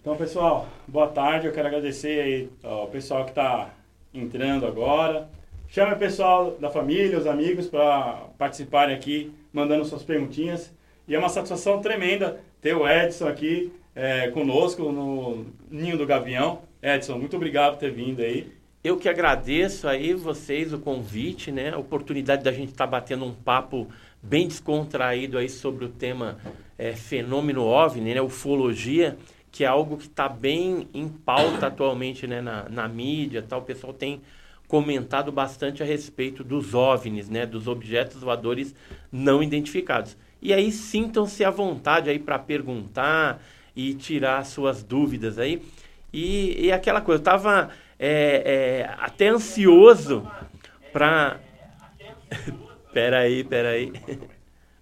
Então, pessoal, boa tarde. Eu quero agradecer aí ao pessoal que está entrando agora. Chame o pessoal da família, os amigos, para participarem aqui, mandando suas perguntinhas. E é uma satisfação tremenda ter o Edson aqui é, conosco no Ninho do Gavião. Edson, muito obrigado por ter vindo aí. Eu que agradeço aí vocês o convite, né? A oportunidade da gente estar tá batendo um papo bem descontraído aí sobre o tema é, fenômeno OVNI, né? Ufologia, que é algo que está bem em pauta atualmente né? na, na mídia, tal. O pessoal tem comentado bastante a respeito dos OVNIs, né? Dos objetos voadores não identificados. E aí sintam-se à vontade aí para perguntar e tirar suas dúvidas aí. E, e aquela coisa, eu estava é, é, até ansioso para. peraí, peraí.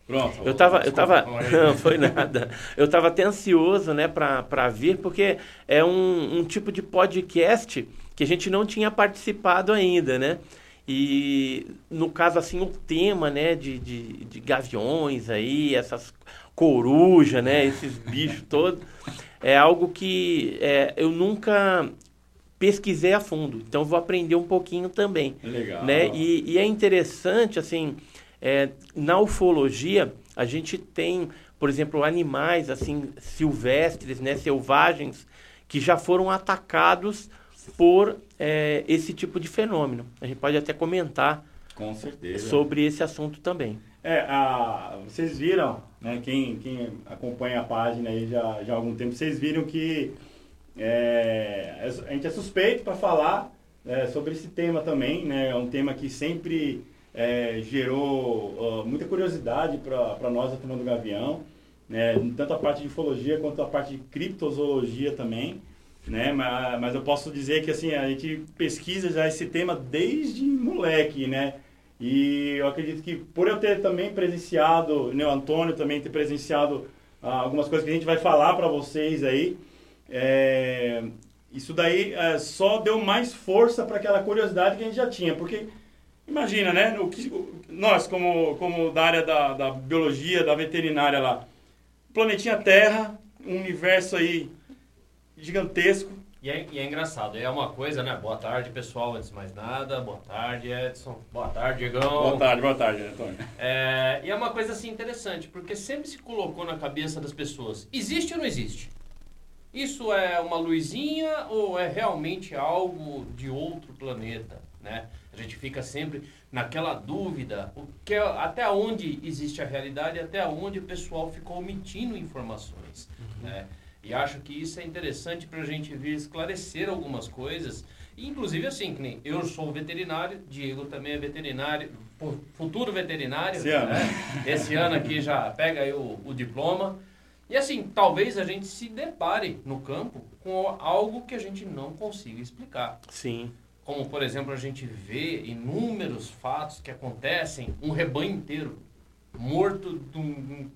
Pronto. Eu tava, eu tava, não foi nada. Eu tava até ansioso, né, para vir, porque é um, um tipo de podcast que a gente não tinha participado ainda, né? E no caso assim o tema, né, de, de, de gaviões aí, essas coruja, né, esses bichos todos, é algo que é, eu nunca pesquisei a fundo. Então vou aprender um pouquinho também. Legal. Né? E, e é interessante, assim, é, na ufologia, a gente tem, por exemplo, animais assim silvestres, né, selvagens, que já foram atacados por é, esse tipo de fenômeno. A gente pode até comentar Com certeza. sobre esse assunto também. É, a, vocês viram, né, quem, quem acompanha a página aí já, já há algum tempo, vocês viram que é, a gente é suspeito para falar é, sobre esse tema também, né? É um tema que sempre é, gerou uh, muita curiosidade para nós da Turma do Gavião, né? Tanto a parte de ufologia quanto a parte de criptozoologia também, né? Mas, mas eu posso dizer que assim, a gente pesquisa já esse tema desde moleque, né? E eu acredito que por eu ter também presenciado, né, o Antônio também ter presenciado uh, algumas coisas que a gente vai falar para vocês aí, é, isso daí é, só deu mais força para aquela curiosidade que a gente já tinha, porque imagina, né? O que, nós, como, como da área da, da biologia, da veterinária lá, planetinha Terra, um universo aí gigantesco. E é, e é, engraçado, é uma coisa, né? Boa tarde, pessoal, antes de mais nada. Boa tarde, Edson. Boa tarde, Diegão. Boa tarde, boa tarde, Antônio. É, e é uma coisa assim interessante, porque sempre se colocou na cabeça das pessoas: existe ou não existe? Isso é uma luzinha ou é realmente algo de outro planeta, né? A gente fica sempre naquela dúvida, o que é, até onde existe a realidade, até onde o pessoal ficou omitindo informações, uhum. né? E acho que isso é interessante para a gente vir esclarecer algumas coisas. Inclusive assim, que nem eu sou veterinário, Diego também é veterinário, futuro veterinário. Esse né? ano. Esse ano aqui já pega aí o, o diploma. E assim, talvez a gente se depare no campo com algo que a gente não consiga explicar. Sim. Como, por exemplo, a gente vê inúmeros fatos que acontecem, um rebanho inteiro morto,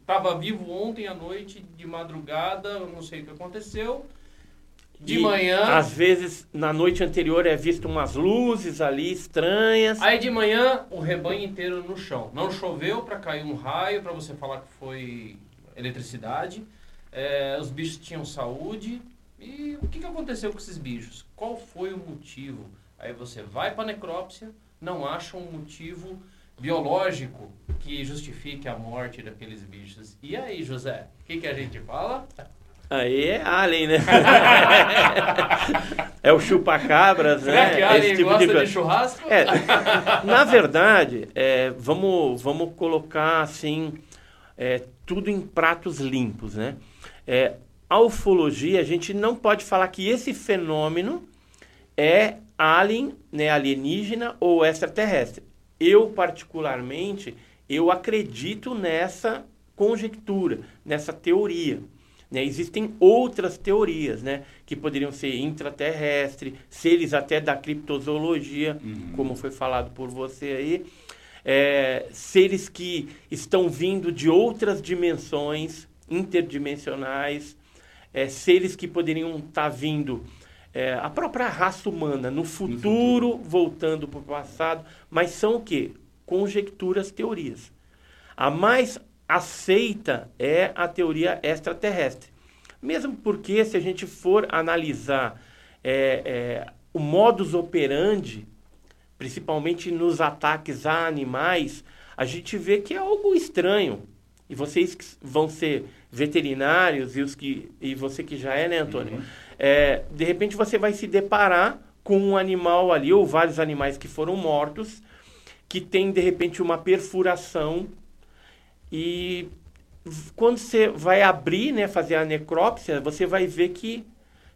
estava vivo ontem à noite, de madrugada, não sei o que aconteceu. De e, manhã. Às vezes, na noite anterior, é visto umas luzes ali estranhas. Aí de manhã, o rebanho inteiro no chão. Não choveu para cair um raio, para você falar que foi eletricidade, é, os bichos tinham saúde. E o que, que aconteceu com esses bichos? Qual foi o motivo? Aí você vai para necrópsia, não acha um motivo biológico que justifique a morte daqueles bichos. E aí, José, o que, que a gente fala? Aí é alien, né? é o chupa-cabras, né? Será que alien Esse tipo gosta de, de churrasco? É, na verdade, é, vamos, vamos colocar assim, é, tudo em pratos limpos, né? É, a ufologia, a gente não pode falar que esse fenômeno é alien, né, alienígena ou extraterrestre. Eu, particularmente, eu acredito nessa conjectura, nessa teoria. Né? Existem outras teorias, né? Que poderiam ser intraterrestre, seres até da criptozoologia, uhum. como foi falado por você aí é, seres que estão vindo de outras dimensões interdimensionais, é, seres que poderiam estar tá vindo é, a própria raça humana no futuro, no futuro. voltando para o passado, mas são o quê? Conjecturas, teorias. A mais aceita é a teoria extraterrestre. Mesmo porque, se a gente for analisar é, é, o modus operandi, principalmente nos ataques a animais, a gente vê que é algo estranho. E vocês que vão ser veterinários e, os que, e você que já é, né, Antônio? Uhum. É, de repente você vai se deparar com um animal ali, ou vários animais que foram mortos, que tem de repente uma perfuração e quando você vai abrir, né, fazer a necrópsia, você vai ver que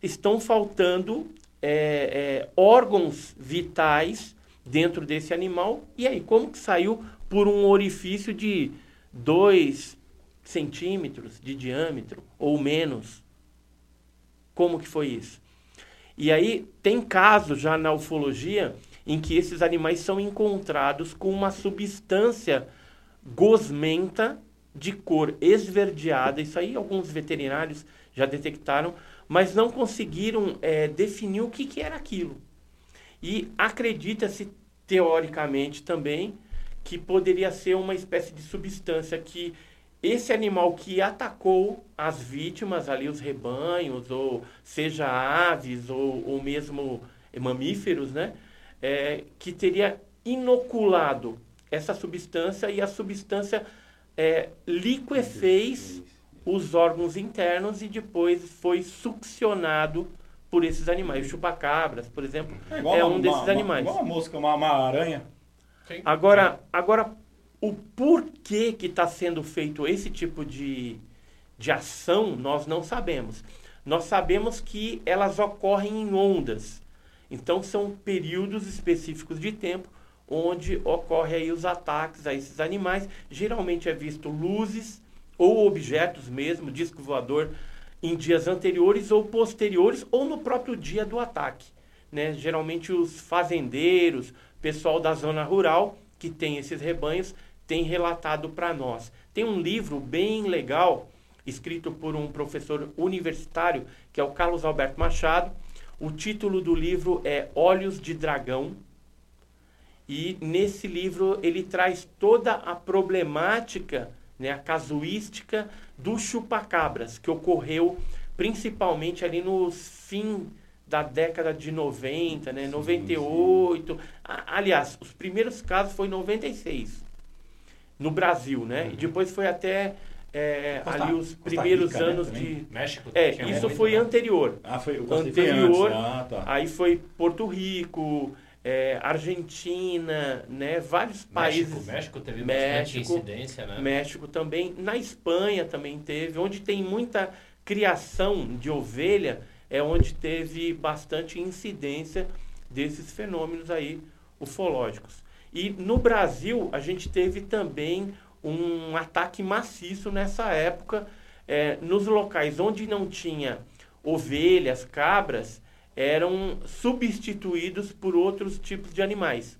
estão faltando é, é, órgãos vitais dentro desse animal. E aí, como que saiu por um orifício de 2 centímetros de diâmetro ou menos? Como que foi isso? E aí tem casos já na ufologia em que esses animais são encontrados com uma substância gosmenta de cor esverdeada. Isso aí alguns veterinários já detectaram, mas não conseguiram é, definir o que, que era aquilo. E acredita-se teoricamente também que poderia ser uma espécie de substância que esse animal que atacou as vítimas ali, os rebanhos, ou seja aves, ou, ou mesmo mamíferos, né? É, que teria inoculado essa substância e a substância é, liquefez os órgãos internos e depois foi succionado por esses animais. O chupacabras, por exemplo, é, é um uma, desses uma, animais. Igual uma mosca, uma, uma aranha. Sim. Agora, agora, o porquê que está sendo feito esse tipo de, de ação, nós não sabemos. Nós sabemos que elas ocorrem em ondas. Então, são períodos específicos de tempo onde ocorre aí os ataques a esses animais. Geralmente é visto luzes ou objetos mesmo, disco voador, em dias anteriores ou posteriores ou no próprio dia do ataque. Né? Geralmente os fazendeiros, pessoal da zona rural que tem esses rebanhos, tem relatado para nós. Tem um livro bem legal, escrito por um professor universitário, que é o Carlos Alberto Machado. O título do livro é Olhos de Dragão, e nesse livro ele traz toda a problemática, né, a casuística do chupacabras, que ocorreu principalmente ali no fim da década de 90, né, sim, 98. Sim. Aliás, os primeiros casos foi em 96, no Brasil, né? Uhum. E depois foi até é, ali os primeiros Rica, né, anos né, de México. É, isso foi né? anterior. Ah, foi o anterior. Ah, tá. Aí foi Porto Rico, é, Argentina, né, vários países. México, México teve México, incidência, né? México também, na Espanha também teve, onde tem muita criação de ovelha, é onde teve bastante incidência desses fenômenos aí ufológicos. E no Brasil a gente teve também um ataque maciço nessa época, é, nos locais onde não tinha ovelhas, cabras, eram substituídos por outros tipos de animais.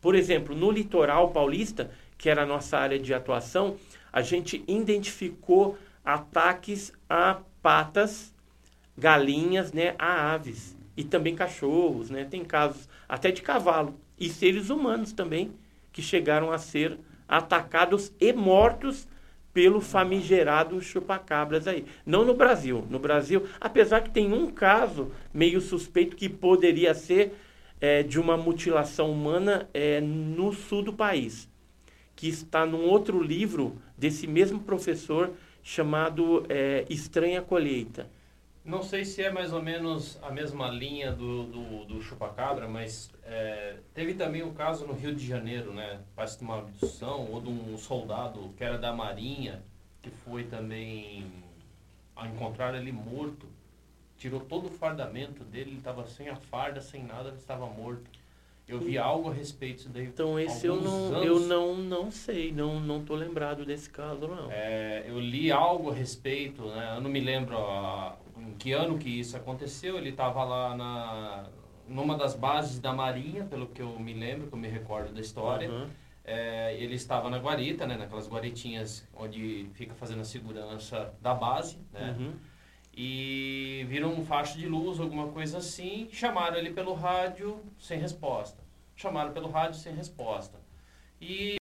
Por exemplo, no litoral paulista, que era a nossa área de atuação, a gente identificou ataques a patas, galinhas, né, a aves e também cachorros, né? Tem casos até de cavalo e seres humanos também que chegaram a ser atacados e mortos pelo famigerado chupacabras aí. Não no Brasil. No Brasil, apesar que tem um caso meio suspeito que poderia ser é, de uma mutilação humana é, no sul do país, que está num outro livro desse mesmo professor chamado é, Estranha Colheita. Não sei se é mais ou menos a mesma linha do, do, do chupacabra, mas é, teve também o caso no Rio de Janeiro, né? Parece de uma abdução ou de um soldado que era da Marinha, que foi também a encontrar ele morto. Tirou todo o fardamento dele, ele estava sem a farda, sem nada, ele estava morto. Eu vi algo a respeito disso daí. Então esse eu não, anos. eu não, não sei, não, não tô lembrado desse caso não. É, eu li algo a respeito, né? Eu não me lembro a, em que ano que isso aconteceu, ele estava lá na, numa das bases da Marinha, pelo que eu me lembro, que eu me recordo da história. Uhum. É, ele estava na guarita, né, naquelas guaritinhas onde fica fazendo a segurança da base, né? Uhum. E viram um facho de luz, alguma coisa assim, chamaram ele pelo rádio sem resposta. Chamaram pelo rádio sem resposta. E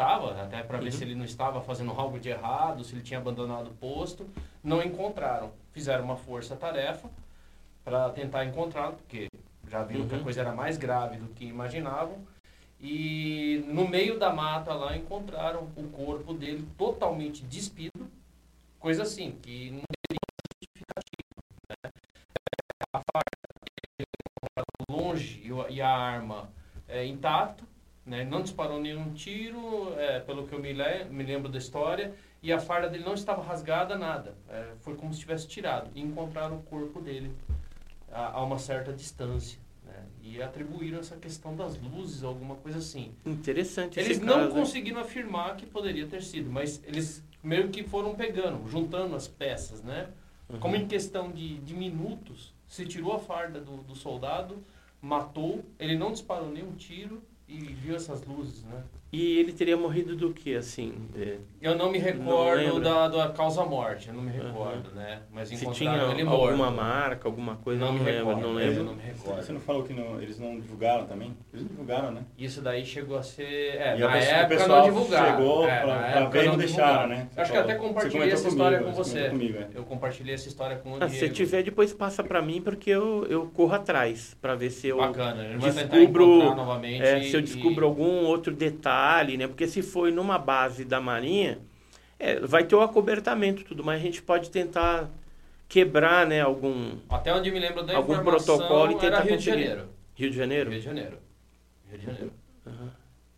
estava, até para ver Uhum. se ele não estava fazendo algo de errado, se ele tinha abandonado o posto. Não encontraram. Fizeram uma força-tarefa para tentar encontrá-lo, porque já viram que a Uhum. coisa era mais grave do que imaginavam. E no meio da mata lá encontraram o corpo dele totalmente despido, coisa assim, que não teria justificativa. Né? A faca encontrada longe e e a arma é, intacto, né? não disparou nenhum tiro, é, pelo que eu me, le me lembro da história, e a farda dele não estava rasgada, nada. É, foi como se tivesse tirado. E encontraram o corpo dele a, a uma certa distância. Né? E atribuíram essa questão das luzes, alguma coisa assim. Interessante Eles não caso, conseguiram afirmar que poderia ter sido, mas eles meio que foram pegando, juntando as peças, né? Uhum. Como em questão de, de minutos, se tirou a farda do, do soldado, matou, ele não disparou nenhum tiro e viu essas luzes, né? E ele teria morrido do que, assim? é, Eu não me Não recordo lembra? da, da causa-morte, eu não me recordo, né? Mas se tinha encontraram ele alguma morto. marca, alguma coisa, Não não, me lembro, recordo, não eu lembro. não me recordo. Você não falou que não- eles não divulgaram também? Eles não divulgaram, né? Isso daí chegou a ser. É, E a na pessoa- o época pessoal não divulgaram. chegou é, pra- na pra época ver e não deixaram, divulgaram. né? Você Acho que até falou- compartilhei essa história comigo, com você comigo, é. Eu compartilhei essa história com o Ah, se Diego. tiver, depois passa pra mim, porque eu, eu corro atrás pra ver se eu Bacana, descubro, novamente. é, se eu descubro algum outro detalhe, né? Porque se foi numa base da Marinha, é, vai ter o acobertamento e tudo, mas a gente pode tentar quebrar, né, algum Até onde me lembro da algum protocolo e tentar Rio de conseguir. Janeiro. Rio de Janeiro. Rio de Janeiro. Rio de Janeiro.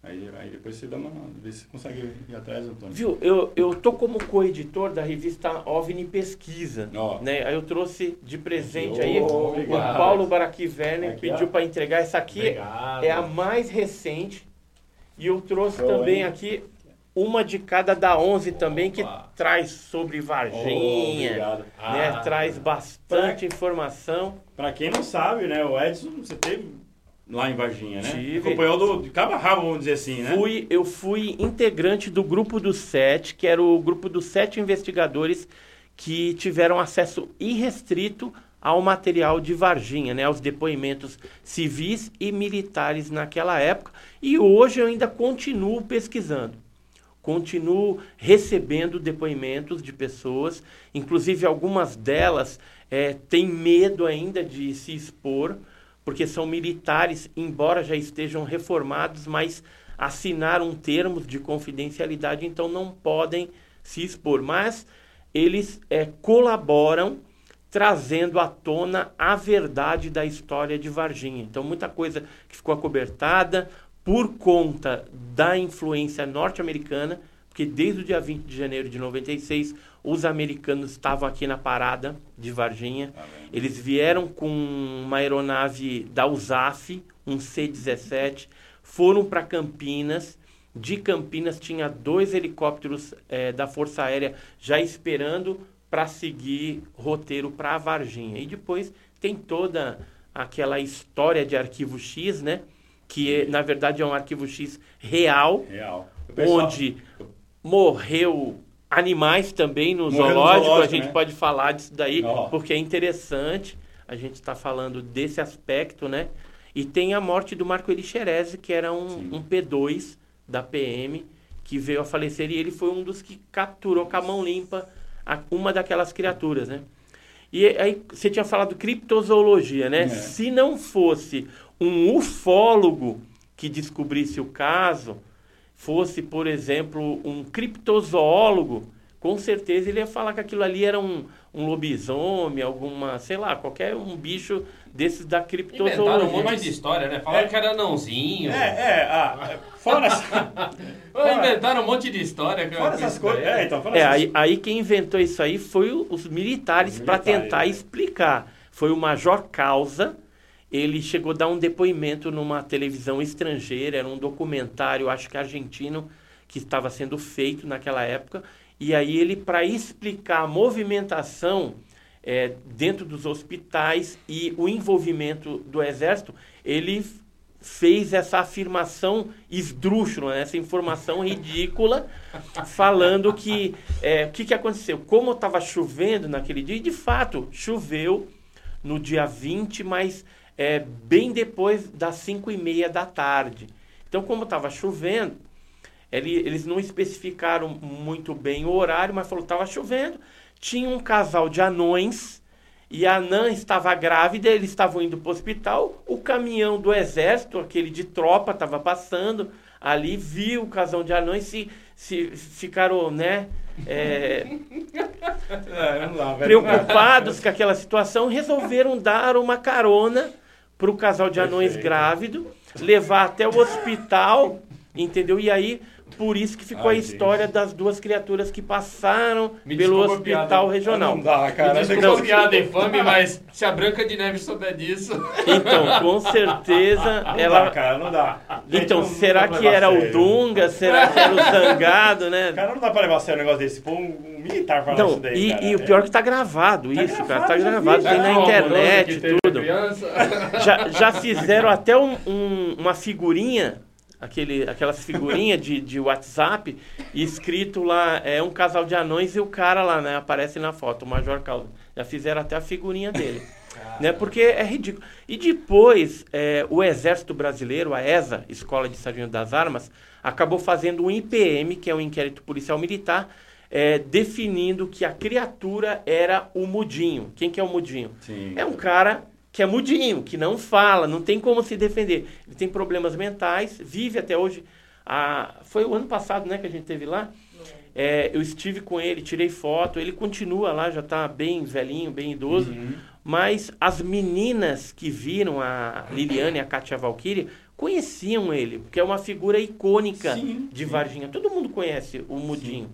Aí, aí depois você dá uma. Vê se você consegue ir atrás, Antônio. Viu, eu, eu tô como co-editor da revista OVNI Pesquisa, Ó. né? Aí eu trouxe de presente Ô, aí o obrigado. Paulo Baraqui Werner pediu para entregar essa aqui Obrigado. é a mais recente e eu trouxe Show, também hein? aqui uma de cada da 11 também que Opa. traz sobre Varginha, obrigado. né? Ah. traz bastante informação. Pra quem não sabe, né? O Edson, você teve lá em Varginha, né? Tive. Acompanhou do, de cabo a rabo, vamos dizer assim, né? Fui, eu fui integrante do grupo dos sete, que era o grupo dos sete investigadores que tiveram acesso irrestrito ao material de Varginha, né, aos depoimentos civis e militares naquela época. E hoje eu ainda continuo pesquisando. Continuo recebendo depoimentos de pessoas, inclusive algumas delas eh, têm medo ainda de se expor, porque são militares, embora já estejam reformados, mas assinaram termos de confidencialidade, então não podem se expor. Mas eles eh, colaboram trazendo à tona a verdade da história de Varginha. Então, muita coisa que ficou acobertada por conta da influência norte-americana, porque desde o dia 20 de janeiro de 96, os americanos estavam aqui na parada de Varginha. Tá vendo? Eles vieram com uma aeronave da USAF, um C-17, foram para Campinas. De Campinas tinha dois helicópteros eh, da Força Aérea já esperando para seguir roteiro para Varginha. E depois tem toda aquela história de arquivo X, né? Que é, na verdade é um arquivo X real, Real. Pessoal- onde morreu animais também no Morreu no zoológico, zoológico, a gente né? pode falar disso daí, Ó. porque é interessante. A gente está falando desse aspecto, né? E tem a morte do Marco Elixerese, que era um, um P2 da PM, que veio a falecer e ele foi um dos que capturou com a mão limpa a- uma daquelas criaturas, né? E aí você tinha falado criptozoologia, né? É. Se não fosse um ufólogo que descobrisse o caso, fosse, por exemplo, um criptozoólogo, com certeza ele ia falar que aquilo ali era um, um lobisomem, alguma, sei lá, qualquer um bicho desses da Inventaram um criptozoologia. monte de história, né? Falaram É. que era anãozinho. É, é, ah, fora, essa- fora- Inventaram um monte de história. que fora essas coisas. daí. É, então, fora É, essas aí, aí quem inventou isso aí foi os militares Os para militares, tentar né? explicar. Foi o Major Causa. Ele chegou a dar um depoimento numa televisão estrangeira, era um documentário, acho que argentino, que estava sendo feito naquela época. E aí ele, para explicar a movimentação é, dentro dos hospitais e o envolvimento do exército, ele fez essa afirmação esdrúxula, né? essa informação ridícula, falando que é, o que, que aconteceu? Como estava chovendo naquele dia, e de fato choveu no dia 20, mas é, bem depois das 5 e meia da tarde. Então, como estava chovendo, Ele, eles não especificaram muito bem o horário, mas falou que estava chovendo. Tinha um casal de anões e a anã estava grávida, eles estavam indo para o hospital. O caminhão do exército, aquele de tropa, estava passando ali, viu o casal de anões se, se ficaram, né? É, não dá, velho. preocupados com aquela situação, resolveram dar uma carona para o casal de anões Perfeito. grávido, levar até o hospital, entendeu? E aí, por isso que ficou Ai, a história gente. das duas criaturas que passaram Me pelo hospital piada. regional. Não dá, cara. Me desculpa a piada infame, mas se a Branca de Neve souber disso... Então, com certeza, Não ela... dá, cara, não dá. Gente, Então, não- não será pra que era a o sério. Dunga? Será que era o Zangado, né? Cara, não dá pra levar a sério um negócio desse. Pô, um, um militar falar Não, isso daí, e, cara. e o pior é que tá gravado Tá isso, cara. gravado, Tá já gravado, tem na É internet teve tudo. criança. Já, já fizeram até um- um- uma figurinha, aquele, aquelas figurinhas de, de WhatsApp, e escrito lá, é um casal de anões e o cara lá, né? Aparece na foto, o Major Caldo. Já fizeram até a figurinha dele. né? Porque é ridículo. E depois, é, o Exército Brasileiro, a ESA, Escola de Sargento das Armas, acabou fazendo um IPM, que é um inquérito policial militar, é, definindo que a criatura era o mudinho. Quem que é o mudinho? Sim. É um cara que é mudinho, que não fala, não tem como se defender. Ele tem problemas mentais, vive até hoje. Ah, foi o ano passado né, que a gente teve lá. É, eu estive com ele, tirei foto. Ele continua lá, já está bem velhinho, bem idoso. Uhum. Mas as meninas que viram a Liliane e a Katia Valkyrie conheciam ele, porque é uma figura icônica Sim, de sim. Varginha. Todo mundo conhece o Mudinho.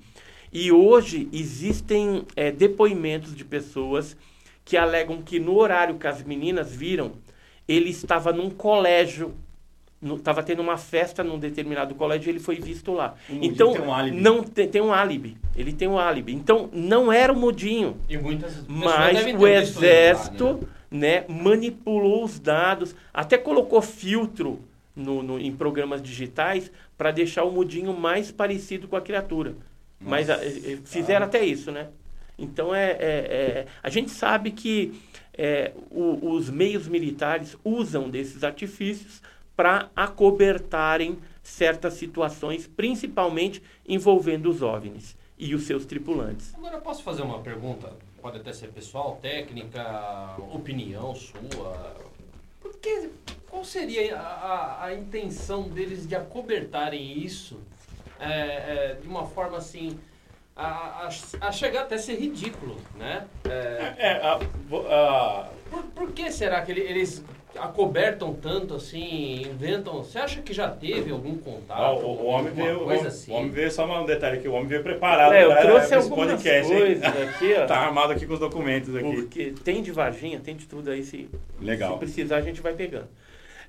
E hoje existem é, depoimentos de pessoas que alegam que no horário que as meninas viram, ele estava num colégio, estava tendo uma festa num determinado colégio e ele foi visto lá. O Mudinho então, tem um álibi. não tem, tem um álibi. Ele tem um álibi. Então, não era o Mudinho. E muitas Mas o lá, exército né? manipulou os dados, até colocou filtro no, no- em programas digitais para deixar o mudinho mais parecido com a criatura. Mas Nossa. a- eh, eh, fizeram até isso, né? Então é, é- é- a gente sabe que é, o- os meios militares usam desses artifícios para acobertarem certas situações, principalmente envolvendo os OVNIs e os seus tripulantes. Agora posso fazer uma pergunta, pode até ser pessoal, técnica, opinião sua. Porque qual seria a, a- a intenção deles de acobertarem isso é, é, de uma forma assim a, a- a chegar até a ser ridículo, né? É, É, a, a- por, por que será que ele- eles acobertam tanto assim, inventam? Você acha que já teve algum contato? a- o, o homem veio, o, coisa homem- assim? o homem veio, só um detalhe aqui, o homem veio preparado É, eu pra- trouxe esse algumas podcast, coisas aqui, ó. Tá armado aqui com os documentos aqui. Porque tem de Varginha, tem de tudo aí. Se, Legal. se precisar, a gente vai pegando.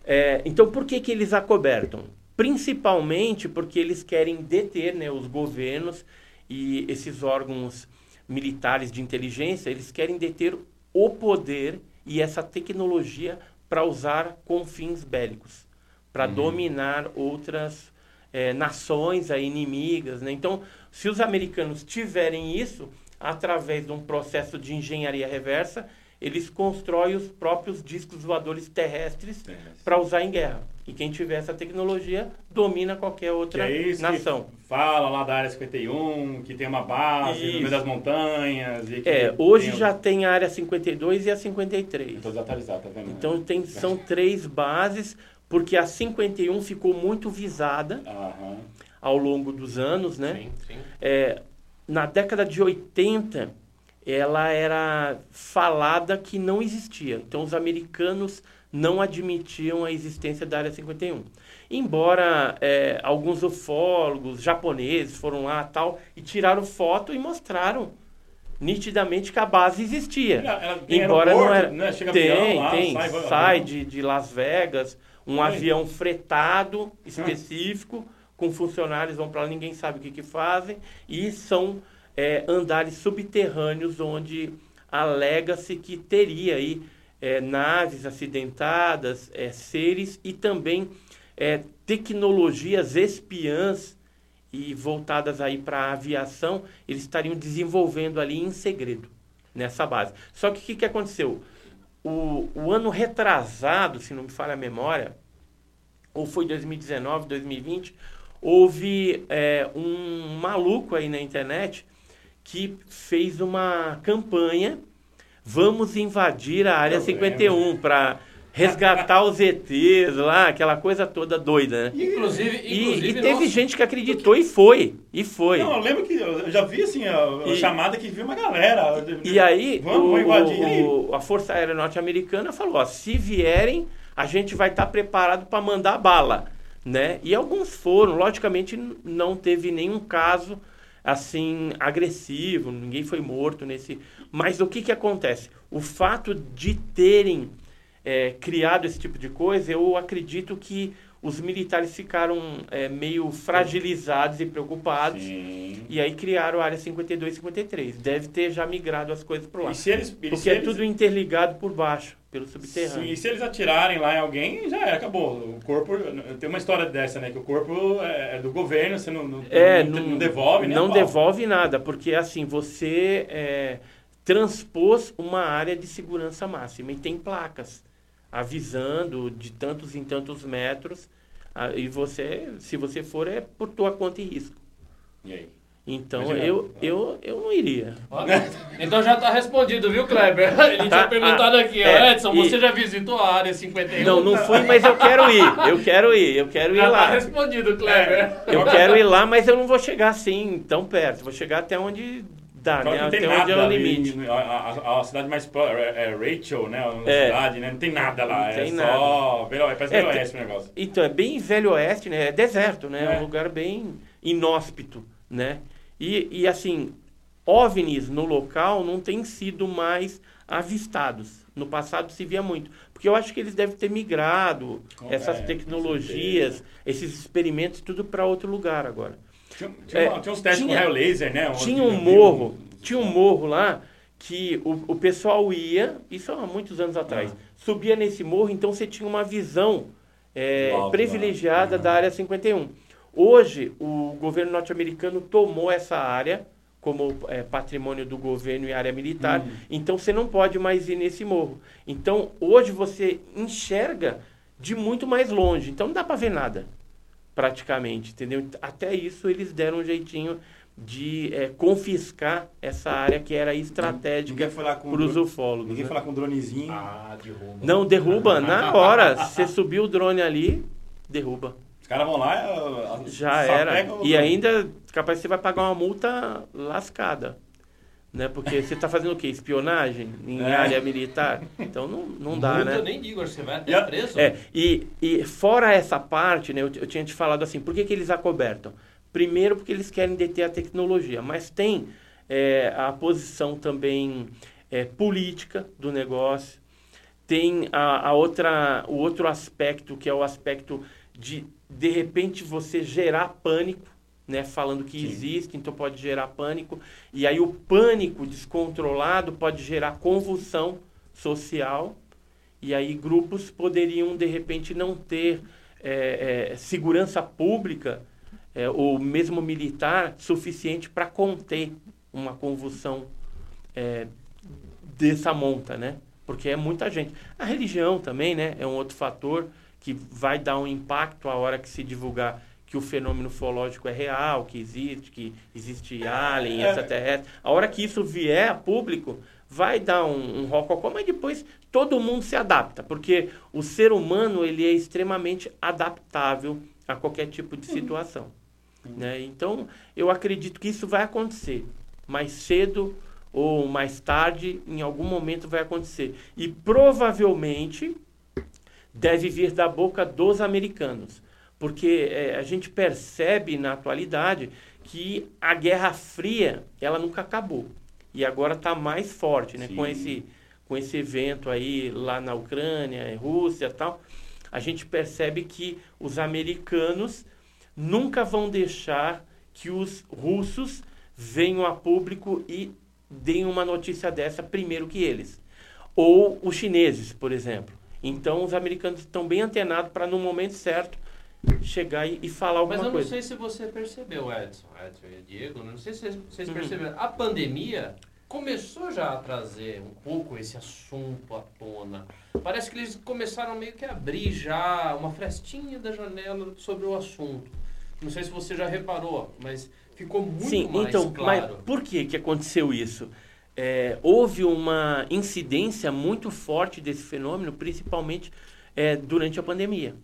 É, então, por que, que eles acobertam? Principalmente porque eles querem deter né, os governos e esses órgãos militares de inteligência, eles querem deter o poder e essa tecnologia para usar com fins bélicos, para dominar outras eh, nações aí, inimigas. Né? Então, se os americanos tiverem isso, através de um processo de engenharia reversa, eles constroem os próprios discos voadores terrestres Terrestres. para usar em guerra. E quem tiver essa tecnologia domina qualquer Que outra é isso nação. que fala lá da área 51, que tem uma base no Isso. meio das montanhas. E que É, hoje tem- já tem a área 52 e a 53. Eu tô desatualizado, tá vendo? Então tem, são três bases, porque a 51 ficou muito visada Aham. ao longo dos anos, né? Sim, sim. É, na década de 80, ela era falada que não existia. Então, os americanos não admitiam a existência da Área 51. Embora é, alguns ufólogos japoneses foram lá tal e tiraram foto e mostraram nitidamente que a base existia. Ela- ela tem Embora não era. né? Chega tem, avião lá, tem. sai, Sai, de, de Las Vegas, um avião fretado específico, com funcionários vão para lá, ninguém sabe o que, que fazem, e são é, andares subterrâneos onde alega-se que teria aí é, naves acidentadas, é, seres e também é, tecnologias espiãs e voltadas aí para a aviação, eles estariam desenvolvendo ali em segredo nessa base. Só que o que, que aconteceu? O, o ano retrasado, se não me falha a memória, ou foi 2019, 2020, houve é, um maluco aí na internet que fez uma campanha vamos invadir a área Eu 51 para resgatar os ETs lá, aquela coisa toda doida, né? Inclusive, E, inclusive e teve nós- gente que acreditou e foi, e foi. Não, eu lembro que eu já vi assim, a, a E- chamada que viu uma galera. E aí, Vamos, o- invadir. O- a Força Aérea Norte-Americana falou: ó, se vierem, a gente vai estar preparado para mandar bala. Né? E alguns foram, logicamente não teve nenhum caso assim agressivo, ninguém foi morto nesse. Mas o que, que acontece? O fato de terem é, criado esse tipo de coisa, eu acredito que os militares ficaram é, meio fragilizados e preocupados. Sim. E aí criaram a área 52 e 53. Deve ter já migrado as coisas para lá. Eles, Porque é eles- tudo interligado por baixo, pelo Sim, subterrâneo. e se eles atirarem lá em alguém, já era, acabou. O corpo. Tem uma história dessa, né? Que o corpo é é do governo, você não, não, É, não, não devolve, né? Não devolve nada, porque assim, você é, transpôs uma área de segurança máxima e tem placas avisando de tantos em tantos metros. E você, se você for, é por tua conta e risco. E aí? Então Imagina. eu, eu, eu não iria. Então já tá respondido, viu, Kleber? Ele Tá, tinha perguntado ah, aqui, ó, é, Edson, e- você já visitou a área 51? Não, não fui, mas eu quero ir. Eu quero ir, eu quero ir Já tá lá. respondido, Kleber. Eu quero ir lá, mas eu não vou chegar assim tão perto. Vou chegar até onde dá, né? não tem Até nada é o ali, limite. A, a- a cidade mais próxima é, é Rachel, né? A É. cidade, né? Não tem nada lá. É só. Velho, parece É, Velho tem- Oeste o negócio. Então, é bem velho oeste, né? É deserto, né? É, É. um lugar bem inóspito, né? E, e assim, OVNIs no local não têm sido mais avistados. No passado se via muito. Porque eu acho que eles devem ter migrado essas é, tecnologias, esses experimentos, tudo para outro lugar agora. Tinha, tinha, É, tinha uns testes tinha- com raio laser, né? Tinha um morro, tinha um morro lá que o, o pessoal ia, isso há muitos anos atrás, Ah. subia nesse morro, então você tinha uma visão é, privilegiada Uhum. da área 51. Hoje, o governo norte-americano tomou essa área como é, patrimônio do governo e área militar, Uhum. então você não pode mais ir nesse morro. Então, hoje você enxerga de muito mais longe, então não dá para ver nada praticamente, entendeu? Até isso eles deram um jeitinho de é, confiscar essa área que era estratégica Ninguém foi lá com para os ufólogos. Ninguém né? foi lá com um dronezinho. Ah, derruba. Não, derruba na hora. Você subiu o drone ali, derruba. Os caras vão lá. ah, Já era. o E ainda, capaz que você vai pagar uma multa lascada. Né? Porque você está fazendo o quê? Espionagem em É. área militar? Então não, não dá, Muito, né? Eu nem digo, você vai até E a- preso. É, e, e fora essa parte, né, eu, eu tinha te falado assim, por que, que eles acobertam? Primeiro porque eles querem deter a tecnologia, mas tem é, a posição também é, política do negócio, tem a, a outra, o outro aspecto, que é o aspecto de, de repente, você gerar pânico, né, falando que Sim. existe, então pode gerar pânico, e aí o pânico descontrolado pode gerar convulsão social, e aí grupos poderiam, de repente, não ter é, é, segurança pública é, ou mesmo militar suficiente para conter uma convulsão dessa monta, né? Porque é muita gente. A religião também, né? É um outro fator que vai dar um impacto a hora que se divulgar que o fenômeno ufológico é real, que existe, que existe alien, É. extraterrestre. A hora que isso vier a público, vai dar um, um rococó, mas depois todo mundo se adapta, porque o ser humano ele é extremamente adaptável a qualquer tipo de situação. Né? Então, eu acredito que isso vai acontecer. Mais cedo ou mais tarde, em algum momento vai acontecer. E provavelmente deve vir da boca dos americanos. Porque eh, a gente percebe na atualidade que a Guerra Fria ela nunca acabou. E agora está mais forte, né? Com Sim. esse, com esse evento aí lá na Ucrânia, em Rússia e tal. A gente percebe que os americanos nunca vão deixar que os russos venham a público e deem uma notícia dessa primeiro que eles. Ou os chineses, por exemplo. Então, os americanos estão bem antenados para, no momento certo, chegar e, e falar alguma Mas eu não coisa. sei se você percebeu, Edson, Edson e Diego, não sei se vocês Uhum. perceberam. A pandemia começou já a trazer um pouco esse assunto à tona. Parece que eles começaram meio que a abrir já uma frestinha da janela sobre o assunto. Não sei se você já reparou, mas ficou muito Sim, mais então, claro. mas por que, que aconteceu isso? É, houve uma incidência muito forte desse fenômeno, principalmente é, durante a pandemia.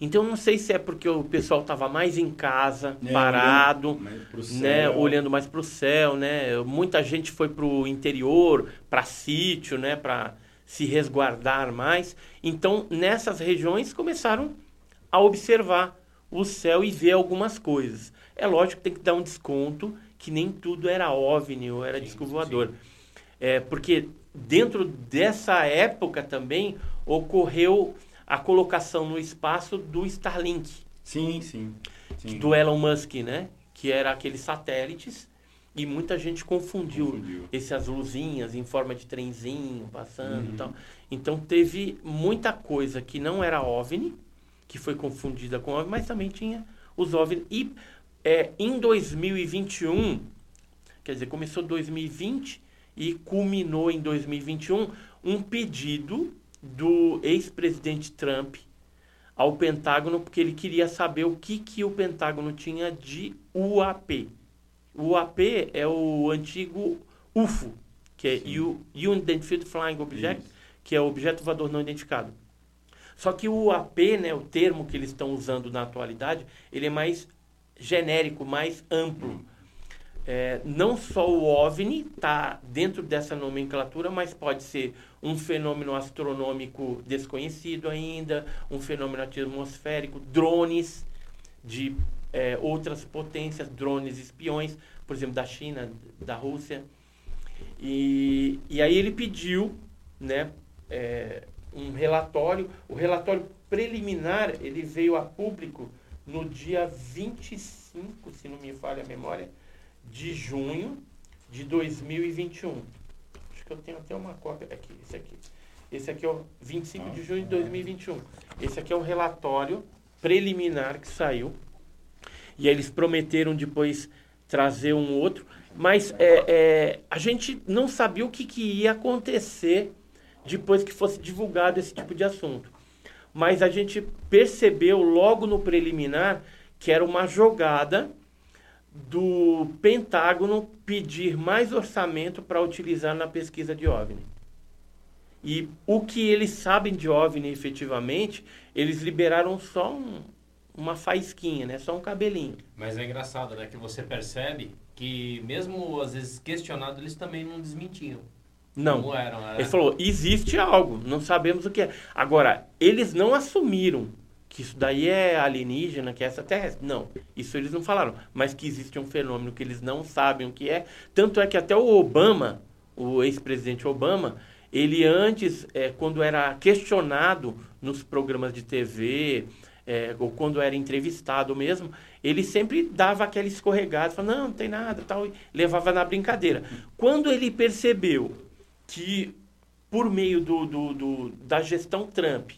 Então, não sei se é porque o pessoal estava mais em casa, É, parado, olhando mais pro né, olhando mais para o céu, né? Muita gente foi para o interior, para sítio, né, para se resguardar mais. Então, nessas regiões começaram a observar o céu e ver algumas coisas. É lógico que tem que dar um desconto que nem tudo era OVNI ou era Sim, disco voador. É, porque dentro dessa época também ocorreu a colocação no espaço do Starlink Sim, sim. sim. do Elon Musk, né? Que era aqueles satélites e muita gente confundiu, Confundiu. essas luzinhas em forma de trenzinho passando Uhum. e tal. Então teve muita coisa que não era OVNI, que foi confundida com OVNI, mas também tinha os OVNI. E é, em 2021, quer dizer, começou 2020 e culminou em 2021 um pedido do ex-presidente Trump ao Pentágono porque ele queria saber o que, que o Pentágono tinha de UAP. O UAP é o antigo UFO, que é Sim. U- Unidentified Flying Object, Isso. que é o objeto voador não identificado. Só que o UAP, né, o termo que eles estão usando na atualidade, ele é mais genérico, mais amplo. É, não só o OVNI está dentro dessa nomenclatura, mas pode ser um fenômeno astronômico desconhecido ainda, um fenômeno atmosférico, drones de é, outras potências, drones espiões, por exemplo, da China, da Rússia. E, e aí ele pediu né, é, um relatório. O relatório preliminar ele veio a público no dia 25, se não me falha a memória, de junho de 2021. Que eu tenho até uma cópia aqui, esse aqui. Esse aqui é o 25 de junho de 2021. Esse aqui é o relatório preliminar que saiu. E eles prometeram depois trazer um outro. Mas é, é, a gente não sabia o que, que ia acontecer depois que fosse divulgado esse tipo de assunto. Mas a gente percebeu logo no preliminar que era uma jogada do Pentágono pedir mais orçamento para utilizar na pesquisa de OVNI. E o que eles sabem de OVNI efetivamente, eles liberaram só um- uma faísquinha, né? Só um cabelinho. Mas é engraçado, né? Que você percebe que mesmo às vezes questionado, eles também não desmentiam. Não. Eram, era... Ele falou, existe algo, não sabemos o que é. Agora, eles não assumiram que isso daí é alienígena, que é extraterrestre. Não, isso eles não falaram. Mas que existe um fenômeno que eles não sabem o que é. Tanto é que até o Obama, o ex-presidente Obama, ele antes, é, quando era questionado nos programas de TV, é, ou quando era entrevistado mesmo, ele sempre dava aquela escorregada, falava, não, não tem nada, tal, e levava na brincadeira. Quando ele percebeu que, por meio do, do, do- da gestão Trump,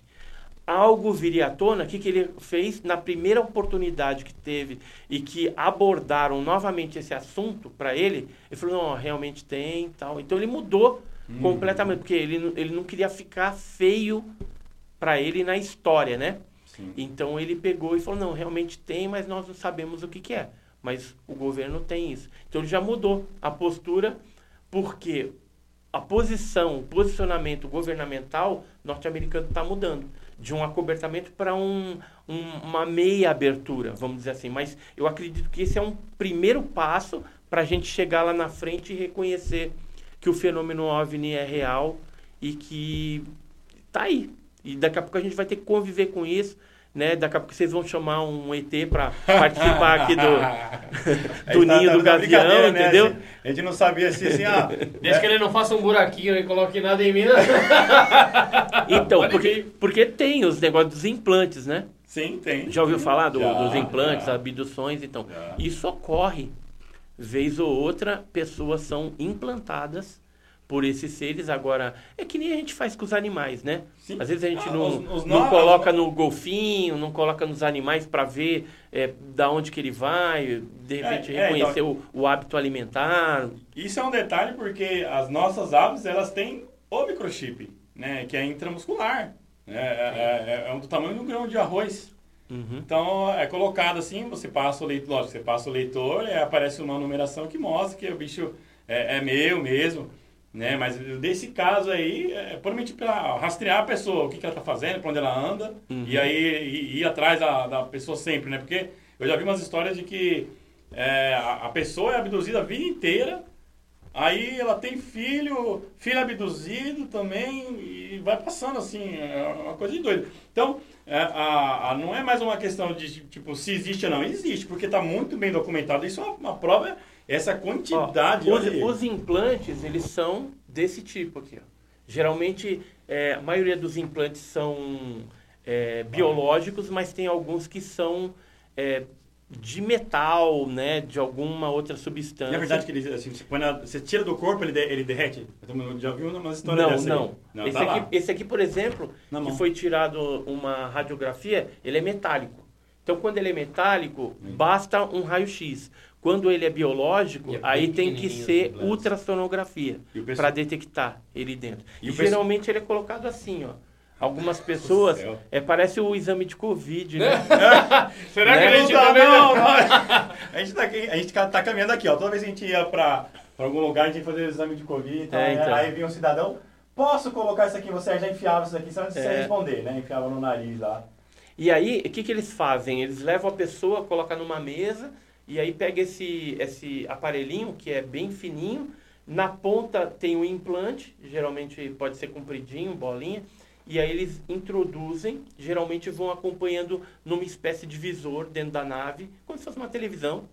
algo viria à tona, o que, que ele fez na primeira oportunidade que teve e que abordaram novamente esse assunto para ele, ele falou, não, realmente tem tal. Então ele mudou completamente, porque ele, ele não queria ficar feio para ele na história, né? Sim. Então ele pegou e falou, não, realmente tem, mas nós não sabemos o que, que é. Mas o governo tem isso. Então ele já mudou a postura, porque a posição, o posicionamento governamental norte-americano está mudando. De um acobertamento para um, um- uma meia abertura, vamos dizer assim. Mas eu acredito que esse é um primeiro passo para a gente chegar lá na frente e reconhecer que o fenômeno OVNI é real e que tá aí. E daqui a pouco a gente vai ter que conviver com isso, né? Daqui a pouco vocês vão chamar um ET para participar aqui do, do tá- ninho tá do gavião, né? entendeu? A gente, a gente não sabia se assim, ah, Desde que ele não faça um buraquinho e coloque nada em mim. né? Então, Pode porque, porque tem os negócios dos implantes, né? sim, tem. Já ouviu falar do- Já, dos implantes, já. abduções? Então, Já. isso ocorre. Vez ou outra, pessoas são implantadas por esses seres. Agora, é que nem a gente faz com os animais, né? Sim. Às vezes a gente Ah, não, os- os não coloca no golfinho, não coloca nos animais para ver é, da onde que ele vai, de repente É, é, reconhecer o, o hábito alimentar. Isso é um detalhe porque as nossas aves, elas têm o microchip, né? Que é intramuscular. né? É, é, é, é um do tamanho de um grão de arroz. Uhum. Então é colocado assim, você passa o leitor, lógico, você passa o leitor e aparece uma numeração que mostra que o bicho é, é meu mesmo, né? Mas desse caso aí, é puramente para rastrear a pessoa, o que, que ela está fazendo, para onde ela anda, Uhum. e aí ir, ir atrás da, da pessoa sempre, né? Porque eu já vi umas histórias de que é, a, a pessoa é abduzida a vida inteira, aí ela tem filho, filho abduzido também, e vai passando assim, é uma coisa de doido. Então, é, a, a- não é mais uma questão de tipo se existe ou não, existe, porque está muito bem documentado. Isso é uma, uma prova, essa Ó, quantidade. os, olha aí. os implantes, eles são desse tipo aqui. Ó. Geralmente, é, a maioria dos implantes são é, biológicos, mas tem alguns que são é, de metal, né? De alguma outra substância. É verdade que ele, assim, você, põe na- você tira do corpo, ele, de- ele derrete? Eu já vi umas histórias Não, dessa não. Não, esse, tá aqui, esse aqui, por exemplo, Na que mão. foi tirado uma radiografia, ele é metálico. Então, quando ele é metálico, Hum. basta um raio-x. Quando ele é biológico, é aí tem que ser ultrassonografia para detectar ele dentro. E E, geralmente ele é colocado assim, ó. Algumas pessoas, é, parece o exame de Covid, né? Será Né? que a gente não, também... não, não. A gente tá, aqui, a gente tá caminhando aqui, ó. Toda vez que a gente ia pra, pra algum lugar, a gente ia fazer o exame de Covid. Então, É, então. Aí vinha um cidadão, posso colocar isso aqui? Você já enfiava isso aqui, só antes de você É. responder, né? Enfiava no nariz lá. E aí, o que, que eles fazem? Eles levam a pessoa, colocam numa mesa, e aí pega esse, esse aparelhinho, que é bem fininho, na ponta tem o implante, geralmente pode ser compridinho, bolinha, e aí eles introduzem, geralmente vão acompanhando numa espécie de visor dentro da nave, como se fosse uma televisão,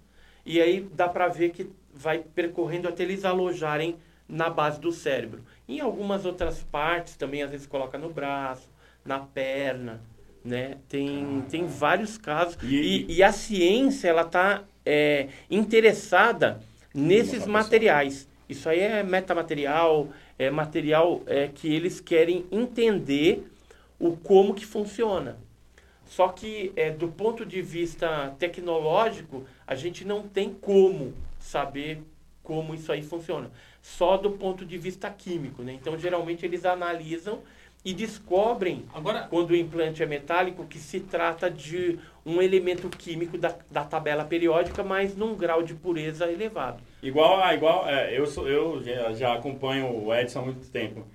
e aí dá para ver que vai percorrendo até eles alojarem na base do cérebro. Em algumas outras partes também, às vezes coloca no braço, na perna, né? Tem, tem vários casos. E- E, e a ciência, ela está interessada nesses materiais. Isso aí é metamaterial, é material é, que eles querem entender o como que funciona. Só que é, do ponto de vista tecnológico, a gente não tem como saber como isso aí funciona. Só do ponto de vista químico, né? Então, geralmente eles analisam e descobrem Agora, quando o implante é metálico, que se trata de um elemento químico da, da tabela periódica, mas num grau de pureza elevado. Igual, a- igual é, eu, sou, eu já, já acompanho o Edson há muito tempo.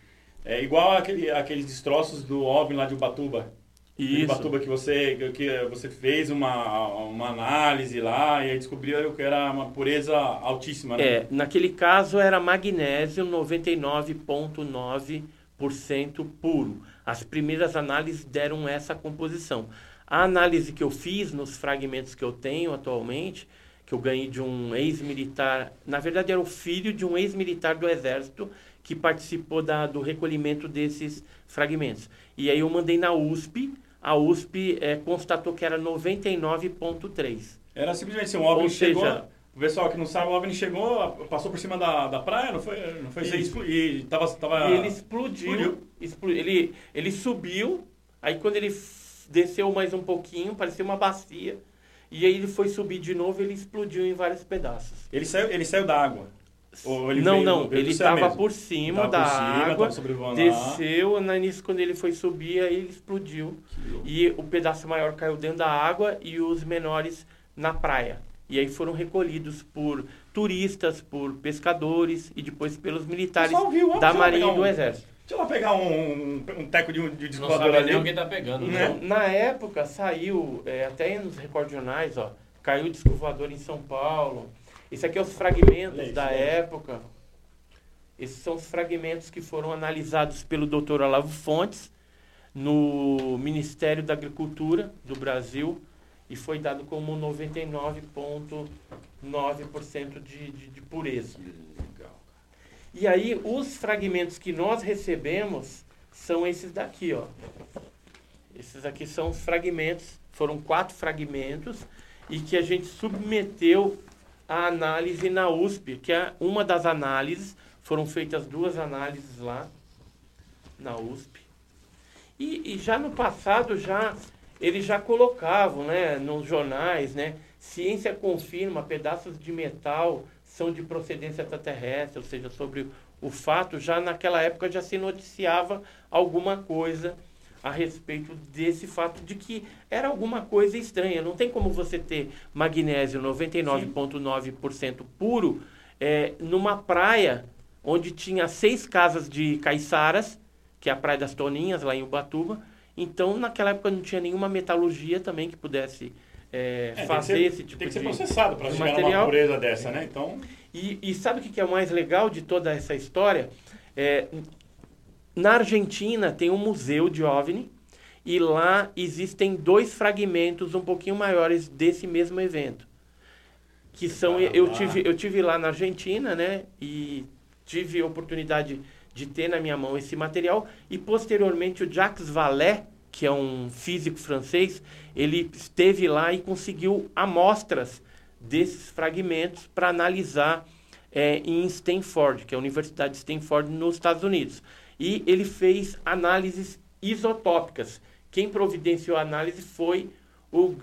É igual aquele, aqueles destroços do OVNI lá de Ubatuba. De Ubatuba que você, que você fez uma, uma análise lá e aí descobriu que era uma pureza altíssima, né? É, naquele caso era magnésio 99,9% puro. As primeiras análises deram essa composição. A análise que eu fiz nos fragmentos que eu tenho atualmente, que eu ganhei de um ex-militar, na verdade era o filho de um ex-militar do Exército que participou da, do recolhimento desses fragmentos. E aí eu mandei na USP, a USP eh, constatou que era 99,3%. Era simplesmente assim, um OVNI Ou chegou... seja- O pessoal que não sabe, o OVNI chegou, passou por cima da, da praia, não foi? Não foi Isso. E tava... tava... Ele explodiu. explodiu. explo- ele, ele subiu, aí quando ele desceu mais um pouquinho, parecia uma bacia. E aí ele foi subir de novo ele explodiu em vários pedaços. Ele saiu, ele saiu da água. Não, não, do ele estava por cima Tava da por cima, água, desceu, na início quando ele foi subir, aí ele explodiu. E o pedaço maior caiu dentro da água e os menores na praia. E aí foram recolhidos por turistas, por pescadores e depois pelos militares viu, da Marinha e do Exército. Deixa eu lá pegar um, um, um teco de, um- de não descoador ali. quem tá pegando, né? Né? Na época saiu, é, até nos recordionais, ó, caiu o disco voador em São Paulo. Isso aqui é os fragmentos isso, da olha. época. Esses são os fragmentos que foram analisados pelo Dr. Olavo Fontes no Ministério da Agricultura do Brasil e foi dado como 99,9% de, de, de pureza. E aí, os fragmentos que nós recebemos são esses daqui, ó. Esses aqui são os fragmentos, foram quatro fragmentos, e que a gente submeteu à análise na USP, que é uma das análises, foram feitas duas análises lá, na USP. E, e já no passado, já eles já colocavam, né, nos jornais, né, ciência confirma, pedaços de metal são de procedência extraterrestre, ou seja, sobre o fato, já naquela época já se noticiava alguma coisa a respeito desse fato de que era alguma coisa estranha. Não tem como você ter magnésio 99,9% puro é, numa praia onde tinha seis casas de caiçaras, que é a Praia das Toninhas, lá em Ubatuba. Então, naquela época não tinha nenhuma metalurgia também que pudesse é, é, fazer ser, esse tipo de Tem que ser processado para chegar material. numa pureza dessa, né? Então... E, e sabe o que é o mais legal de toda essa história? É, na Argentina tem um museu de OVNI e lá existem dois fragmentos um pouquinho maiores desse mesmo evento. Que são ah, eu tive eu tive lá na Argentina, né? E tive a oportunidade de ter na minha mão esse material e posteriormente o Jacques Vallée, que é um físico francês, ele esteve lá e conseguiu amostras desses fragmentos para analisar é, em Stanford, que é a Universidade de Stanford nos Estados Unidos. E ele fez análises isotópicas. Quem providenciou a análise foi o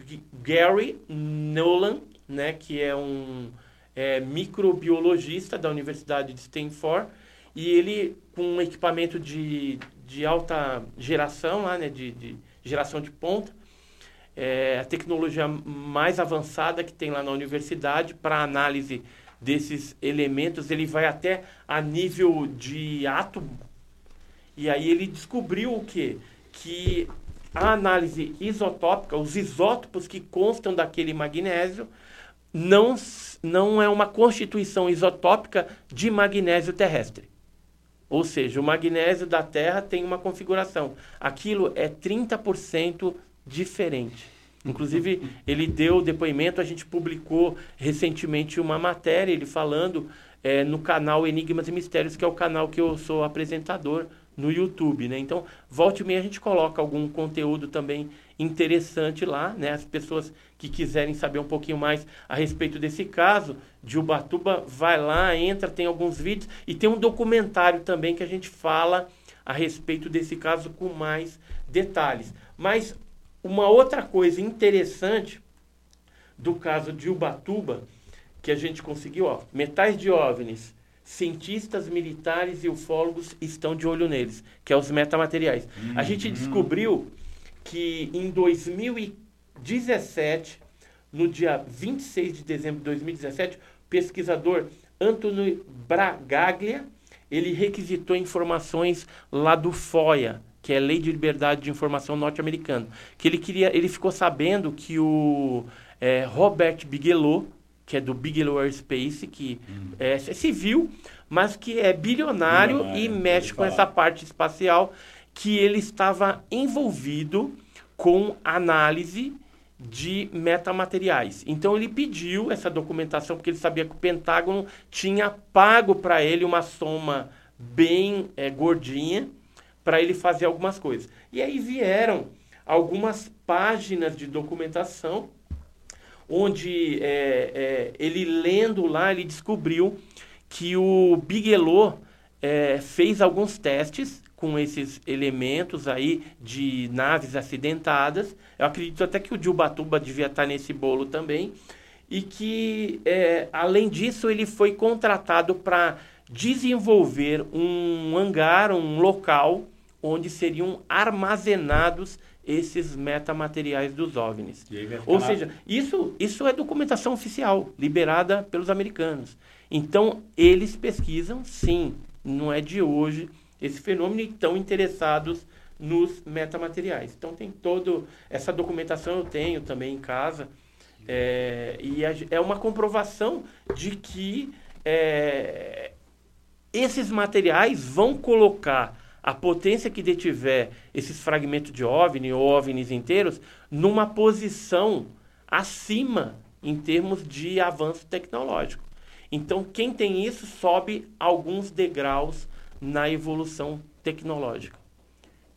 Gary Nolan, né, que é um é, microbiologista da Universidade de Stanford, e ele, com um equipamento de, de alta geração, lá, né, de, de geração de ponta, é, a tecnologia mais avançada que tem lá na universidade para análise desses elementos, ele vai até a nível de átomo. E aí ele descobriu o quê? Que a análise isotópica, os isótopos que constam daquele magnésio, não, não é uma constituição isotópica de magnésio terrestre. Ou seja, o magnésio da Terra tem uma configuração. Aquilo é 30% diferente. Inclusive, ele deu depoimento, a gente publicou recentemente uma matéria, ele falando é, no canal Enigmas e Mistérios, que é o canal que eu sou apresentador no YouTube, né? Então, volte e meia a gente coloca algum conteúdo também interessante lá, né? As pessoas que quiserem saber um pouquinho mais a respeito desse caso de Ubatuba, vai lá, entra, tem alguns vídeos e tem um documentário também que a gente fala a respeito desse caso com mais detalhes. Mas uma outra coisa interessante do caso de Ubatuba, que a gente conseguiu, ó, metais de OVNIs, cientistas militares e ufólogos estão de olho neles, que é os metamateriais. Uhum. A gente descobriu que em 2017, no dia 26 de dezembro de 2017, o pesquisador Antônio Bragaglia, ele requisitou informações lá do FOIA, que é Lei de Liberdade de Informação norte-americano, que ele queria, ele ficou sabendo que o é, Robert Bigelow, que é do Bigelow Aerospace, que hum. é, é, civil, mas que é bilionário, bilionário e mexe com essa parte espacial, que ele estava envolvido com análise de metamateriais. Então ele pediu essa documentação porque ele sabia que o Pentágono tinha pago para ele uma soma bem é, gordinha para ele fazer algumas coisas. E aí vieram algumas páginas de documentação onde é, é, ele lendo lá, ele descobriu que o Bigelow é, fez alguns testes com esses elementos aí de naves acidentadas. Eu acredito até que o de devia estar nesse bolo também. E que, é, além disso, ele foi contratado para desenvolver um hangar, um local onde seriam armazenados esses metamateriais dos OVNIs. Ou seja, isso, isso é documentação oficial, liberada pelos americanos. Então, eles pesquisam, sim, não é de hoje, esse fenômeno e estão interessados nos metamateriais. Então, tem todo... Essa documentação eu tenho também em casa. É, e é uma comprovação de que é, esses materiais vão colocar a potência que detiver esses fragmentos de OVNI ou OVNIs inteiros numa posição acima em termos de avanço tecnológico. Então, quem tem isso sobe alguns degraus na evolução tecnológica.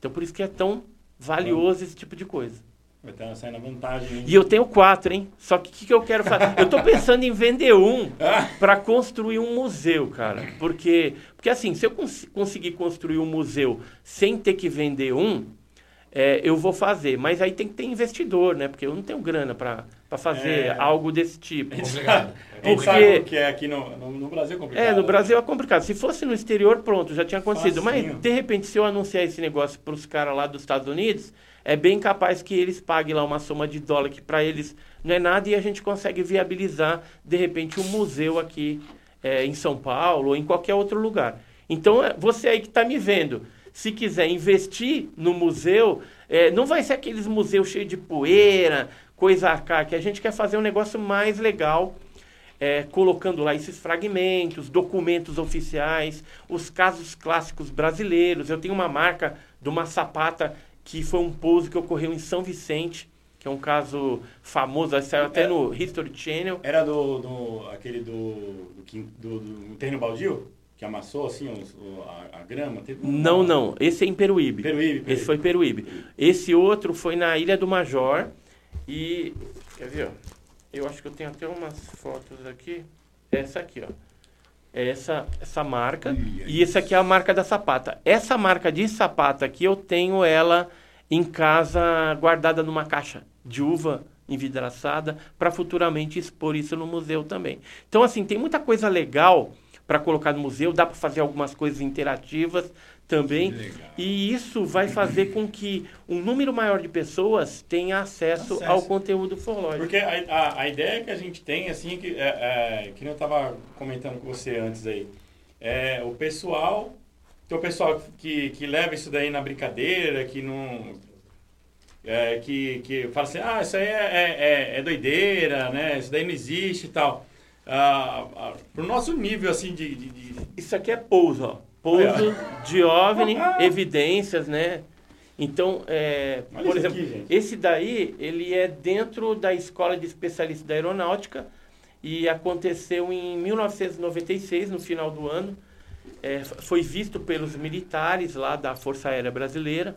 Então, por isso que é tão valioso esse tipo de coisa. Vai estar saindo a vantagem. Hein? E eu tenho quatro, hein? Só que o que, que, eu quero fazer? eu estou pensando em vender um para construir um museu, cara. Porque, porque assim, se eu cons conseguir construir um museu sem ter que vender um, é, eu vou fazer. Mas aí tem que ter investidor, né? Porque eu não tenho grana para fazer É. algo desse tipo. Complicado. A gente Porque- é aqui no, no, no Brasil é complicado. É, no Brasil é complicado. Se fosse no exterior, pronto, já tinha acontecido. Facinho. Mas, de repente, se eu anunciar esse negócio para os caras lá dos Estados Unidos, é bem capaz que eles paguem lá uma soma de dólar que para eles não é nada e a gente consegue viabilizar, de repente, um museu aqui é, em São Paulo ou em qualquer outro lugar. Então, é, você aí que está me vendo, se quiser investir no museu, é, não vai ser aqueles museus cheios de poeira, coisa arcaica. A gente quer fazer um negócio mais legal é, colocando lá esses fragmentos, documentos oficiais, os casos clássicos brasileiros. Eu tenho uma marca de uma sapata que foi um pouso que ocorreu em São Vicente, que é um caso famoso, saiu até É. no History Channel. Era do, do aquele do, do, do, do terreno baldio? Que amassou assim os- a, a grama? Teve Não, não, esse é em Peruíbe. Peruíbe, Peruíbe. Esse foi Peruíbe. Esse outro foi na Ilha do Major e quer ver? ó? Eu acho que eu tenho até umas fotos aqui. Essa aqui, ó. É Essa essa marca e esse aqui é a marca da sapata. Essa marca de sapata aqui eu tenho ela em casa guardada numa caixa de uva envidraçada para futuramente expor isso no museu também. Então assim, tem muita coisa legal para colocar no museu, dá para fazer algumas coisas interativas também. E isso vai fazer com que um número maior de pessoas tenha acesso, Acesso. ao conteúdo ufológico. Porque a, a, a ideia que a gente tem, assim, que, é, é, que eu estava comentando com você antes aí, é o pessoal, tem o pessoal que, que leva isso daí na brincadeira, que não... é, que, que fala assim, ah, isso aí é, é, é- é doideira, né? Isso daí não existe e tal. Ah, ah, pro nosso nível, assim, de... de- de- Isso aqui é pouso, ó. Pouso de OVNI, evidências, né? Então, é, Olha por exemplo, aqui, esse daí, ele é dentro da Escola de Especialistas da Aeronáutica e aconteceu em 1996, no final do ano. É, foi visto pelos militares lá da Força Aérea Brasileira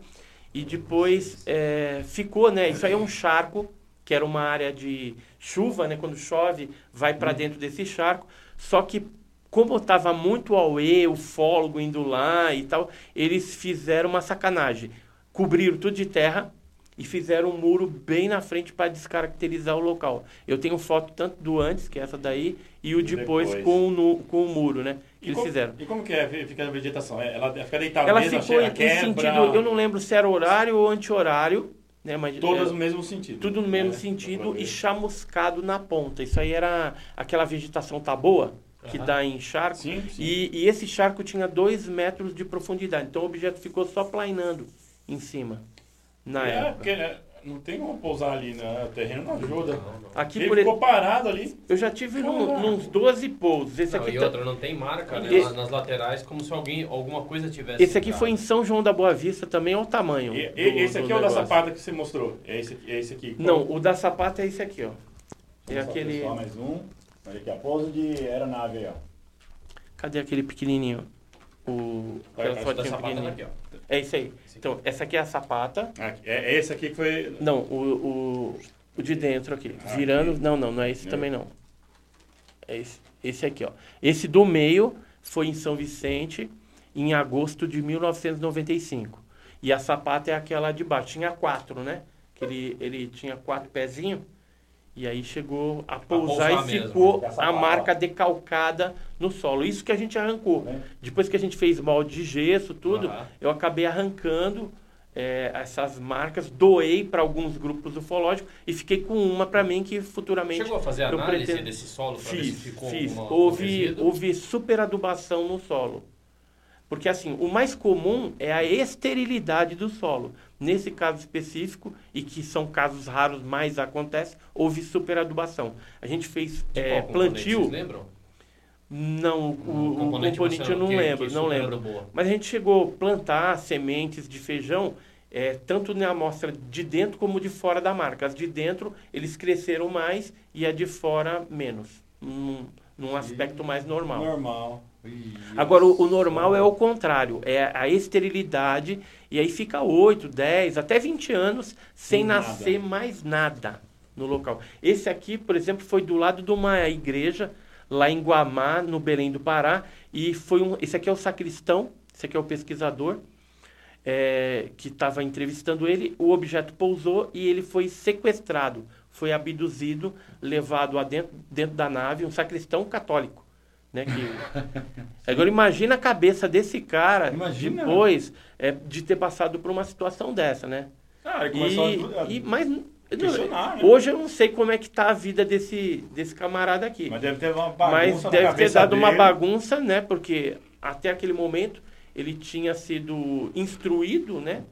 e depois é, ficou, né? Isso aí é um charco, que era uma área de chuva, né? Quando chove, vai para dentro desse charco. Só que como estava muito auê, ufólogo indo lá e tal, eles fizeram uma sacanagem. Cobriram tudo de terra e fizeram um muro bem na frente para descaracterizar o local. Eu tenho foto tanto do antes, que é essa daí, e o depois, depois. Com, o, com o muro, né? Que E eles como, fizeram. E como que é, fica a vegetação? É, Ela fica deitada Ela mesmo, ficou em, ela em quebra, sentido, eu não lembro se era horário ou anti-horário, né? Mas, Todas é, no mesmo sentido. tudo no mesmo É, sentido e ver. chamuscado na ponta. Isso aí era aquela vegetação tá boa, que Aham. dá em charco. Sim, sim. E, e esse charco tinha dois metros de profundidade. Então o objeto ficou só plainando em cima, na é, época. porque é, não tem como pousar ali, né? O terreno não ajuda. Aqui, Ele por ficou parado ali. eu já tive nos 12 pousos. Esse Não, aqui, e tá- outra, não tem marca né, Esse- nas laterais, como se alguém, alguma coisa tivesse. esse aqui entrado. foi em São João da Boa Vista também, olha o tamanho. E- do- esse aqui é o da negócio. sapata que você mostrou. É esse, é esse aqui. Não, o da sapata é esse aqui, ó. É Vamos só, aquele. pessoal, mais um. Olha aqui, a pouso de aeronave aí, ó. Cadê aquele pequenininho? O. Vai, Aquela Da fotinha sapata tá pequenininha. aqui, ó. É isso aí. Então, essa aqui é a sapata. Aqui, é esse aqui que foi. Não, o, o, o de dentro aqui. Ah, Virando. aqui. Não, não, não é esse Não. também não. É esse, esse aqui, ó. Esse do meio foi em São Vicente em agosto de 1995. E a sapata é aquela de baixo. Tinha quatro, né? Que ele, ele tinha quatro pezinhos. E aí chegou a pousar, pousar e mesmo. ficou Com a a marca decalcada no solo. Isso que a gente arrancou. Né? Depois que a gente fez molde de gesso, tudo, Aham. eu acabei arrancando é, essas marcas, doei para alguns grupos ufológicos e fiquei com uma para mim que futuramente Chegou a fazer análise pretendo- desse solo para ver se ficou fiz. Houve, houve superadubação no solo. Porque assim, o mais comum é a esterilidade do solo. Nesse caso específico, e que são casos raros, mas acontece, houve superadubação. A gente fez De é, qual componente, plantio. Vocês lembram? Não, o, o componente, você eu não que- lembro, que não lembro. Mas a gente chegou a plantar sementes de feijão, é, tanto na amostra de dentro como de fora da marca. As de dentro, eles cresceram mais e a de fora, menos. Num, num aspecto mais normal. Normal. Agora, o, o normal é o contrário, é a esterilidade, e aí fica 8, 10, até 20 anos sem Sem nada. nascer mais nada no local. Esse aqui, por exemplo, foi do lado de uma igreja, lá em Guamá, no Belém do Pará, e foi um. Esse aqui é o sacristão, esse aqui é o pesquisador. é, que estava entrevistando ele, o objeto pousou e ele foi sequestrado, foi abduzido, levado dentro, dentro da nave, um sacristão católico. Né, que... Agora imagina a cabeça desse cara imagina. depois é, de ter passado por uma situação dessa, né? Começou e, a... e, mas né? Hoje eu não sei como é que tá a vida desse, desse camarada aqui. Mas deve ter uma bagunça Mas deve ter dado dele. uma bagunça, né? Porque até aquele momento ele tinha sido instruído, né?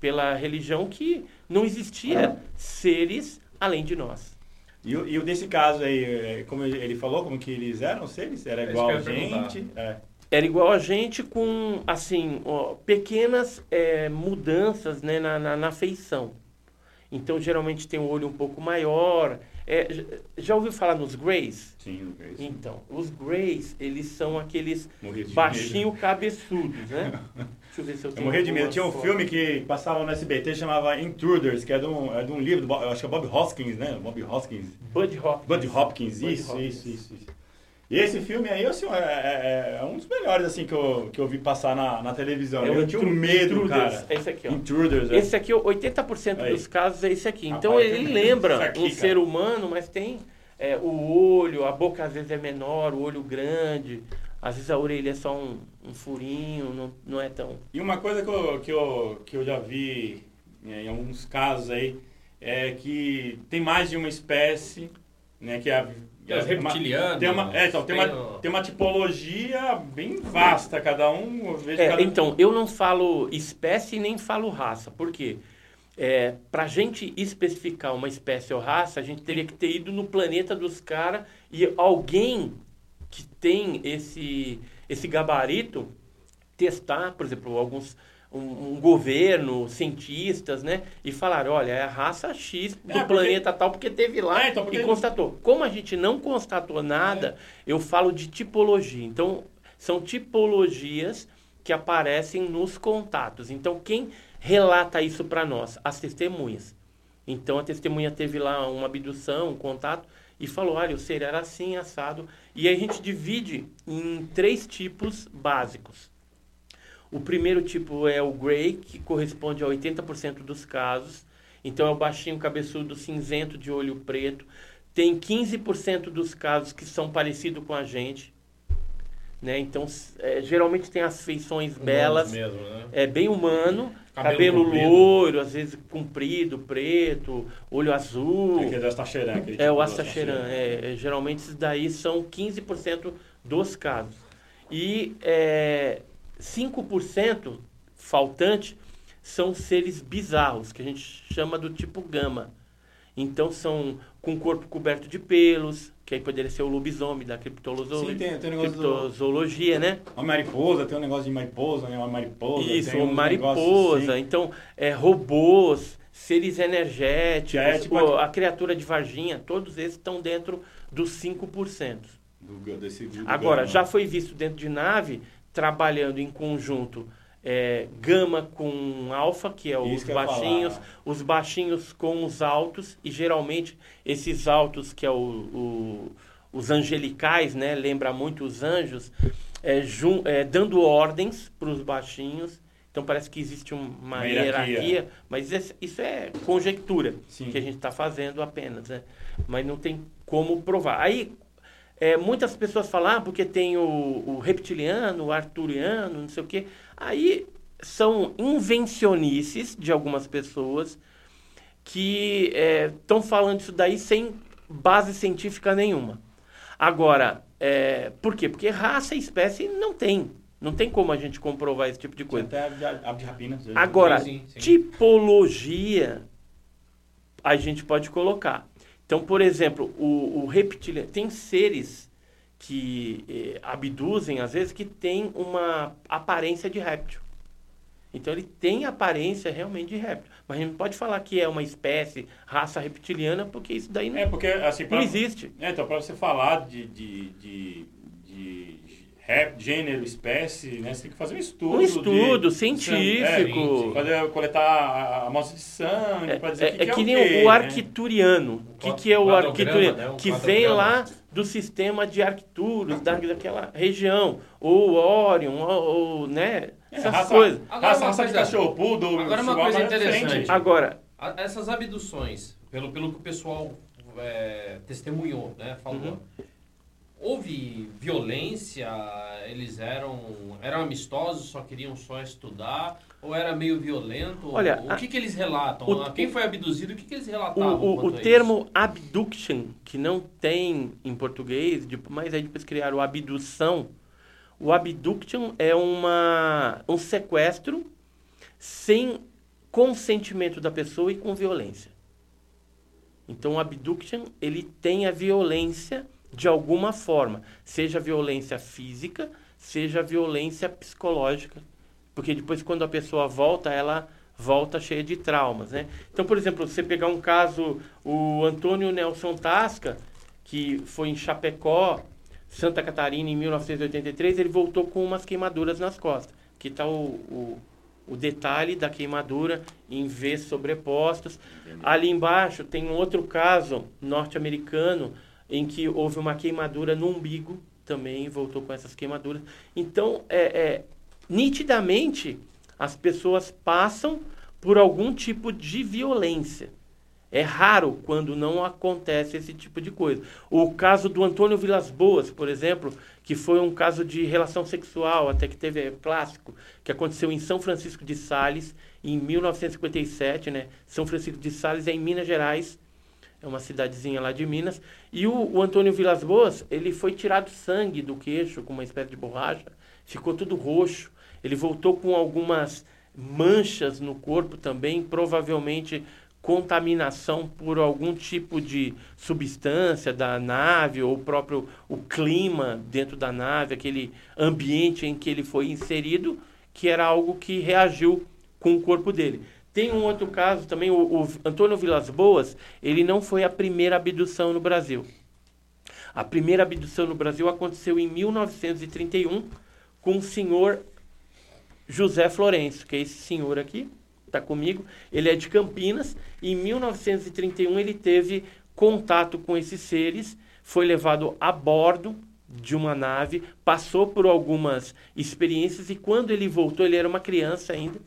Pela religião que não existia seres além de nós. E, e o desse caso aí, é, como ele falou, como que eles eram seres? Era igual a gente? É. Era igual a gente com, assim, ó, pequenas é, mudanças né, na, na, na feição. Então, geralmente tem um olho um pouco maior. É, já ouviu falar nos Greys? Sim, os Greys. Então, os Greys, eles são aqueles baixinho cabeçudos, né? Deixa eu se eu. Eu morri de medo. Tinha um filme que passava no SBT chamava Intruders, que é de um, é de um livro, do, eu acho que é Bob Hoskins, né? Bob Hoskins. Bud Hopkins. Bud Hopkins, Bud isso, Hopkins. isso, isso, isso. E esse filme aí, assim, é, é, é, um dos melhores, assim, que eu, que eu vi passar na, na televisão. É eu tinha um medo, Intruders. cara. Esse aqui, ó. Intruders, é. Esse aqui, 80% aí. dos casos é esse aqui. Então, Rapaz, ele lembra aqui, um cara. ser humano, mas tem é, o olho, a boca às vezes é menor, o olho grande. Às vezes a orelha é só um, um furinho, não, não é tão... E uma coisa que eu, que eu, que eu já vi né, em alguns casos aí, é que tem mais de uma espécie, né, que é a é, os reptilianos. Tem uma, é, então, tem, uma, tem uma tipologia bem vasta, cada um. Eu é, cada... Então, eu não falo espécie nem falo raça. Por quê? É, Para a gente especificar uma espécie ou raça, a gente teria que ter ido no planeta dos caras e alguém que tem esse, esse gabarito testar, por exemplo, alguns um, um, governo, cientistas, né? E falaram, olha, é a raça X do é, porque... planeta tal, porque teve lá é, então, porque... e constatou. Como a gente não constatou nada, é. eu falo de tipologia. Então, são tipologias que aparecem nos contatos. Então, quem relata isso para nós? As testemunhas. Então, a testemunha teve lá uma abdução, um contato, e falou, olha, o ser era assim, assado. E a gente divide em três tipos básicos. O primeiro tipo é o gray, que corresponde a 80% dos casos. Então é o baixinho cabeçudo cinzento de olho preto. Tem 15% dos casos que são parecidos com a gente. Né? Então, é, geralmente tem as feições Humanos belas. Mesmo, né? É bem humano. Cabelo, cabelo loiro, às vezes comprido, preto, olho azul. É, Astacheran, é o Astacheran. É, é, geralmente, esses daí são 15% dos casos. E é, 5% faltante são seres bizarros, que a gente chama do tipo gama. Então são com o corpo coberto de pelos, que aí poderia ser o lobisomem da criptozoologia, Sim, tem, tem um criptozoologia, do... né? A mariposa, tem um negócio de mariposa, né? Uma mariposa. Isso, um mariposa. Assim. Então, é, robôs, seres energéticos, é, tipo a... a criatura de Varginha, todos esses estão dentro dos 5%. Do, desse, do Agora, já foi visto dentro de nave trabalhando em conjunto é, gama com alfa, que é os que baixinhos, os baixinhos com os altos, e geralmente esses altos, que é o, o os angelicais, né, lembra muito os anjos, é, jun, é, dando ordens para os baixinhos. Então parece que existe uma, uma hierarquia. hierarquia, mas isso é conjectura Sim. que a gente está fazendo apenas, né? Mas não tem como provar. Aí é, muitas pessoas falam, ah, porque tem o, o, reptiliano, o arturiano, não sei o quê. Aí são invencionices de algumas pessoas que estão é, falando isso daí sem base científica nenhuma. Agora, é, por quê? Porque raça e espécie não tem. Não tem como a gente comprovar esse tipo de coisa. Até ave de rapina. Agora, sim, sim. tipologia a gente pode colocar. Então, por exemplo, o, o reptiliano. Tem seres que eh, abduzem, às vezes, que tem uma aparência de réptil. Então, ele tem aparência realmente de réptil. Mas a gente não pode falar que é uma espécie, raça reptiliana, porque isso daí não, é porque, assim, pra, não existe. É, então, para você falar de, de, de, de gênero, espécie, né? Você tem que fazer um estudo. Um estudo de, científico. É, fazer, coletar a amostra de sangue, é, para dizer é, que, é, que, que nem o, o né? arquituriano. O que, que é o arquituriano? Né? que vem lá do sistema de Arcturus, da, daquela região. Ou Orion, ou, ou, né? É, Essas raça, coisas. Agora raça, uma raça de coisa- cachorro, poodle, Agora uma coisa é interessante. Agora, A- Essas abduções, pelo, pelo que o pessoal é, testemunhou, né, falou. Uhum. Houve violência? Eles eram, eram amistosos, só queriam só estudar? Ou era meio violento? Olha, o a- que, que eles relatam? o- Quem foi abduzido? O que, que eles relatavam? o- o termo abduction, que não tem em português, mas aí depois criaram abdução. O abduction é uma, um sequestro sem consentimento da pessoa e com violência. Então, o abduction, ele tem a violência de alguma forma, seja violência física, seja violência psicológica, porque depois quando a pessoa volta, ela volta cheia de traumas, né? Então, por exemplo, você pegar um caso, o Antônio Nelson Tasca, que foi em Chapecó, Santa Catarina, em 1983, ele voltou com umas queimaduras nas costas. Aqui está o, o, o detalhe da queimadura em V sobrepostos. Ali embaixo tem um outro caso norte-americano em que houve uma queimadura no umbigo, também voltou com essas queimaduras. Então, é, é, nitidamente, as pessoas passam por algum tipo de violência. É raro quando não acontece esse tipo de coisa. O caso do Antônio Vilas Boas, por exemplo, que foi um caso de relação sexual, até que teve é, clássico, que aconteceu em São Francisco de Sales, em 1957, né? São Francisco de Sales é em Minas Gerais, é uma cidadezinha lá de Minas. E o, o Antônio Vilas Boas, ele foi tirado sangue do queixo com uma espécie de borracha, ficou tudo roxo. Ele voltou com algumas manchas no corpo também, provavelmente contaminação por algum tipo de substância da nave ou próprio o clima dentro da nave, aquele ambiente em que ele foi inserido, que era algo que reagiu com o corpo dele. Tem um outro caso também, o, o Antônio Vilas Boas, ele não foi a primeira abdução no Brasil. A primeira abdução no Brasil aconteceu em 1931 com o senhor José Florencio, que é esse senhor aqui, está comigo. Ele é de Campinas. E em 1931 ele teve contato com esses seres, foi levado a bordo de uma nave, passou por algumas experiências e quando ele voltou, ele era uma criança ainda.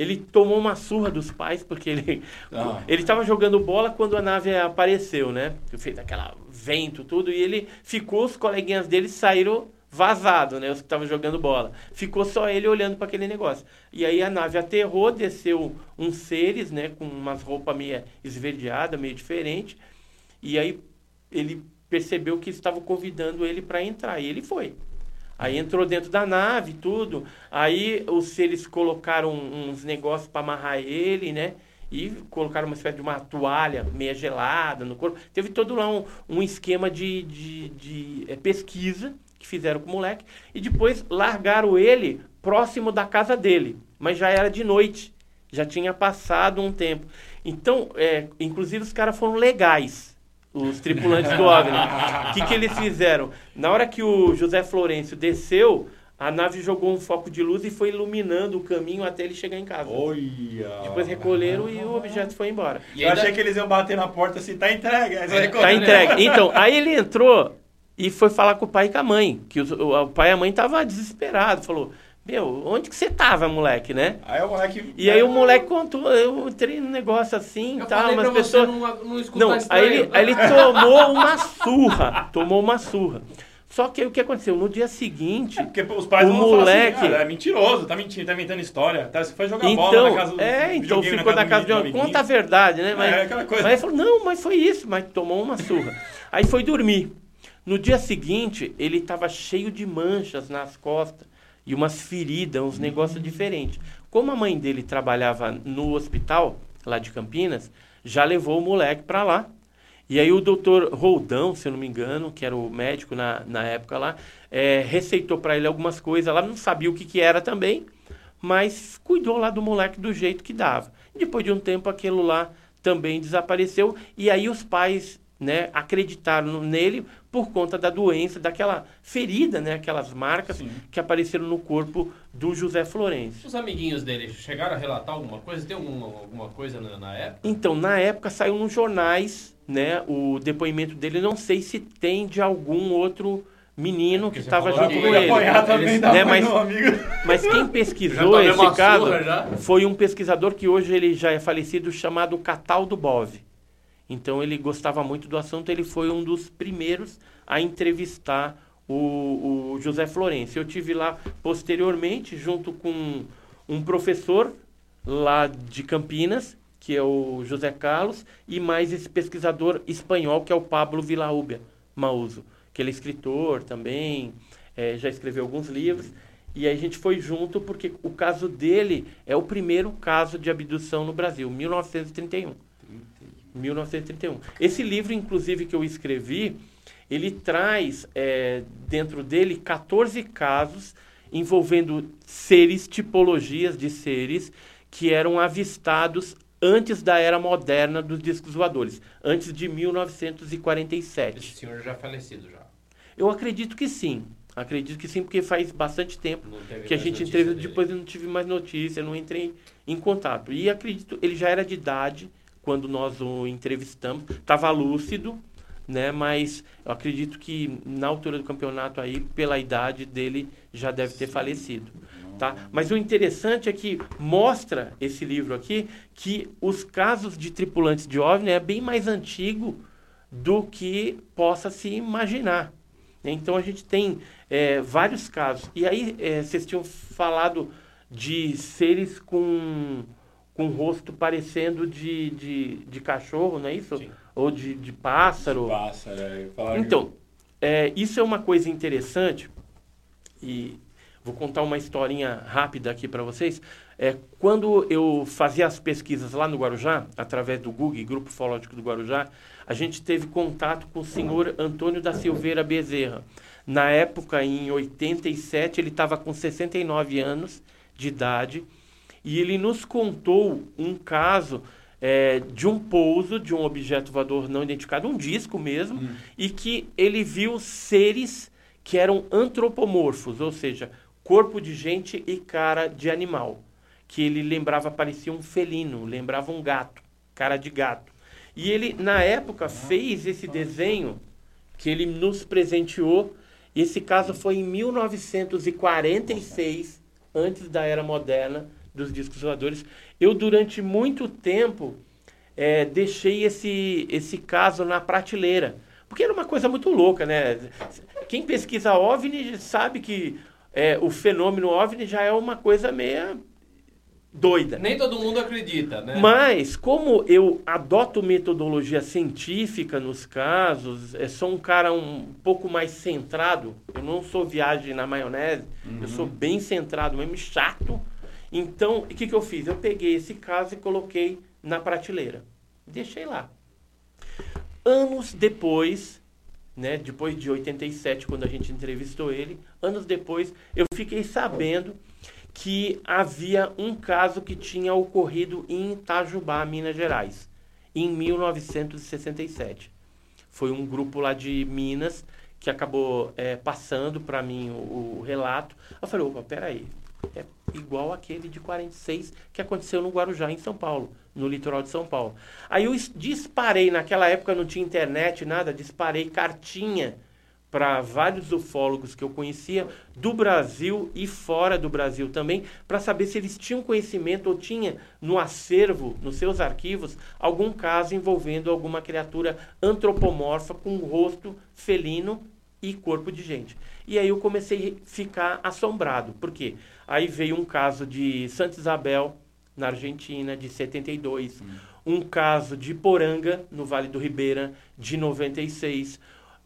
Ele tomou uma surra dos pais porque ele Ah. ele estava jogando bola quando a nave apareceu, né? Fez aquela vento tudo e ele ficou, os coleguinhas dele saíram vazado, né? Os que estavam jogando bola. Ficou só ele olhando para aquele negócio. E aí a nave aterrou, desceu uns seres, né? Com umas roupas meio esverdeadas, meio diferente. E aí ele percebeu que estavam convidando ele para entrar. E ele foi. Aí entrou dentro da nave, tudo. Aí os seres colocaram uns negócios para amarrar ele, né? E colocaram uma espécie de uma toalha meia gelada no corpo. Teve todo lá um, um esquema de, de, de eh, pesquisa que fizeram com o moleque. E depois largaram ele próximo da casa dele. Mas já era de noite. Já tinha passado um tempo. Então, é, inclusive, os caras foram legais os tripulantes do OVNI. O que, que eles fizeram? Na hora que o José Florencio desceu, a nave jogou um foco de luz e foi iluminando o caminho até ele chegar em casa. Olha. Depois recolheram e o objeto foi embora. E Eu ainda- achei que eles iam bater na porta assim, tá entregue. Vai Tá entregue. Então, aí ele entrou e foi falar com o pai e com a mãe. Que o, o pai e a mãe estavam desesperados. Falou, meu, onde que você tava, moleque, né? Aí o moleque. E aí o moleque contou, eu entrei num negócio assim e tal, mas pessoas... não, não aí ele, aí ele tomou uma surra. Tomou uma surra. Só que aí o que aconteceu? No dia seguinte. Porque os pais O falar moleque- assim, ah, é mentiroso, tá mentindo, tá inventando história. Tá, você foi jogar bola Então, na casa do é, então ficou na casa de um uma. amiguinho. Conta a verdade, né? Mas, É, aquela coisa. mas ele falou: não, mas foi isso, mas tomou uma surra. Aí foi dormir. No dia seguinte, ele estava cheio de manchas nas costas e umas feridas, uns negócios diferentes. Como a mãe dele trabalhava no hospital, lá de Campinas, já levou o moleque para lá. E aí o doutor Roldão, se eu não me engano, que era o médico na, na época lá, é, receitou para ele algumas coisas. Ela não sabia o que, que era também, mas cuidou lá do moleque do jeito que dava. Depois de um tempo aquilo lá também desapareceu e aí os pais, né, acreditaram nele por conta da doença, daquela ferida, né, aquelas marcas Sim. que apareceram no corpo do José Florencio. Os amiguinhos dele chegaram a relatar alguma coisa? Tem alguma, alguma coisa na, na época? Então, na época saiu nos jornais, né, o depoimento dele, não sei se tem de algum outro menino É, que estava junto com ele também né, mas-. Mas quem Já pesquisou esse caso surra foi um pesquisador que hoje ele já é falecido, chamado Cataldo Bove. Então ele gostava muito do assunto, ele foi um dos primeiros a entrevistar o, o José Florencio. Eu tive lá posteriormente, junto com um professor lá de Campinas, que é o José Carlos, e mais esse pesquisador espanhol, que é o Pablo Villaúbia Mauso, que ele é escritor também, eh, já escreveu alguns livros. E a gente foi junto porque o caso dele é o primeiro caso de abdução no Brasil, 1931. 1931. Esse livro, inclusive, que eu escrevi, ele traz eh, dentro dele 14 casos envolvendo seres, tipologias de seres que eram avistados antes da era moderna dos discos voadores, antes de 1947. Esse senhor já é falecido já. Eu acredito que sim. Acredito que sim, porque faz bastante tempo que a gente entrevistou. Depois eu não tive mais notícia, não entrei em contato. E acredito, ele já era de idade quando nós o entrevistamos, estava lúcido, né? Mas eu acredito que na altura do campeonato aí, pela idade dele, já deve ter falecido. Tá? Mas o interessante é que mostra esse livro aqui que os casos de tripulantes de OVNI é bem mais antigo do que possa se imaginar. né? Então a gente tem é, vários casos. E aí é, vocês tinham falado de seres com, com rosto parecendo de, de, de cachorro, não é isso? Sim. Ou de, de pássaro. Passa, né? Falaram Então, é, isso é uma coisa interessante e vou contar uma historinha rápida aqui para vocês. É, quando eu fazia as pesquisas lá no Guarujá, através do GUG, Grupo Ufológico do Guarujá, a gente teve contato com o senhor Antônio da Silveira Bezerra. Na época, em 87, ele estava com 69 anos de idade e ele nos contou um caso é, de um pouso de um objeto voador não identificado, um disco mesmo, e que ele viu seres que eram antropomorfos, ou seja, corpo de gente e cara de animal, que ele lembrava, parecia um felino, lembrava um gato, cara de gato. E ele, na época, fez esse desenho que ele nos presenteou. Esse caso foi em 1946, antes da era moderna dos discos voadores. Eu, durante muito tempo, eh, deixei esse, esse caso na prateleira. Porque era uma coisa muito louca, né? Quem pesquisa OVNI sabe que eh, o fenômeno OVNI já é uma coisa meia doida. Nem todo mundo acredita, né? Mas, como eu adoto metodologia científica nos casos, é, sou um cara um pouco mais centrado, eu não sou viagem na maionese, eu sou bem centrado, mesmo chato. Então, o que, que eu fiz? Eu peguei esse caso e coloquei na prateleira. Deixei lá. Anos depois, né, depois de 87, quando a gente entrevistou ele, anos depois, eu fiquei sabendo que havia um caso que tinha ocorrido em Itajubá, Minas Gerais, em 1967. Foi um grupo lá de Minas que acabou é, passando para mim o, o relato. Eu falei, opa, peraí, é igual aquele de 46 que aconteceu no Guarujá, em São Paulo, no litoral de São Paulo. Aí eu disparei, naquela época não tinha internet, nada, disparei cartinha para vários ufólogos que eu conhecia do Brasil e fora do Brasil também, para saber se eles tinham conhecimento ou tinha no acervo, nos seus arquivos, algum caso envolvendo alguma criatura antropomorfa com rosto felino e corpo de gente. E aí eu comecei a ficar assombrado. Por quê? Aí veio um caso de Santa Isabel, na Argentina, de 72. Um caso de Poranga, no Vale do Ribeira, de 96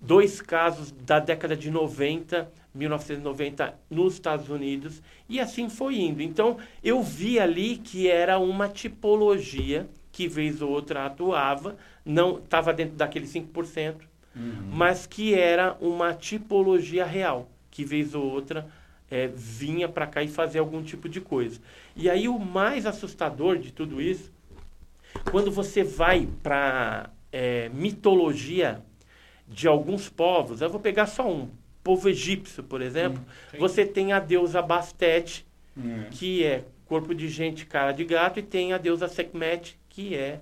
dois casos da década de 90, 1990, nos Estados Unidos, e assim foi indo. Então, eu vi ali que era uma tipologia que vez ou outra atuava, não estava dentro daquele 5%, mas que era uma tipologia real, que vez ou outra eh, vinha para cá e fazia algum tipo de coisa. E aí o mais assustador de tudo isso, quando você vai para mitologia de alguns povos, eu vou pegar só um, povo egípcio, por exemplo, sim. você tem a deusa Bastet, Hum. que é corpo de gente, cara de gato, e tem a deusa Sekhmet, que é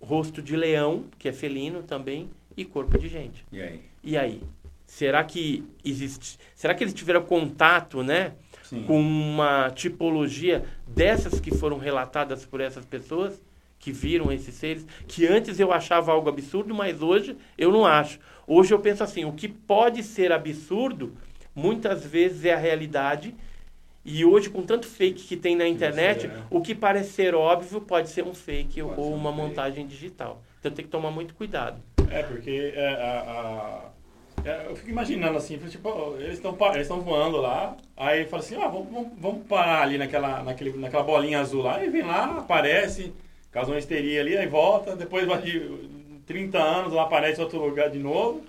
rosto de leão, que é felino também, e corpo de gente. E aí? E aí? Será que existe? Será que eles tiveram contato, né, Sim. com uma tipologia dessas que foram relatadas por essas pessoas que viram esses seres, que antes eu achava algo absurdo, mas hoje eu não acho. Hoje eu penso assim, o que pode ser absurdo, muitas vezes é a realidade. E hoje, com tanto fake que tem na internet, é. o que parece ser óbvio pode ser um fake Pode ou ser um uma fake. montagem digital. Então tem que tomar muito cuidado. É, porque é, a, a- é, eu fico imaginando assim, tipo, eles estão eles voando lá, aí fala assim, ah, vamos, vamos, parar ali naquela, naquele, naquela bolinha azul lá, e vem lá, aparece, causa uma histeria ali, aí volta, depois vai de 30 anos, lá aparece em outro lugar de novo.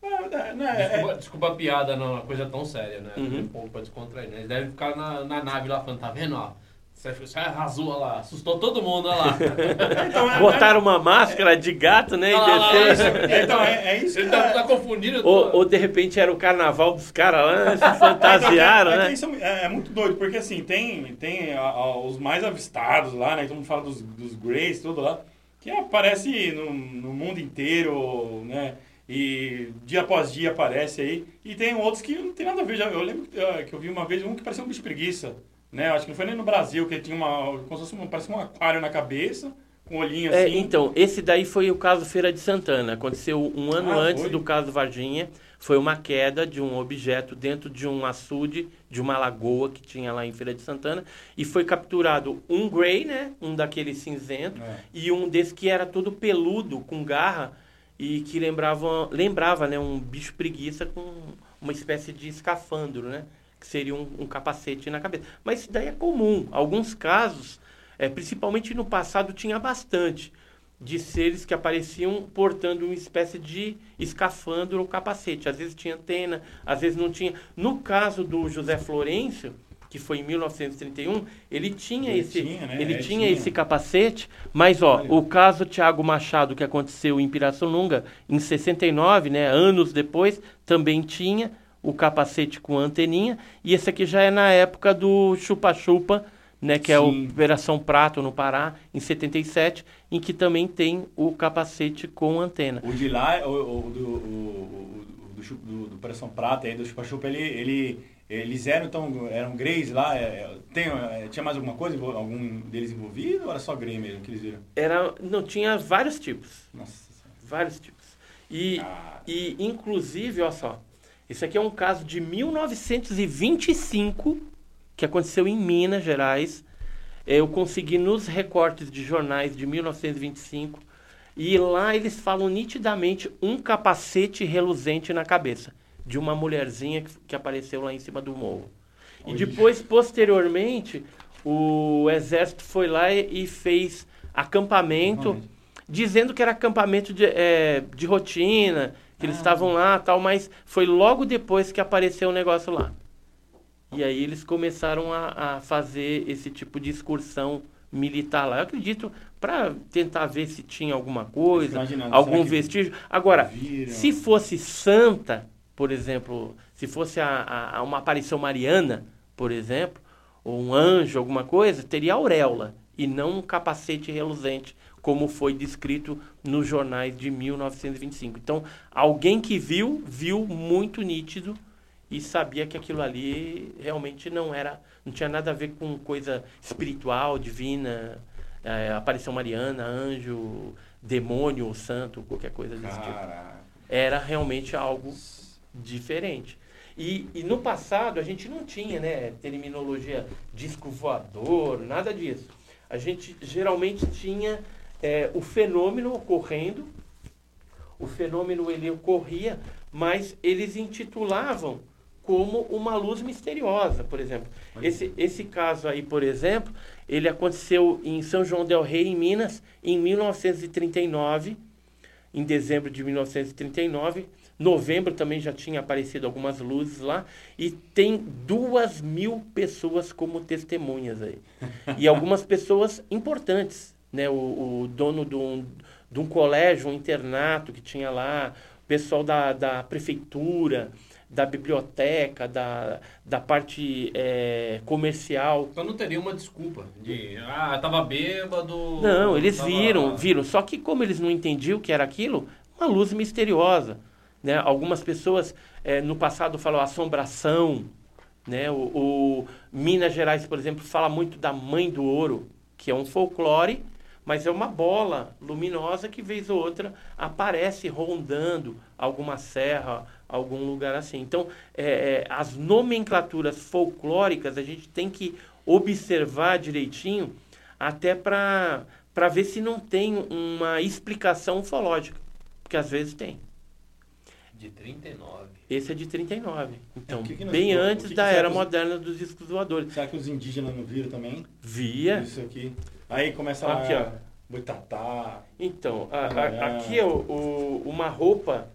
É, é, né, é- Desculpa, desculpa a piada, não, é uma coisa tão séria, né? Uhum. Um pouco pra descontrair, né? Eles devem ficar na, na nave lá falando, tá vendo, ó? Você, você arrasou olha lá, assustou todo mundo, olha lá. então, é- Botaram uma máscara de gato, né? Lá, E lá, desceram. isso. é- então, é, é isso Ele tá, é- tá confundindo Ou, tudo. ou de repente era o carnaval dos caras lá, se fantasiaram, É, então, é, né? isso é, é muito doido, porque assim, tem, tem a- a- os mais avistados lá, né? Todo mundo fala dos, dos Greys, tudo lá, que aparece no, no mundo inteiro, né? E dia após dia aparece aí. E tem outros que não tem nada a ver. Já- Eu lembro que, eh, que eu vi uma vez um que parecia um bicho preguiça, né? Acho que não foi nem no Brasil, que ele tinha uma. Como se fosse um, parecia um aquário na cabeça, com um olhinho É, assim. então, esse daí foi o caso Feira de Santana. Aconteceu um ano Ah, antes foi? do caso Varginha. Foi uma queda de um objeto dentro de um açude, de uma lagoa que tinha lá em Feira de Santana. E foi capturado um grey, né? Um daquele cinzento. É. E um desse que era todo peludo, com garra. E que lembrava, lembrava né, um bicho preguiça com uma espécie de escafandro, né? Que seria um, um capacete na cabeça. Mas isso daí é comum. Alguns casos, é, principalmente no passado, tinha bastante de seres que apareciam portando uma espécie de escafandro ou capacete. Às vezes tinha antena, às vezes não tinha. No caso do José Florencio, que foi em 1931, ele tinha Ele esse, tinha, né? ele tinha tinha. esse capacete, mas ó, Olha. o caso Tiago Machado que aconteceu em Pirassununga em 69, né, anos depois, também tinha o capacete com anteninha, e esse aqui já é na época do chupa-chupa, né, que é Sim. a Operação Prato no Pará, em 77, em que também tem o capacete com antena. O de lá, o, o do, o, do, chu- do, do Operação Prata, aí, do Chupa Chupa, ele, ele, eles eram, então, eram greys lá, é, é, tem, é, tinha mais alguma coisa, algum deles envolvido, ou era só grey mesmo que eles viram? Era, não tinha vários tipos, Nossa Senhora. vários tipos. E Cara. E, inclusive, olha só, isso aqui é um caso de 1925, que aconteceu em Minas Gerais. Eu consegui nos recortes de jornais de 1925, e lá eles falam nitidamente um capacete reluzente na cabeça, de uma mulherzinha que, apareceu lá em cima do morro. E depois, posteriormente, o exército foi lá e, fez acampamento Acampamento. dizendo que era acampamento de, é, de rotina, que eles estavam lá tal, mas foi logo depois que apareceu o negócio lá. E aí eles começaram a, a fazer esse tipo de excursão militar lá. Eu acredito para tentar ver se tinha alguma coisa, algum vestígio. Agora, viram? se fosse santa, por exemplo, se fosse a- a uma aparição mariana, por exemplo, ou um anjo, alguma coisa, teria auréola e não um capacete reluzente, como foi descrito nos jornais de 1925. Então, alguém que viu, viu muito nítido e sabia que aquilo ali realmente não era, não tinha nada a ver com coisa espiritual, divina, eh, aparição mariana, anjo, demônio ou santo, qualquer coisa desse tipo Caraca. era realmente algo diferente. E, e no passado a gente não tinha, né, terminologia disco voador, nada disso. A gente geralmente tinha é, o fenômeno ocorrendo, o fenômeno ele ocorria, mas eles intitulavam como uma luz misteriosa, por exemplo. Esse, esse caso aí, por exemplo, ele aconteceu em São João del Rei, em Minas, em 1939 em dezembro de 1939. Novembro também já tinha aparecido algumas luzes lá. E tem duas mil pessoas como testemunhas aí. E algumas pessoas importantes. Né? O, o dono de um, de um colégio, um internato que tinha lá, o pessoal da, da prefeitura, da biblioteca, da, da parte eh, comercial. Então não teria uma desculpa de, ah, tava bêbado. Não, eles tava- viram, viram. Só que como eles não entendiam o que era aquilo, uma luz misteriosa. Né? Algumas pessoas é, no passado falam assombração. Né? O, o, Minas Gerais, por exemplo, fala muito da Mãe do Ouro, que é um folclore, mas é uma bola luminosa que, vez ou outra, aparece rondando alguma serra, algum lugar assim. Então, é, é, as nomenclaturas folclóricas a gente tem que observar direitinho, até para ver se não tem uma explicação ufológica, porque às vezes tem. De 39. Esse é de 39. Então, É, que que bem antes que que da era os- moderna dos discos voadores. Será que os indígenas não viram também? Via. Isso aqui. Aí começa Aqui, lá. ó. Boitatá. Então, a- a- aqui é o, o- uma roupa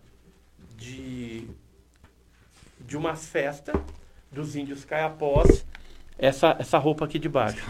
de, de uma festa dos índios caiapós. Essa, essa roupa aqui de baixo.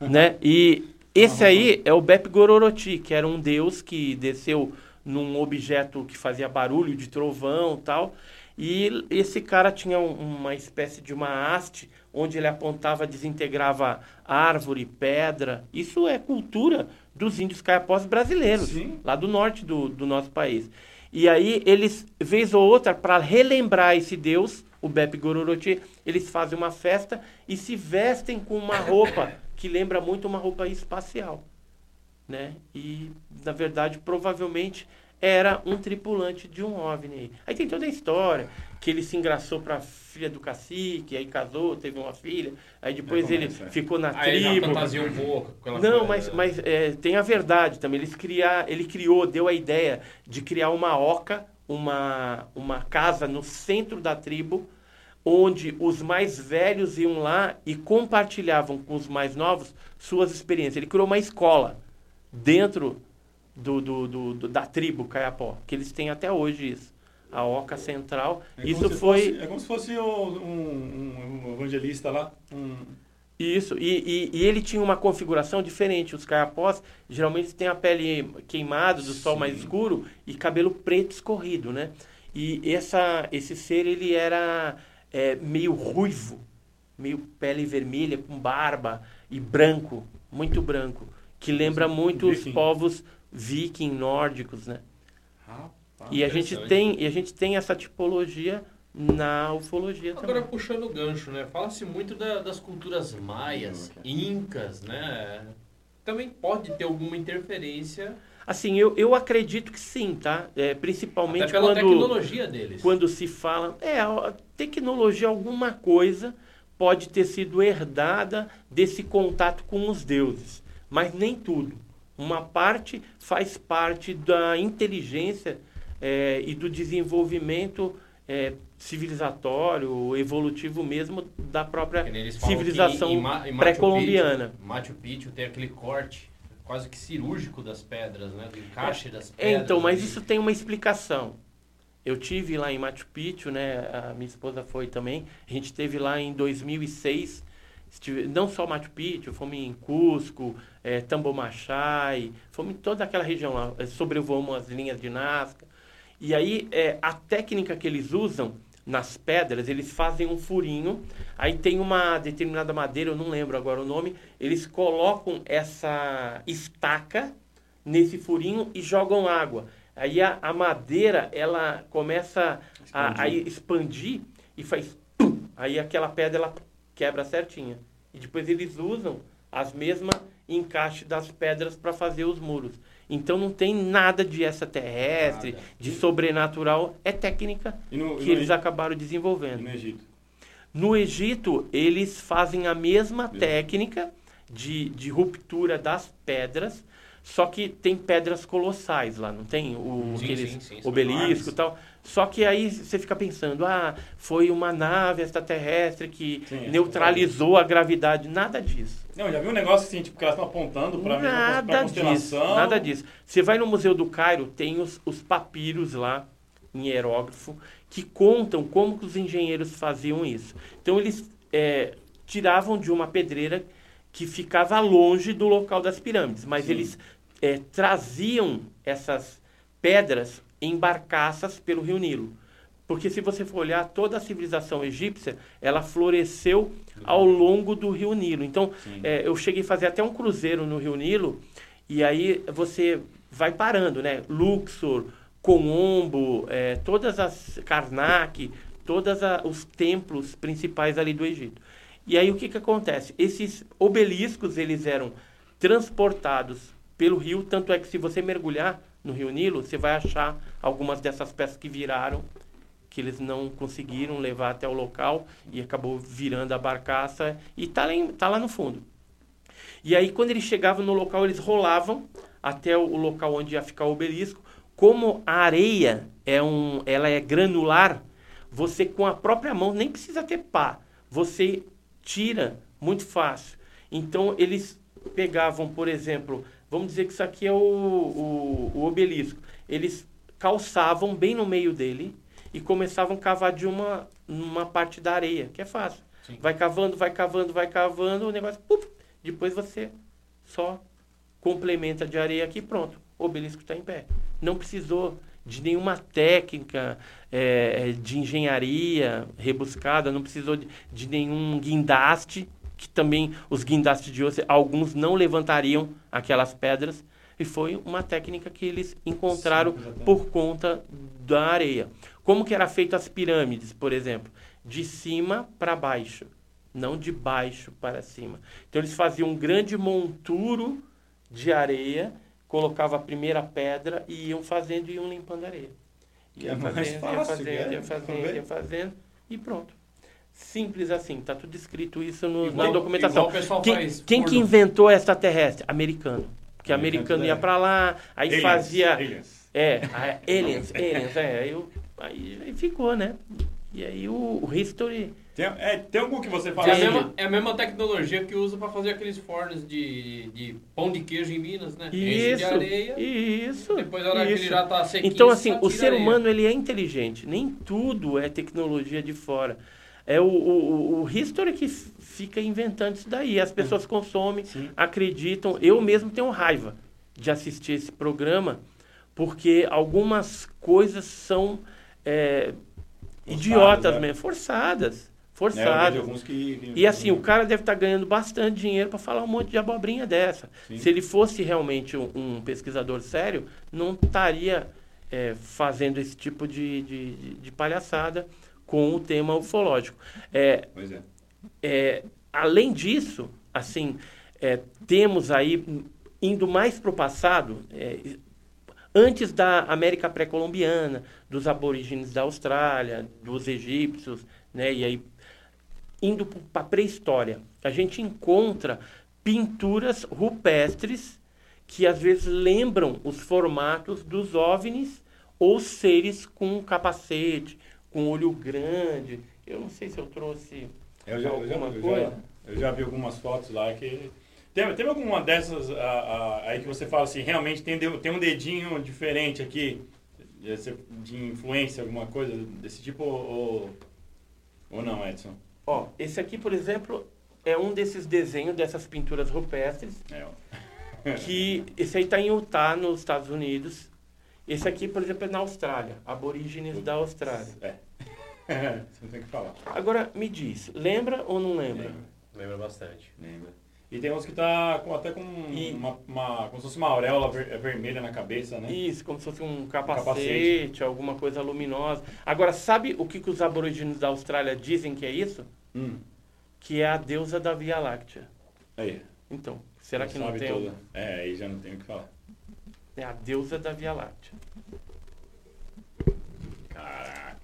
Né? E esse aí é o Bep Gororoti, que era um deus que desceu num objeto que fazia barulho de trovão e tal. E esse cara tinha um- uma espécie de uma haste onde ele apontava, desintegrava árvore, pedra. Isso é cultura dos índios caiapós brasileiros, Sim. lá do norte do, do nosso país. E aí eles, vez ou outra, para relembrar esse deus, o Bep Gororoti, eles fazem uma festa e se vestem com uma roupa que lembra muito uma roupa espacial, né? E na verdade, provavelmente era um tripulante de um OVNI. Aí tem toda a história que ele se engraçou para filha do cacique, aí casou, teve uma filha, aí depois Aí ele é. ficou na Aí já tribo. fantasia um pouco. Não, coisa, mas, né? mas é, tem a verdade também. Eles criar, ele criou, deu a ideia de criar uma oca, uma, uma casa no centro da tribo, onde os mais velhos iam lá e compartilhavam com os mais novos suas experiências. Ele criou uma escola dentro do, do, do- da tribo Caiapó, que eles têm até hoje isso. A Oca Central. É isso foi. fosse- é como se fosse o- um, um evangelista lá. Um, Isso, e, e, e ele tinha uma configuração diferente. Os caiapós geralmente têm a pele queimada, do sol Sim. mais escuro e cabelo preto escorrido, né? E essa, esse ser, ele era é, meio ruivo, meio pele vermelha, com barba e branco, muito branco, que lembra muito os povos viking nórdicos, né? rapaz. E a gente tem, e a gente tem essa tipologia na ufologia Agora, também. puxando o gancho, né? Fala-se muito da- das culturas maias, incas, né? Também pode ter alguma interferência, Assim, eu, eu acredito que sim, tá? É, até principalmente pela quando, tecnologia deles. quando se fala. É, a tecnologia, alguma coisa pode ter sido herdada desse contato com os deuses, mas nem tudo. Uma parte faz parte da inteligência é, e do desenvolvimento é, civilizatório, evolutivo mesmo da própria civilização pré-colombiana. Machu Picchu tem aquele corte quase que cirúrgico das pedras, né? Do encaixe das É, pedras. então, mas ali. isso tem uma explicação. Eu tive lá em Machu Picchu, né? A minha esposa foi também. A gente esteve lá em 2006. Estive, não só Machu Picchu, fomos em Cusco, é, Tambomachai, fomos em toda aquela região lá. é, Sobrevoamos as linhas de Nazca. E aí, é, a técnica que eles usam nas pedras, eles fazem um furinho, aí tem uma determinada madeira, eu não lembro agora o nome, eles colocam essa estaca nesse furinho e jogam água. Aí a, a madeira, ela começa a, a expandir e faz pum, aí aquela pedra ela quebra certinha. E depois eles usam as mesmas encaixes das pedras para fazer os muros. Então não tem nada de extraterrestre, Nada. de sobrenatural, é técnica E no, que e eles acabaram e desenvolvendo. no Egito? No Egito, eles fazem a mesma técnica de, de ruptura das pedras, só que tem pedras colossais lá, não tem? O, Sim, aqueles sim, sim, obelisco e tal. Só que aí você fica pensando, ah, foi uma nave extraterrestre que neutralizou a gravidade. Nada disso. Não, já viu um negócio assim, tipo, que elas estão apontando pra Nada disso, nada disso. Você vai no Museu do Cairo, tem os, os papiros lá, em hierógrafo, que contam como que os engenheiros faziam isso. Então, eles é, tiravam de uma pedreira que ficava longe do local das pirâmides, mas Sim. eles é, traziam essas pedras em barcaças pelo Rio Nilo. Porque se você for olhar, toda a civilização egípcia, ela floresceu ao longo do Rio Nilo. Então, é, eu cheguei a fazer até um cruzeiro no Rio Nilo, e aí você vai parando, né? Luxor, Coombo, é, todas as Karnak, todos os templos principais ali do Egito. E aí o que, que acontece? Esses obeliscos eles eram transportados pelo rio, tanto é que se você mergulhar no Rio Nilo, você vai achar algumas dessas peças que viraram, que eles não conseguiram levar até o local e acabou virando a barcaça e está lá, tá lá no fundo. E aí quando eles chegavam no local, eles rolavam até o local onde ia ficar o obelisco. Como a areia é um, ela é granular, você com a própria mão nem precisa ter pá, você tira muito fácil. Então eles pegavam, por exemplo, vamos dizer que isso aqui é o, o, o obelisco. Eles calçavam bem no meio dele e começavam a cavar de uma, uma parte da areia, que é fácil. Sim. Vai cavando, vai cavando, vai cavando, o negócio, puf, depois você só complementa de areia aqui pronto. O obelisco está em pé. Não precisou de nenhuma técnica é, de engenharia rebuscada, não precisou de, de nenhum guindaste que também os guindastes de osso, alguns não levantariam aquelas pedras, e foi uma técnica que eles encontraram Sim, por conta da areia. Como que era feito as pirâmides, por exemplo? De cima para baixo, não de baixo para cima. Então eles faziam um grande monturo de areia, colocava a primeira pedra e iam fazendo e iam limpando a areia. Ia é fazendo, fácil, ia fazendo, ia fazendo, ia fazendo, ia fazendo e pronto. Simples assim, tá tudo escrito isso no, igual, na documentação. Quem, quem que inventou extraterrestre? Americano. Porque americano ia para lá, aí aliens, fazia. Aliens. É, aliens, aliens, é. Aí, aí, aí, ficou, né? E aí o, o history. Tem, é, tem algum que você fala é, assim? a mesma, é a mesma tecnologia que usa para fazer aqueles fornos de, de pão de queijo em Minas, né? Isso, de areia. Isso. Depois a hora isso. que ele já tá sequinho, Então, assim, o ser humano ele é inteligente. Nem tudo é tecnologia de fora. É o, o, o history que fica inventando isso daí. As pessoas é. consomem, Sim. acreditam. Eu mesmo tenho raiva de assistir esse programa, porque algumas coisas são é, idiotas né? mesmo, forçadas. Forçadas. É, que... E assim, o cara deve estar tá ganhando bastante dinheiro para falar um monte de abobrinha dessa. Sim. Se ele fosse realmente um, um pesquisador sério, não estaria é, fazendo esse tipo de, de, de palhaçada com o tema ufológico. É, pois é. é além disso, assim, é, temos aí, indo mais para o passado, é, antes da América pré-colombiana, dos aborígenes da Austrália, dos egípcios, né, e aí indo para a pré-história, a gente encontra pinturas rupestres que às vezes lembram os formatos dos OVNIs ou seres com capacete, com olho grande. Eu não sei se eu trouxe eu já, alguma eu já, coisa. Eu já, eu já vi algumas fotos lá que... Tem, tem alguma dessas a, a, aí que você fala assim, realmente tem, tem um dedinho diferente aqui, de influência, alguma coisa desse tipo, ou, ou não, Edson? Ó, esse aqui, por exemplo, é um desses desenhos dessas pinturas rupestres. É. que esse aí está em Utah, nos Estados Unidos. Esse aqui, por exemplo, é na Austrália, aborígenes da Austrália. É. Você não tem que falar. Agora, me diz, lembra ou não lembra? Lembra, lembra bastante. Lembra. E tem uns que tá com, até com e... uma, uma, como se fosse uma auréola ver, é vermelha na cabeça, né? Isso, como se fosse um capacete, um capacete, alguma coisa luminosa. Agora, sabe o que, que os aborígenes da Austrália dizem que é isso? Hum. Que é a deusa da Via Láctea. Aí. Então, será não que não tem? Toda. É, aí já não tem o que falar. É a deusa da Via Láctea. Caraca.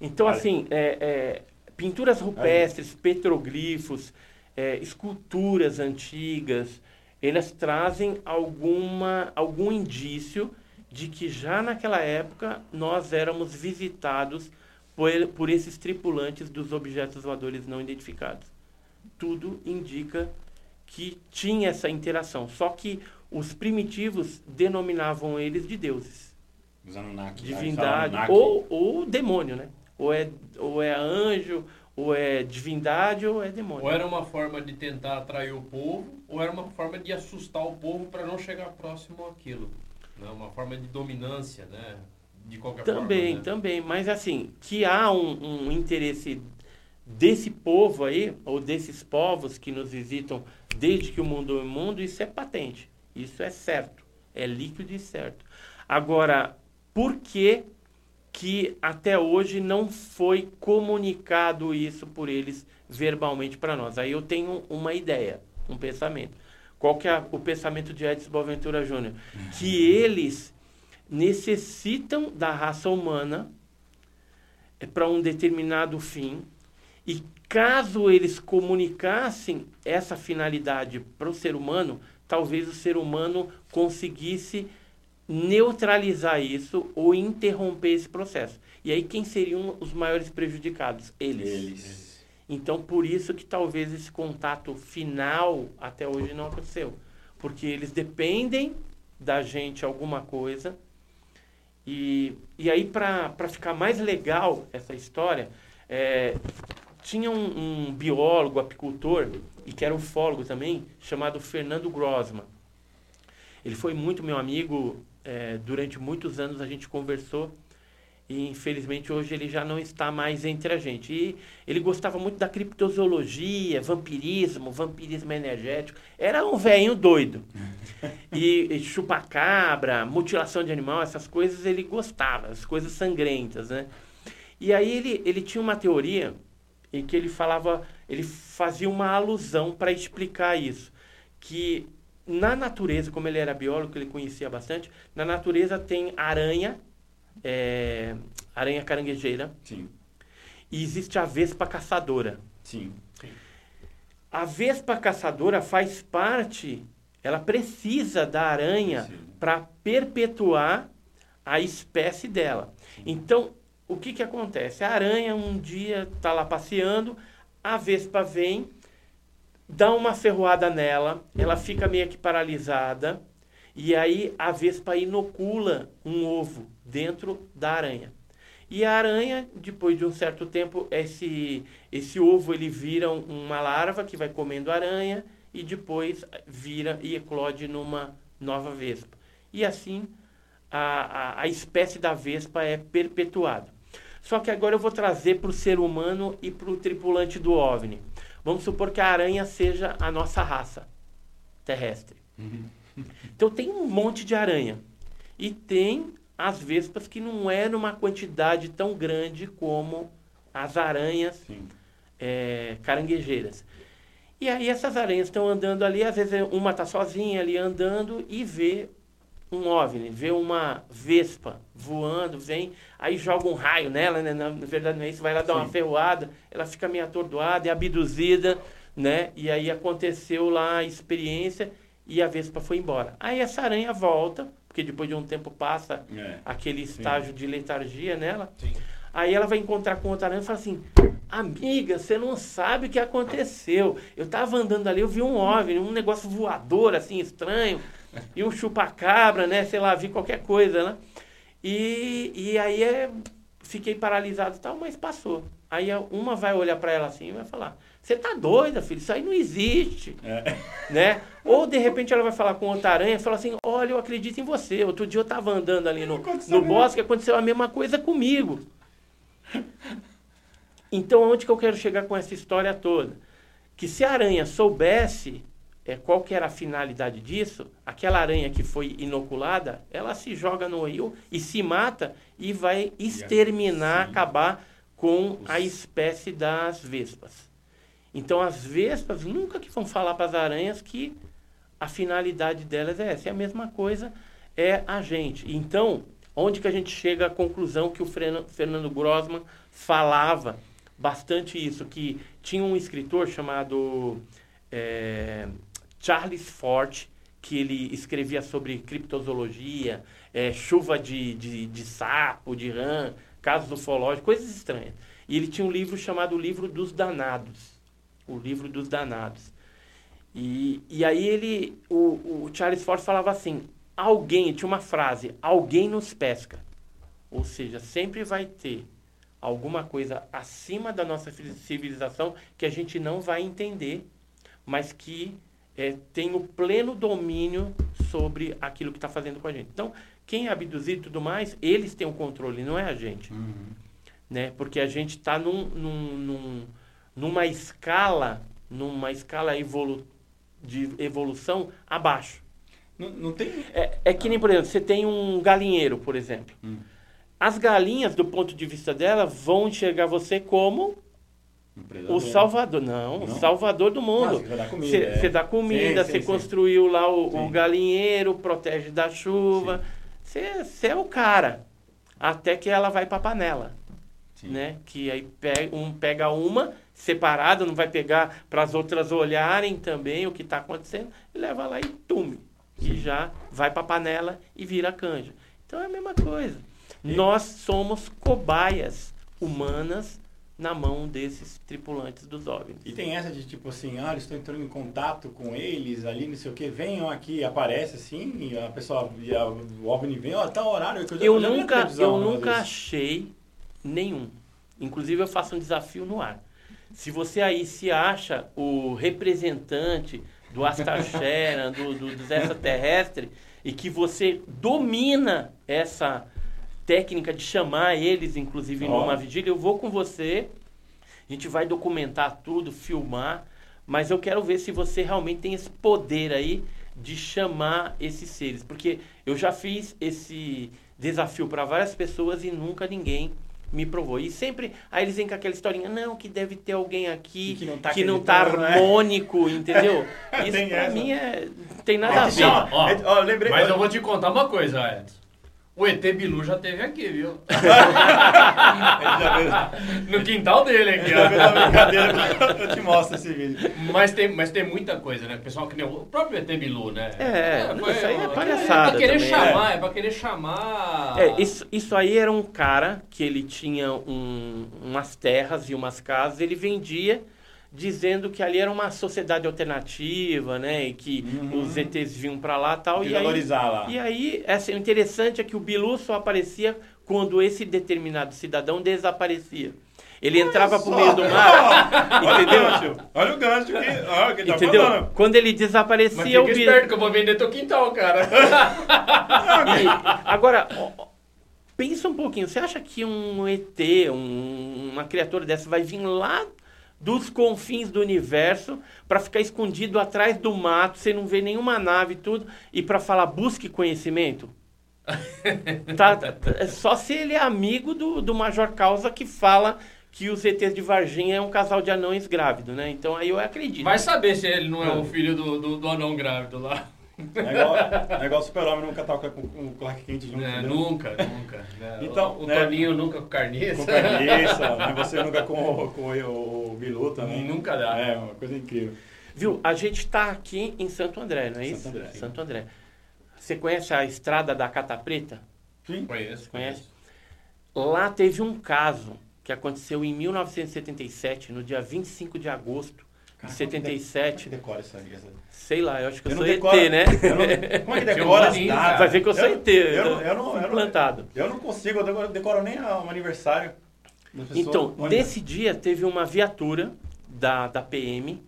Então, vale. assim, é, é, pinturas rupestres, Aí. petroglifos, é, esculturas antigas, elas trazem alguma, algum indício de que já naquela época nós éramos visitados por, por esses tripulantes dos objetos voadores não identificados. Tudo indica que tinha essa interação. Só que os primitivos denominavam eles de deuses. Os Anunnaki. Divindade. Ou, ou demônio, né? Ou é, ou é anjo, ou é divindade, ou é demônio. Ou era uma forma de tentar atrair o povo, ou era uma forma de assustar o povo para não chegar próximo àquilo. Né? Uma forma de dominância, né? De qualquer também, forma. Também, né? também. Mas assim, que há um, um interesse desse povo aí, ou desses povos que nos visitam desde que o mundo é mundo, isso é patente. Isso é certo. É líquido e certo. Agora, por que, que até hoje não foi comunicado isso por eles verbalmente para nós? Aí eu tenho uma ideia, um pensamento. Qual que é o pensamento de Edson Boaventura Júnior? Que eles necessitam da raça humana é, para um determinado fim e caso eles comunicassem essa finalidade para o ser humano, talvez o ser humano conseguisse neutralizar isso ou interromper esse processo. E aí quem seriam os maiores prejudicados? Eles. Eles. Então por isso que talvez esse contato final até hoje não aconteceu, porque eles dependem da gente alguma coisa. E, e aí para ficar mais legal essa história, é, tinha um, um, biólogo, apicultor, e que era ufólogo também, chamado Fernando Grossman. Ele foi muito meu amigo, é, durante muitos anos a gente conversou e infelizmente hoje ele já não está mais entre a gente. E ele gostava muito da criptozoologia, vampirismo, vampirismo energético. Era um velhinho doido. E, e chupacabra, mutilação de animal, essas coisas ele gostava, as coisas sangrentas, né? E aí ele, ele tinha uma teoria em que ele falava, ele fazia uma alusão para explicar isso, que na natureza, como ele era biólogo, ele conhecia bastante, na natureza tem aranha, é, aranha caranguejeira. Sim. E existe a vespa caçadora. Sim. A vespa caçadora faz parte, ela precisa da aranha para perpetuar a espécie dela. Então, o que, que acontece? A aranha um dia está lá passeando, a vespa vem, dá uma ferroada nela, ela fica meio que paralisada, e aí a vespa inocula um ovo dentro da aranha. E a aranha, depois de um certo tempo, esse, esse ovo ele vira uma larva que vai comendo aranha e depois vira e eclode numa nova vespa. E assim a, a, a espécie da vespa é perpetuada. Só que agora eu vou trazer para o ser humano e para o tripulante do OVNI. Vamos supor que a aranha seja a nossa raça terrestre. Uhum. Então tem um monte de aranha. E tem as vespas que não é numa quantidade tão grande como as aranhas é, caranguejeiras. E aí essas aranhas estão andando ali, às vezes uma está sozinha ali andando e vê um OVNI, vê uma vespa voando, vem, aí joga um raio nela, né? Na verdade não é isso, vai lá dar Sim. uma ferroada, ela fica meio atordoada, é abduzida, né? E aí aconteceu lá a experiência e a vespa foi embora. Aí essa aranha volta, porque depois de um tempo passa é. aquele estágio Sim. de letargia nela. Sim. Aí ela vai encontrar com outra aranha e fala assim: Amiga, você não sabe o que aconteceu. Eu tava andando ali, eu vi um OVNI, um negócio voador assim estranho e um chupacabra, né? Sei lá, vi qualquer coisa, né? E, e aí é, fiquei paralisado e tal, mas passou. Aí uma vai olhar para ela assim e vai falar: Você tá doida, filho? Isso aí não existe. É. Né? Ou de repente ela vai falar com outra aranha e fala assim: Olha, eu acredito em você. Outro dia eu tava andando ali no, no bosque aconteceu a mesma coisa comigo. Então, onde que eu quero chegar com essa história toda? Que se a aranha soubesse é, qual que era a finalidade disso, aquela aranha que foi inoculada, ela se joga no rio e se mata e vai exterminar, acabar com a espécie das vespas. Então as vespas nunca que vão falar para as aranhas que a finalidade delas é essa. É a mesma coisa é a gente. Então, onde que a gente chega à conclusão que o Fernando Grossman falava bastante isso, que tinha um escritor chamado é, Charles Fort, que ele escrevia sobre criptozoologia, é, chuva de, de, de, sapo, de rã, casos ufológicos, coisas estranhas. E ele tinha um livro chamado O Livro dos Danados. O Livro dos Danados. E, e aí ele, o, o Charles Fort falava assim, alguém, tinha uma frase, alguém nos pesca. Ou seja, sempre vai ter alguma coisa acima da nossa civilização que a gente não vai entender, mas que é, tem o pleno domínio sobre aquilo que está fazendo com a gente. Então, quem é abduzido e tudo mais, eles têm o controle, não é a gente. Uhum. Né? Porque a gente está num, num, num, numa escala, numa escala evolu de evolução abaixo. Não, não tem. É, é que nem, por exemplo, você tem um galinheiro, por exemplo. Hum. As galinhas, do ponto de vista dela, vão enxergar você como o salvador. Não, o Não? salvador do Ah, mundo. você vai dar comida. Você é. você dá comida, Sim, você sim, sim. construiu lá o, o Sim. galinheiro, protege da chuva. Você você é o cara. Até que ela vai pra panela. Sim. Né? Que aí pega, um pega uma separada, não vai pegar para as outras olharem também o que está acontecendo, e leva lá e tume. E já vai para a panela e vira canja. Então é a mesma coisa. Nós somos cobaias humanas na mão desses tripulantes dos OVNIs. E tem essa de tipo assim, ah, estou entrando em contato com eles ali, não sei o que, venham aqui, aparece assim, e a pessoa, e a, o OVNI vem, ó, tá horário. que Eu já na nunca, eu nunca vezes. achei nenhum. Inclusive eu faço um desafio no ar. Se você aí se acha o representante do Sharon, do, do, dos extraterrestres, e que você domina essa técnica de chamar eles, inclusive, Ó. numa vigília, eu vou com você, a gente vai documentar tudo, filmar, mas eu quero ver se você realmente tem esse poder aí de chamar esses seres, porque eu já fiz esse desafio para várias pessoas e nunca ninguém me provou. E sempre, aí eles vêm com aquela historinha, não, que deve ter alguém aqui E que não tá que não tá né? harmônico, entendeu? Isso pra essa. mim é, não tem nada a É, ver. chama- Ó, é, ó, lembrei, Mas eu vou te contar uma coisa, Edson. O ET Bilu já teve aqui, viu? No quintal dele aqui, ó. brincadeira, eu te mostro esse vídeo. Mas tem, mas tem muita coisa, né? O pessoal que nem o próprio ET Bilu, né? É, não, isso aí é é palhaçada pra querer também, chamar, é. pra querer chamar. É, isso, isso aí era um cara que ele tinha um- umas terras e umas casas, ele vendia dizendo que ali era uma sociedade alternativa, né? E que Uhum. os ETs vinham pra lá e tal. E E aí, valorizar lá. e aí assim, o interessante é que o Bilu só aparecia quando esse determinado cidadão desaparecia. Ele entrava pro meio do mar, Olha o entendeu? olha o gancho que, ó, que tá Entendeu? falando. Quando ele Mas desaparecia, fica o Bilu... esperto que eu vou vender teu quintal, cara. E, agora, pensa um pouquinho. Você acha que um ET, um- uma criatura dessa, vai vir lá dos confins do universo para ficar escondido atrás do mato, você não vê nenhuma nave e tudo, e para falar busque conhecimento? Tá, tá, é só se ele é amigo do, do Major Causa que fala que os ETs de Varginha é um casal de anões grávidos, né? Então aí eu acredito. Vai saber se ele não é o filho do, do, do anão grávido lá. É igual, é igual o super-homem nunca tá com, o Clark Kent junto. É, nunca, nunca. né? Então, o, o né? Toninho nunca com carniça. Com carniça, né? você nunca com, com o, o Bilu também. Nunca dá. É, uma coisa incrível. Viu? A gente está aqui em Santo André, não é isso? Santo André. Santo André. Você conhece a estrada da Cata Preta? Sim. Conheço, Conhece? Lá teve um caso que aconteceu em 1977, no dia 25 de agosto 77. Como é que decora isso aí? essa- Sei lá, eu acho que eu, Eu sou não ET, decoro- né? Não, como é que decora as datas? Vai ver que eu sou Eu- ET. Eu, não- eu, não, fui eu, não, implantado. eu não consigo, eu decoro, decoro nem um aniversário. pessoa. Então, nesse dia teve uma viatura da, da PM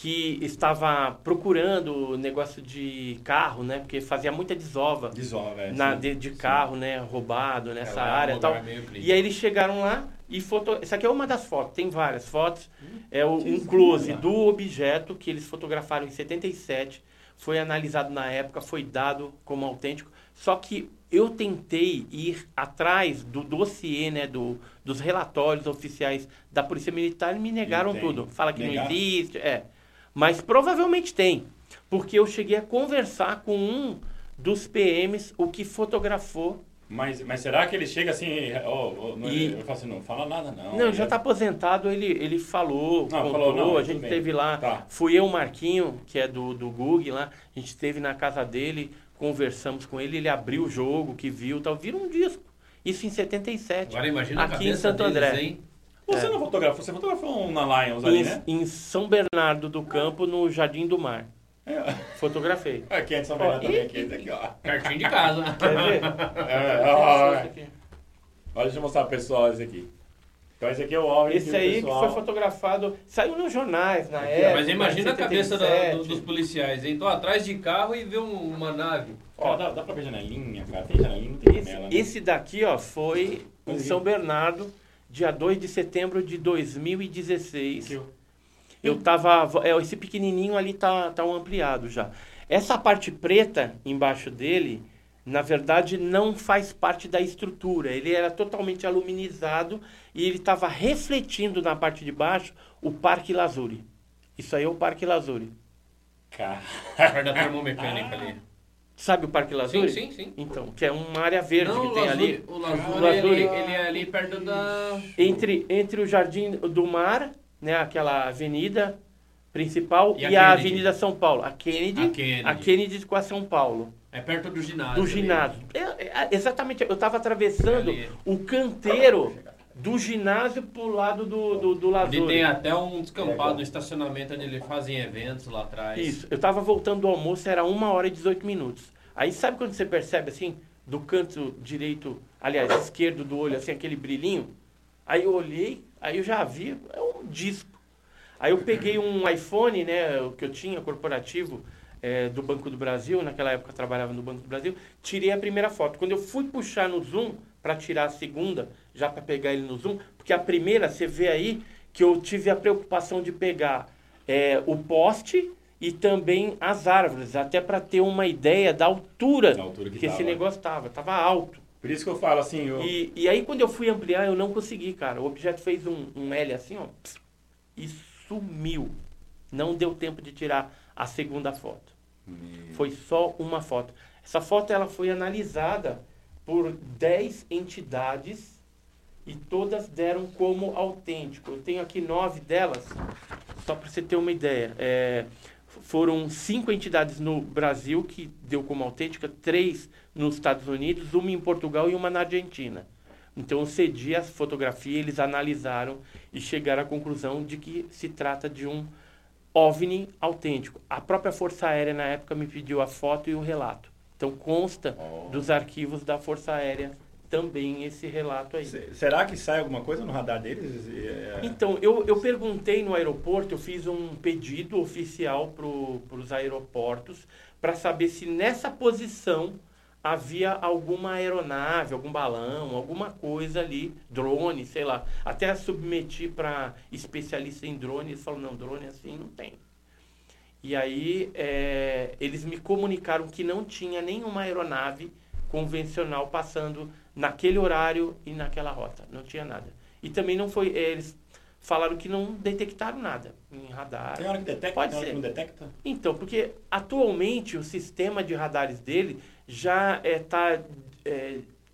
que estava procurando negócio de carro, né? Porque fazia muita desova Desova, é, na, sim. de, de Sim. carro, né? Roubado nessa É, um área e tal. E aí eles chegaram lá e foto... Essa aqui é uma das fotos, tem várias fotos. É o, um close do objeto que eles fotografaram em 77. Foi analisado na época, foi dado como autêntico. Só que eu tentei ir atrás do dossiê, né, do, dos relatórios oficiais da Polícia Militar e me negaram tem. tudo. Fala que Negaram? não existe, é. Mas provavelmente tem, porque eu cheguei a conversar com um dos PMs, o que fotografou Mas, mas será que ele chega assim, ó, não, E- eu falo assim, não fala nada não. Não, ele já está aposentado, ele, ele falou, Não, contou, falou, não, a gente bem. teve lá, Tá. fui eu, o Marquinho, que é do, do Google lá, a gente esteve na casa dele, conversamos com ele, ele abriu o jogo, que viu, tal, vira um disco. Isso em 77, Agora imagina a aqui em cabeça Santo deles, André. hein? Você É. não fotografou, você fotografou um na Lions ali, Em, né? em São Bernardo do Campo, no Jardim do Mar. É. Fotografei. Aqui é de São Bernardo também, aqui, esse aqui, ó. Pertinho de casa. Quer ver? É, ó, Esse aqui. Olha, deixa eu mostrar pro pessoal esse aqui. Então esse aqui é o OVNI Esse o aí que pessoal... foi fotografado, saiu nos jornais na época. Mas imagina a cabeça da- 77. do- dos policiais, hein? Tô atrás de carro e vê um- uma nave. Ó, dá, dá pra ver janelinha, cara. Tem janelinha, não tem Esse, janela, né? esse daqui, ó, foi em. São Bernardo, dia 2 de setembro de 2016. Aqui, ó. Eu tava. É, esse pequenininho ali tá, tá um ampliado já. Essa parte preta embaixo dele, na verdade, não faz parte da estrutura. Ele era totalmente aluminizado e ele estava refletindo na parte de baixo o Parque Lazuri. Isso aí é o Parque Lazuri. Cara. Da termomecânica ali. Sabe o Parque Lazuri? Sim, sim, sim. Então, que é uma área verde Não, que tem Lazuri, ali. o Lazuri, O Lazuri. Ele, ele é ali perto da... Entre, entre o Jardim do Mar, né, aquela avenida principal, E e, a a, Kennedy. Avenida São Paulo. A Kennedy, A Kennedy. a Kennedy com a São Paulo. É perto do ginásio. Do ginásio. É, é, exatamente, eu estava atravessando Ali. o canteiro do ginásio pro lado do, do, do Lazuri. tem até um descampado no estacionamento onde eles fazem eventos lá atrás. Isso, eu tava voltando do almoço, era uma hora e 18 minutos. Aí sabe quando você percebe assim, do canto direito, aliás, esquerdo do olho, assim, aquele brilhinho? Aí eu olhei, aí eu já vi, é um disco. Aí eu peguei um iPhone, né, o que eu tinha, corporativo, eh, do Banco do Brasil, naquela época eu trabalhava no Banco do Brasil, tirei a primeira foto. Quando eu fui puxar no zoom, para tirar a segunda, já para pegar ele no zoom, porque a primeira, você vê aí, que eu tive a preocupação de pegar eh, o poste e também as árvores, até para ter uma ideia da altura, Da altura que esse tava. negócio estava, estava alto. Por isso que eu falo assim, eu, E, e aí quando eu fui ampliar, eu não consegui, cara. O objeto fez um, um L assim, ó, e sumiu. Não deu tempo de tirar a segunda foto. Foi só uma foto. Essa foto ela foi analisada por 10 entidades e todas deram como autêntico. Eu tenho aqui nove delas, só para você ter uma ideia. É, foram cinco entidades no Brasil que deu como autêntica, três nos Estados Unidos, uma em Portugal e uma na Argentina. Então eu cedi a fotografia, eles analisaram e chegaram à conclusão de que se trata de um OVNI autêntico. A própria Força Aérea na época me pediu a foto e o relato. Então consta Oh. dos arquivos da Força Aérea também esse relato aí. Se- Será que sai alguma coisa no radar deles? É, Então, eu, eu perguntei no aeroporto, eu fiz um pedido oficial para os aeroportos para saber se nessa posição havia alguma aeronave, algum balão, alguma coisa ali, drone, sei lá. Até submeti para especialista em drone, eles falaram, não, drone assim não tem. E aí é, eles me comunicaram que não tinha nenhuma aeronave convencional passando naquele horário e naquela rota. Não tinha nada. E também não foi. é, Eles falaram que não detectaram nada em radar. Tem hora que detecta, Pode tem ser. não detecta? Então, porque atualmente o sistema de radares dele já está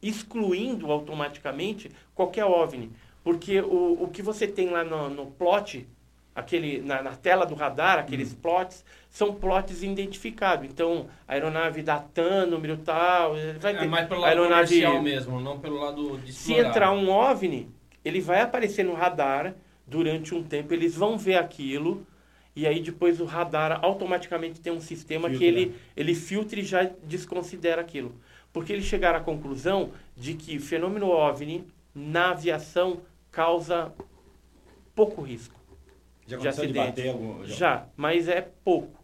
excluindo automaticamente qualquer OVNI. Porque o, o que você tem lá no, no plot, aquele, na, na tela do radar, aqueles Uhum. plots, são plots identificados. Então, a aeronave da TAN, número tal, eh, vai É ter mais pelo lado aeronave comercial mesmo, não pelo lado de se entrar um OVNI, ele vai aparecer no radar durante um tempo, eles vão ver aquilo, e aí depois o radar automaticamente tem um sistema que Filtra. ele, ele filtra e já desconsidera aquilo. Porque eles chegaram à conclusão de que fenômeno OVNI na aviação causa pouco risco. Já De acidente. bater algum... Já, mas é pouco,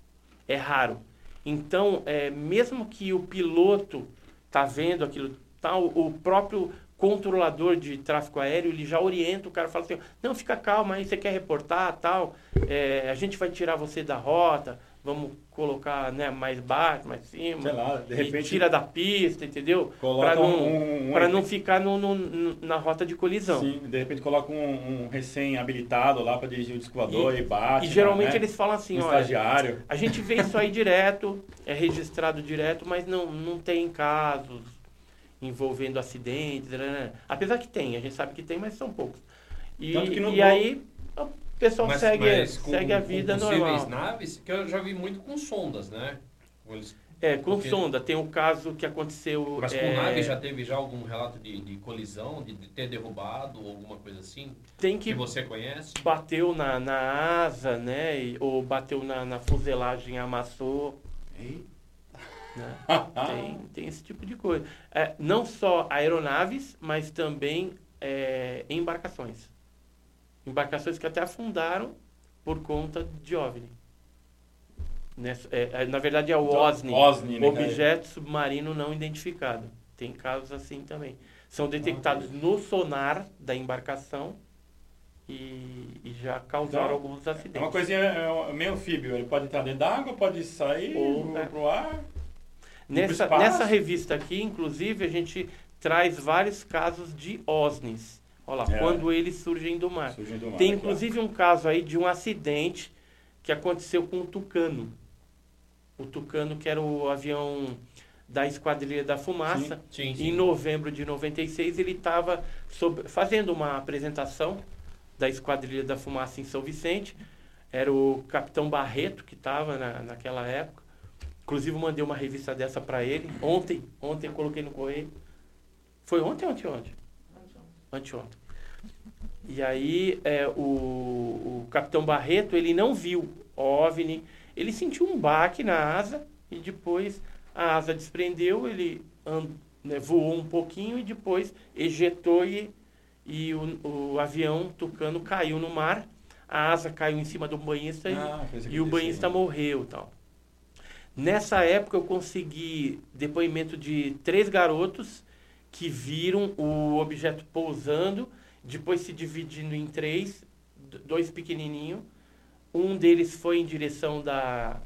é raro. Então, é, mesmo que o piloto tá vendo aquilo, tal, o próprio controlador de tráfego aéreo ele já orienta o cara, fala assim, não, fica calma aí, você quer reportar, tal, é, a gente vai tirar você da rota, vamos colocar né, mais baixo, mais cima, Sei lá, de e repente- tira da pista, entendeu? Coloca Para não, um- um- pra não ficar no, no- na rota de colisão. Sim, de repente coloca um, um recém-habilitado lá para dirigir o disco voador e, bate. E geralmente né? eles falam assim, um olha, estagiário. A gente vê isso aí direto, é registrado direto, mas não, não tem casos envolvendo acidentes. né? Apesar que tem, a gente sabe que tem, mas são poucos. E, Tanto que no e aí pessoal Mas- segue, mas com- segue a com vida possíveis normal. naves, que eu já vi muito com sondas, né? Eles- É, com Porque- sonda. Tem um caso que aconteceu. Mas com é, nave já teve já algum relato de, de colisão, de, de ter derrubado, ou alguma coisa assim? Tem Que que você conhece? bateu na, na asa, né? e- ou bateu na, na fuselagem amassou. né? tem, tem esse tipo de coisa. É, não só aeronaves, mas também é, embarcações. Embarcações que até afundaram por conta de OVNI. Nessa- é, é, na verdade é o Então, OSNI, OSNI, né, Objeto Submarino Não Identificado. Tem casos assim também. São detectados no sonar da embarcação e, e já causaram Então, alguns acidentes. É uma coisinha é meio anfíbio. Ele pode entrar dentro d'água, pode sair é. pro ar. Nessa, nessa revista aqui, inclusive, a gente traz vários casos de OSNIs. Olha lá, É. quando eles surgem do mar. surgindo do mar, Tem inclusive um caso aí de um acidente que aconteceu com o Tucano. O Tucano, que era o avião da Esquadrilha da Fumaça. Sim, Em novembro de 96, ele estava fazendo uma apresentação da Esquadrilha da Fumaça em São Vicente. Era o capitão Barreto que estava na, naquela época. Inclusive, mandei uma revista dessa para ele. Ontem, ontem coloquei no correio. Foi ontem ou anteontem? Anteontem. E aí, é, o, o capitão Barreto, ele não viu OVNI. Ele sentiu um baque na asa e depois a asa desprendeu, ele and- né, voou um pouquinho e depois ejetou e, e o, o avião Tucano caiu no mar. A asa caiu em cima do banhista e- Ah, fez e o banhista morreu tal. Nessa época eu consegui depoimento de três garotos que viram o objeto pousando, depois se dividindo em três, dois pequenininhos. Um deles foi em direção da,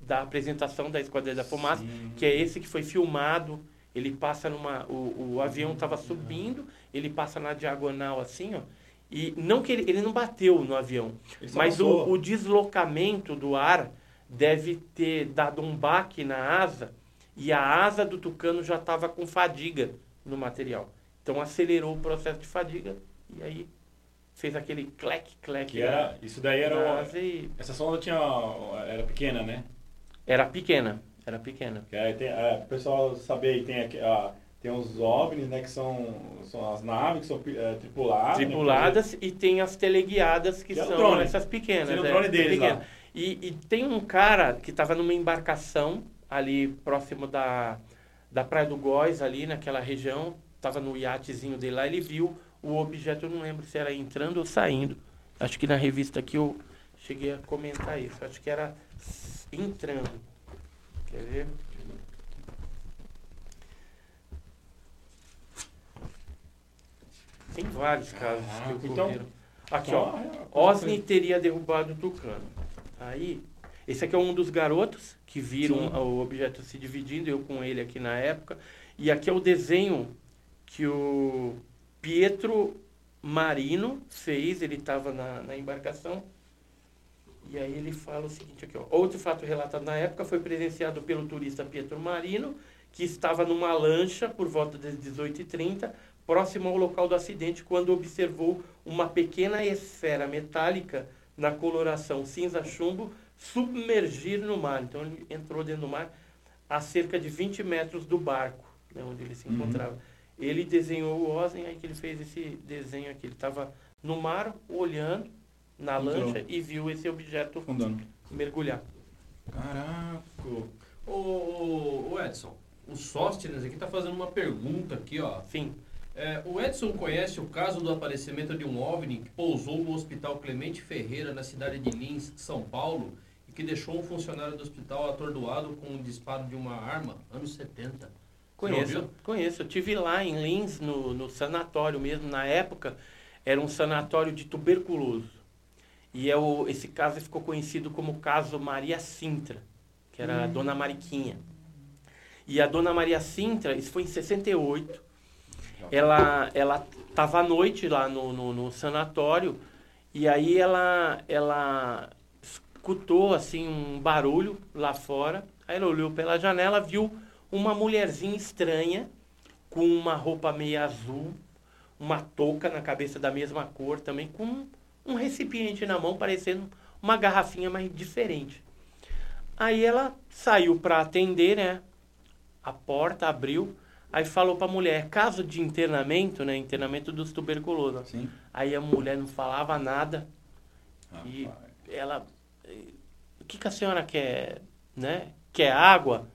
da apresentação da Esquadrilha da Fumaça, Sim. que é esse que foi filmado. Ele passa numa. O, o avião estava subindo, ele passa na diagonal assim, ó. E não que ele, ele não bateu no avião, Ele mas o, o deslocamento do ar deve ter dado um baque na asa e a asa do tucano já estava com fadiga no material. Então acelerou o processo de fadiga e aí fez aquele clec clec Que era, isso daí era. o- e Essa sonda tinha. Era pequena, né? era pequena, era pequena. Que aí tem, é, o pessoal saber aí, tem, aqui, ah, tem os OVNIs, né? Que são, são as naves que são é, tripuladas. né, Tripuladas e tem as teleguiadas que, Que é são essas pequenas. Seria o é, drone deles lá. E, e tem um cara que estava numa embarcação ali próximo da, da Praia do Góis, ali naquela região, estava no iatezinho dele lá, ele viu o objeto, eu não lembro se era entrando ou saindo. Acho que na revista aqui eu cheguei a comentar isso. Acho que era entrando. Quer ver? Tem vários casos que Caraca, então- ocorreram. Aqui, ó. Osni teria derrubado o Tucano. Aí, esse aqui é um dos garotos que viram Sim. o objeto se dividindo, eu com ele aqui na época. E aqui é o desenho que o Pietro Marino fez, ele estava na, na embarcação. E aí ele fala o seguinte aqui, ó. Outro fato relatado na época foi presenciado pelo turista Pietro Marino, que estava numa lancha por volta das 18h30, próximo ao local do acidente, quando observou uma pequena esfera metálica na coloração cinza-chumbo submergir no mar. Então ele entrou dentro do mar a cerca de 20 metros do barco, né, onde ele se Uhum. encontrava. Ele desenhou o Ozen, aí que ele fez esse desenho aqui. Ele estava no mar, olhando na Entrou. lancha e viu esse objeto Fundando. mergulhar. Caraca. Ô, ô, ô, Edson, o Sóstenes aqui tá fazendo uma pergunta aqui, ó. Sim. É, o Edson conhece o caso do aparecimento de um OVNI que pousou no Hospital Clemente Ferreira, na cidade de Lins, São Paulo, que deixou um funcionário do hospital atordoado com um disparo de uma arma, anos 70. Conheço, conheço. Eu tive lá em Lins, no, no sanatório mesmo. Na época, era um sanatório de tuberculoso. E é o, esse caso ficou conhecido como o caso Maria Sintra, que era a Dona Mariquinha. E a Dona Maria Sintra, isso foi em 68, ela ela estava à noite lá no, no, no sanatório e aí ela ela escutou assim um barulho lá fora aí ela olhou pela janela viu uma mulherzinha estranha com uma roupa meio azul uma touca na cabeça da mesma cor também com um recipiente na mão parecendo uma garrafinha mais diferente aí ela saiu para atender né a porta abriu Aí falou pra mulher, caso de internamento, né? Internamento dos tuberculosos. Sim. Aí a mulher não falava nada. E Rapaz. ela. O que, que a senhora quer? Né? Quer água?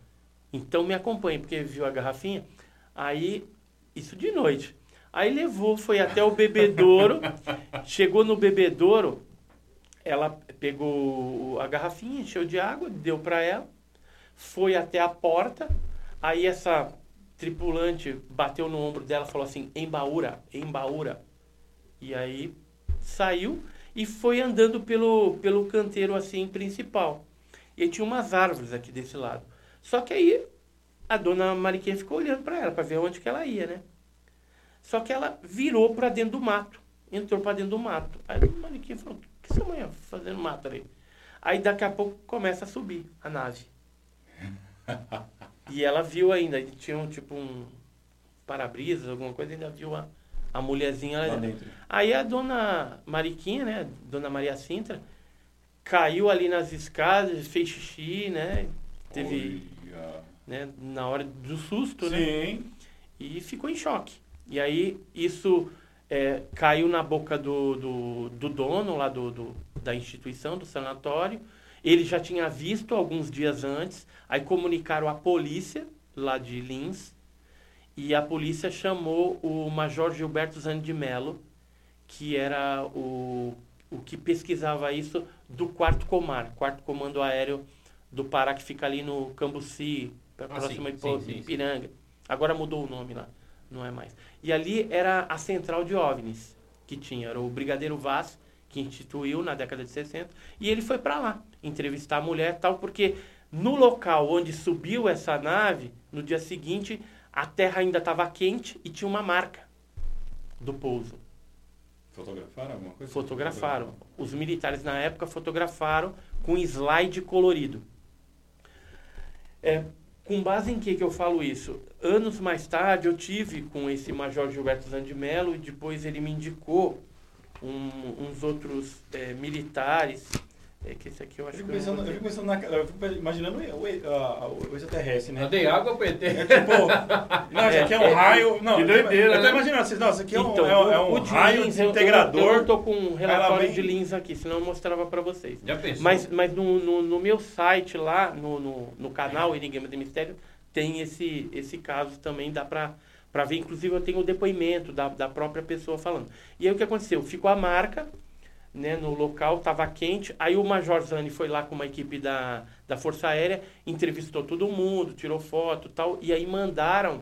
Então me acompanhe, porque viu a garrafinha. Aí, isso de noite. Aí levou, foi até o bebedouro. chegou no bebedouro, ela pegou a garrafinha, encheu de água, deu pra ela. Foi até a porta. Aí essa tripulante bateu no ombro dela e falou assim: embaúra, embaúra. E aí saiu e foi andando pelo, pelo canteiro assim principal. E tinha umas árvores aqui desse lado. Só que aí a dona Mariquinha ficou olhando para ela, para ver onde que ela ia, né? Só que ela virou para dentro do mato. Entrou para dentro do mato. Aí a Mariquinha falou, o que essa mulher fazendo mato ali? Aí daqui a pouco começa a subir a nave. e ela viu ainda, tinha um, tipo um para-brisa, alguma coisa, ainda viu a, a mulherzinha lá dentro. Aí a dona Mariquinha, né, dona Maria Sintra, caiu ali nas escadas, fez xixi, né, teve, né, na hora do susto, né, Sim. né, e ficou em choque. E aí isso é, caiu na boca do, do, do dono lá do, do, da instituição, do sanatório. Ele já tinha visto alguns dias antes, aí comunicaram à polícia lá de Lins, e a polícia chamou o Major Gilberto Zani de Mello, que era o, o que pesquisava isso do quarto comar, quarto comando aéreo do Pará, que fica ali no Cambuci, Ah, próximo sim, de. Ipiranga. Agora mudou o nome lá, não é mais. E ali era a central de OVNIs que tinha, era o Brigadeiro Vaz, que instituiu na década de 60, e ele foi para lá entrevistar a mulher tal, porque no local onde subiu essa nave, no dia seguinte, a terra ainda estava quente e tinha uma marca do pouso. Fotografaram alguma coisa? Fotografaram. Os militares na época fotografaram com slide colorido. É, com base em que, que eu falo isso? Anos mais tarde eu tive com esse Major Gilberto Zandimelo e depois ele me indicou um, uns outros é, militares. É que esse aqui eu Eu acho fico que eu pensando, eu vou fico pensando na, eu fico imaginando o, o extraterrestre, né? Eu dei água pro ET. É tipo, não, isso aqui é um É, raio. Não, que doideira, eu tô né? imaginando assim, não, isso aqui é um, Então, é um, é o- um o de raio Lins, eu- eu- desintegrador. Eu, tô com um relatório vem- de Lins aqui, senão eu mostrava para vocês. Já pensou? Mas, mas no, no, no meu site lá, no, no, no canal Enigma de Mistério, tem esse, esse caso também, dá pra, pra ver. Inclusive eu tenho o depoimento da, da própria pessoa falando. E aí o que aconteceu? Ficou a marca né, no local, estava quente. Aí o Major Zani foi lá com uma equipe da, da Força Aérea, entrevistou todo mundo, tirou foto e tal. E aí mandaram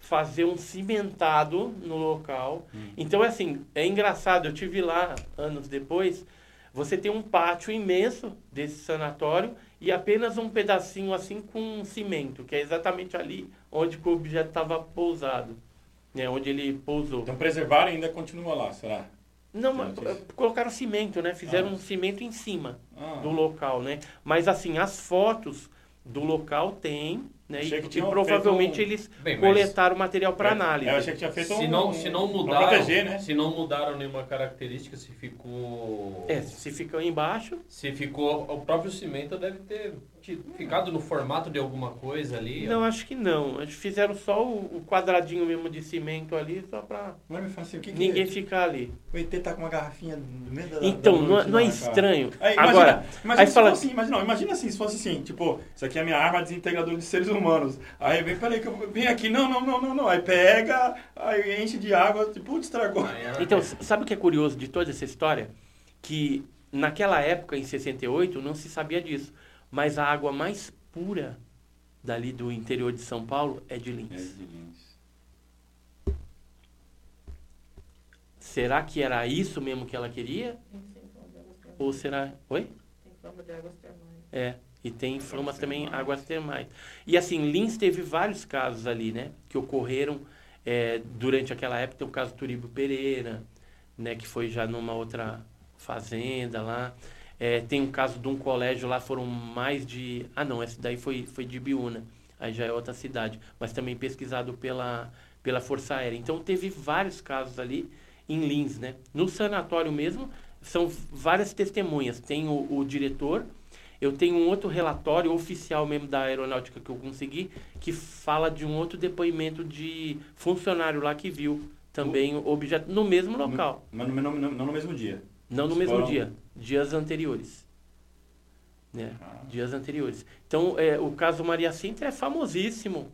fazer um cimentado no local. Então, assim, é engraçado. Eu tive lá anos depois. Você tem um pátio imenso desse sanatório e apenas um pedacinho assim com cimento, que é exatamente ali onde o objeto estava pousado, né, onde ele pousou. Então preservaram e ainda continua lá, será? Não, disso. eh, colocaram cimento, né? Fizeram Ah. um cimento em cima Ah. do local, né? Mas assim, as fotos do local tem, né? Achei E, e provavelmente um- eles Bem, mas- coletaram material para É, análise. Eu achei que tinha feito Se um, não, se não mudaram, proteger, né? se não mudaram nenhuma característica, se ficou, É, se fica embaixo, se ficou, o próprio cimento deve ter ficado no formato de alguma coisa ali. ó. não, acho que não. Eles fizeram só o, o quadradinho mesmo de cimento ali, só para Agora me assim, o que, que ninguém ficar ali. o ET tá com uma garrafinha no meio da Então, da não, é- não é estranho. Aí, imagina, Agora, imagina aí se fala- fosse, imagina, não, imagina assim, se fosse assim, tipo, isso aqui é a minha arma desintegradora de seres humanos. Aí vem, peraí, que eu vem aqui, não, não, não, não, não. Aí pega, aí enche de água, tipo, putz, estragou. Então, sabe o que é curioso de toda essa história? Que naquela época, em 68, não se sabia disso. Mas a água mais pura dali do interior de São Paulo é de Lins. Será que era isso mesmo que ela queria? Tem sim, fama de águas termais. Ou será. Oi? Tem fama de águas termais. É. E tem famas também termais. águas termais. E assim, Lins teve vários casos ali, né? Que ocorreram é, durante aquela época. Tem o caso Turibo Pereira, né? Que foi já numa outra fazenda lá. É, tem um caso de um colégio lá, foram mais de... Ah, não, esse daí foi, foi de Biúna. Aí já é outra cidade. Mas também pesquisado pela, pela Força Aérea. Então, teve vários casos ali em Lins, né? No sanatório mesmo, são várias testemunhas. Tem o, o diretor, eu tenho um outro relatório oficial mesmo da aeronáutica que eu consegui, que fala de um outro depoimento de funcionário lá que viu também o objeto no mesmo local. Mas no, no- não no mesmo dia. Não no Eles mesmo foram- dia, dias anteriores. Né? Ah. Dias anteriores. Então, é, o caso Maria Sintra é famosíssimo.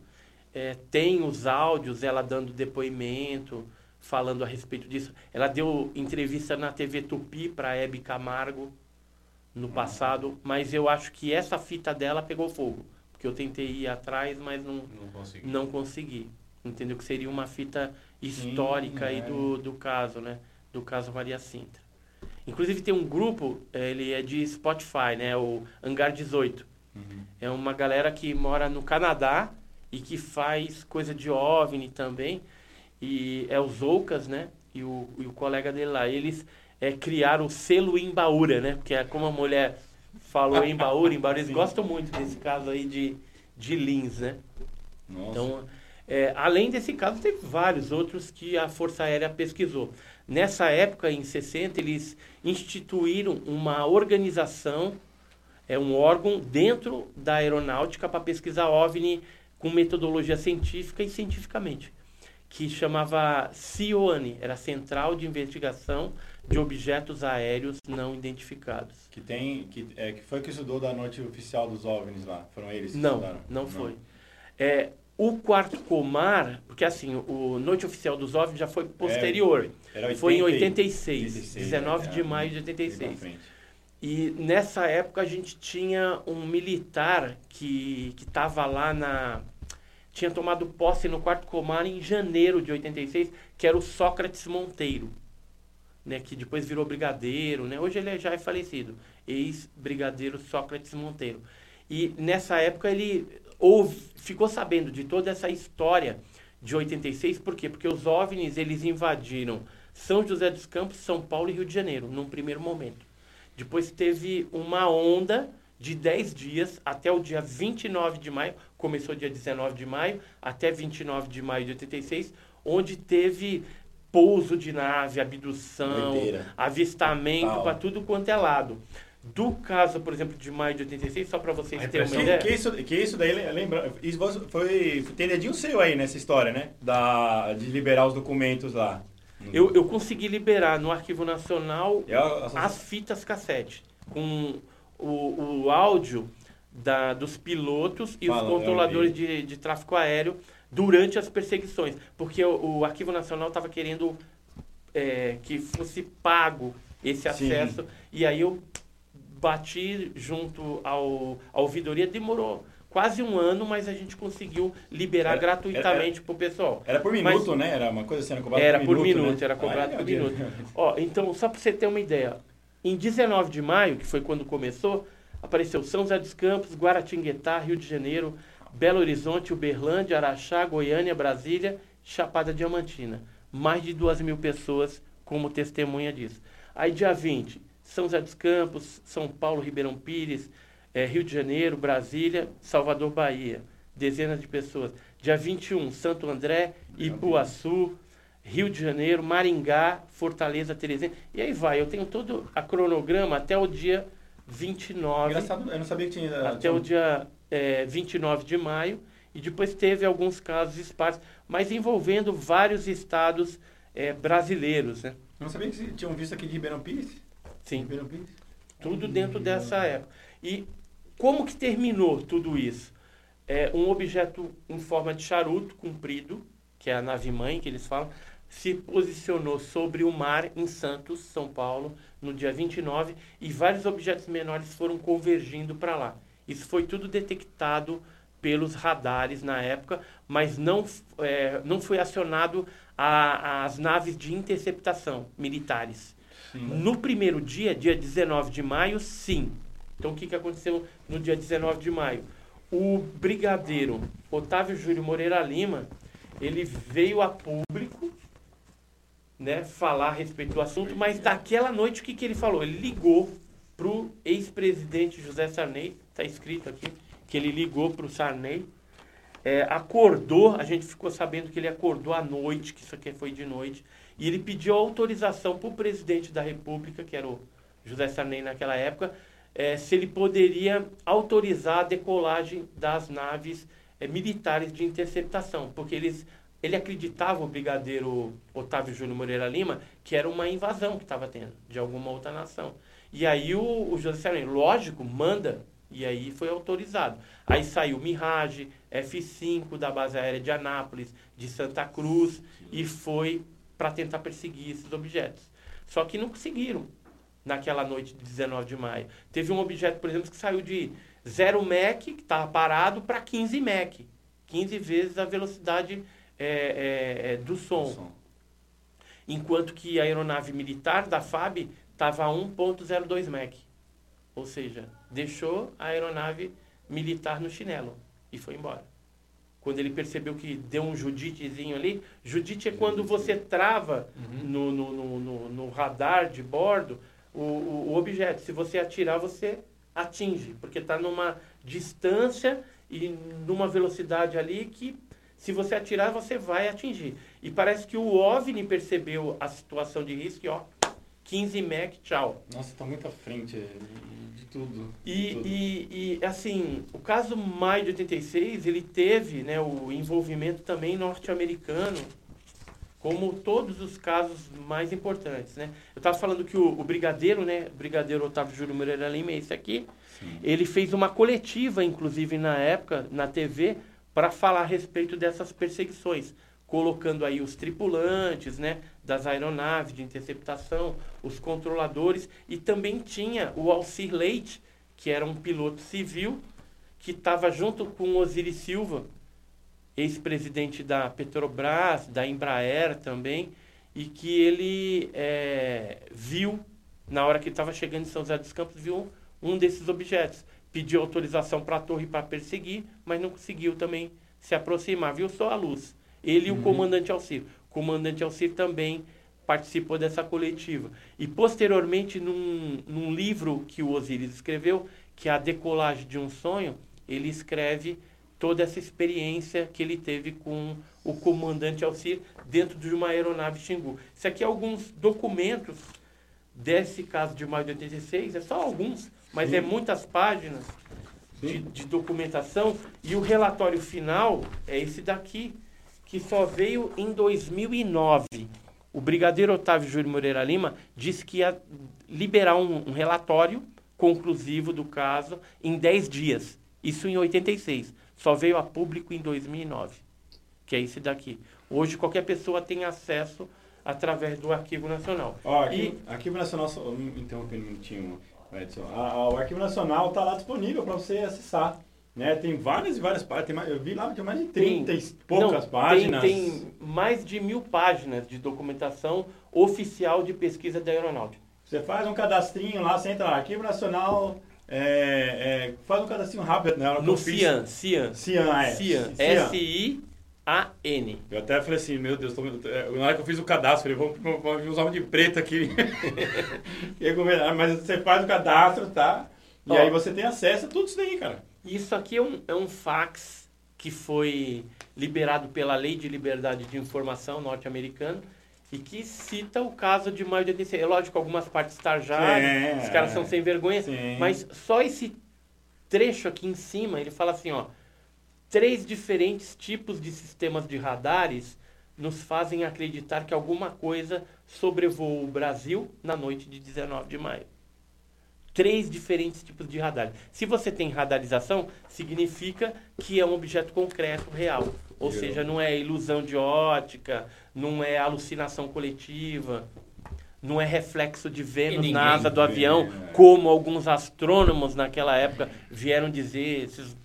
É, tem os áudios, ela dando depoimento, falando a respeito disso. Ela deu entrevista na TV Tupi para a Hebe Camargo no passado, mas eu acho que essa fita dela pegou fogo. Porque eu tentei ir atrás, mas não, Não consegui. não consegui. Entendeu? Que seria uma fita histórica aí é. do, do caso, né? Do caso Maria Sintra. Inclusive tem um grupo, eh, ele é de Spotify, né? O Hangar 18. Uhum. É uma galera que mora no Canadá e que faz coisa de OVNI também. E é os Oucas, né? E o, e o colega dele lá. Eles é, criaram o selo Embaúra, né? Porque é como a mulher falou Embaúra, Embaúra. Eles Sim. gostam muito desse caso aí de, de Lins, né? Nossa. Então, é, além desse caso, teve vários outros que a Força Aérea pesquisou. Nessa época, em 60, eles instituíram uma organização, é um órgão dentro da aeronáutica para pesquisar OVNI com metodologia científica e cientificamente, que chamava CIOANI, era Central de Investigação de Objetos Aéreos Não Identificados. Que tem. Que, é, que foi que estudou da noite oficial dos OVNIs lá? Foram eles que Não, estudaram? não foi. É, o quarto comar, porque assim, o Noite Oficial dos OVNIs já foi posterior. Era foi em 80 e- 86, 86, 19 é, de é, maio de bem pra 86. frente. E nessa época a gente tinha um militar que estava lá na. Tinha tomado posse no quarto comar em janeiro de 86, que era o Sócrates Monteiro, né, que depois virou brigadeiro, né? Hoje ele já é falecido, ex-brigadeiro Sócrates Monteiro. E nessa época ele ouve, ficou sabendo de toda essa história de 86, por quê? Porque os OVNIs eles invadiram São José dos Campos, São Paulo e Rio de Janeiro, num primeiro momento. Depois teve uma onda de 10 dias até o dia 29 de maio, começou dia 19 de maio, até 29 de maio de 86, onde teve pouso de nave, abdução, Doideira. avistamento para tudo quanto é lado. Do caso, por exemplo, de maio de 86, só para vocês terem uma ideia. que isso, que isso daí, lembra, isso foi, foi tem dedinho seu aí nessa história, né? Da, de liberar os documentos lá. Eu, eu consegui liberar no Arquivo Nacional Eu- a- as fitas cassete, com o, o áudio da, dos pilotos e os Falando, eu controladores vi. de, de tráfego aéreo durante as perseguições. Porque o, o Arquivo Nacional estava querendo é, que fosse pago esse Sim. acesso. E aí eu bati junto ao, à ouvidoria, demorou quase um ano, mas a gente conseguiu liberar Era- gratuitamente para o pessoal. Era por Mas- minuto, né? Era uma coisa assim, era cobrado Era por por minuto, minuto, né? era cobrado Ai, por meu minuto. Ó, então, só para você ter uma ideia, em 19 de maio, que foi quando começou, apareceu São José dos Campos, Guaratinguetá, Rio de Janeiro, Belo Horizonte, Uberlândia, Araxá, Goiânia, Brasília, Chapada Diamantina. Mais de duas mil pessoas como testemunha disso. Aí, dia 20, São José dos Campos, São Paulo, Ribeirão Pires, eh, Rio de Janeiro, Brasília, Salvador, Bahia. Dezenas de pessoas. Dia 21, Santo André, Ipuaçu, Rio de Janeiro, Maringá, Fortaleza, Teresina. E aí vai, eu tenho todo a cronograma até o dia 29. Engraçado, eu não sabia que tinha... Até o dia é, 29 de maio. E depois teve alguns casos esparsos, mas envolvendo vários estados é, brasileiros, né? Eu não sabia que tinham visto aqui de Ribeirão Pires. Sim. Tudo dentro dessa época. E como que terminou tudo isso? É um objeto em forma de charuto comprido, que é a nave-mãe que eles falam, se posicionou sobre o mar em Santos, São Paulo, no dia 29, e vários objetos menores foram convergindo para lá. Isso foi tudo detectado pelos radares na época, mas não, é, não foi acionado a- as naves de interceptação militares. No primeiro dia, dia 19 de maio, sim. Então, o que, que aconteceu no dia 19 de maio? O brigadeiro Otávio Júlio Moreira Lima, ele veio a público né, falar a respeito do assunto, mas daquela noite, o que, que ele falou? Ele ligou para o ex-presidente José Sarney, está escrito aqui, que ele ligou para o Sarney, é, acordou, a gente ficou sabendo que ele acordou à noite, que isso aqui foi de noite, e ele pediu autorização para o presidente da República, que era o José Sarney naquela época, é, se ele poderia autorizar a decolagem das naves é, militares de interceptação, porque eles, ele acreditava, o brigadeiro Otávio Júnior Moreira Lima, que era uma invasão que estava tendo de alguma outra nação. E aí o, o José Sarney, lógico, manda, e aí foi autorizado. Aí saiu Mirage, F-5 da base aérea de Anápolis, de Santa Cruz, e foi para tentar perseguir esses objetos. Só que não conseguiram naquela noite de 19 de maio. Teve um objeto, por exemplo, que saiu de 0 Mach, que estava parado, para 15 Mach. 15 vezes a velocidade é, é, é, do som. Enquanto que a aeronave militar da FAB estava a 1.02 Mach. Ou seja, deixou a aeronave militar no chinelo e foi embora. Quando ele percebeu que deu um juditezinho ali, judite é quando você trava Uhum. no, no, no, no- radar de bordo o, o, o objeto. Se você atirar, você atinge, porque está numa distância e numa velocidade ali que, se você atirar, você vai atingir. E parece que o OVNI percebeu a situação de risco e, ó, 15 Mach, tchau. Nossa, tá muito à frente de tudo. E, Tudo. e, e, assim, o caso Maio de 86, ele teve né, o envolvimento também norte-americano, como todos os casos mais importantes. Né? Eu estava falando que o, o brigadeiro, né, o brigadeiro Otávio Júlio Moreira Lima, esse aqui, Sim. ele fez uma coletiva, inclusive na época, na TV, para falar a respeito dessas perseguições, colocando aí os tripulantes né, das aeronaves de interceptação, os controladores, e também tinha o Alcir Leite, que era um piloto civil, que estava junto com Osiris Silva, ex-presidente da Petrobras, da Embraer também, e que ele eh, viu, na hora que estava chegando em São José dos Campos, viu um desses objetos. Pediu autorização para a torre para perseguir, mas não conseguiu também se aproximar. Viu só a luz. Ele e o comandante Alcir. O comandante Alcir também participou dessa coletiva. E posteriormente, num, num livro que o Osiris escreveu, que é A Decolagem de um Sonho, ele escreve toda essa experiência que ele teve com o comandante Alcir dentro de uma aeronave Xingu. Isso aqui é alguns documentos desse caso de maio de 86, é só alguns, mas Sim. é muitas páginas de, de documentação e o relatório final é esse daqui, que só veio em 2009. O brigadeiro Otávio Júlio Moreira Lima disse que ia liberar um, um relatório conclusivo do caso em 10 dias. Isso em 86. Só veio a público em 2009, que é esse daqui. Hoje qualquer pessoa tem acesso através do Arquivo Nacional. Ó, E- arquivo, Arquivo Nacional, só, interrompendo um minutinho, Edson. A- a- o Arquivo Nacional está lá disponível para você acessar. Né? Tem várias e várias páginas. Tem eu vi lá que tem mais de 30 e poucas Não, tem- páginas. Tem, mais de mil páginas de documentação oficial de pesquisa da aeronáutica. Você faz um cadastrinho lá, você entra lá, Arquivo Nacional, é, é, faz um cadastrinho rápido, né? Na hora que No CIAN, CIAN. Cian, é. CIAN, Cian. S-I-A-N. Eu até falei assim, meu Deus, tô, é, na hora que eu fiz o cadastro, eu falei, vamos, vamos usar um de preto aqui. Mas você faz o cadastro, tá? E Ó. aí você tem acesso a tudo isso daí, cara. Isso aqui é um, é um fax que foi liberado pela Lei de Liberdade de Informação norte-americana e que cita o caso de maio de 86. É lógico, algumas partes tarjadas, Sim, os caras é. são sem vergonha, Sim. mas só esse trecho aqui em cima, ele fala assim, ó, três diferentes tipos de sistemas de radares nos fazem acreditar que alguma coisa sobrevoou o Brasil na noite de 19 de maio. Três diferentes tipos de radar. Se você tem radarização, significa que é um objeto concreto, real. Ou Eu- seja, não é ilusão de ótica, não é alucinação coletiva, não é reflexo de Vênus na asa do vê, avião, né? como alguns astrônomos naquela época vieram dizer, esses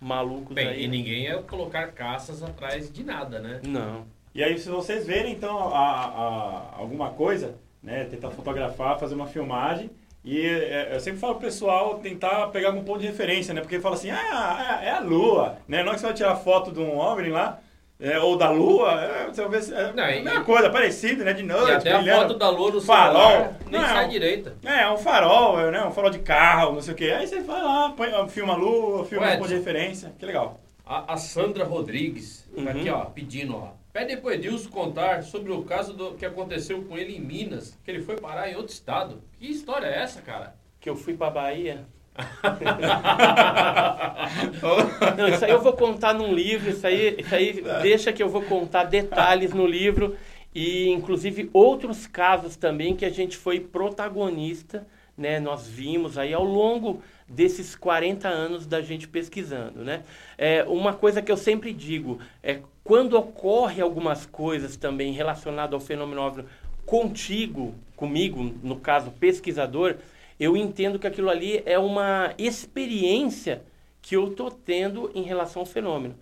malucos Bem, aí. e ninguém ia colocar caças atrás de nada, né? Não. E aí, se vocês verem, então, a- a- alguma coisa, né, tentar fotografar, fazer uma filmagem, e é, eu sempre falo pro pessoal tentar pegar algum ponto de referência, né, porque fala assim, ah, é, é a Lua, né, na hora que você vai tirar foto de um OVNI lá, é, ou da Lua, é, você vai ver, se- é Não, a mesma coisa, parecido, né, de noite, e até a brilhando. foto da lua do farol. celular nem Não, sai direita. É, é um farol, é, né, um farol de carro, não sei o quê, aí você vai lá, põe, filma a Lua, filma Ué, um ponto de referência, que legal. A, a Sandra Rodrigues, tá Uhum. aqui ó, pedindo, ó. Pede pro Edilson contar sobre o caso do, que aconteceu com ele em Minas, que ele foi parar em outro estado. Que história é essa, cara? Que eu fui pra Bahia. Não, isso aí eu vou contar num livro, isso aí, isso aí deixa que eu vou contar detalhes no livro e inclusive outros casos também que a gente foi protagonista, né? Nós vimos aí ao longo desses 40 anos da gente pesquisando, né? É, uma coisa que eu sempre digo é quando ocorre algumas coisas também relacionadas ao fenômeno OVNI contigo, comigo, no caso pesquisador, eu entendo que aquilo ali é uma experiência que eu estou tendo em relação ao fenômeno.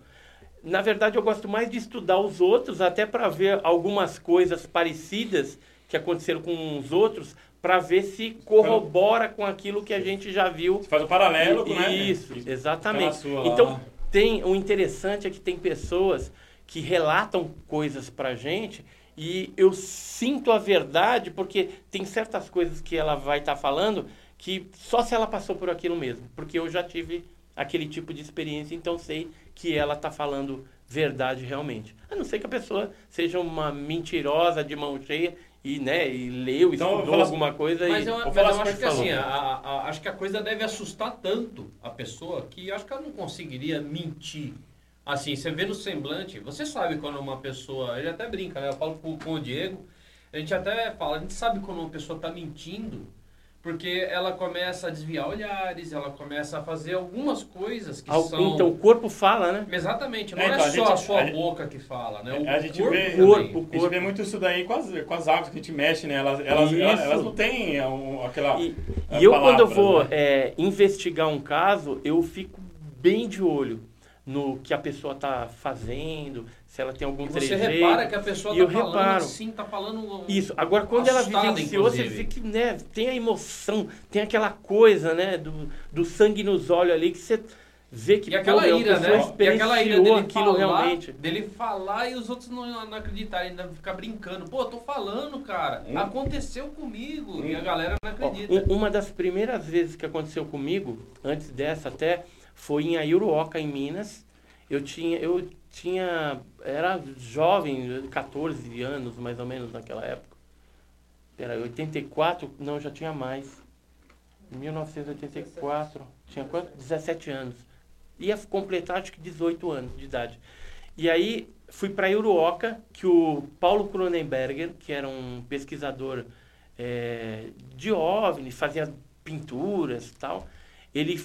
Na verdade, eu gosto mais de estudar os outros, até para ver algumas coisas parecidas que aconteceram com os outros para ver se corrobora com aquilo que a gente já viu. Você faz o paralelo, I- né? Isso, exatamente. Então, tem o interessante é que tem pessoas que relatam coisas pra gente e eu sinto a verdade porque tem certas coisas que ela vai estar falando que só se ela passou por aquilo mesmo, porque eu já tive aquele tipo de experiência, então sei que ela está falando verdade realmente. A não ser que a pessoa seja uma mentirosa de mão cheia e, né, e leu, Então, estudou falar- alguma coisa Mas e eu, mas eu assim, acho que por assim, favor. a- a- acho que a coisa deve assustar tanto a pessoa que acho que ela não conseguiria mentir. Assim, você vê no semblante, você sabe quando uma pessoa. Ele até brinca, né? Eu falo com, com o Diego, a gente até fala, a gente sabe quando uma pessoa está mentindo, porque ela começa a desviar olhares, ela começa a fazer algumas coisas que Al- são. Então o corpo fala, né? Exatamente, não É, é, então, a só gente- a sua a gente- boca que fala, né? O A gente corpo vê- também. corpo. A gente vê muito isso daí com as, com as águas que a gente mexe, né? Elas, elas, elas, elas não têm é, um, aquela. E, a e eu, quando eu vou né? é, investigar um caso, eu fico bem de olho no que a pessoa está fazendo, se ela tem algum E você trejeito. repara que a pessoa E tá eu falando reparo. assim, tá falando... um- Isso. Agora, quando ela vivenciou, você vê que né, tem a emoção, tem aquela coisa né, do, do sangue nos olhos ali que você vê que E aquela pô, ira, né? E aquela ira dele falar, realmente. dele falar e os outros não, não acreditarem, ainda ficar brincando. Pô, tô falando, cara. Hum. Aconteceu comigo. E a galera não Ó, acredita. um- uma das primeiras vezes que aconteceu comigo, antes dessa até, foi em Aiuruoca, em Minas. Eu tinha, eu tinha, era jovem, 14 anos mais ou menos naquela época. Era 84, não, já tinha mais. 1984, tinha quanto? 17 anos. Ia completar acho que 18 anos de idade. E aí fui para Iuruoca, que o Paulo Cronenberger, que era um pesquisador é, de OVNI, fazia pinturas e tal, ele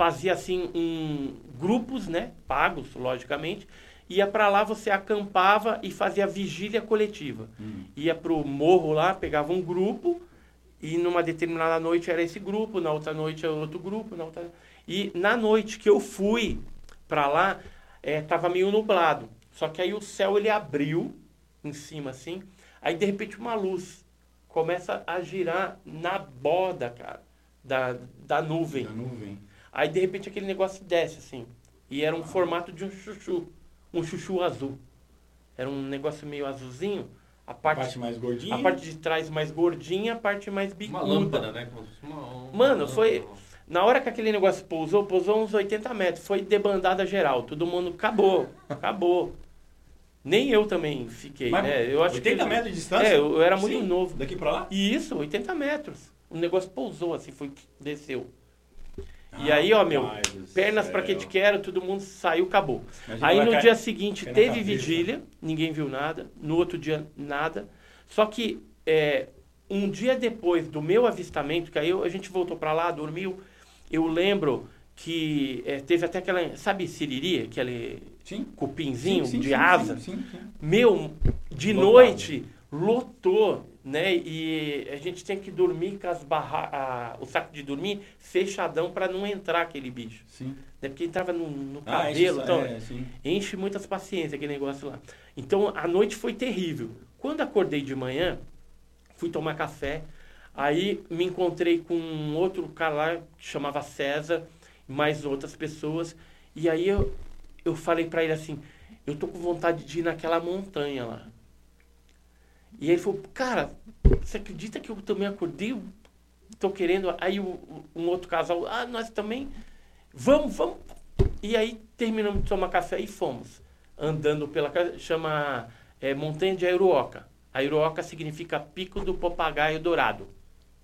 fazia assim um, grupos, né, pagos, logicamente, ia para lá, você acampava e fazia vigília coletiva. Ia para o morro lá, pegava um grupo, e numa determinada noite era esse grupo, na outra noite era outro grupo, na outra... E na noite que eu fui para lá, estava meio nublado. Só que aí o céu ele abriu em cima assim, aí de repente uma luz começa a girar na borda, cara, da, da nuvem. Da nuvem. Aí de repente aquele negócio desce assim. E era um formato de um chuchu, um chuchu azul. Era um negócio meio azulzinho, a A parte, parte mais gordinha. a parte de trás mais gordinha, a parte mais Uma bicuda. lâmpada, né? Uma- uma Mano, foi-. Na hora que aquele negócio pousou, pousou uns 80 metros. Foi debandada geral. Todo mundo acabou. Acabou. Nem eu também fiquei, Mas né? Eu acho 80 que, metros de distância? É, eu, eu era muito Sim, novo. Daqui pra lá? E isso, 80 metros. O negócio pousou assim, foi, desceu. E aí, ó, meu, Pernas pra que te quero, todo mundo saiu, acabou. Imagina Aí no dia seguinte teve vigília, ninguém viu nada. No outro dia, nada. Só que é, um dia depois do meu avistamento, que aí eu- a gente voltou pra lá, dormiu, eu lembro que é, teve até aquela, sabe Siriri, aquele Sim. cupinzinho Sim, sim, de asa? Sim, sim, sim. Meu, de Lotado. noite lotou, né? E a gente tem que dormir com as barra o saco de dormir fechadão para não entrar aquele bicho. Sim. Né? Porque entrava no, no Ah, cabelo, isso, então, é, enche muitas paciências aquele negócio lá. Então a noite foi terrível. Quando acordei de manhã, fui tomar café, aí me encontrei com um outro cara lá que chamava César, mais outras pessoas, e aí eu, eu falei para ele assim, eu tô com vontade de ir naquela montanha lá. E ele falou, cara, você acredita que eu também acordei? Tô querendo. Aí o- um outro casal, ah, nós também. Vamos, vamos. E aí terminamos de tomar café e fomos. Andando pela casa, chama é, Montanha de Airuoca. Airuoca significa Pico do Papagaio Dourado.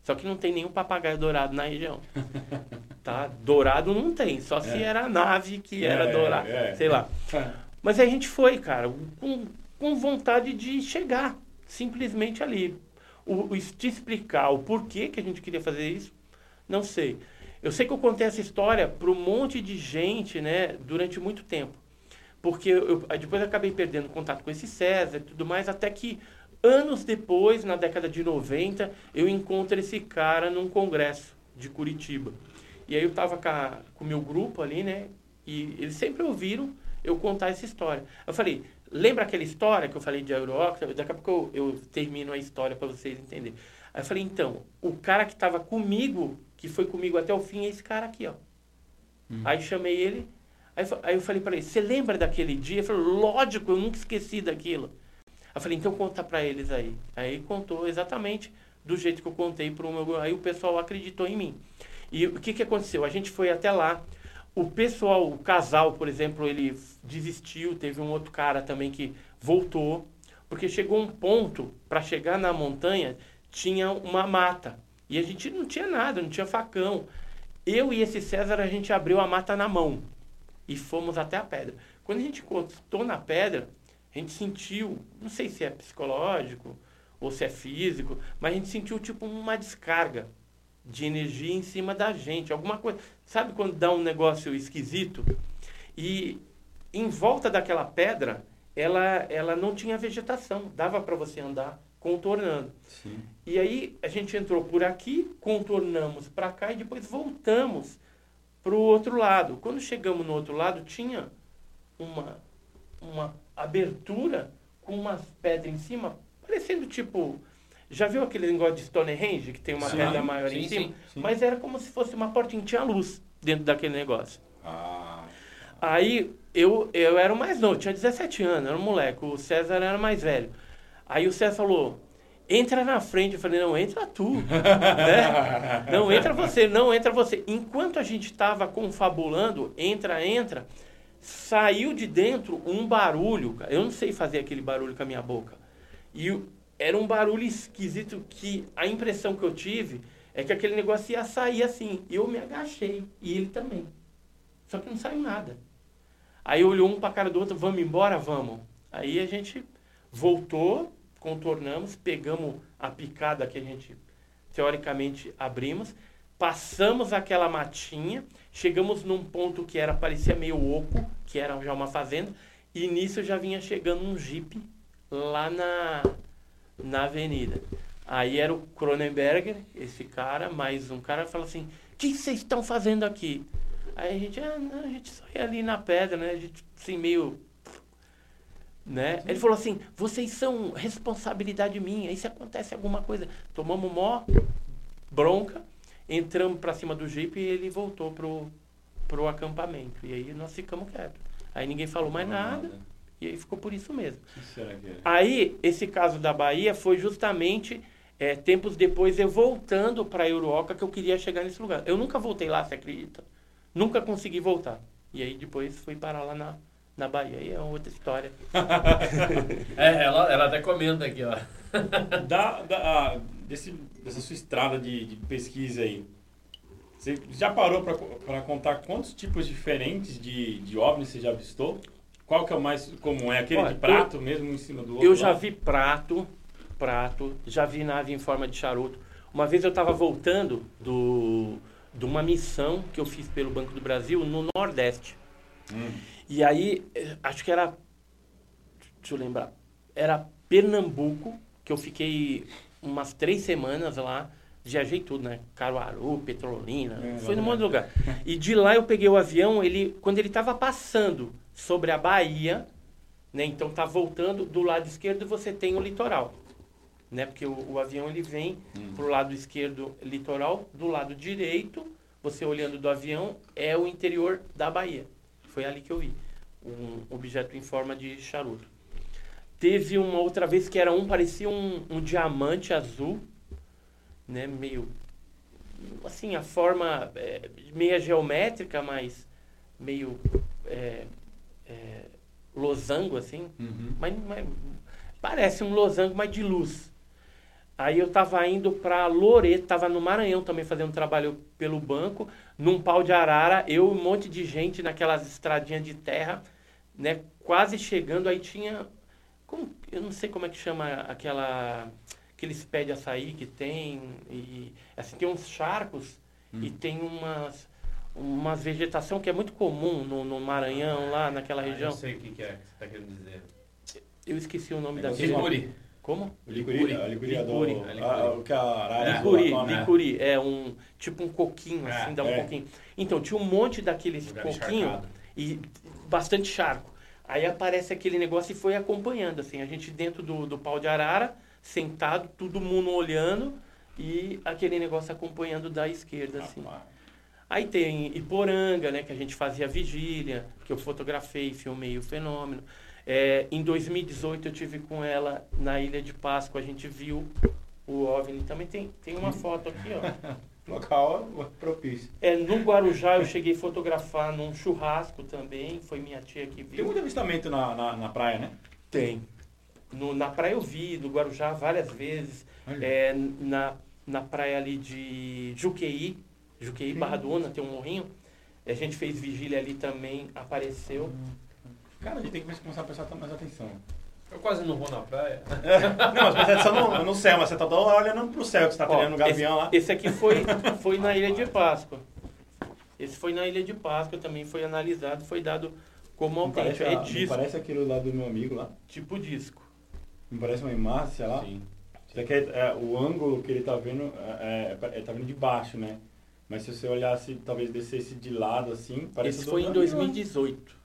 Só que não tem nenhum papagaio dourado na região. Tá? Dourado não tem, só se É. era a nave que era É, dourada, é. sei lá. Mas aí a gente foi, cara, com, com vontade de chegar, simplesmente ali. O, o- te explicar o porquê que a gente queria fazer isso, não sei. Eu sei que eu contei essa história para um monte de gente, né, durante muito tempo. Porque eu, depois eu acabei perdendo contato com esse César e tudo mais, até que anos depois, na década de 90, eu encontro esse cara num congresso de Curitiba. E aí eu tava com a- com o meu grupo ali, né? E eles sempre ouviram eu contar essa história. Eu falei, lembra aquela história que eu falei de Eurocta? Daqui a pouco eu, eu termino a história para vocês entenderem. Aí eu falei, então, o cara que estava comigo, que foi comigo até o fim, é esse cara aqui, ó. Aí chamei ele, aí, aí eu falei para ele, você lembra daquele dia? Ele falou, lógico, eu nunca esqueci daquilo. Aí eu falei, então conta para eles aí. Aí contou exatamente do jeito que eu contei para o meu... Aí o pessoal acreditou em mim. E o que, que aconteceu? A gente foi até lá, o pessoal, o casal, por exemplo, ele desistiu, teve um outro cara também que voltou, porque chegou um ponto, para chegar na montanha, tinha uma mata. E a gente não tinha nada, não tinha facão. Eu e esse César, a gente abriu a mata na mão e fomos até a pedra. Quando a gente encostou na pedra, a gente sentiu, não sei se é psicológico ou se é físico, mas a gente sentiu tipo uma descarga de energia em cima da gente, alguma coisa. Sabe quando dá um negócio esquisito? E em volta daquela pedra, ela, ela não tinha vegetação, dava para você andar contornando. Sim. E aí a gente entrou por aqui, contornamos para cá e depois voltamos para o outro lado. Quando chegamos no outro lado, tinha uma, uma abertura com umas pedras em cima, parecendo tipo. Já viu aquele negócio de Stonehenge, que tem uma Sim, pedra maior sim, em cima? sim, sim. Mas era como se fosse uma portinha, tinha luz dentro daquele negócio. Ah, Aí eu, eu era o mais novo, tinha 17 anos, era um moleque. O César era mais velho. Aí o César falou: entra na frente. Eu falei: não, entra tu. né? Não, entra você, não, entra você. Enquanto a gente estava confabulando, entra, entra, saiu de dentro um barulho. Eu não sei fazer aquele barulho com a minha boca. E era um barulho esquisito que a impressão que eu tive é que aquele negócio ia sair assim. E eu me agachei. E ele também. Só que não saiu nada. Aí olhou um para cara do outro, vamos embora, vamos. Aí a gente voltou, contornamos, pegamos a picada que a gente teoricamente abrimos, passamos aquela matinha, chegamos num ponto que era parecia meio oco, que era já uma fazenda, e nisso já vinha chegando um jipe lá na na avenida. Aí era o Cronenberger, esse cara, mais um cara, falou assim: O que vocês estão fazendo aqui? Aí a gente, ah, não, a gente só ia ali na pedra, né? A gente, assim, meio. Né? Ele falou assim: vocês são responsabilidade minha, e se acontece alguma coisa? Tomamos mó bronca, entramos pra cima do jeep e ele voltou pro, pro acampamento. E aí nós ficamos quietos. Aí ninguém falou mais nada, e aí ficou por isso mesmo. É? Aí, esse caso da Bahia foi justamente é, tempos depois eu voltando para Euroca que eu queria chegar nesse lugar. Eu nunca voltei lá, você acredita? Nunca consegui voltar. E aí depois fui parar lá na, na Bahia. Aí é outra história. É, ela, ela até comenta aqui, ó. da, da, ah, desse, dessa sua estrada de, de pesquisa aí, você já parou para contar quantos tipos diferentes de, de OVNIs você já avistou? Qual que é o mais comum? É aquele Olha, de prato mesmo em cima do outro? Eu já vi prato, prato, já vi nave em forma de charuto. Uma vez eu estava voltando do, de uma missão que eu fiz pelo Banco do Brasil no Nordeste. Hum. E aí, eh, acho que era. Deixa eu lembrar. Era Pernambuco, que eu fiquei umas três semanas lá. Viajei tudo, né? Caruaru, Petrolina, É, foi num monte de lugar. E de lá eu peguei o avião, ele, quando ele estava passando sobre a Bahia, né? Então tá voltando do lado esquerdo você tem o litoral, né? Porque o, o avião ele vem Hum. pro lado esquerdo litoral, do lado direito, você olhando do avião é o interior da Bahia. Foi ali que eu vi um objeto em forma de charuto. Teve uma outra vez que era um parecia um, um diamante azul, né? Meio assim a forma é, meia geométrica, mas meio é, é, losango assim, Uhum. mas, mas parece um losango, mas de luz. Aí eu tava indo para Loreto, tava no Maranhão também fazendo trabalho pelo banco, num pau de arara, eu e um monte de gente naquelas estradinhas de terra, né, quase chegando, aí tinha como, eu não sei como é que chama aquela aqueles pés de açaí que tem e assim tem uns charcos e tem umas umas vegetação que é muito comum no, no Maranhão lá naquela Ah, região. Eu sei o que, que é que você tá querendo dizer. Eu esqueci o nome É daquele. Licuri. Como? O licuri, Licuri. a licuri é. Licuri. É, licuri. ah, o que a arara Licuri, né? licuri, é um tipo um coquinho, É, assim, dá um é. coquinho. Então, tinha um monte daqueles Lugar encharcado. e bastante charco. Aí aparece aquele negócio e foi acompanhando, assim, a gente dentro do, do pau de arara, sentado, todo mundo olhando e aquele negócio acompanhando da esquerda, assim. Rapaz. Aí tem Iporanga, né, que a gente fazia vigília, que eu fotografei, filmei o fenômeno. É, em 2018 eu tive com ela na Ilha de Páscoa, a gente viu o OVNI. Também tem, tem uma foto aqui, ó. Local propício. É, no Guarujá eu cheguei a fotografar num churrasco também, foi minha tia que Tem viu. muito avistamento na, na, na praia, né? Tem. No, na praia eu vi, no Guarujá várias vezes. É, na, na praia ali de Juqueí, Juqueí, Sim. Barra do Una, tem um morrinho. A gente fez vigília ali também, apareceu. Cara, a gente tem que começar a prestar mais atenção. Eu quase não vou na praia. Não, mas presta atenção no, no céu, mas você tá toda hora olhando pro céu, que você tá Ó, treinando o gavião esse, lá. esse aqui foi, foi na Ilha de Páscoa. Esse foi na Ilha de Páscoa, também foi analisado, foi dado como autêntico. É disco, parece aquilo lá do meu amigo lá? tipo disco. Não parece uma imagem, sei lá? Sim. Isso aqui é, é, o ângulo que ele tá vendo, é, é, é- tá vindo de baixo, né? Mas se você olhasse, talvez descesse de lado assim, parece Esse foi em gavião. 2018.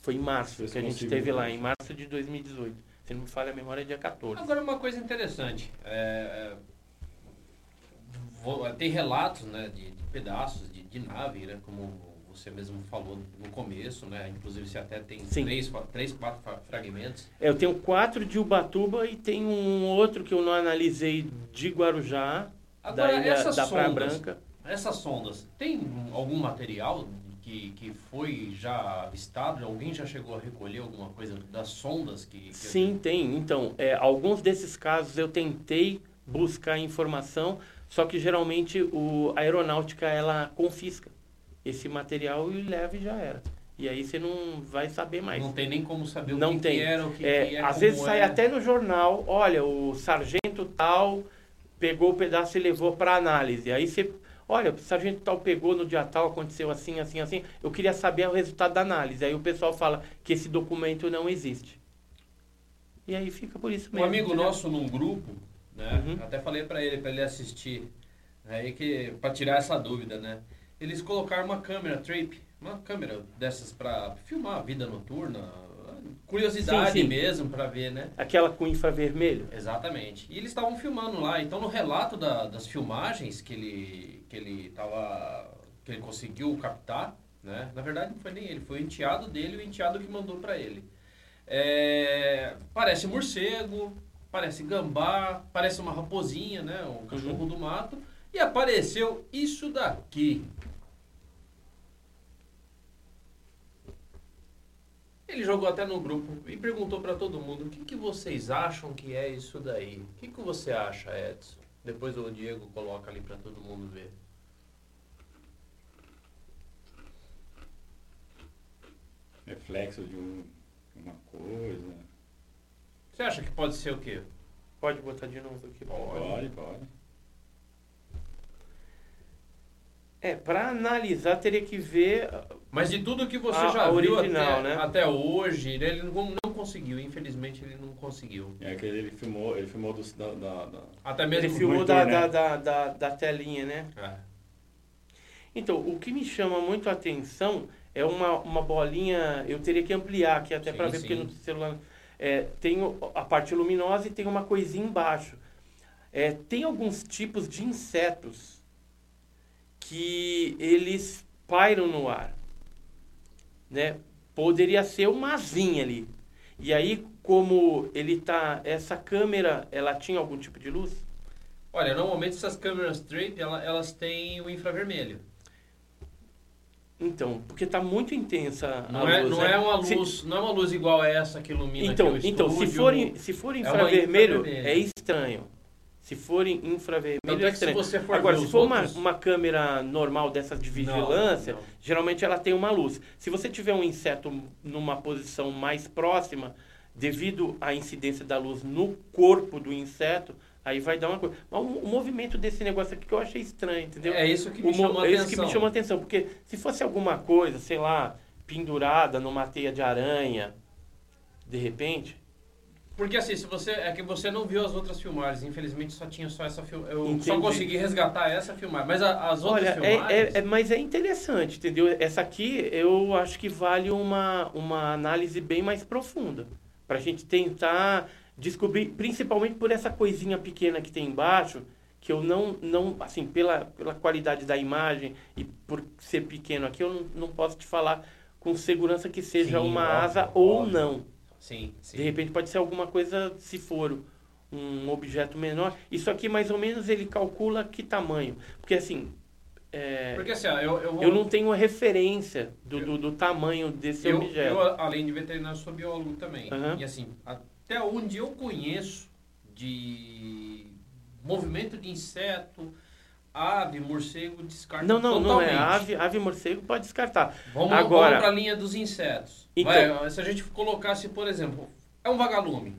Foi em março que a gente ver. lá, em março de 2018. Se não me falha a memória, é dia 14. Agora uma coisa interessante. É, é, vo- tem relatos né, de, de pedaços de, de nave, né, como você mesmo falou no começo, né? Inclusive você até tem Sim. três, três, quatro fragmentos. É, eu tenho quatro de Ubatuba e tem um outro que eu não analisei de Guarujá, Agora, da ilha essas da Praia sondas, Branca. Essas sondas, tem algum material que, que foi já avistado? Alguém já chegou a recolher alguma coisa das sondas que... que Sim, tem. Então, é, alguns desses casos eu tentei buscar informação, só que geralmente o, a aeronáutica ela confisca esse material e leva e já era. E aí você não vai saber mais. Não tem nem como saber o Não que, tem. que era, o que, É, que é, às vezes sai é. até no jornal, olha, o sargento tal pegou o pedaço e levou para análise. Aí você, olha, o sargento tal pegou no dia tal, aconteceu assim, assim, assim. Eu queria saber o resultado da análise. Aí o pessoal fala que esse documento não existe. E aí fica por isso Um mesmo. amigo entendeu? nosso num grupo, né? Uhum. Até falei pra ele, pra ele assistir, aí que para tirar essa dúvida, né? Eles colocaram uma câmera trape, uma câmera dessas pra filmar a vida noturna, curiosidade Sim, sim. mesmo pra ver, né? Aquela com infravermelho. Exatamente. E eles estavam filmando lá. Então no relato da- das filmagens que ele que ele tava que ele conseguiu captar, né? Na verdade não foi nem ele, foi o enteado dele, o enteado que mandou pra ele. É, parece morcego, parece gambá, parece uma raposinha, né? Um cachorro do mato. E apareceu isso daqui. Ele jogou até no grupo e perguntou pra todo mundo: o que, que vocês acham que é isso daí? O que, que você acha, Edson? Depois o Diego coloca ali pra todo mundo ver. Reflexo de um- uma coisa. Você acha que pode ser o quê? Pode botar de novo aqui. Pode, pode. É, para analisar teria que ver Mas de tudo que você A- já a viu original, até, né? até hoje, ele não, não conseguiu. Infelizmente, ele não conseguiu. É que ele filmou, ele filmou do, da, da, da- Até Ele mesmo... filmou monitor, da, né? da, da, da, da telinha, né? É. Então, o que me chama muito a atenção é uma, uma bolinha. Eu teria que ampliar aqui até para ver, sim. porque no celular. É, tem a parte luminosa e tem uma coisinha embaixo. É, tem alguns tipos de insetos que eles pairam no ar. Né? Poderia ser uma asinha ali. E aí, como ele tá. Essa câmera, ela tinha algum tipo de luz? Olha, normalmente essas câmeras ela- elas têm o infravermelho. Então, porque tá muito intensa a Não, é, luz. não né? é uma Se- luz, não é uma luz igual a essa que ilumina Então, aqui o então se estúdio. for, se for é infravermelho, infravermelho. é estranho. Se for em infravermelho, Tanto é é se estranho. você for Agora, se for uma, outros- uma câmera normal dessas de vigilância, Não, não. geralmente ela tem uma luz. Se você tiver um inseto numa posição mais próxima, devido à incidência da luz no corpo do inseto, aí vai dar uma coisa. Mas o, movimento desse negócio aqui que eu achei estranho, entendeu? É isso que me O mo- chamou a é atenção. isso que me chamou a atenção, porque se fosse alguma coisa, sei lá, pendurada numa teia de aranha, de repente, Porque assim, se você. É que você não viu as outras filmagens, infelizmente só tinha só essa filmagem. Eu só Entendi. consegui resgatar essa filmagem. Mas a- as outras Olha, filmagens. é, é- é- mas é interessante, entendeu? Essa aqui eu acho que vale uma, uma análise bem mais profunda. Pra gente tentar descobrir, principalmente por essa coisinha pequena que tem embaixo, que eu não, não assim, pela, pela qualidade da imagem e por ser pequeno aqui, eu não, não posso te falar com segurança que seja Sim, uma óbvio, asa ou óbvio. não. Sim, sim. De repente pode ser alguma coisa, se for um objeto menor. Isso aqui, mais ou menos, ele calcula que tamanho. Porque, assim, é, Porque assim, ó, eu, eu, vou- eu não tenho a referência do, do, do tamanho desse eu, objeto. eu, além de veterinário, sou biólogo também. Aham. E assim, até onde eu conheço de movimento de inseto, ave, morcego, descarta Não, não, não é. totalmente. Ave, ave morcego pode descartar. Vamos, Agora- para a linha dos insetos. Então- Vai, se a gente colocasse, por exemplo, é um vagalume.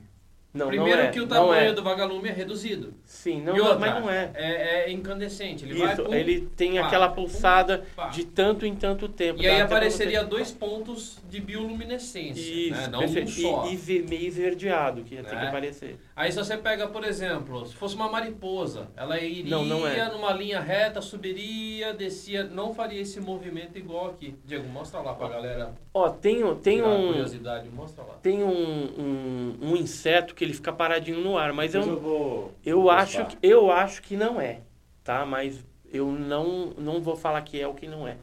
Não, Primeiro não é. que o tamanho é. do vagalume é reduzido. Sim, não, outra, mas não é. É, é incandescente. Ele Isso, pum, ele tem pá, aquela pum, pulsada pá. de tanto em tanto tempo. E aí apareceria dois pontos de bioluminescência, Isso, né? não perfeito. um só. E, e meio esverdeado, que ia ter que Né? aparecer. Aí se você pega, por exemplo, se fosse uma mariposa, ela iria Não, não é. numa linha reta, subiria, descia, não faria esse movimento igual aqui. Diego, mostra lá pra galera. Ó, tem, um- tem um... curiosidade, mostra lá. Tem um, um, um inseto que ele fica paradinho no ar, mas eu, eu vou. eu, acho que, eu acho que não é, tá? Mas eu não, não vou falar que é o que não é.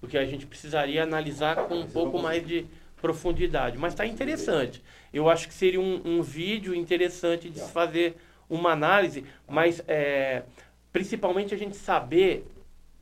Porque a gente precisaria analisar com um pouco mais de profundidade. Mas tá interessante. Eu acho que seria um, um vídeo interessante de se fazer uma análise, mas é, principalmente a gente saber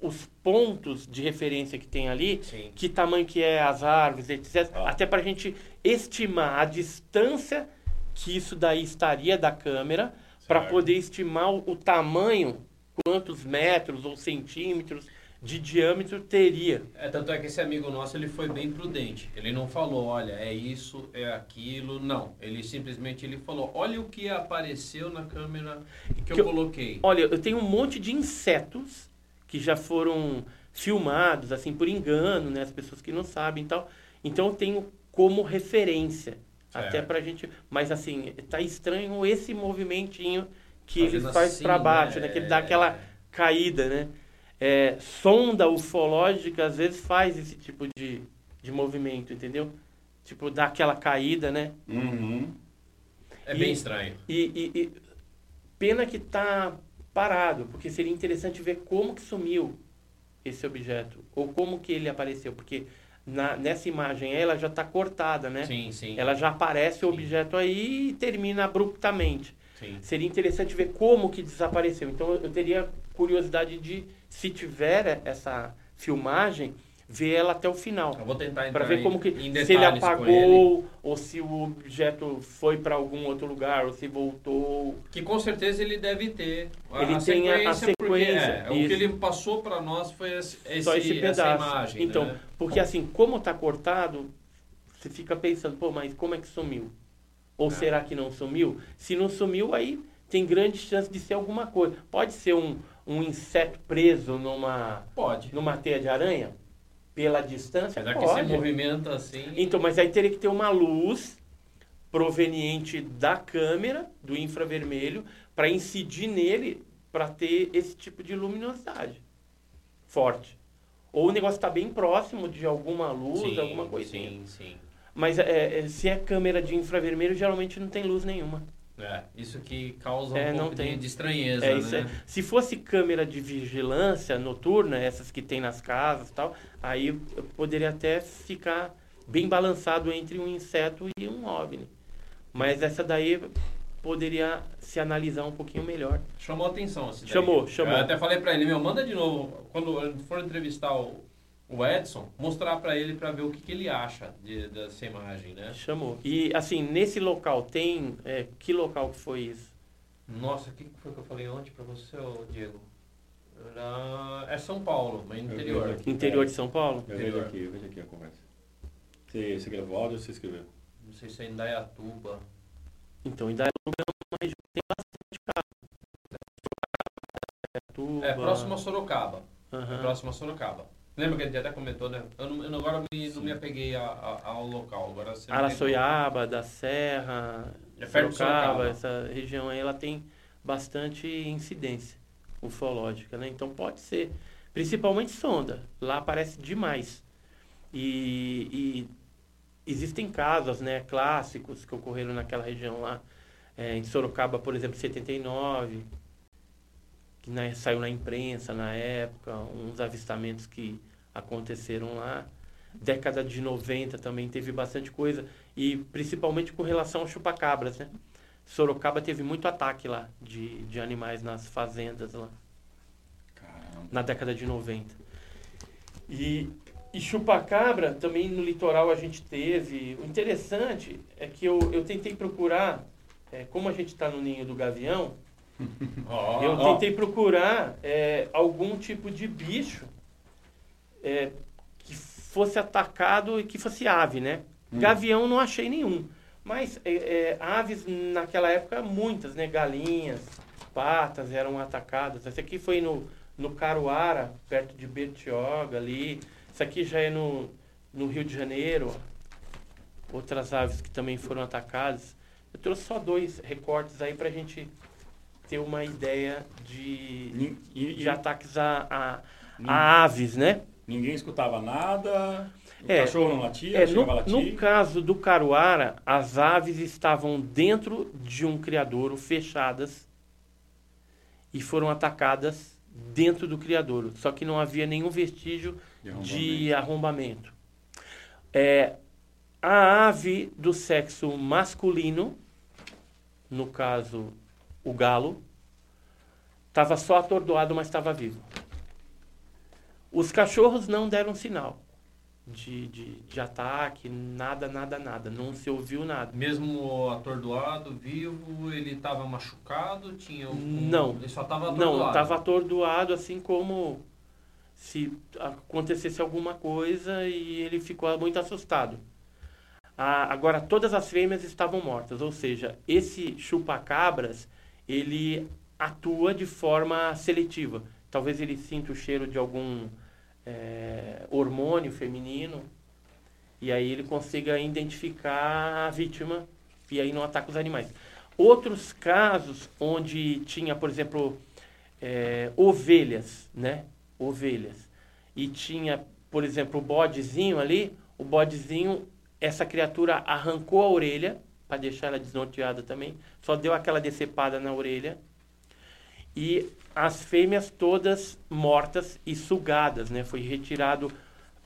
os pontos de referência que tem ali Sim. que tamanho que é as árvores, etc. Ah. Até para a gente estimar a distância que isso daí estaria da câmera, para poder estimar o, o tamanho, quantos metros ou centímetros de diâmetro teria. É, tanto é que esse amigo nosso ele foi bem prudente. Ele não falou, olha, é isso, é aquilo. Não. Ele simplesmente ele falou, olha o que apareceu na câmera que, Que eu, eu- coloquei. Olha, eu tenho um monte de insetos que já foram filmados, assim, por engano, né? As pessoas que não sabem e tal. Então eu tenho como referência. Certo. Até pra gente. Mas assim, tá estranho esse movimentinho que ele Fazendo faz assim, para baixo, né? né? Que ele dá aquela caída, né? É, sonda ufológica às vezes faz esse tipo de, de movimento, entendeu? Tipo, dá aquela caída, né? Uhum. É E- bem estranho. E, e- e pena que tá parado, porque seria interessante ver como que sumiu esse objeto, ou como que ele apareceu, porque na, nessa imagem ela já está cortada, né? Sim, sim. Ela já aparece o Sim. objeto aí e termina abruptamente. sim. Seria interessante ver como que desapareceu. Então eu teria curiosidade de, se tiver essa filmagem, ver ela até o final. Eu vou tentar Para ver como que se ele apagou ou se o objeto foi para algum outro lugar ou se voltou. Que com certeza ele deve ter a, Ele a tem a- a sequência, porque sequência, é, o que ele passou para nós foi esse, Só esse essa pedaço. imagem. então, né? porque assim, como tá cortado, você fica pensando, pô, mas como é que sumiu? Ou É. será que não sumiu? Se não sumiu, aí tem grande chance de ser alguma coisa. Pode ser um, um inseto preso numa, Pode. numa teia de aranha? Pela distância? Apesar que se Pode. movimenta assim. Então, mas aí teria que ter uma luz proveniente da câmera, do infravermelho, para incidir nele, para ter esse tipo de luminosidade forte. Ou o negócio está bem próximo de alguma luz, sim, alguma coisinha. Sim, sim. Mas é, é, se é câmera de infravermelho, geralmente não tem luz nenhuma. É, isso que causa um É, pouco de, tem. de estranheza, É, né? é- se fosse câmera de vigilância noturna, essas que tem nas casas e tal, aí eu poderia até ficar bem balançado entre um inseto e um OVNI. Mas essa daí poderia se analisar um pouquinho melhor. Chamou atenção esse daí. Chamou, chamou. Eu até falei pra ele, meu, manda de novo, quando for entrevistar o, o Edson, mostrar pra ele pra ver o que, que ele acha de- dessa imagem, né? Chamou. E assim, nesse local tem. é, que local que foi isso? Nossa, o que que foi que eu falei ontem pra você, Diego? Era- É São Paulo, mas interior. vejo aqui. Interior de São Paulo? Eu vejo Interior. aqui, eu vejo aqui a conversa. Você, você gravou áudio ou você escreveu? Não sei se é em Dayatuba. Então, ainda é um lugar mais. Tem bastante. Tuba. É próximo a Sorocaba. É Aham. próximo a Sorocaba. Lembra que a gente até comentou, né? Eu, não, eu agora me, não me apeguei a- a- ao local. Agora você Araçoiaba, da Serra, É Sorocaba. essa região aí, ela tem bastante incidência ufológica, né? Então pode ser, principalmente sonda, lá aparece demais. E, e existem casos, né, clássicos que ocorreram naquela região lá, é, em Sorocaba, por exemplo, 79, que né, saiu na imprensa na época, uns avistamentos que aconteceram lá. Década de 90 também teve bastante coisa, e principalmente com relação ao chupacabras, né? Sorocaba teve muito ataque lá de, de animais nas fazendas lá, Caramba. na década de 90. E, e chupacabra também no litoral a gente teve. O interessante é que eu, eu tentei procurar, é, como a gente está no ninho do gavião, Eu tentei procurar é, algum tipo de bicho é, que fosse atacado e que fosse ave, né? Hum. Gavião não achei nenhum. Mas é, é, aves naquela época, muitas, né? Galinhas, patas eram atacadas. Esse aqui foi no, no Caruara, perto de Bertioga ali. Isso aqui já é no, no Rio de Janeiro. Outras aves que também foram atacadas. Eu trouxe só dois recortes aí pra gente ter uma ideia de, e- de ataques a, a, a aves, né? Ninguém escutava nada, o É, cachorro não latia, É, no, latir. no caso do Caruara, as aves estavam dentro de um criadouro, fechadas, e foram atacadas dentro do criadouro. Só que não havia nenhum vestígio De arrombamento. de arrombamento. É, a ave do sexo masculino, no caso o galo, estava só atordoado, mas estava vivo. Os cachorros não deram sinal de, de, de ataque, nada, nada, nada. Não se ouviu nada. Mesmo atordoado, vivo, ele estava machucado, tinha um... Não. Ele só estava atordoado. Não, estava atordoado, assim como se acontecesse alguma coisa e ele ficou muito assustado. Ah, agora, todas as fêmeas estavam mortas, ou seja, esse chupa-cabras, ele atua de forma seletiva. Talvez ele sinta o cheiro de algum eh, hormônio feminino e aí ele consiga identificar a vítima e aí não ataca os animais. Outros casos onde tinha, por exemplo, eh, ovelhas, né? Ovelhas. E tinha, por exemplo, o bodezinho ali, o bodezinho, essa criatura arrancou a orelha, para deixar ela desnorteada também, só deu aquela decepada na orelha. E as fêmeas todas mortas e sugadas, né? Foi retirado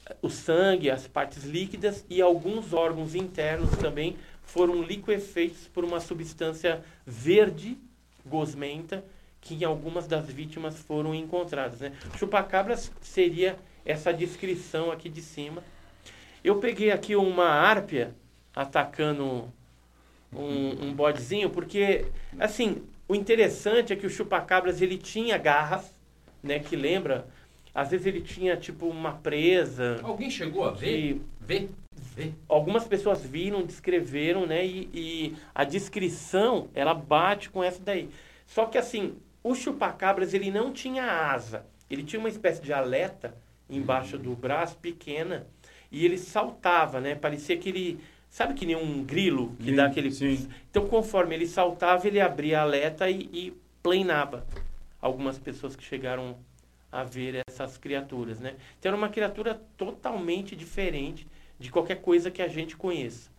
eh, o sangue, as partes líquidas e alguns órgãos internos também foram liquefeitos por uma substância verde gosmenta que em algumas das vítimas foram encontradas. Né? Chupacabras seria essa descrição aqui de cima. Eu peguei aqui uma árpia atacando um, um bodezinho, porque, assim, o interessante é que o chupacabras ele tinha garras, né, que lembra, às vezes ele tinha tipo uma presa, Alguém chegou a ver? Ver? Ver? algumas pessoas viram, descreveram, né? E, e a descrição, ela bate com essa daí. Só que assim, o chupacabras, ele não tinha asa. Ele tinha uma espécie de aleta embaixo do braço, pequena, e ele saltava, né? Parecia que ele... Sabe que nem um grilo que Sim, dá aquele... sim. Então, conforme ele saltava, ele abria a aleta e, e planava. Algumas pessoas que chegaram a ver essas criaturas, né? Então, era uma criatura totalmente diferente de qualquer coisa que a gente conheça.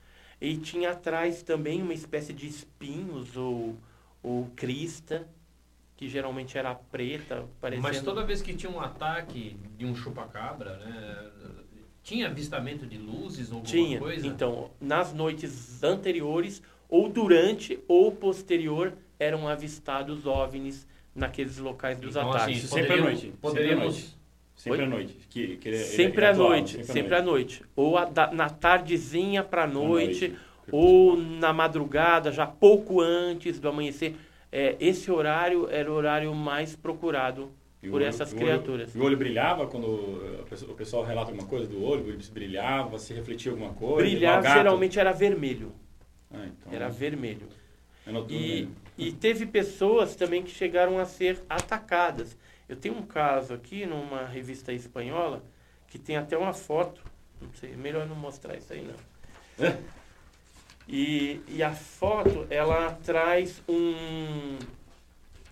E tinha atrás também uma espécie de espinhos ou, ou crista, que geralmente era preta, parecendo... Mas toda vez que tinha um ataque de um chupacabra, né? Tinha avistamento de luzes ou alguma Tinha. coisa? Então, nas noites anteriores, ou durante ou posterior, eram avistados OVNIs naqueles locais dos Então, ataques. assim, Sempre à noite. Sempre à Poderíamos... noite. Sempre à noite. Que, que ele- ele- Sempre ele à noite, sempre à noite. Ou a da- na tardezinha para noite, ou na madrugada, já pouco antes do amanhecer. É, esse horário era o horário mais procurado por olho- essas olho- criaturas. E o olho brilhava quando o pessoal- relata alguma coisa do olho, brilhava, se refletia alguma coisa. Gato. geralmente era vermelho. Ah, então, Era vermelho. é noturno E, mesmo. e teve pessoas também que chegaram a ser atacadas. Eu tenho um caso aqui numa revista espanhola que tem até uma foto. Não sei, melhor não mostrar isso aí não. E, e a foto, ela traz um,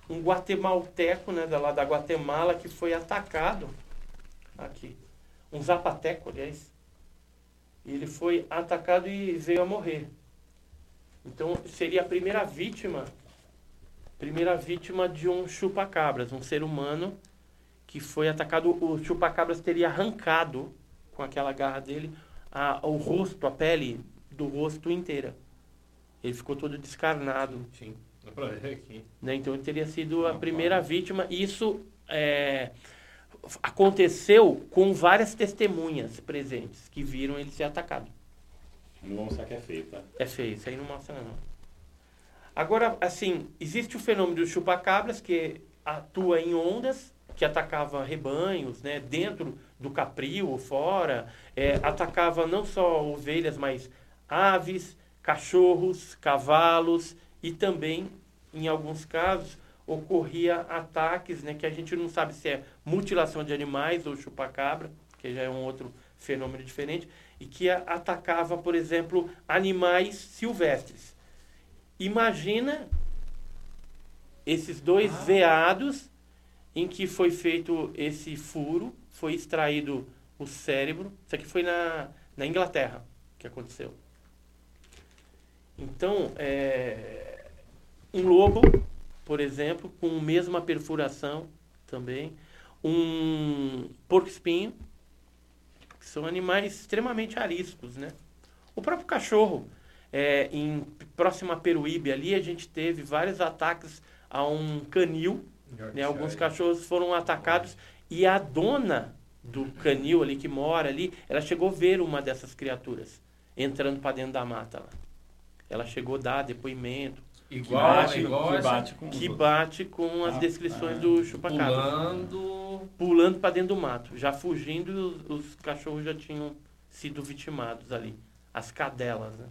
um guatemalteco, né, da, lá da Guatemala, que foi atacado aqui. Um zapateco, aliás. Ele foi atacado e veio a morrer. Então, seria a primeira vítima, primeira vítima de um chupa-cabras, um ser humano que foi atacado. O chupa-cabras teria arrancado com aquela garra dele a, o rosto, a pele do rosto inteira. Ele ficou todo descarnado. Sim, Né? Então ele teria sido a primeira vítima. Isso é, aconteceu com várias testemunhas presentes que viram ele ser atacado. Não mostrar que é feio, tá? É feio, isso aí não mostra não. Agora, assim, existe o fenômeno do chupacabras que atua em ondas, que atacava rebanhos, né, dentro do capril ou fora, é, atacava não só ovelhas, mas aves, cachorros, cavalos e também, em alguns casos, ocorria ataques, né, que a gente não sabe se é mutilação de animais ou chupacabra, que já é um outro fenômeno diferente, e que atacava, por exemplo, animais silvestres. Imagina esses dois Ah. veados em que foi feito esse furo, foi extraído o cérebro. Isso aqui foi na, na Inglaterra que aconteceu. Então, é, um lobo, por exemplo, com a mesma perfuração também, um porco-espinho, que são animais extremamente ariscos, né? O próprio cachorro, é, em próxima a Peruíbe ali, a gente teve vários ataques a um canil, né? Alguns cachorros foram atacados e a dona do canil ali que mora ali, ela chegou a ver uma dessas criaturas entrando para dentro da mata lá. Ela chegou a dar depoimento Igual, bate, igual que bate com que bate com as Ah, descrições ah. do chupacabra. pulando. Pulando para dentro do mato, já fugindo, os, os cachorros já tinham sido vitimados ali. As cadelas, né?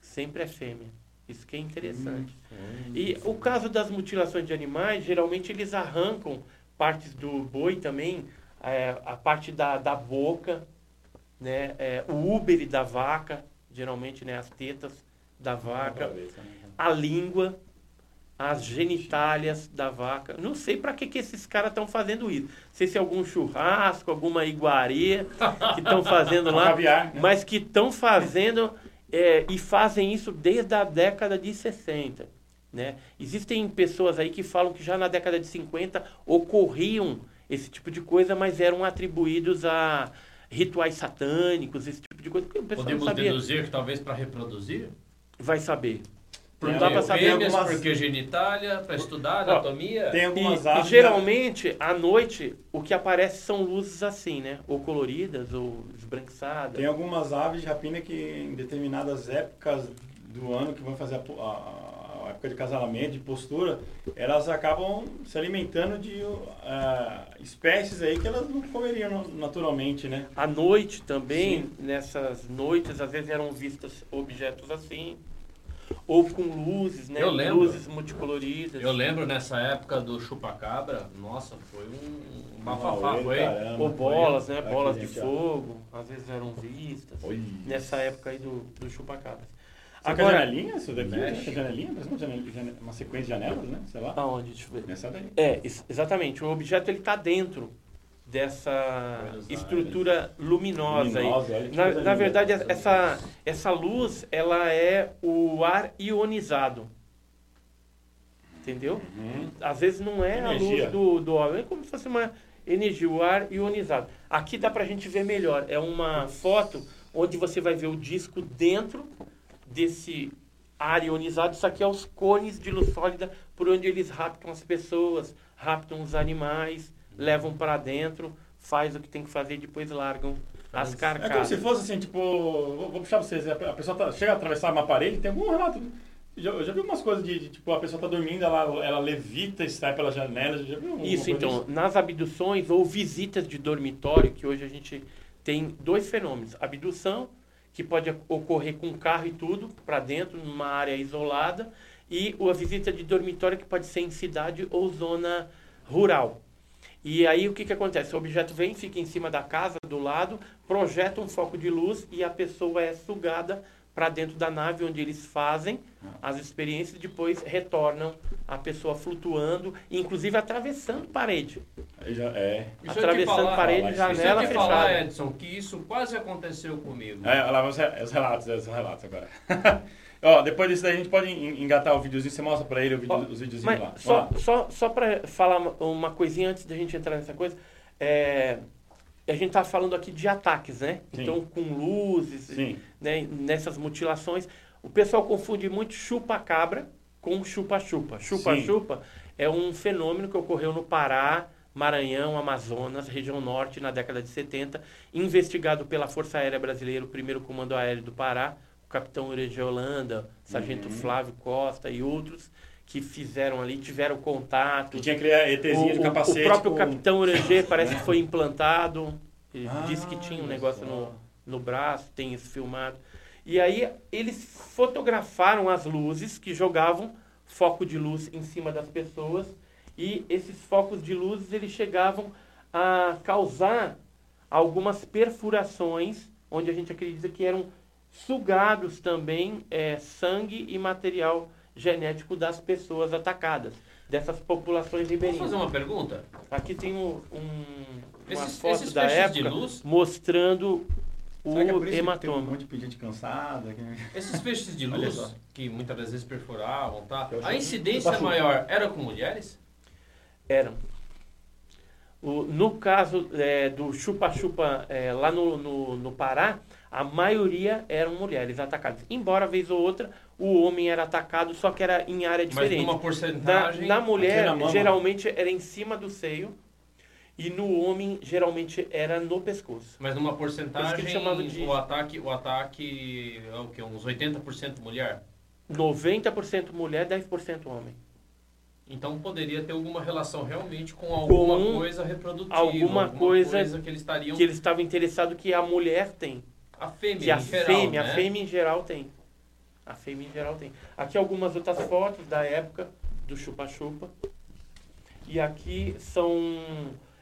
Sempre é fêmea. Isso que é interessante. E o caso das mutilações de animais, geralmente eles arrancam partes do boi também, é, a parte da, da boca, né? É, o úbere da vaca, geralmente né, as tetas da vaca, a língua, as genitálias da vaca. Não sei para que, que esses caras estão fazendo isso. Não sei se é algum churrasco, alguma iguaria que estão fazendo lá, Caviar, né? mas que estão fazendo é, e fazem isso desde a década de 60. Né? Existem pessoas aí que falam que já na década de 50 ocorriam esse tipo de coisa, mas eram atribuídos a rituais satânicos, esse tipo de coisa, que o pessoal Podemos não sabia. deduzir que talvez para reproduzir? Vai saber. Não dá para saber. algumas- porque genitália, para estudar Ó, anatomia. Tem E, algumas e aves. geralmente, à noite, o que aparece são luzes assim, né? Ou coloridas, ou esbranquiçadas. Tem algumas aves de rapina que em determinadas épocas do ano que vão fazer a, a- a época de casalamento, de postura, elas acabam se alimentando de ah, espécies aí que elas não comeriam naturalmente, né? À noite também, nessas noites, às vezes eram vistas objetos assim. Ou com luzes, né? Eu lembro. Luzes multicoloridas. Eu lembro nessa época do chupacabra, nossa, foi um bafafá, Auê, foi. caramba. Ou bolas, né? Bolas de fogo, às vezes eram vistas. Oi. Nessa época aí do, do chupacabras. Agora, é Agora, janelinha, isso daqui? Mexe. Essa janelinha? Parece uma, janela- uma sequência de janelas, né? Sei lá. aonde? Deixa eu ver. Nessa daí. É, ex- exatamente. O objeto ele está dentro dessa estrutura luminosa, Luminosa, aí. Na, na verdade, essa, essa luz, ela é o ar ionizado. Entendeu? Uhum. Às vezes não é a Energia. luz do, do óleo, é como se fosse uma energia, o ar ionizado. Aqui dá pra gente ver melhor. É uma foto onde você vai ver o disco dentro desse ar ionizado. Isso aqui é os cones de luz sólida por onde eles raptam as pessoas, raptam os animais, levam para dentro, faz o que tem que fazer e depois largam as É como carcaças. se fosse assim, tipo, vou, vou puxar vocês, a pessoa tá- chega a atravessar uma parede, tem algum relato. Já, eu já vi umas coisas de, de, tipo, a pessoa tá dormindo, ela, ela levita e sai pela janela, já viu Isso, então, disso? nas abduções ou visitas de dormitório, que hoje a gente tem dois fenômenos. Abdução, que pode ocorrer com carro e tudo, para dentro, numa área isolada, e a visita de dormitório, que pode ser em cidade ou zona rural. E aí o que, que acontece? O objeto vem, fica em cima da casa, do lado, projeta um foco de luz e a pessoa é sugada para dentro da nave onde eles fazem as experiências e depois retornam a pessoa flutuando, inclusive atravessando parede. Já, é. Atravessando falar- parede, E eu janela te falar, fechada. Edson, que isso quase aconteceu comigo. É, olha lá, os relatos, os relatos agora. Ó, depois disso daí a gente pode en- engatar o videozinho, você mostra pra ele o vídeo- Ó, os videozinhos lá. Só, lá. só, só para falar uma, coisinha antes da gente entrar nessa coisa, é, a gente está falando aqui de ataques, né? Sim. Então, com luzes, né, nessas mutilações. O pessoal confunde muito chupa-cabra com chupa-chupa. Chupa-chupa é um fenômeno que ocorreu no Pará, Maranhão, Amazonas, região norte, na década de 70, investigado pela Força Aérea Brasileira, o primeiro Comando Aéreo do Pará, capitão Urege Holanda, sargento Uhum. Flávio Costa e outros que fizeram ali, tiveram contato. Que tinha que criar de capacete. o próprio com- capitão Urege parece que foi implantado. Ele Ah, disse que tinha um negócio no, no braço, tem isso filmado. E aí eles fotografaram as luzes que jogavam foco de luz em cima das pessoas e esses focos de luzes eles chegavam a causar algumas perfurações onde a gente acredita que eram sugados também é, sangue e material genético das pessoas atacadas, dessas populações Posso ribeirinhas. fazer uma pergunta? Aqui tem um, um- uma Esses- foto esses da época luz? mostrando o Será que é por isso que tem um hematoma. monte de gente cansada? que- Esses feixes de luz, que muitas das vezes perfuravam, tá? A incidência maior era com mulheres? Eram. O, no caso é, do chupa-chupa é, lá no, no, no Pará, a maioria eram mulheres atacadas. Embora, vez ou outra, o homem era atacado, só que era em área Mas diferente. numa Na, porcentagem... na mulher, na mama. geralmente era em cima do seio. E no homem, geralmente era no pescoço. Mas numa porcentagem, de- o ataque, o ataque é o quê? Uns 80% mulher? 90% mulher, 10% homem. Então poderia ter alguma relação realmente com alguma Com coisa reprodutiva, alguma coisa que eles estariam Que eles estavam interessados que a mulher tem. A fêmea Que a em geral, fêmea, né? a fêmea em geral tem. A fêmea em geral tem. Aqui algumas outras fotos da época do chupa-chupa. E aqui são.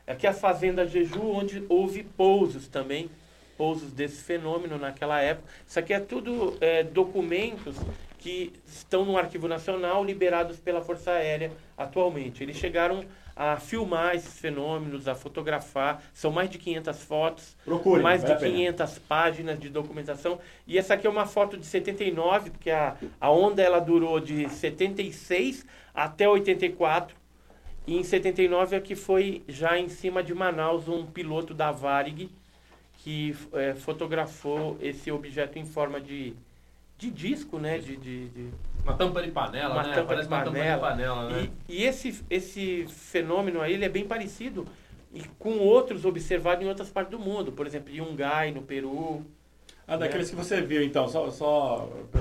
Aqui é a Fazenda Jeju, onde houve pousos também. Pousos desse fenômeno naquela época. Isso aqui é tudo é, documentos que estão no Arquivo Nacional, liberados pela Força Aérea atualmente. Eles chegaram a filmar esses fenômenos, a fotografar. São mais de 500 fotos Procure, mais de a pena. 500 páginas de documentação. E essa aqui é uma foto de 79, porque a, a onda ela durou de 76 até 84. E em 79 é que foi já em cima de Manaus um piloto da Varig que eh, fotografou esse objeto em forma de, de disco, né? De, de, de- Uma tampa de panela, Uma né? tampa Parece de uma tampa de panela. panela, né? E, e esse, esse fenômeno aí ele é bem parecido e com outros observados em outras partes do mundo. Por exemplo, em Yungay, no Peru. Ah, daqueles que você viu, então, só... só eu,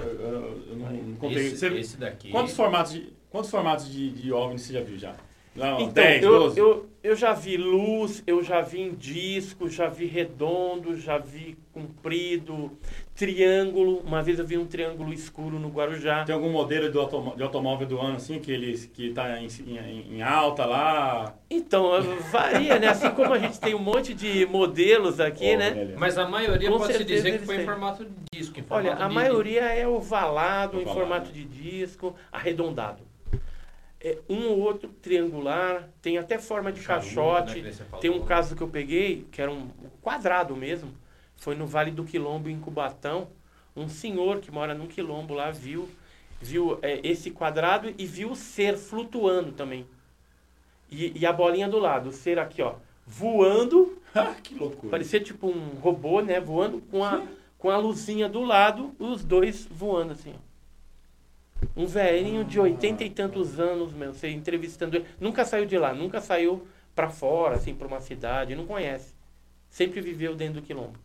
eu não, não contei. esse, Você- esse daqui... quantos formatos de, quantos formatos de, de OVNI você já viu já? Não, Então, 10, eu, 12? eu, eu já vi luz, eu já vi em disco, já vi redondo, já vi comprido, triângulo. Uma vez eu vi um triângulo escuro no Guarujá. Tem algum modelo do automó- de automóvel do ano, assim, que eles que tá em, em- em alta lá? Então, varia, né? Assim como a gente tem um monte de modelos aqui, Ó, né? velho. Mas a maioria Com pode-se certeza dizer que foi em têm. formato de disco. Em Olha, formato a de- maioria é ovalado, em Ovalado. formato de disco, arredondado. É, um ou outro triangular, tem até forma de caixote. né. Tem um caso que eu peguei, que era um quadrado mesmo, foi no Vale do Quilombo, em Cubatão. Um senhor que mora num quilombo lá viu, viu é, esse quadrado e viu o ser flutuando também. E, e a bolinha do lado, o ser aqui, ó, voando, Ah, que loucura. parecia tipo um robô, né, voando com a, com a luzinha do lado, os dois voando assim, ó. Um velhinho de oitenta e tantos anos, meu, você entrevistando ele. Nunca saiu de lá, nunca saiu pra fora, assim, pra uma cidade, não conhece. Sempre viveu dentro do quilombo.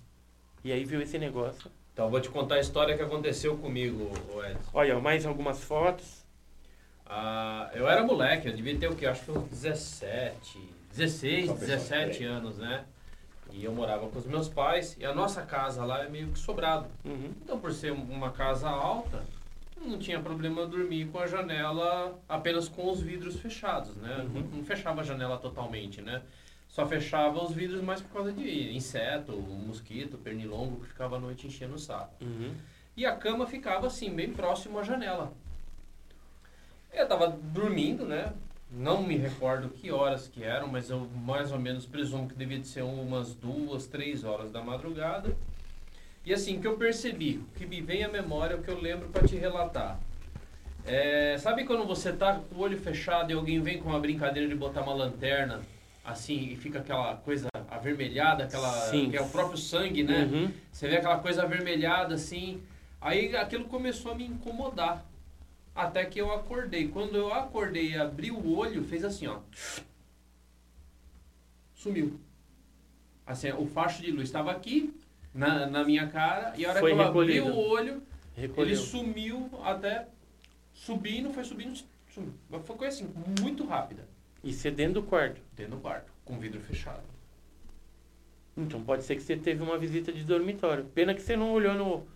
E aí viu esse negócio. Então, eu vou te contar a história que aconteceu comigo, Edson. Olha, mais algumas fotos. Ah, eu era moleque, eu devia ter o quê? Acho que uns 17, 16, Só pessoal, 17 peraí. anos, né? E eu morava com os meus pais, e a nossa casa lá é meio que sobrado. Uhum. Então, por ser uma casa alta, não tinha problema dormir com a janela apenas com os vidros fechados, né? Uhum. Não, não fechava a janela totalmente, né? Só fechava os vidros mais por causa de inseto, mosquito, pernilongo que ficava à noite enchendo o saco. Uhum. E a cama ficava assim, bem próximo à janela. Eu tava dormindo, né? Não me recordo que horas que eram, mas eu mais ou menos presumo que devia de ser umas duas, três horas da madrugada. E assim, o que eu percebi, o que me vem à memória, o que eu lembro para te relatar. É, sabe quando você tá com o olho fechado e alguém vem com uma brincadeira de botar uma lanterna, assim, e fica aquela coisa avermelhada, aquela Sim. que é o próprio sangue, né? Uhum. Você vê aquela coisa avermelhada assim. Aí aquilo começou a me incomodar. Até que eu acordei. Quando eu acordei e abri o olho, fez assim, ó. Sumiu. Assim, o facho de luz estava aqui, na, na minha cara, e a hora Foi que eu abri recolhido. o olho, Recolheu. ele sumiu até subindo, foi subindo, sumiu. Foi coisa assim, muito rápida. E você dentro do quarto. Dentro do quarto, com vidro fechado. Então pode ser que você teve uma visita de dormitório. Pena que você não olhou no,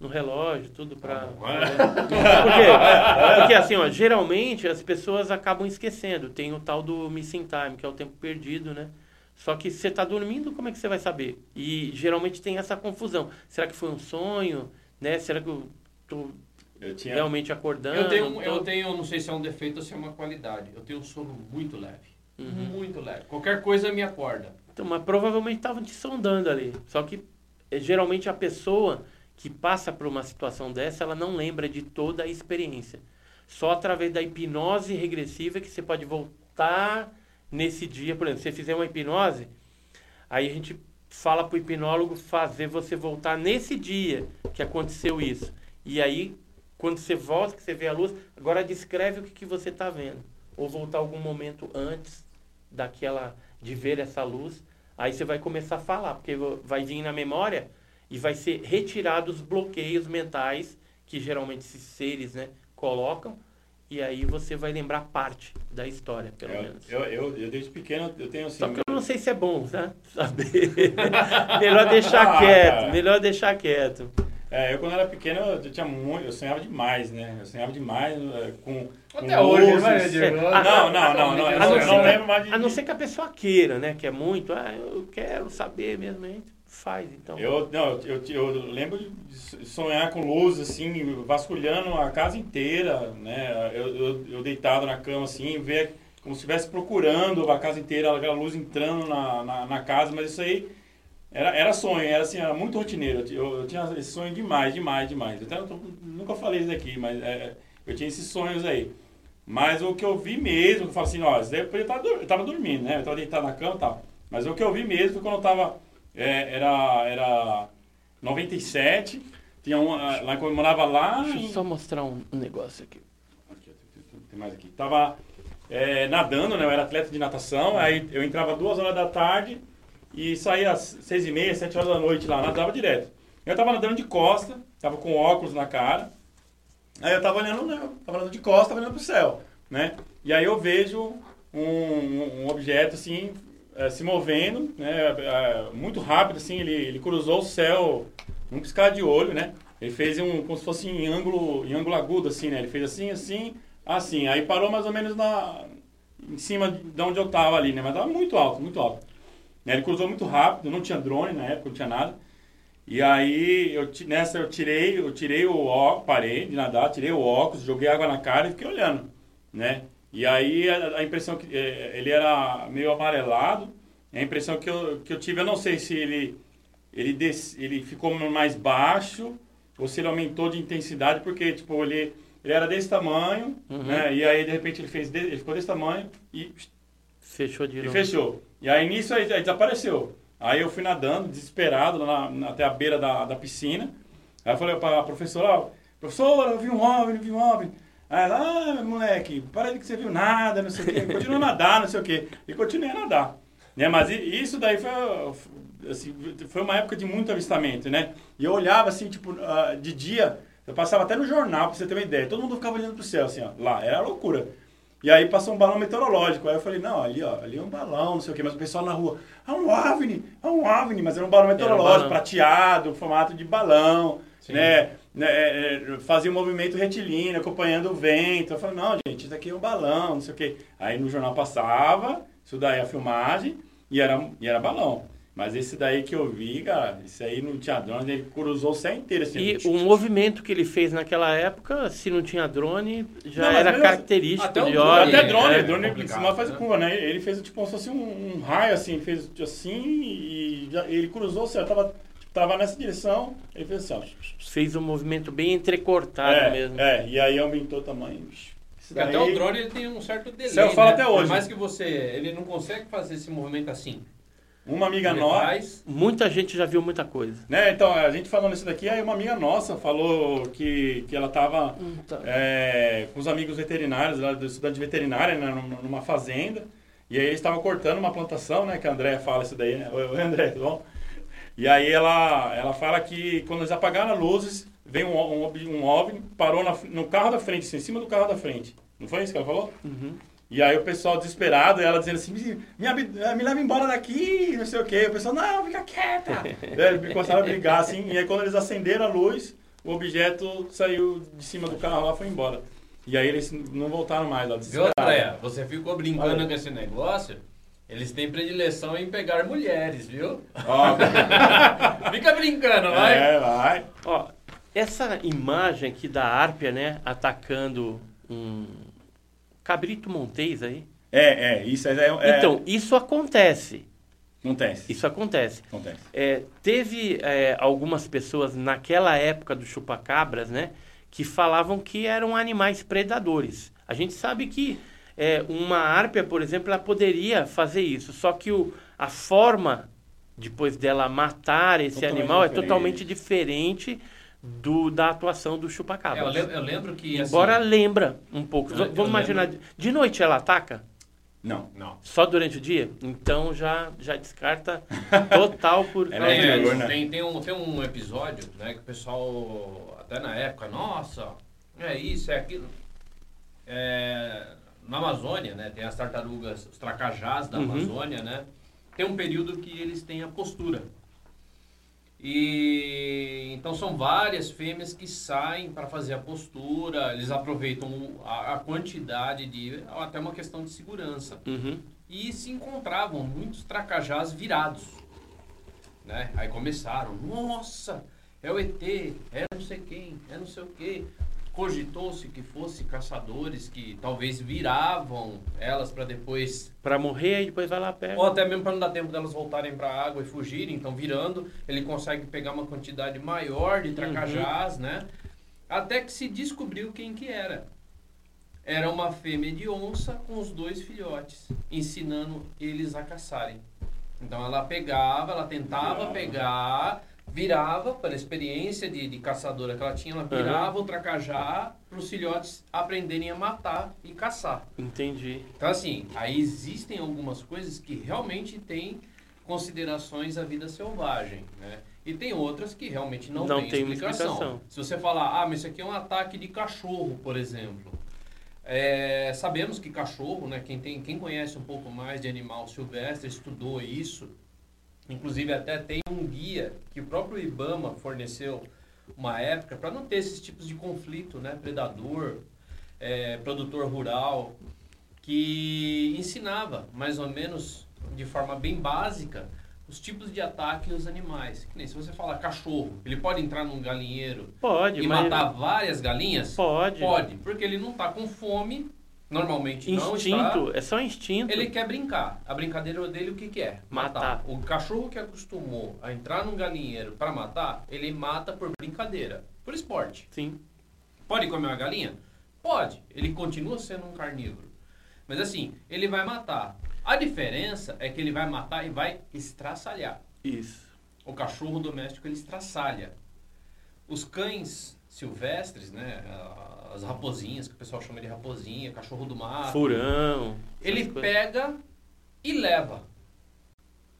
no relógio, tudo pra. Ah, bom. Por quê? Porque assim, ó, geralmente as pessoas acabam esquecendo. Tem o tal do missing time, que é o tempo perdido, né? Só que você tá dormindo, como é que você vai saber? E geralmente tem essa confusão. Será que foi um sonho? Né? Será que eu tô Eu tinha. realmente acordando? Eu tenho, eu tenho, não sei se é um defeito ou se é uma qualidade. Eu tenho um sono muito leve. Muito leve. Qualquer coisa me acorda. Então, mas provavelmente estavam te sondando ali. Só que eh, geralmente a pessoa que passa por uma situação dessa, ela não lembra de toda a experiência. Só através da hipnose regressiva que você pode voltar nesse dia. Por exemplo, se você fizer uma hipnose, aí a gente fala para o hipnólogo fazer você voltar nesse dia que aconteceu isso. E aí, quando você volta, que você vê a luz, agora descreve o que, que você está vendo. Ou voltar algum momento antes daquela de ver essa luz, aí você vai começar a falar, porque vai vir na memória e vai ser retirado os bloqueios mentais que geralmente esses seres, né, colocam, e aí você vai lembrar parte da história, pelo Eu, menos. eu, eu, eu desde pequeno eu tenho assim. Só que eu não sei se é bom, né? Saber. melhor deixar Ah, quieto, cara. melhor deixar quieto. É, eu quando era pequeno eu tinha muito, eu sonhava demais, né? Eu sonhava demais é, com, com Até hoje, luzes. vai, Diego? Ah, Não, não, não, não, eu não, eu não lembro mais de. a não ser que a pessoa queira, né? Que é muito, ah, eu quero saber mesmo, gente faz, então. Eu, não, eu, eu lembro de sonhar com luz, assim, vasculhando a casa inteira, né? Eu, eu, eu deitado na cama, assim, ver como se estivesse procurando a casa inteira, aquela luz entrando na, na, na casa, mas isso aí era, era sonho, era assim, era muito rotineiro. Eu, eu tinha esse sonho demais, demais, demais. Eu até tô- nunca falei isso aqui, mas é, eu tinha esses sonhos aí. Mas o que eu vi mesmo, eu falo assim, ó, isso daí eu tava, dur- eu tava dormindo, né? Eu tava deitado na cama e tal. Mas o que eu vi mesmo foi quando eu tava. é, era, era 97, tinha um. ah, Lá quando eu morava lá. Deixa em- eu só mostrar um negócio aqui. Aqui, tem mais aqui. Tava é, nadando, né? Eu era atleta de natação, aí eu entrava duas horas da tarde e saía às seis e meia, sete horas da noite lá, nadava direto. Eu tava nadando de costa, tava com óculos na cara. Aí eu tava olhando, né? Tava nadando de costa, tava olhando pro céu, né? E aí eu vejo um, um- objeto assim eh, se movendo, né? eh, muito rápido assim, ele, ele cruzou o céu num piscar de olho, né? Ele fez um como se fosse em ângulo, em ângulo agudo assim, né? Ele fez assim, assim, assim. Aí parou mais ou menos na em cima de onde eu tava ali, né? Mas tava muito alto, muito alto. Né? Ele cruzou muito rápido, não tinha drone na época, não tinha nada. E aí, eu, nessa eu tirei, eu tirei o óculos, parei de nadar, tirei o óculos, joguei água na cara e fiquei olhando, né? E aí a, a impressão que eh, ele era meio amarelado, a impressão que eu, que eu tive, eu não sei se ele ele, des, ele ficou mais baixo ou se ele aumentou de intensidade, porque tipo, ele, ele era desse tamanho, Uhum. né? E aí de repente ele fez ele ficou desse tamanho e Fechou de e novo. fechou. E aí nisso aí, aí desapareceu. Aí eu fui nadando, desesperado, na- até a beira da, da piscina. Aí eu falei pra professora, professora, eu vi um OVNI, eu vi um OVNI. Aí ela, ah, moleque, para de que você viu nada, não sei o quê. Continua a nadar, não sei o quê. E continuei a nadar. Né? Mas isso daí foi, assim, foi uma época de muito avistamento, né? E eu olhava assim, tipo, ah, de dia, eu passava até no jornal, pra você ter uma ideia. Todo mundo ficava olhando pro céu, assim, ó, lá. Era loucura. E aí passou um balão meteorológico. Aí eu falei, não, ali, ó, ali é um balão, não sei o quê. Mas o pessoal na rua, é um OVNI, é um OVNI. Mas era um balão meteorológico, balão. prateado, formato de balão, Sim. né? né, é, é, Fazia um movimento retilíneo, acompanhando o vento. Eu falei, não, gente, isso aqui é um balão, não sei o quê. Aí no jornal passava, isso daí é a filmagem. e era, e era balão. Mas esse daí que eu vi, cara, esse aí não tinha drone, ele cruzou o céu inteiro. Assim, E o movimento que ele fez naquela época, se não tinha drone, já Não, era mesmo- característico até o de drone, óleo. Até é, drone, é drone complicado, cima faz né? curva, né? Ele fez tipo como se fosse um, um raio assim, fez assim e já- ele cruzou o céu, tava, tipo, tava nessa direção, ele fez assim, ó. Fez um movimento bem entrecortado é, mesmo. é, e aí aumentou o tamanho. Porque até daí- o drone ele tem um certo delay. Isso eu falo né? até hoje. Por mais que você. Ele não consegue fazer esse movimento assim. Uma amiga nossa. Muita gente já viu muita coisa. né? Então, a gente falando isso daqui, aí uma amiga nossa falou que, que ela tava é, com os amigos veterinários, lá do estudante veterinária, né, numa- fazenda. E aí eles estavam cortando uma plantação, né? Que a Andréia fala isso daí, né? Oi, oi, André, tudo bom? E aí ela, ela fala que quando eles apagaram as luzes, veio um, um, um OVNI, parou na- no carro da frente, assim, em cima do carro da frente. Não foi isso que ela falou? Uhum. E aí o pessoal desesperado, ela dizendo assim, me, me, ab- me leva embora daqui, não sei o quê. O pessoal, não, fica quieta. Eles começaram a brigar, assim, e aí quando eles acenderam a luz, o objeto saiu de cima do carro lá e foi embora. E aí eles não voltaram mais lá, Viu, desesperados. André? Você ficou brincando Olha. com esse negócio? Eles têm predileção em pegar mulheres, viu? Ó, Fica brincando, vai. é, vai. Ó, essa imagem aqui da Árpia, né, atacando um cabrito montês aí. É, é, isso é, é Então, isso acontece. acontece, Isso acontece. acontece. É, teve é, algumas pessoas naquela época do chupacabras, né, que falavam que eram animais predadores. A gente sabe que é, uma árpia, por exemplo, ela poderia fazer isso, só que o, a forma depois dela matar esse Totalmente animal é diferente. totalmente diferente do, da atuação do É, eu, chupacabras. lembro, eu lembro que. assim, Embora lembra um pouco. Eu- V- eu Vamos imaginar, lembro- de noite ela ataca? Não. Não. Só durante o dia? Então já, já descarta total por Ela causa é É, disso. né? tem, tem, um, tem um episódio, né, que o pessoal, até na época, nossa, é isso, é aquilo. É, na Amazônia, né, tem as tartarugas, os tracajás da Uhum. Amazônia, né, tem um período que eles têm a postura. E então são várias fêmeas que saem para fazer a postura, eles aproveitam a, a quantidade de até uma questão de segurança Uhum. e se encontravam muitos tracajás virados. Né? Aí começaram, nossa, é o ET, é não sei quem, é não sei o quê. Cogitou-se que fosse caçadores que talvez viravam elas para depois Pra morrer, aí depois vai lá pega. ou até mesmo para não dar tempo delas voltarem para a água e fugirem, então virando, ele consegue pegar uma quantidade maior de tracajás, né? Até que se descobriu quem que era. Era uma fêmea de onça com os dois filhotes, ensinando eles a caçarem. Então ela pegava, ela tentava pegar, virava, pela experiência de, de caçadora que ela tinha, ela virava o tracajá para os filhotes aprenderem a matar e caçar. Entendi. Então, assim, aí existem algumas coisas que realmente têm considerações à vida selvagem, né? E tem outras que realmente não, Não têm tem explicação. explicação. Se você falar, ah, mas isso aqui é um ataque de cachorro, por exemplo. É, sabemos que cachorro, né? Quem, tem, quem conhece um pouco mais de animal silvestre estudou isso. Inclusive até tem um guia que o próprio IBAMA forneceu uma época para não ter esses tipos de conflito, né? Predador, é, produtor rural, que ensinava mais ou menos de forma bem básica os tipos de ataque aos animais. Que nem se você falar cachorro, ele pode entrar num galinheiro Pode, e matar várias galinhas? Pode. Pode, porque ele não está com fome, normalmente não está. Instinto, é só instinto. Ele quer brincar. A brincadeira dele o que, que é? Matar. O cachorro que acostumou a entrar num galinheiro para matar, ele mata por brincadeira, por esporte. Sim. Pode comer uma galinha? Pode. Ele continua sendo um carnívoro. Mas assim, ele vai matar. A diferença é que ele vai matar e vai estraçalhar. Isso. O cachorro doméstico ele estraçalha. Os cães silvestres, né, as raposinhas, que o pessoal chama de raposinha, cachorro do mato, Furão. ele coisas. pega e leva.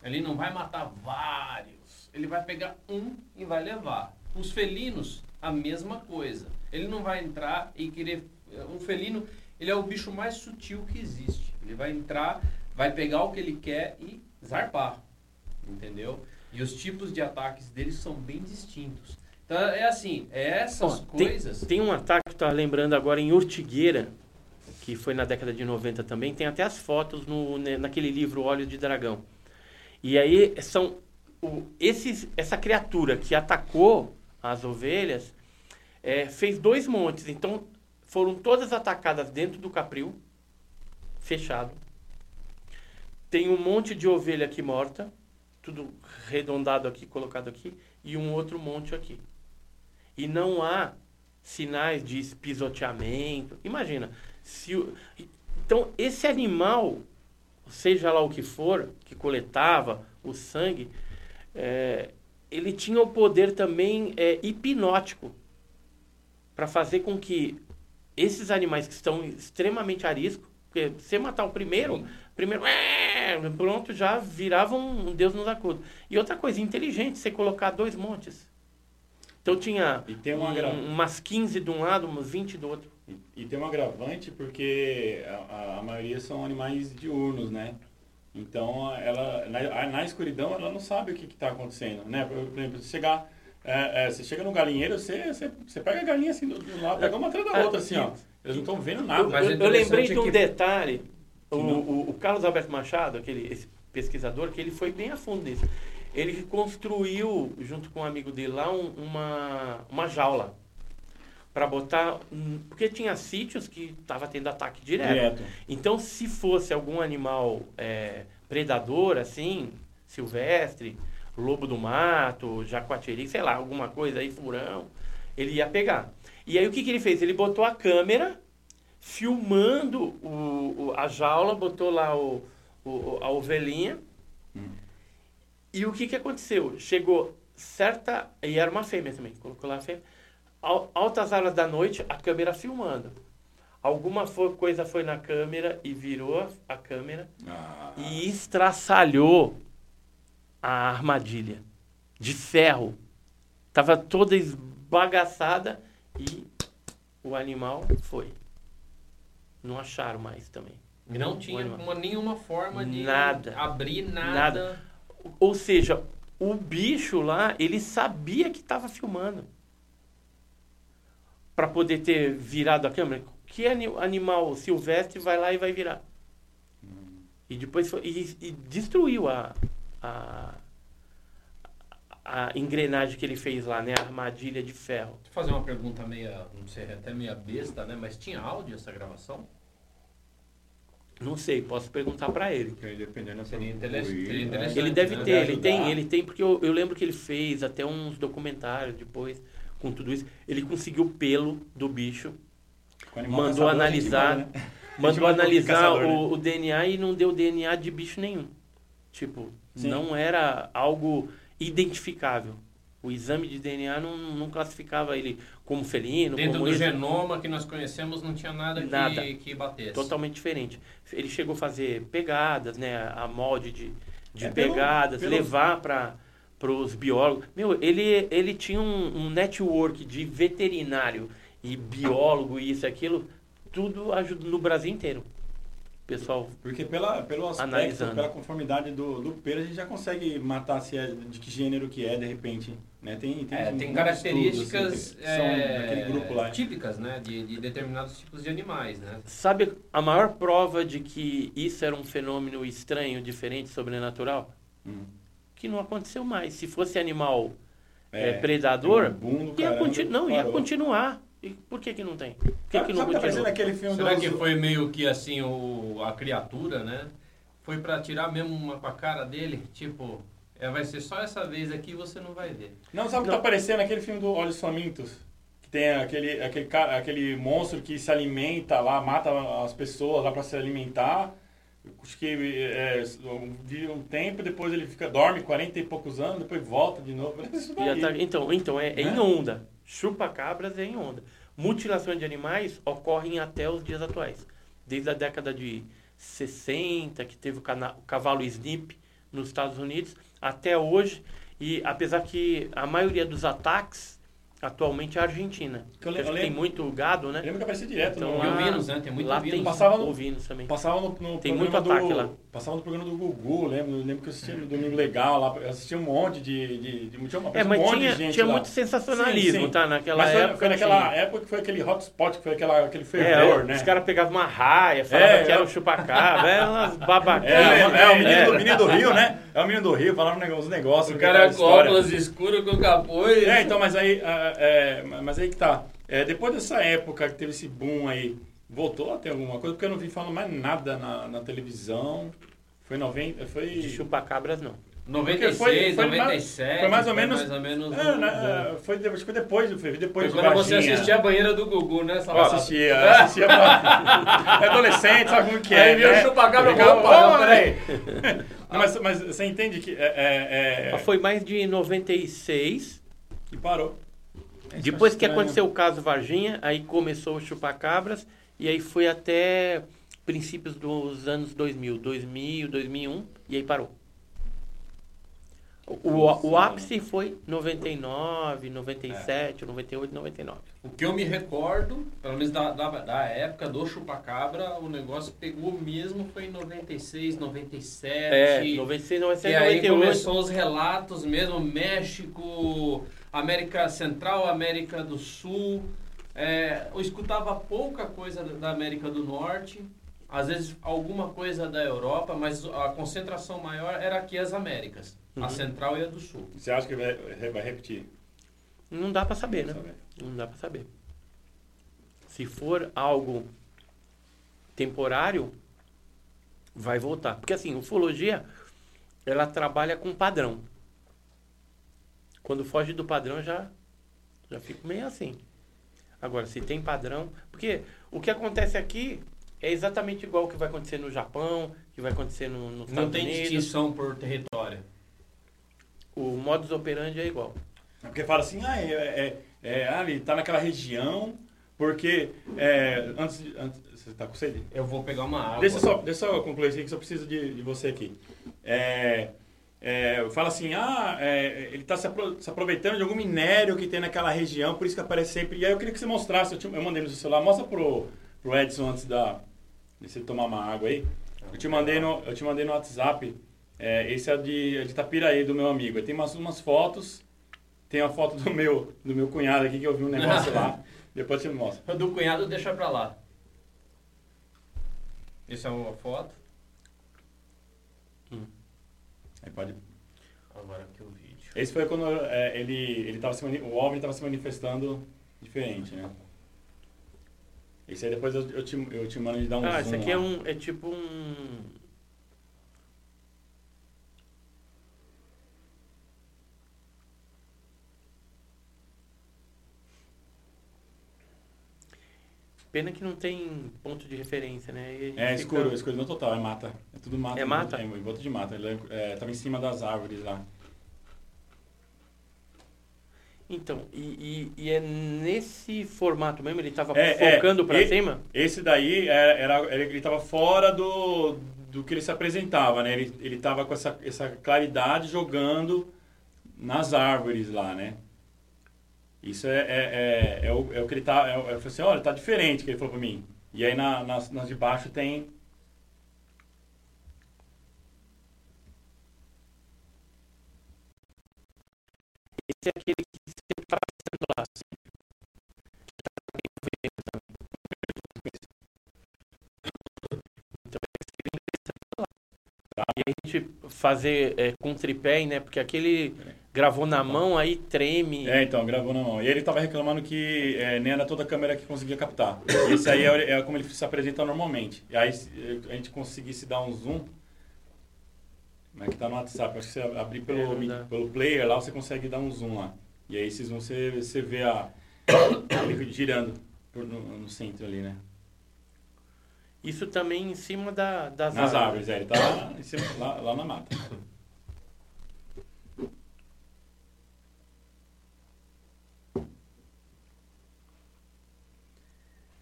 Ele não vai matar vários. Ele vai pegar um e vai levar. Os felinos, a mesma coisa. Ele não vai entrar e querer. O felino, ele é o bicho mais sutil que existe. Ele vai entrar, vai pegar o que ele quer e zarpar. Entendeu? E os tipos de ataques deles são bem distintos. Então é assim, é essas Ó, tem- coisas. Tem, um ataque que eu tava lembrando agora em Ortigueira, que foi na década de 90 também. Tem até as fotos no, né, naquele livro Olho de Dragão. E aí são o, esses, essa criatura que atacou as ovelhas é, fez dois montes. Então foram todas atacadas dentro do capril, fechado. Tem um monte de ovelha aqui morta, tudo arredondado aqui, colocado aqui, e um outro monte aqui. E não há sinais de pisoteamento. Imagina, se o, então esse animal, seja lá o que for, que coletava o sangue, é, ele tinha o poder também é, hipnótico para fazer com que esses animais que estão extremamente a risco, porque você matar o primeiro, primeiro, é, pronto, já viravam um Deus nos acuda. E outra coisa, inteligente, você colocar dois montes. Então tinha um, um, umas 15 de um lado, umas 20 do outro. E, e tem um agravante porque a, a, maioria são animais diurnos, né? Então, ela na, na escuridão, ela não sabe o que está acontecendo, né? Por, por exemplo, se chegar é, é, você chega no galinheiro, você, você, você pega a galinha assim do, do lado, pega uma atrás da outra, assim, ó. Eles não estão vendo nada. Eu, eu lembrei de um que... detalhe. O, o, o, Carlos Alberto Machado, aquele pesquisador, que ele foi bem a fundo nisso. Ele construiu, junto com um amigo dele lá, um, uma, uma jaula para botar. Porque tinha sítios que estava tendo ataque direto. direto. Então, se fosse algum animal é, predador, assim, silvestre, lobo do mato, jacuatiri, sei lá, alguma coisa aí, furão, ele ia pegar. E aí o que, que ele fez? Ele botou a câmera filmando o, o a jaula, botou lá o, o a ovelhinha. E o que, que aconteceu? Chegou certa. E era uma fêmea também, colocou lá a fêmea. Altas horas da noite, a câmera filmando. Alguma foi, coisa foi na câmera e virou a câmera ah. e estraçalhou a armadilha de ferro. Tava toda esbagaçada e o animal foi. Não acharam mais também. Não tinha uma, nenhuma forma de nada, abrir nada. nada. Ou seja, o bicho lá, ele sabia que estava filmando. Para poder ter virado a câmera. Que animal silvestre vai lá e vai virar? Hum. E depois foi, e, e destruiu a, a, a engrenagem que ele fez lá, né? A armadilha de ferro. Vou fazer uma pergunta meia, não sei, até meia besta, né? Mas tinha áudio essa gravação? Não sei, posso perguntar para ele. Porque dependendo seria, interessante, seria interessante. Ele deve né? ter, ele tem, ele tem, porque eu, eu lembro que ele fez até uns documentários depois com tudo isso. Ele conseguiu o pelo do bicho, mandou analisar, né? mandou analisar o, né? o DNA e não deu DNA de bicho nenhum. Tipo, Sim. não era algo identificável. O exame de DNA não, não classificava ele como felino. Dentro como do genoma que nós conhecemos não tinha nada, nada que, que batesse. Totalmente diferente. Ele chegou a fazer pegadas, né, a molde de, de é, pegadas, pelo, pelo... levar para os biólogos. Meu, ele, ele tinha um, um network de veterinário e biólogo e isso e aquilo, tudo ajuda no Brasil inteiro pessoal porque pela pelo aspecto analisando. pela conformidade do, do pelo a gente já consegue matar se é de que gênero que é de repente né? Tem tem, é, tem características estudos, assim, é, grupo lá. típicas né? De, de, determinados tipos de animais né? Sabe a maior prova de que isso era um fenômeno estranho diferente sobrenatural? Hum. que não aconteceu mais. Se fosse animal é, é predador um ia continu não parou. ia continuar e por que que não tem? Por que, que não tá aquele filme Será que foi meio que assim o, a criatura, né? Foi para tirar mesmo uma com a cara dele? Tipo, é, vai ser só essa vez aqui e você não vai ver. Não, sabe o que tá aparecendo aquele filme do Olhos Famintos? Que tem aquele, aquele, aquele monstro que se alimenta lá, mata as pessoas lá para se alimentar. Acho que é, vive um tempo, depois ele fica, dorme 40 e poucos anos, depois volta de novo. Tá, então, então é, é em onda. Chupa-cabras é em onda. Mutilações de animais ocorrem até os dias atuais. Desde a década de 60, que teve o, o cavalo Snip nos Estados Unidos, até hoje. E apesar que a maioria dos ataques atualmente é a Argentina. Que eu lembro- tem muito gado, né? Eu lembro que aparecia direto Então, no, E lá- ovinos, né? Tem muito lá ovino. tem Passava no- ovinos também. Passava no, no Tem muito ataque do, lá. Passava no programa do Gugu, lembro, lembro que eu assistia no Domingo Legal lá, eu assistia um monte de. de, de tinha uma, É, um mas monte tinha, de gente tinha lá. muito sensacionalismo, Sim, sim. tá? Naquela Mas foi, época. foi naquela tinha. época que foi aquele hotspot, que foi aquela, aquele É, fervor, né? Os caras pegavam uma raia, falavam É, que era o chupacabra, era umas babacanas. É, é, é, o menino, É. Do, menino do Rio, né? É o menino do Rio, falava um uns negócios. O cara com óculos escuros com capuz. É, então, mas aí, ah, é, mas aí que tá. É, depois dessa época que teve esse boom aí, voltou a ter alguma coisa? Porque eu não vi falando mais nada na, na televisão. Foi 90, foi... De chupacabras, não. 96, Foi- foi mais- 97. foi mais ou menos- Mais ou menos É, né, é, foi, acho que foi depois, foi Foi depois do quando você assistia a banheira do Gugu, né? Eu assistia, eu assistia pra... Adolescente, sabe como que é, Aí viu né? o chupacabra, Ficava, opa, não, "Ô, peraí." Mas, mas você entende que é, é, é- Foi mais de 96. que parou. É, Depois que aconteceu o caso Varginha, aí começou o chupacabras e aí foi até princípios dos anos 2000, 2000, 2001 e aí parou. O, o, ápice foi 99, 97, 98, 99. O que eu me recordo, pelo menos da, da, da época do chupacabra, o negócio pegou mesmo foi em 96, 97. É, 96, E 97, aí 98. começou os relatos mesmo, México, América Central, América do Sul. É, eu escutava pouca coisa da América do Norte, às vezes alguma coisa da Europa, mas a concentração maior era aqui as Américas, Uhum. a Central e a do Sul. Você acha que vai, vai repetir? Não dá pra saber, né? Sabe? Não dá pra saber. Se for algo temporário, vai voltar. Porque assim, ufologia, ela trabalha com padrão. Quando foge do padrão, já, já fico meio assim. Agora, se tem padrão... Porque o que acontece aqui é exatamente igual o que vai acontecer no Japão, que vai acontecer no, nos Não tem Unidos. distinção por território. O modus operandi é igual. É Porque fala assim, ah, é, é, é, ah, ele tá naquela região, porque é, antes, de- antes. Você tá com sede? Eu vou pegar uma água. Deixa eu só, deixa eu só concluir isso aqui, que só preciso de, de você aqui. É, é, fala assim, ah, é, ele está se, apro- se aproveitando de algum minério que tem naquela região, por isso que aparece sempre. E aí eu queria que você mostrasse, eu, te- eu mandei no seu celular, mostra pro, pro Edson antes da, de você tomar uma água aí. Eu te mandei no, eu te mandei no WhatsApp, é, esse é de, é de Tapiraí, do meu amigo. Tem umas, umas fotos, tem a foto do meu, do meu cunhado aqui, que eu vi um negócio lá, depois eu te mostro. Do cunhado deixa pra lá. Isso é uma foto. Aí pode Agora aqui o vídeo. Esse foi quando é, ele, ele tava se mani- o OVNI estava se manifestando diferente, né? Esse aí depois eu, eu, te, eu te mando de dar um Ah, zoom esse aqui é um. É tipo um. Pena que não tem ponto de referência, né? É fica- escuro, é escuro no total, é mata. É tudo mata. É mata? É, em volta de mata. Ele é, é, tava em cima das árvores lá. Então, e, e- e é nesse formato mesmo? Ele tava É, é, focando pra e- cima? Esse daí era, era- era- ele estava fora do, do que ele se apresentava, né? Ele, ele tava com essa, essa claridade jogando nas árvores lá, né? Isso é, é, é, é o, é o que ele tá. É, o- eu falei assim, olha, tá diferente que ele falou pra mim. E aí na, nas, nas de baixo tem. Esse é aquele que sempre tá aparecendo lá. sempre. Então, vem crescendo lá. E a gente fazer é, com tripé, né? Porque aquele gravou na mão, aí treme. É, então, gravou na mão. E ele tava reclamando que é, nem era toda a câmera que conseguia captar. Esse aí é, é como ele se apresenta normalmente. E aí se a gente conseguisse dar um zoom. Como é que tá no WhatsApp? Acho que você abrir É, pelo, dá. pelo player lá, você consegue dar um zoom lá. E aí esse zoom você, você vê a. ele girando por- no, no centro ali, né? Isso também em cima da, das Nas árvores, é. Ele tá lá, cima, lá, lá na mata.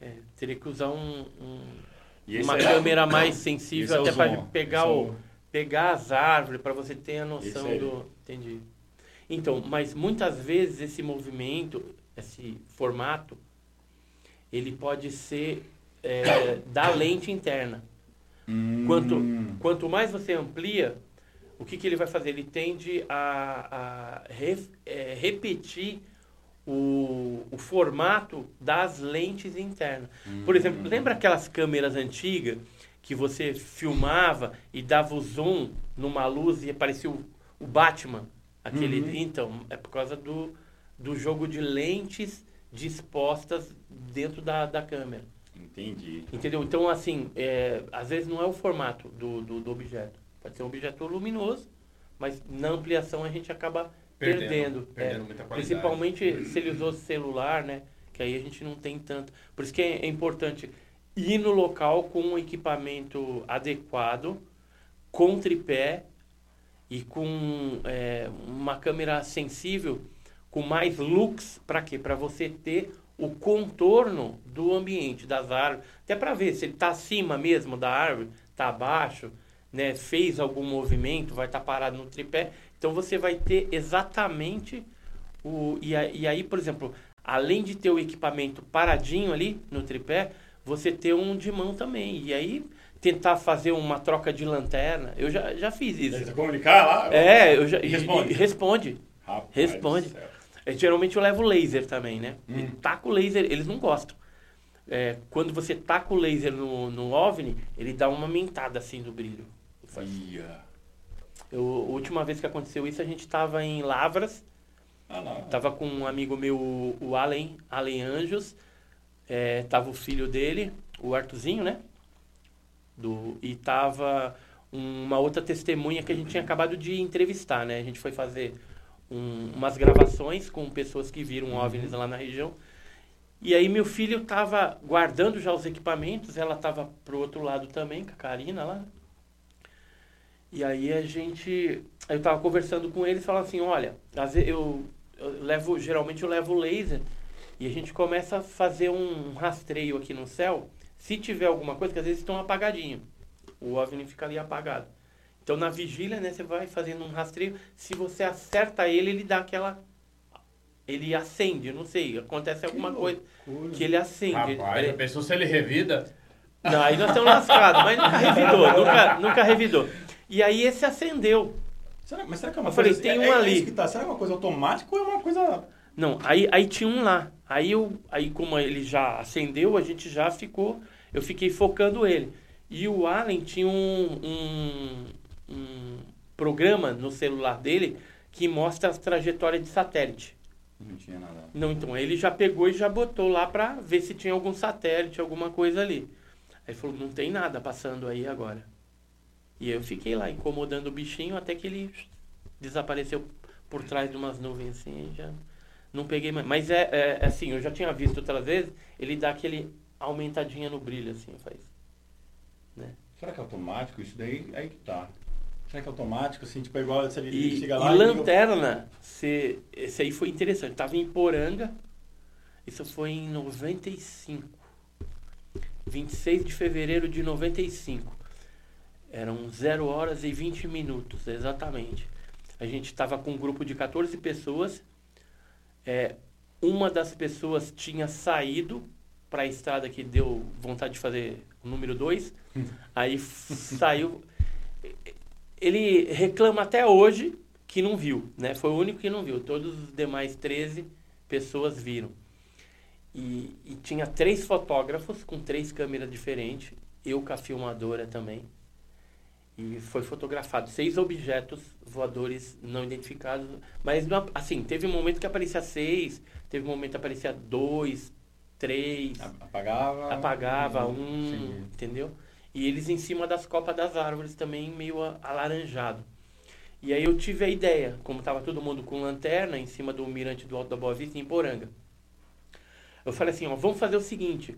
É, teria que usar um, um- esse uma aí- câmera mais esse sensível é até para zoom, ó. pegar, Esse é o, pegar as árvores, para você ter a Esse noção aí. do. Entendi. Então, mas muitas vezes esse movimento esse formato, ele pode ser é, da lente interna. Quanto, Hum. quanto mais você amplia, o que, que ele vai fazer? Ele tende a, a re- é, repetir o, o formato das lentes internas. Por exemplo, lembra aquelas câmeras antigas que você filmava e dava o zoom numa luz e aparecia o, o Batman? Aquele, Uhum. Então, é por causa do, do jogo de lentes dispostas dentro da, da câmera. Entendi. Entendeu? Então, assim, é, às vezes não é o formato do, do, do objeto. Pode ser um objeto luminoso, mas na ampliação a gente acaba Perdendo, perdendo. perdendo é. muita qualidade. Principalmente se ele usou celular, né? Que aí a gente não tem tanto. Por isso que é, é importante ir no local com um equipamento adequado, com tripé e com é, uma câmera sensível, com mais lux, para quê? Para você ter o contorno do ambiente, das árvores. Até para ver se ele está acima mesmo da árvore, está abaixo, né? fez algum movimento, vai estar parado no tripé. Então você vai ter exatamente o. E, a- e aí, por exemplo, além de ter o equipamento paradinho ali no tripé, você ter um de mão também. E aí tentar fazer uma troca de lanterna. Eu já, já fiz isso. Você comunicar lá? É, eu já. e- Responde. e- responde. Rapaz Responde. É, geralmente eu levo laser também, né? Hum. E Taco laser, eles não gostam. É, quando você taca o laser no, no OVNI, ele dá uma mentada assim do brilho. Faz- Ia. Eu, a última vez que aconteceu isso, a gente estava em Lavras, Ah, tava com um amigo meu, o Allen, Allen Anjos, é, tava o filho dele, o Artuzinho, né? Do, e tava uma outra testemunha que a gente tinha acabado de entrevistar, né? A gente foi fazer um- umas gravações com pessoas que viram OVNIs lá na região. E aí meu filho tava guardando já os equipamentos, ela tava pro outro lado também, com a Karina lá. E aí a gente, eu tava conversando com eles, falando assim, olha, às vezes eu, eu levo, geralmente eu levo o laser e a gente começa a fazer um rastreio aqui no céu, se tiver alguma coisa, que às vezes estão apagadinho, o OVNI fica ali apagado. Então na vigília, né, você vai fazendo um rastreio, se você acerta ele, ele dá aquela ele acende, não sei, acontece alguma coisa que ele acende. Rapaz, Ele- pensou se ele revida? não, aí nós estamos lascados, mas nunca revidou, nunca, nunca revidou. E aí esse acendeu. Será, mas será que é uma Eu falei, coisa... tem é, um é, ali. tá. Será que é uma coisa automática ou é uma coisa... Não, aí, aí tinha um lá. Aí, eu, aí como ele já acendeu, a gente já ficou. Eu fiquei focando ele. E o Allen tinha um, um, um programa no celular dele que mostra as trajetórias de satélite. Não tinha nada. Não, então ele já pegou e já botou lá pra ver se tinha algum satélite, alguma coisa ali. Aí falou, não tem nada passando aí agora. E eu fiquei lá incomodando o bichinho até que ele desapareceu por trás de umas nuvens assim, e já não peguei mais. Mas é, é é assim, eu já tinha visto outras vezes, ele dá aquele aumentadinha no brilho assim, faz. Né? Será que é automático? Isso daí aí que tá. Será que é automático? Assim, tipo, é igual se ele E, chega e lá o- lanterna, se, esse aí foi interessante. Tava em Poranga, isso foi em 95. 26 de fevereiro de 95. Eram 0 horas e 20 minutos, exatamente. A gente estava com um grupo de 14 pessoas. É, uma das pessoas tinha saído para a estrada que deu vontade de fazer o número 2. Aí saiu. Ele reclama até hoje que não viu, né? Foi o único que não viu. Todos os demais 13 pessoas viram. E, e tinha três fotógrafos com três câmeras diferentes, eu com a filmadora também. E foi fotografado seis objetos voadores não identificados. Mas, assim, teve um momento que aparecia seis, teve um momento que aparecia dois, três, Apagava. apagava Uhum, um, entendi. entendeu? E eles em cima das copas das árvores também meio alaranjado. E aí eu tive a ideia, como estava todo mundo com lanterna em cima do mirante do Alto da Boa Vista em Poranga. Eu falei assim, ó, vamos fazer o seguinte,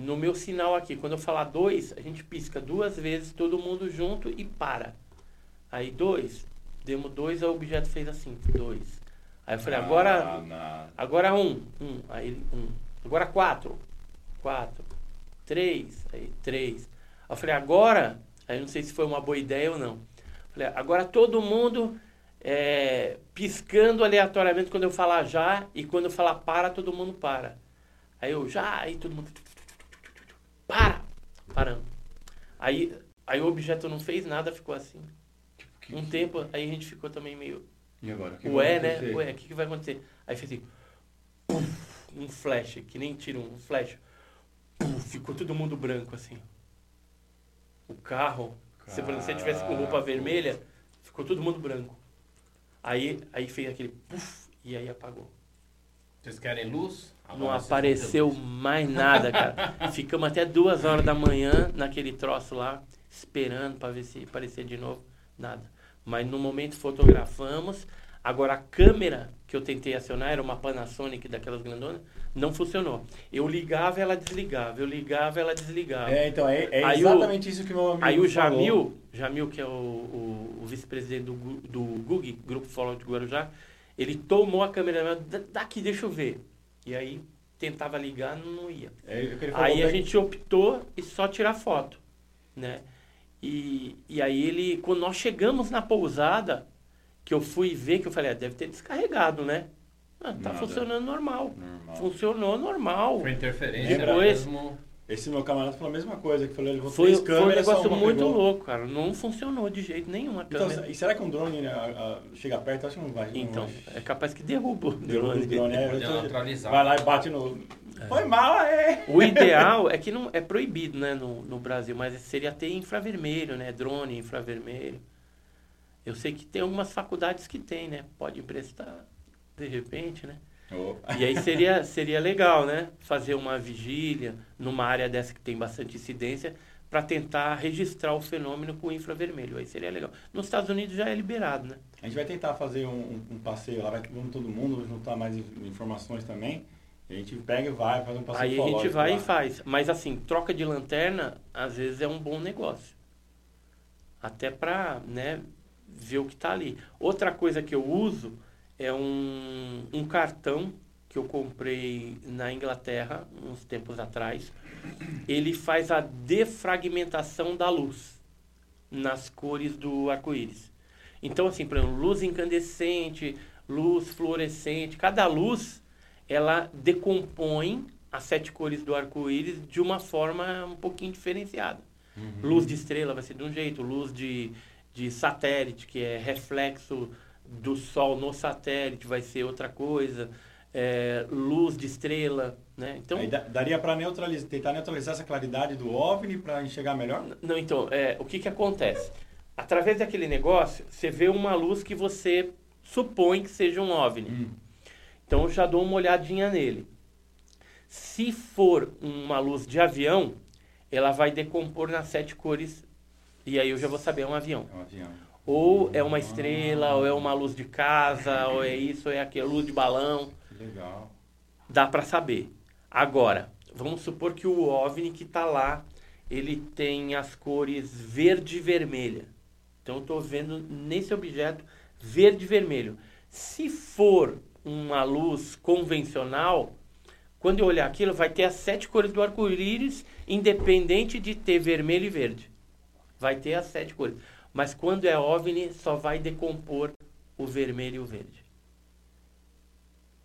no meu sinal aqui, quando eu falar dois, a gente pisca duas vezes, todo mundo junto e para. Aí dois, demos dois, o objeto fez assim, dois. Aí eu falei, Ah, agora na- Agora um, um, aí um. Agora quatro, quatro, três, aí três. Aí eu falei, agora, aí eu não sei se foi uma boa ideia ou não. Falei, agora todo mundo é, piscando aleatoriamente quando eu falar já e quando eu falar para, todo mundo para. Aí eu já, aí todo mundo. Para! Parando. Aí, aí o objeto não fez nada, ficou assim. Um tempo, aí a gente ficou também meio. E agora? O que Ué, né? Ué, o que, que vai acontecer? Aí fez assim. puf, um flash, que nem tira um flash. Puf, ficou todo mundo branco assim. O carro, se você tivesse com roupa vermelha, ficou todo mundo branco. Aí, aí fez aquele puf e aí apagou. Vocês querem luz? Não Agora ter apareceu luz. mais nada, cara. Ficamos até duas horas da manhã naquele troço lá, esperando para ver se aparecia de novo. Nada. Mas no momento fotografamos. Agora a câmera que eu tentei acionar era uma Panasonic daquelas grandonas, não funcionou. Eu ligava, ela desligava. Eu ligava, ela desligava. É, então, é, é Aí o- exatamente isso que meu amigo Aí o falou. Jamil, Jamil que é o, o- o vice-presidente do, do GUG, Grupo Follow de Guarujá, ele tomou a câmera "Da- daqui, deixa eu ver. E aí tentava ligar, não ia. É, falou, Aí a pega- gente optou em só tirar foto, né? E, e aí ele, quando nós chegamos na pousada, que eu fui ver, que eu falei, ah, deve ter descarregado, né? Ah, tá Nada. funcionando normal. Normal. Funcionou normal. Foi interferência Depois- mesmo. Esse meu camarada falou a mesma coisa, que falou, ele levou Foi, três foi um câmeras, só negócio uma muito pegou. louco, cara. Não funcionou de jeito nenhum a Então, câmera. e será que um drone né, a- a- chega perto? Eu acho que não vai. não Então, vai. é capaz que derruba o Derruba o drone. drone, é, tô-. Vai lá e bate no... Foi mal, é! O ideal é que não é proibido, né, no, no Brasil, mas seria ter infravermelho, né, drone infravermelho. Eu sei que tem algumas faculdades que tem, né, pode emprestar de repente, né. Oh. E aí seria seria legal, né, fazer uma vigília numa área dessa que tem bastante incidência para tentar registrar o fenômeno com infravermelho. Aí seria legal. Nos Estados Unidos já é liberado, né? A gente vai tentar fazer um, um- passeio lá, vai vamos todo mundo juntar mais in- informações também. E a gente pega e vai, faz um passeio Aí a gente vai lá. e faz. Mas assim, troca de lanterna, às vezes é um bom negócio. Até para né, ver o que está ali. Outra coisa que eu uso é um, um cartão que eu comprei na Inglaterra, uns tempos atrás. Ele faz a defragmentação da luz nas cores do arco-íris. Então, assim, por exemplo, luz incandescente, luz fluorescente, cada luz ela decompõe as sete cores do arco-íris de uma forma um pouquinho diferenciada. Luz de estrela vai ser de um jeito, luz de, de satélite, que é reflexo do Sol no satélite, vai ser outra coisa. É, luz de estrela, né? Então, Aí daria para neutralizar, tentar neutralizar essa claridade do OVNI para enxergar melhor? Não, então, é, o que que acontece? Através daquele negócio, você vê uma luz que você supõe que seja um OVNI. Hum. Então, eu já dou uma olhadinha nele. Se for uma luz de avião, ela vai decompor nas sete cores. E aí eu já vou saber, é um avião. É um avião. Ou é uma estrela, ou é uma luz de casa, ou é isso, ou é aquilo, luz de balão. Legal. Dá para saber. Agora, vamos supor que o OVNI que está lá, ele tem as cores verde e vermelha. Então eu estou vendo nesse objeto verde e vermelho. Se for uma luz convencional, quando eu olhar aquilo, vai ter as sete cores do arco-íris, independente de ter vermelho e verde. Vai ter as sete cores. Mas quando é OVNI, só vai decompor o vermelho e o verde.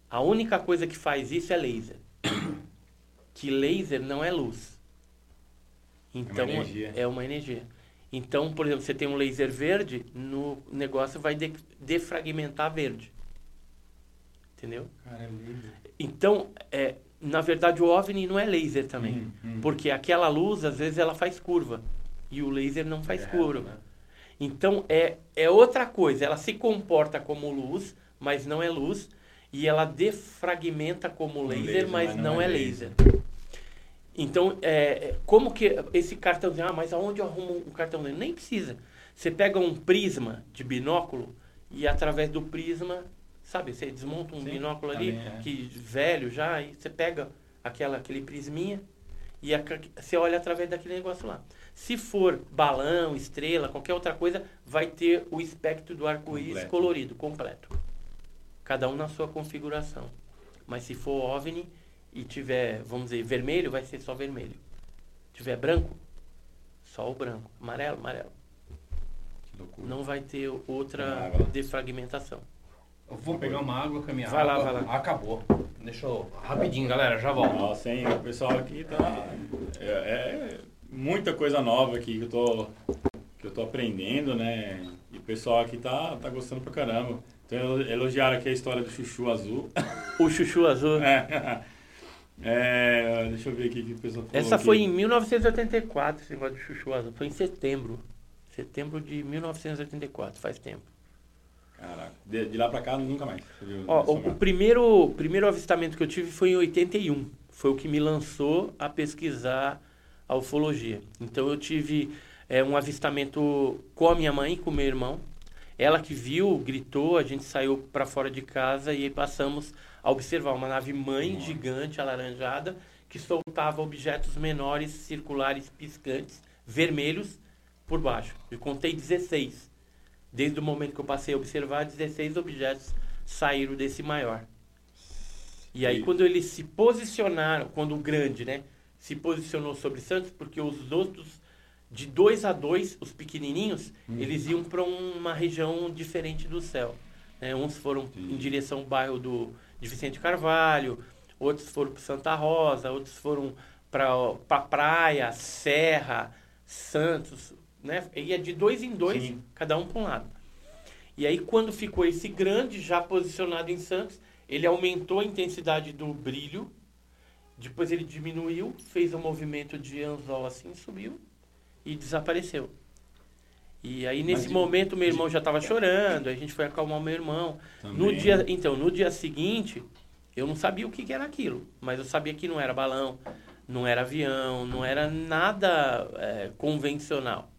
A única coisa que faz isso é laser. Que laser não é luz. Então energia. é uma energia. Então, por exemplo, você tem um laser verde, no negócio vai de- defragmentar verde. Entendeu? Cara, é. Então, é, na verdade, o OVNI não é laser também. Hum, hum. Porque aquela luz, às vezes, ela faz curva. E o laser não faz É, curva. né? Então, é, é outra coisa. Ela se comporta como luz, mas não é luz. E ela defragmenta como laser, laser, mas, não, é laser. Então, é, é, como que esse cartãozinho... Ah, mas aonde eu arrumo um cartãozinho? Nem precisa. Você pega um prisma de binóculo e através do prisma... Sabe, você desmonta um Sim, binóculo ali, é. que velho já, e você pega aquela, aquele prisminha e a- você olha através daquele negócio lá. Se for balão, estrela, qualquer outra coisa, vai ter o espectro do arco-íris colorido, completo. Cada um na sua configuração. Mas se for OVNI e tiver, vamos dizer, vermelho, vai ser só vermelho. Tiver branco, só o branco. Amarelo, amarelo. Loucura. não vai ter outra defragmentação. Eu vou pegar uma água com a minha Vai lá, vai lá. Acabou. Deixa eu... Rapidinho, galera, já volto. Nossa, hein? O pessoal aqui tá. É, é muita coisa nova aqui que eu tô, que eu tô aprendendo, né? E o pessoal aqui tá, tá gostando pra caramba. Então elogiaram aqui a história do chuchu azul. O chuchu azul. É, É, deixa eu ver aqui o que o pessoal falou. Essa aqui. foi em 1984, esse negócio de chuchu azul. Foi em setembro. Setembro de 1984, faz tempo. Caraca, de, de lá pra cá nunca mais. Ó, o, o primeiro, primeiro avistamento que eu tive foi em 81. Foi o que me lançou a pesquisar a ufologia. Então eu tive é, um avistamento com a minha mãe e com meu irmão. Ela que viu, gritou, a gente saiu para fora de casa e aí passamos a observar uma nave mãe Nossa. gigante, alaranjada, que soltava objetos menores, circulares, piscantes, vermelhos, por baixo. Eu contei 16. Desde o momento que eu passei a observar, 16 objetos saíram desse maior. E aí, E- quando eles se posicionaram, quando o grande, né, se posicionou sobre Santos, porque os outros, de dois a dois, os pequenininhos, Hum. eles iam para uma região diferente do céu. né? uns foram Entendi. em direção ao bairro do, de Vicente Carvalho, outros foram para Santa Rosa, outros foram para pra praia, Serra, Santos, né? Ia de dois em dois, Sim. cada um para um lado. E aí, quando ficou esse grande, já posicionado em Santos, ele aumentou a intensidade do brilho, depois ele diminuiu, fez um movimento de anzol assim, subiu e desapareceu. E aí, nesse momento, meu irmão já estava chorando, aí a gente foi acalmar o meu irmão. No Também. dia, então, no dia seguinte, eu não sabia o que, que era aquilo, mas eu sabia que não era balão, não era avião, não era nada é, convencional.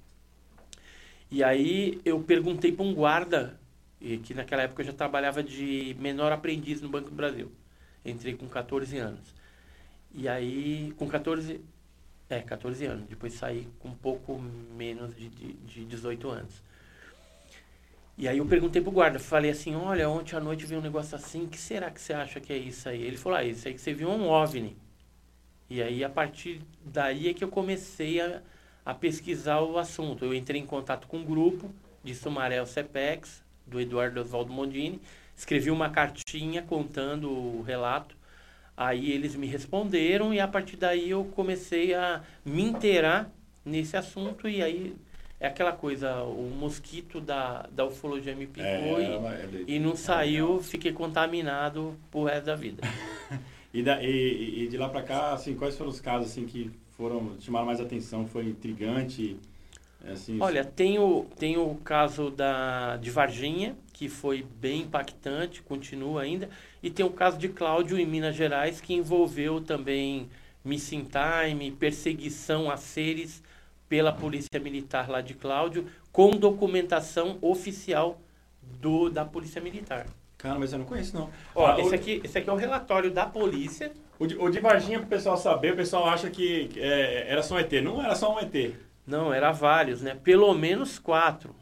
E aí eu perguntei para um guarda, que naquela época eu já trabalhava de menor aprendiz no Banco do Brasil. Entrei com 14 anos. E aí, com 14, é, 14 anos. Depois saí com um pouco menos de, de, de 18 anos. E aí eu perguntei pro guarda, falei assim, olha, ontem à noite veio um negócio assim, que será que você acha que é isso aí? Ele falou, ah, isso aí que você viu é um OVNI. E aí, a partir daí é que eu comecei a, a pesquisar o assunto. Eu entrei em contato com um grupo de Sumaré CEPEX, do Eduardo Oswaldo Mondini, escrevi uma cartinha contando o relato. Aí eles me responderam e a partir daí eu comecei a me inteirar nesse assunto e aí é aquela coisa, o mosquito da, da ufologia me picou É, e, uma- é- e não saiu, fiquei contaminado pro resto da vida. E, da- e- e de lá pra cá, assim, quais foram os casos assim que foram chamaram mais atenção? Foi intrigante? É, Assim, Olha, tem o, tem o caso da, de Varginha, que foi bem impactante, continua ainda, e tem o caso de Cláudio em Minas Gerais, que envolveu também missing time, perseguição a seres pela Polícia Militar lá de Cláudio, com documentação oficial do, da Polícia Militar. Cara, mas eu não conheço não. Ó, Ah, esse, o- aqui, esse aqui é o relatório da polícia. O de, o de Varginha, pro pessoal saber, o pessoal acha que que, é, era só um ET. Não era só um ET. Não, era vários, né? Pelo menos quatro.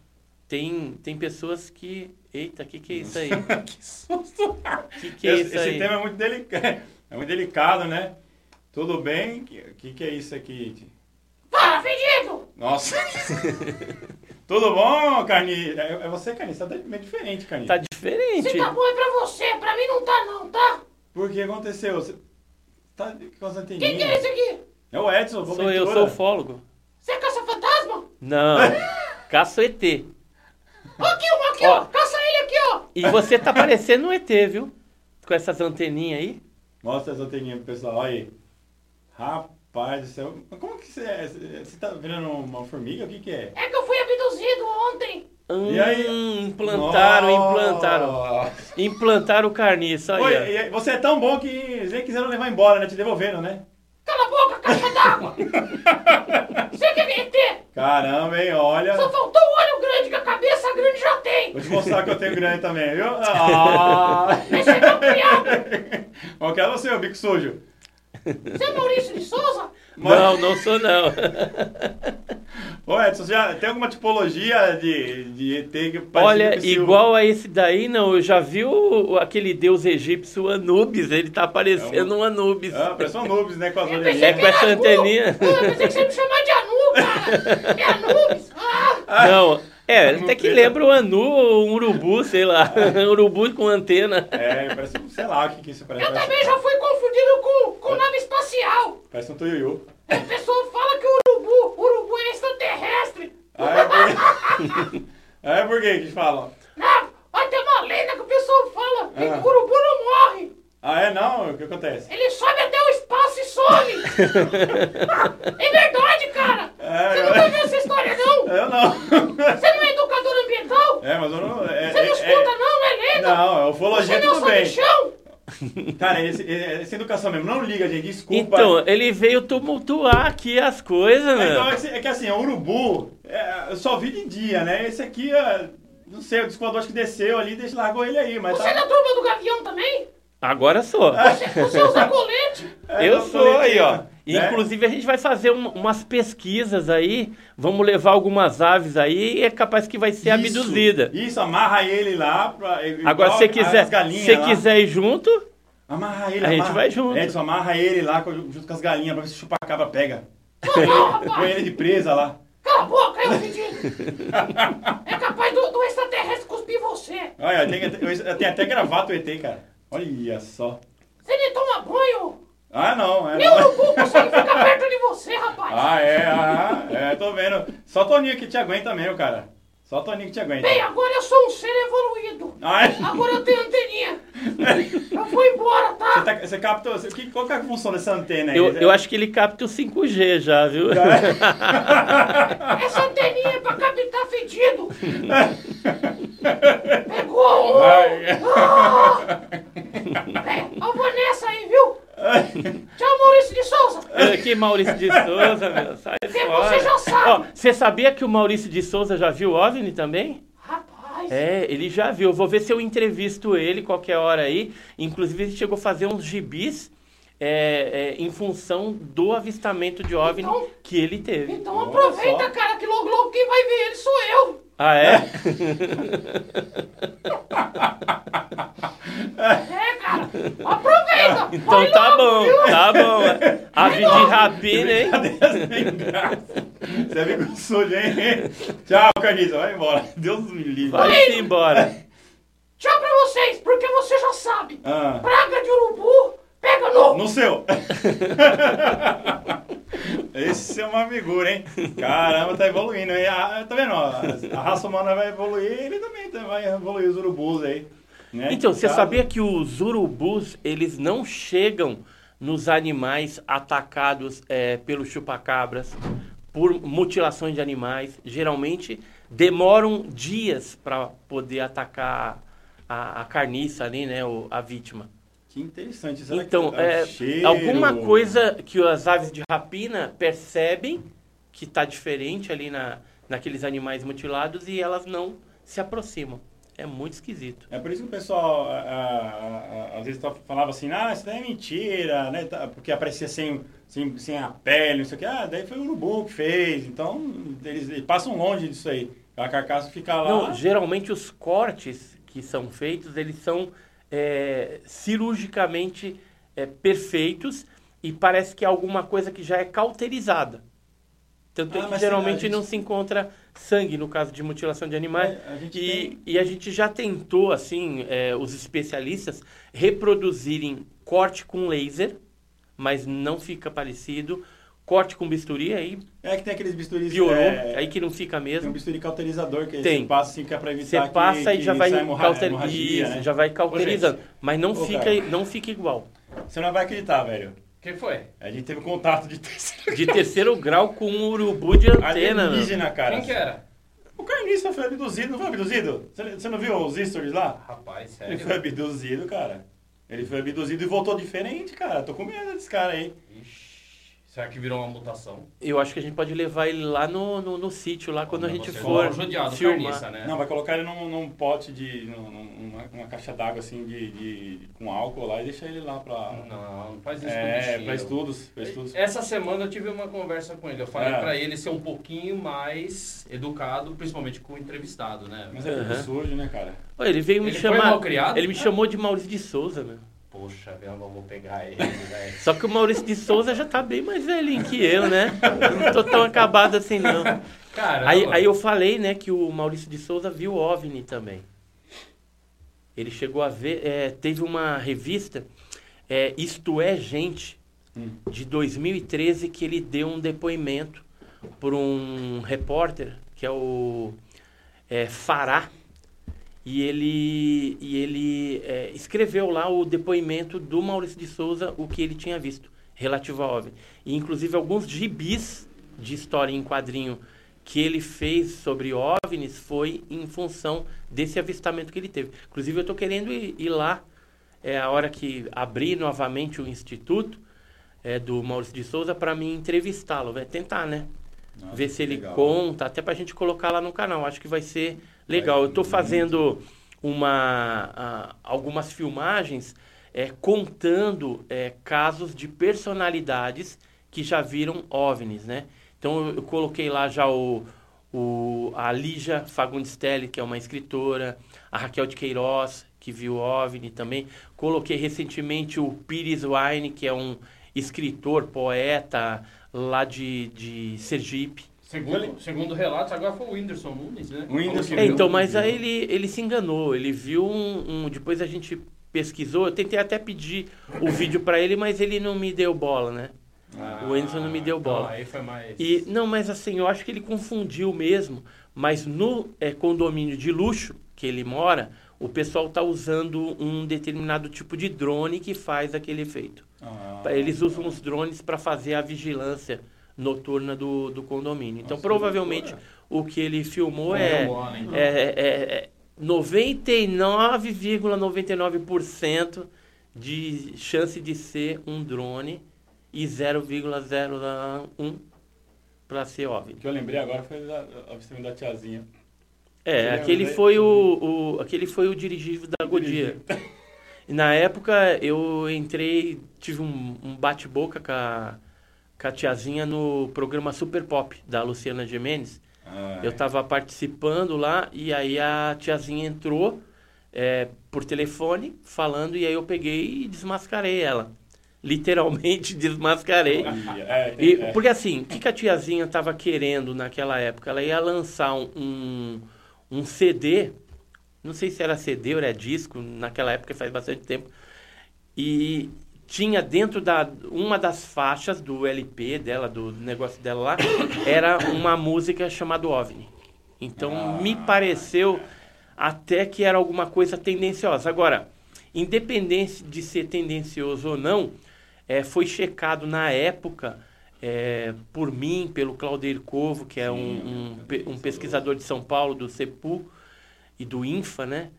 Tem, tem pessoas que. Eita, o que, que é isso aí? que susto! O que, que é esse isso esse aí? tema é muito, delica... é muito delicado, né? Tudo bem? O que, que, que é isso aqui? Fala, fedido! Nossa! Tudo bom, Carni? É, é você, Carni? Você tá meio diferente, Carni. Tá diferente. Se tá bom é pra você, pra mim não tá não, tá? Por que aconteceu? Você tá as Quem que é esse aqui? É o Edson, Sou eu, sou ufólogo. Você é caça-fantasma? Não, caço ET. Ó Aqui, um aqui, ó. Ó. Caça aqui, ó. E você tá parecendo um ET, viu? Com essas anteninhas aí. Mostra as anteninhas pro pessoal. Olha aí. Rapaz do céu. Mas Como que você é? Você tá virando uma formiga? O que que é? É que eu fui abduzido ontem. Hum, E aí? implantaram, Nossa. implantaram. Implantaram o carniço aí. Oi, ó. você é tão bom que eles nem quiseram levar embora, né? Te devolveram, né? Cala a boca, caixa d'água. Você que é ET. Caramba, hein? Olha. Só faltou o olho grande, que a cabeça grande já tem. Vou te mostrar que eu tenho grande também, viu? Ah! É meu criado. Qual que é você, o bico sujo? Você é Maurício de Souza? Não, não sou não. Ô Edson, já tem alguma tipologia de, de ET que Olha, igual a esse daí, não. Eu já vi o- aquele deus egípcio Anubis. Ele tá parecendo um Anubis. Ah, parece um Anubis, né? Com as orelhinhas. É com essa anteninha. Ah, Eu pensei que você ia me chamar de Anu, cara. É Anubis. Ah, Não, É, até que lembra o anu ou um urubu, sei lá. Um urubu com antena. É, parece um, sei lá o que, que isso parece. Eu Parece, também já fui confundido com, com nave espacial. parece um tuiuiu. A pessoa fala que o urubu, urubu é extraterrestre. Ah, é por? Ah, é por quê que falam? Não, tem uma lenda que o pessoal fala que Ah. o urubu não morre. Ah, é? Não? O que acontece? Ele sobe até o espaço e some. é verdade, cara. É, Você nunca viu essa história, não? Eu não. Você não é educador ambiental? É, mas eu não. É, Você não é- escuta, é- não? É lenda. Não, é ufologia Você não tudo é? Cara, esse, essa educação mesmo. Não liga, gente. Desculpa. Então, ele veio tumultuar aqui as coisas, É, então, meu. é, que, é assim, o urubu, é, eu só vi de dia, né? Esse aqui, é, não sei, o descoador acho que desceu ali, deixa, largou ele aí, mas Você é da tá... turma do Gavião também? Agora sou. Você, você usa colete? É, Eu sou aí, ó. né? Inclusive, a gente vai fazer um- umas pesquisas aí. Vamos levar algumas aves aí e é capaz que vai ser Isso, abduzida. Isso, amarra ele lá. Pra, Agora, se quiser, galinhas se lá. quiser ir junto, Amarra ele, a gente amarra. vai junto. Edson, amarra ele lá junto com as galinhas pra ver se o chupacabra pega. Põe ele de presa lá. Cala a boca, eu pedindo. É capaz do, do extraterrestre cuspir você. Olha, tem, eu tenho até gravata o ET, cara. Olha só. Você nem toma banho. Ah, não. É, o urubu consegue ficar perto de você, rapaz. Ah, é, ah, é, tô vendo. Só Toninho que te aguenta mesmo, cara. Só o Toninho que te aguenta. Bem, agora eu sou um ser evoluído. É? Agora eu tenho anteninha. Eu vou embora, Você, tá? tá, você capta. Você, que, qual que é a função dessa antena aí? eu, eu acho que ele capta o 5G já, viu? Essa anteninha é pra captar fedido. Pegou. Ai. Ah. Bem, eu vou nessa aí, viu? Tchau, Maurício de Souza. Que Maurício de Souza, meu, sai Você fora. já sabe. Você sabia que o Maurício de Souza já viu OVNI também? Rapaz. É, ele já viu. Vou ver se eu entrevisto ele qualquer hora aí. Inclusive, ele chegou a fazer uns gibis é, é, em função do avistamento de OVNI Então- que ele teve. Então Olha aproveita, só. cara, que logo logo quem vai ver ele sou eu. Ah, é? É, cara. Aproveita. Então Vai tá logo, bom, viu? tá bom. Ave de rapina, hein? Você é bico sujo, hein? Tchau, Carniça. Vai embora. Deus me livre. Vai-se embora. Tchau pra vocês, porque você já sabe. Ah, Praga de urubu pega no... no seu. Esse é uma figura, hein? Caramba, tá evoluindo. hein? Ah, tá vendo? ó, A raça humana vai evoluir, ele também tá- vai evoluir os urubus aí. né? Então, você Tá? sabia que os urubus, eles não chegam nos animais atacados é, pelos chupacabras por mutilações de animais. Geralmente demoram dias para poder atacar a, a carniça ali, né, o- a vítima. Que interessante. Será Então, que é, cheiro? alguma coisa que as aves de rapina percebem que está diferente ali na, naqueles animais mutilados e elas não se aproximam. É muito esquisito. É por isso que o pessoal ah, ah, ah, às vezes tá- falava assim, ah, isso daí é mentira, né? Tá- Porque aparecia sem, sem, sem a pele, não sei o que. Ah, daí foi o urubu que fez. Então, eles, eles passam longe disso aí. A carcaça fica lá. Não, geralmente os cortes que são feitos, eles são é, cirurgicamente é, perfeitos e parece que é alguma coisa que já é cauterizada. Tanto é Ah, que mas geralmente gente- não se encontra sangue no caso de mutilação de animais. É, e, tem- e a gente já tentou, assim, é, os especialistas reproduzirem corte com laser, mas não fica parecido. Corte com bisturi, aí É que tem aqueles bisturis. piorou, é, aí que não fica Tem um mesmo. bisturi cauterizador que Tem. você passa assim que é pra evitar Você que, passa e que já vai, hemorragia, Isso, né? já vai cauterizando. Mas não, Ô, fica, cara. não fica igual. Você não vai acreditar, velho. Quem foi? A gente teve contato de terceiro De terceiro grau com um urubu de antena. alienígena, cara. Quem que era? O carniça foi abduzido, não foi abduzido? Você, não viu os stories lá? Rapaz, Ele sério. foi abduzido, cara. Ele foi abduzido e voltou diferente, cara. Tô com medo desse cara aí. Ixi, será que virou uma mutação? Eu acho que a gente pode levar ele lá no, no, no sítio, lá quando a gente for judiado, filmar. carniça, né? Não, vai colocar ele num, num pote de. num- numa, numa caixa d'água assim de, de- com álcool lá e deixar ele lá pra. Não, não faz isso É, pra estudos. Pra estudos. Essa semana eu tive uma conversa com ele. Eu falei É. pra ele ser um pouquinho mais educado, principalmente com o entrevistado, né? Mas é Aham. sujo, né, cara? Olha, ele veio me Ele foi chamar. mal criado? Ele me chamou de Maurício de Souza, meu. Poxa, eu não vou pegar ele, velho. Só que o Maurício de Souza já tá bem mais velhinho que eu, né? Eu não tô tão acabado assim, não. Caramba. Aí, aí eu falei, né, que o Maurício de Souza viu OVNI também. Ele chegou a ver, é, teve uma revista, é, Isto é Gente, Hum. de 2013, que ele deu um depoimento por um repórter, que é o é, Fará, e ele, e ele é, escreveu lá o depoimento do Maurício de Souza, o que ele tinha visto, relativo a OVNI. E, inclusive, alguns gibis de história em quadrinho que ele fez sobre OVNIs foi em função desse avistamento que ele teve. Inclusive, eu estou querendo ir, ir lá, é a hora que abrir novamente o Instituto é, do Maurício de Souza, para mim entrevistá-lo. Vai tentar, né? Nossa, ver se ele legal. conta, até para a gente colocar lá no canal. Acho que vai ser legal. Eu estou fazendo uma, algumas filmagens é, contando é, casos de personalidades que já viram OVNIs, né? Então eu, eu coloquei lá já o, o, a Lígia Fagundes Telly, que é uma escritora, a Raquel de Queiroz, que viu OVNI também. Coloquei recentemente o Pires Wine, que é um escritor, poeta lá de, de Sergipe. Segundo, segundo relatos, agora foi o Whindersson Nunes, né? O Whindersson É, então, mas aí ele, ele se enganou. Ele viu um, um- Depois a gente pesquisou. Eu tentei até pedir o vídeo para ele, mas ele não me deu bola, né? Ah, o Whindersson não me deu Então, bola. aí foi mais... E, não, mas assim, eu acho que ele confundiu mesmo. Mas no é, condomínio de luxo que ele mora, o pessoal está usando um determinado tipo de drone que faz aquele efeito. ah, Eles usam os drones para fazer a vigilância noturna do, do condomínio. Então, Nossa, provavelmente, o que ele filmou é, então. é, é, é 99,99% de chance de ser um drone e 0,01 para ser OVNI. O que eu lembrei agora foi o avistamento da tiazinha. É, Você aquele lembra, foi o, o- aquele foi o dirigível da Godia. Na época eu entrei, tive um, um bate-boca com a, a tiazinha no programa Super Pop da Luciana Gimenez. Ah, Eu estava participando lá e aí a tiazinha entrou é, por telefone falando e aí eu peguei e desmascarei ela. Literalmente desmascarei. É, E, é. Porque assim, o que, que a tiazinha estava querendo naquela época? Ela ia lançar um, um, um CD, não sei se era CD ou era disco, naquela época faz bastante tempo, e tinha dentro da uma das faixas do LP dela, do negócio dela lá, era uma música chamada OVNI. Então me pareceu até que era alguma coisa tendenciosa. Agora, independente de ser tendencioso ou não, é, foi checado na época é, por mim, pelo Claudir Covo, que é um, um, pe- um pesquisador de São Paulo, do CEPU e do INFA, né?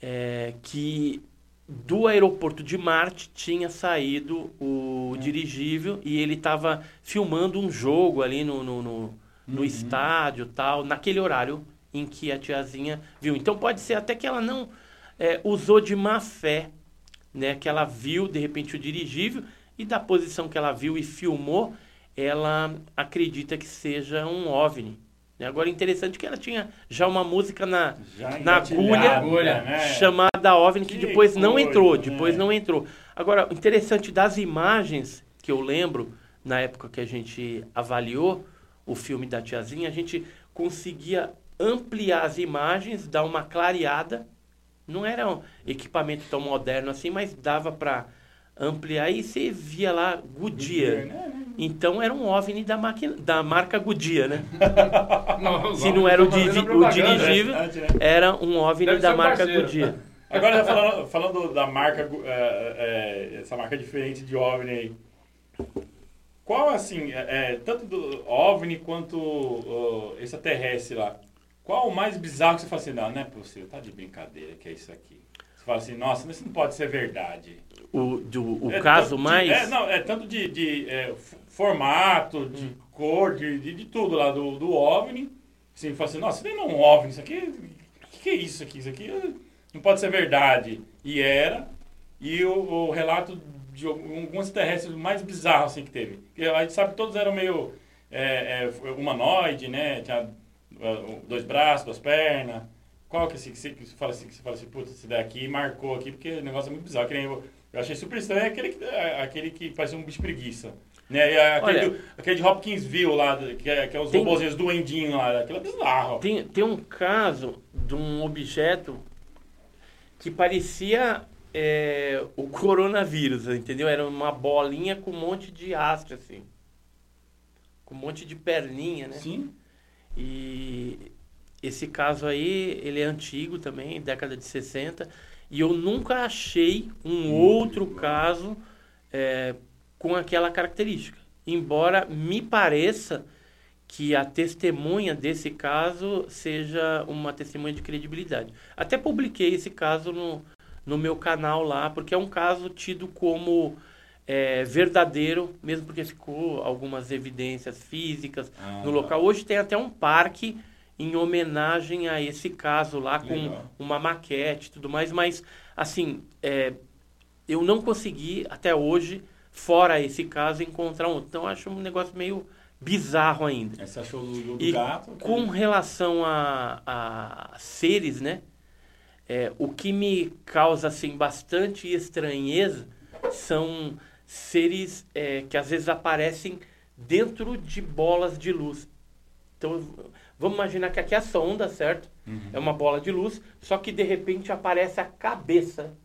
é, que do aeroporto de Marte tinha saído o dirigível e ele estava filmando um jogo ali no, no, no, no estádio tal, naquele horário em que a tiazinha viu. Então pode ser até que ela não é, usou de má fé, né? Que ela viu de repente o dirigível e da posição que ela viu e filmou, ela acredita que seja um OVNI. Né? Agora interessante que ela tinha já uma música na, Já na engatilhada, agulha, né? chamada OVNI que, Que depois não coisa, entrou, né? depois não entrou. Agora, interessante das imagens que eu lembro na época que a gente avaliou o filme da tiazinha, a gente conseguia ampliar as imagens, dar uma clareada. Não era um equipamento tão moderno assim, mas dava para ampliar e você via lá Goodyear. Né? Então era um OVNI da, máquina, da marca Goodyear, né? Não, Se não era o, diri- o dirigível, Interessante, né? era um OVNI Deve da marca parceiro. Goodyear. Agora, já falando, falando da marca, é, é, essa marca diferente de OVNI aí. Qual, assim, é, tanto do OVNI quanto uh, extraterrestre lá, qual o mais bizarro que você fala assim, não, não é possível, tá de brincadeira que é isso aqui. Você fala assim, nossa, isso não pode ser verdade. O, do, o É caso de- mais. é, não, é tanto de, de, é, formato, de Hum. cor, de, de, de tudo lá do, do OVNI. Assim, fala assim, nossa, isso não é um OVNI, isso aqui, o que, que é isso aqui? Isso aqui eh, não pode ser verdade. E era. E o, o relato de alguns terrestres mais bizarros assim, que teve. Porque a gente sabe que todos eram meio é, é, humanoide, né? Tinha ah, dois braços, duas pernas. Qual que, é esse, que, você, fala assim, que você fala assim, putz, esse daqui marcou aqui, porque o negócio é muito bizarro. Eu, achei super estranho aquele, que- é, aquele que parece um bicho preguiça. Né? E aquele, Olha- do- aquele de Hopkinsville lá, que é, que é os Tem- robôzinhos doendinhos lá, aquilo é bizarro. Tem, tem um caso de um objeto que parecia é, o coronavírus, entendeu? Era uma bolinha com um monte de haste, assim. Com um monte de perninha, né? Sim. E esse caso aí, ele é antigo também, década de 60. E eu nunca achei um outro caso é, com aquela característica. Embora me pareça que a testemunha desse caso seja uma testemunha de credibilidade. Até publiquei esse caso no, no meu canal lá, porque é um caso tido como é, verdadeiro, mesmo porque ficou algumas evidências físicas Ah, no tá. local. Hoje tem até um parque em homenagem a esse caso lá, com Legal. uma maquete e tudo mais, mas assim, é, eu não consegui até hoje, fora esse caso, encontrar um. Então eu acho um negócio meio bizarro ainda. Você achou do, do E gato? com relação a, a seres, né? é, o que me causa assim bastante estranheza são seres é, que às vezes aparecem dentro de bolas de luz. Então, vamos imaginar que aqui é a sonda, certo? Uhum. É uma bola de luz, só que de repente aparece a cabeça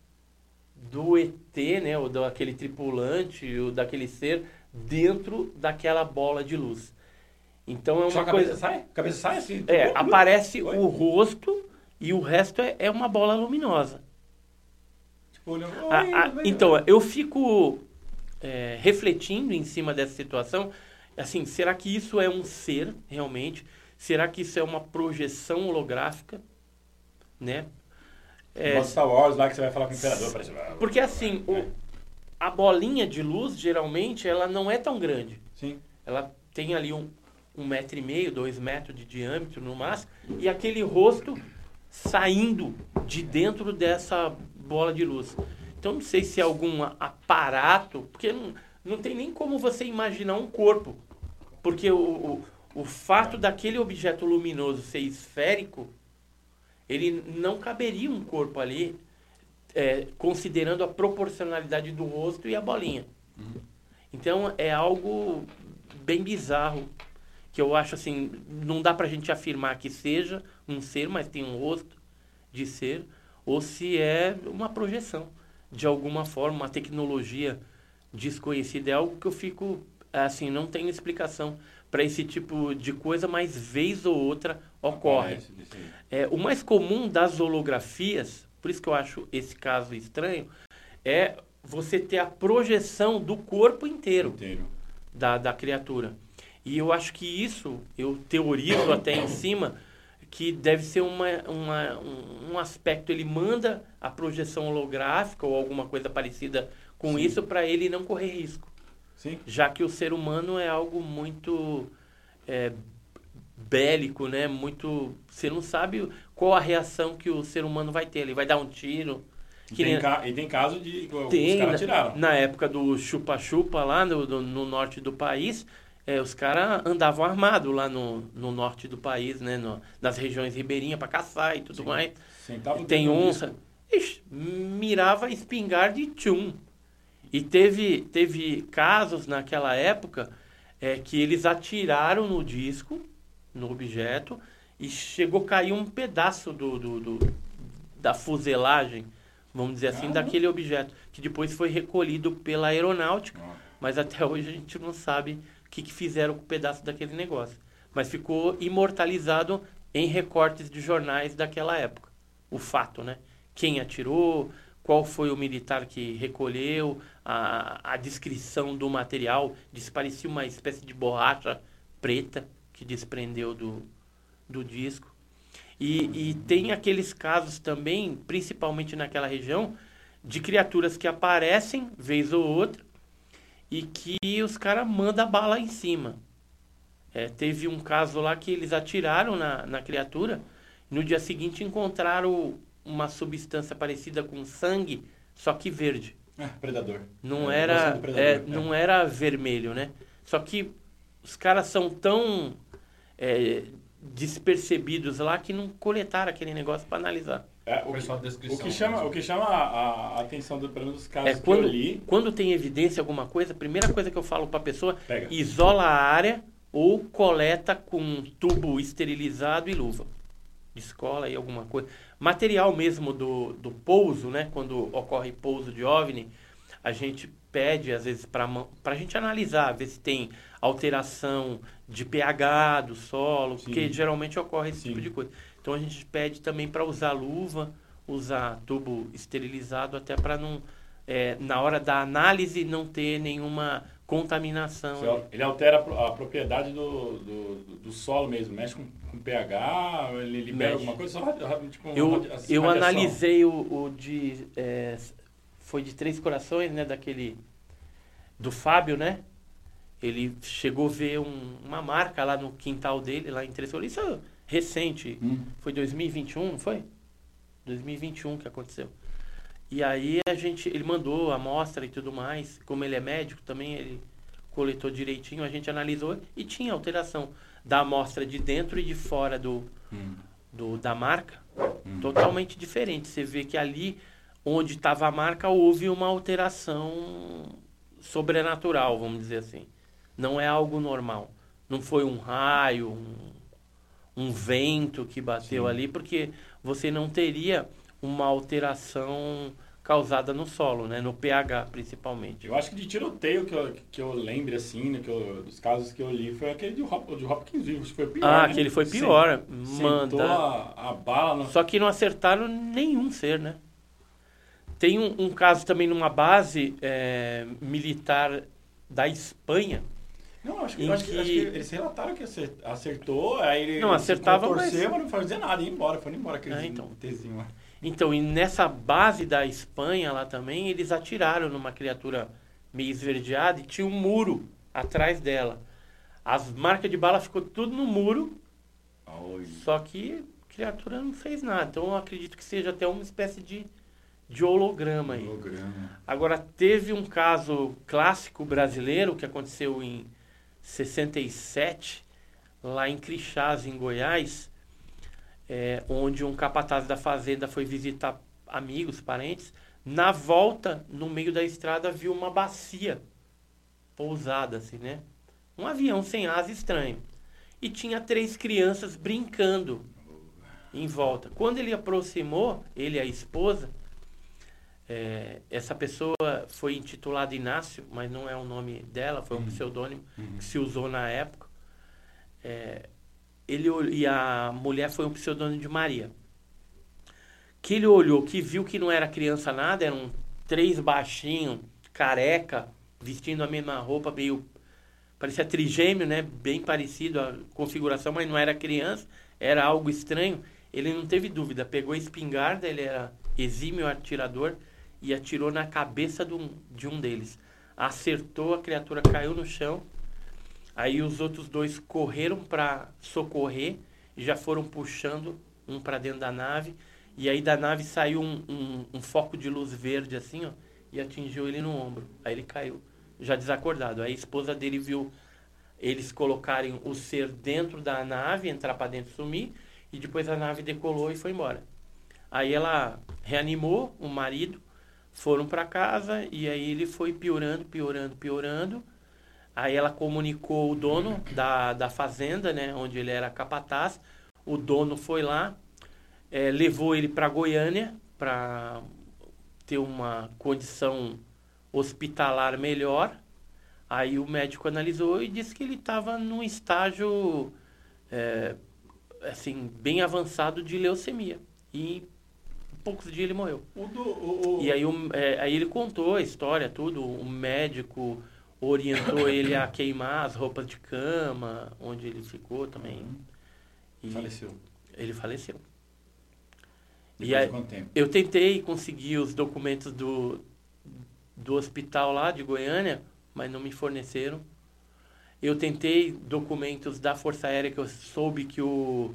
do ET, né, ou daquele tripulante, ou daquele ser dentro daquela bola de luz. Então é Só uma a cabeça coisa sai? A cabeça sai assim? é, Ui, aparece Oi. o rosto e o resto é, é uma bola luminosa. Tipo, olhando, A- a- então, eu fico é, refletindo em cima dessa situação, assim, será que isso é um ser realmente? Será que isso é uma projeção holográfica, né? É, Mostra Star Wars lá que você vai falar com o imperador. Parece... porque assim, o- a bolinha de luz geralmente ela não é tão grande. Sim. Ela tem ali um, um metro e meio, dois metros de diâmetro no máximo, e aquele rosto saindo de dentro dessa bola de luz. Então não sei se é algum aparato, porque não, não tem nem como você imaginar um corpo. Porque o, o, o fato daquele objeto luminoso ser esférico, ele não caberia um corpo ali, é, considerando a proporcionalidade do rosto e a bolinha. Então é algo bem bizarro que eu acho assim, não dá pra gente afirmar que seja um ser, mas tem um rosto de ser, ou se é uma projeção de alguma forma, uma tecnologia desconhecida, é algo que eu fico assim, não tenho explicação para esse tipo de coisa, mas vez ou outra ocorre. É, o mais comum das holografias, por isso que eu acho esse caso estranho, é você ter a projeção do corpo inteiro Inteiro. da, da criatura. E eu acho que isso, eu teorizo até em cima, que deve ser uma, uma, um, um aspecto, ele manda a projeção holográfica ou alguma coisa parecida com Sim. isso para ele não correr risco. Sim. Já que o ser humano é algo muito é, bélico, né? Muito. Você não sabe qual a reação que o ser humano vai ter. Ele vai dar um tiro. E Que tem, nem- ca- e tem caso de. os Tem, caras na, tiraram. na época do chupa-chupa lá no, no, no norte do país, é, os caras andavam armados lá no, no norte do país, né? No, nas regiões ribeirinhas para caçar e tudo Sim. mais. Sentava Tem onça. Ixi, mirava espingarda de tchum. E teve, teve casos naquela época é, que eles atiraram no disco, no objeto, e chegou a cair um pedaço do, do, do- da fuselagem, vamos dizer assim, daquele objeto, que depois foi recolhido pela aeronáutica, Ó, mas até hoje a gente não sabe o que, que fizeram com o pedaço daquele negócio. Mas ficou imortalizado em recortes de jornais daquela época. O fato, né? Quem atirou, qual foi o militar que recolheu, a, a descrição do material. Diz que parecia uma espécie de borracha preta que desprendeu do, do disco. E, e tem aqueles casos também, principalmente naquela região, de criaturas que aparecem, vez ou outra, e que os caras mandam bala em cima. É, teve um caso lá que eles atiraram na, na criatura, no dia seguinte encontraram uma substância parecida com sangue, só que verde. ah, predador. Não É, era, predador, é, é. não era vermelho, né? Só que os caras são tão é, despercebidos lá que não coletaram aquele negócio para analisar. É, o, que, descrição o que chama, o que chama a, a atenção, do, pelo menos dos casos É que quando, eu li, quando tem evidência alguma coisa, a primeira coisa que eu falo para a pessoa, Pega. isola a área ou coleta com tubo esterilizado e luva. De escola e alguma coisa. Material mesmo do, do pouso, né? Quando ocorre pouso de OVNI, a gente pede, às vezes, para a gente analisar, ver se tem alteração de pH do solo, Sim. porque geralmente ocorre esse Sim. tipo de coisa. Então a gente pede também para usar luva, usar tubo esterilizado, até para não, é, na hora da análise, não ter nenhuma contaminação. Al- Ele altera a pro- a propriedade do, do, do solo mesmo, mexe com, com pH, ele libera Mexe. alguma coisa, só tipo, Eu, radi- eu analisei o, o de. é, foi de Três Corações, né? Daquele. Do Fábio, né? Ele chegou a ver um- uma marca lá no quintal dele, lá em Três. Isso é recente. Hum. Foi 2021, não foi? 2021 que aconteceu. E aí a gente, ele mandou a amostra e tudo mais. Como ele é médico também, ele coletou direitinho, a gente analisou e tinha alteração da amostra de dentro e de fora do, Hum. do da marca. Hum. Totalmente diferente. Você vê que ali onde estava a marca houve uma alteração sobrenatural, vamos dizer assim. Não é algo normal. Não foi um raio, um, um vento que bateu Sim. ali, porque você não teria uma alteração causada no solo, né? no pH principalmente. Eu acho que de tiroteio que eu, que eu lembre, assim, né, que eu- dos casos que eu li, foi aquele de, Hop, de Hopkinsville, acho que foi pior, Ah, né? aquele foi pior. Sentou Manda. a, a bala no... Só que não acertaram nenhum ser, né? Tem um, um caso também numa base é, militar da Espanha. Não, acho que, acho que, que- acho que eles relataram que acer- acertou, aí ele Não, acertava, torcer, mas- mas... não fazia nada, ia embora, foi embora aquele Ah, então. Tzinho lá. Então, e nessa base da Espanha lá também, eles atiraram numa criatura meio esverdeada e tinha um muro atrás dela. As marcas de bala ficou tudo no muro, Oi. só que a criatura não fez nada. Então, eu acredito que seja até uma espécie de, de holograma aí. Holograma. Agora, teve um caso clássico brasileiro que aconteceu em 67, lá em Crixás, em Goiás, é, onde um capataz da fazenda foi visitar amigos, parentes. Na volta, no meio da estrada, viu uma bacia pousada, assim, né? Um avião sem asa estranho. E tinha três crianças brincando em volta. Quando ele aproximou, ele e a esposa, é, essa pessoa foi intitulada Inácio, mas não é o nome dela, foi um Uhum. pseudônimo Uhum. que se usou na época. É, ele e a mulher foi um pseudônimo de Maria. Que ele olhou, que viu que não era criança nada, eram três baixinhos, careca, vestindo a mesma roupa, meio parecia trigêmeo, né? Bem parecido a configuração, mas não era criança, era algo estranho. Ele não teve dúvida, pegou a espingarda, ele era exímio atirador e atirou na cabeça de um, de um deles. Acertou, a criatura caiu no chão. Aí os outros dois correram para socorrer e já foram puxando um para dentro da nave. E aí da nave saiu um, um, um foco de luz verde assim, ó, e atingiu ele no ombro. Aí ele caiu, já desacordado. Aí a esposa dele viu eles colocarem o ser dentro da nave, entrar para dentro e sumir, e depois a nave decolou e foi embora. Aí ela reanimou o marido, foram para casa e aí ele foi piorando, piorando, piorando. Aí ela comunicou o dono da, da fazenda, né, onde ele era capataz. O dono foi lá, eh, levou ele para Goiânia para ter uma condição hospitalar melhor. Aí o médico analisou e disse que ele estava num estágio eh, assim bem avançado de leucemia. E poucos dias ele morreu. O do, o, o- E aí, o- é, aí ele contou a história, tudo. O médico orientou ele a queimar as roupas de cama, onde ele ficou também. E faleceu. ele faleceu. Depois E aí- de quanto tempo? Eu tentei conseguir os documentos do, do hospital lá de Goiânia, mas não me forneceram. Eu tentei documentos da Força Aérea que eu soube que o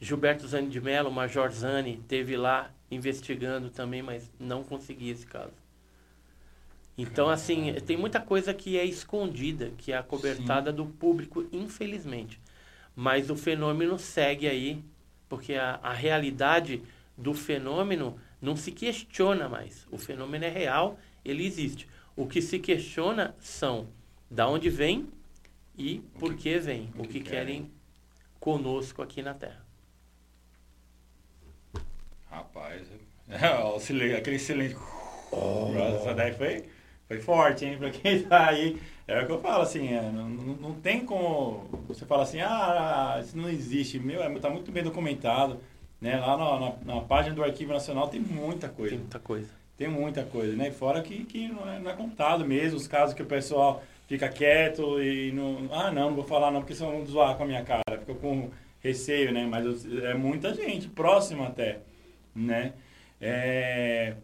Gilberto Zani de Mello, o Major Zani, teve lá investigando também, mas não consegui esse caso. Então, assim, tem muita coisa que é escondida, que é acobertada do público, infelizmente. Mas o fenômeno segue aí, porque a, a realidade do fenômeno não se questiona mais. O fenômeno é real, ele existe. O que se questiona são da onde vem e por que vem, o que querem conosco aqui na Terra. Rapaz, silêncio, aquele silêncio. Essa daí foi, foi forte, hein? Pra quem tá aí. É o que eu falo, assim, é, não, não, tem como você falar assim, ah, isso não existe. Meu, é, tá muito bem documentado. Né? Lá na, na, na página do Arquivo Nacional tem muita coisa. Tem muita coisa. Tem muita coisa, né? Fora que, que não, é, não é contado mesmo, os casos que o pessoal fica quieto e não. Ah, não, não vou falar não, porque senão vão zoar com a minha cara. Fica com receio, né? Mas é muita gente, próxima até, né? É,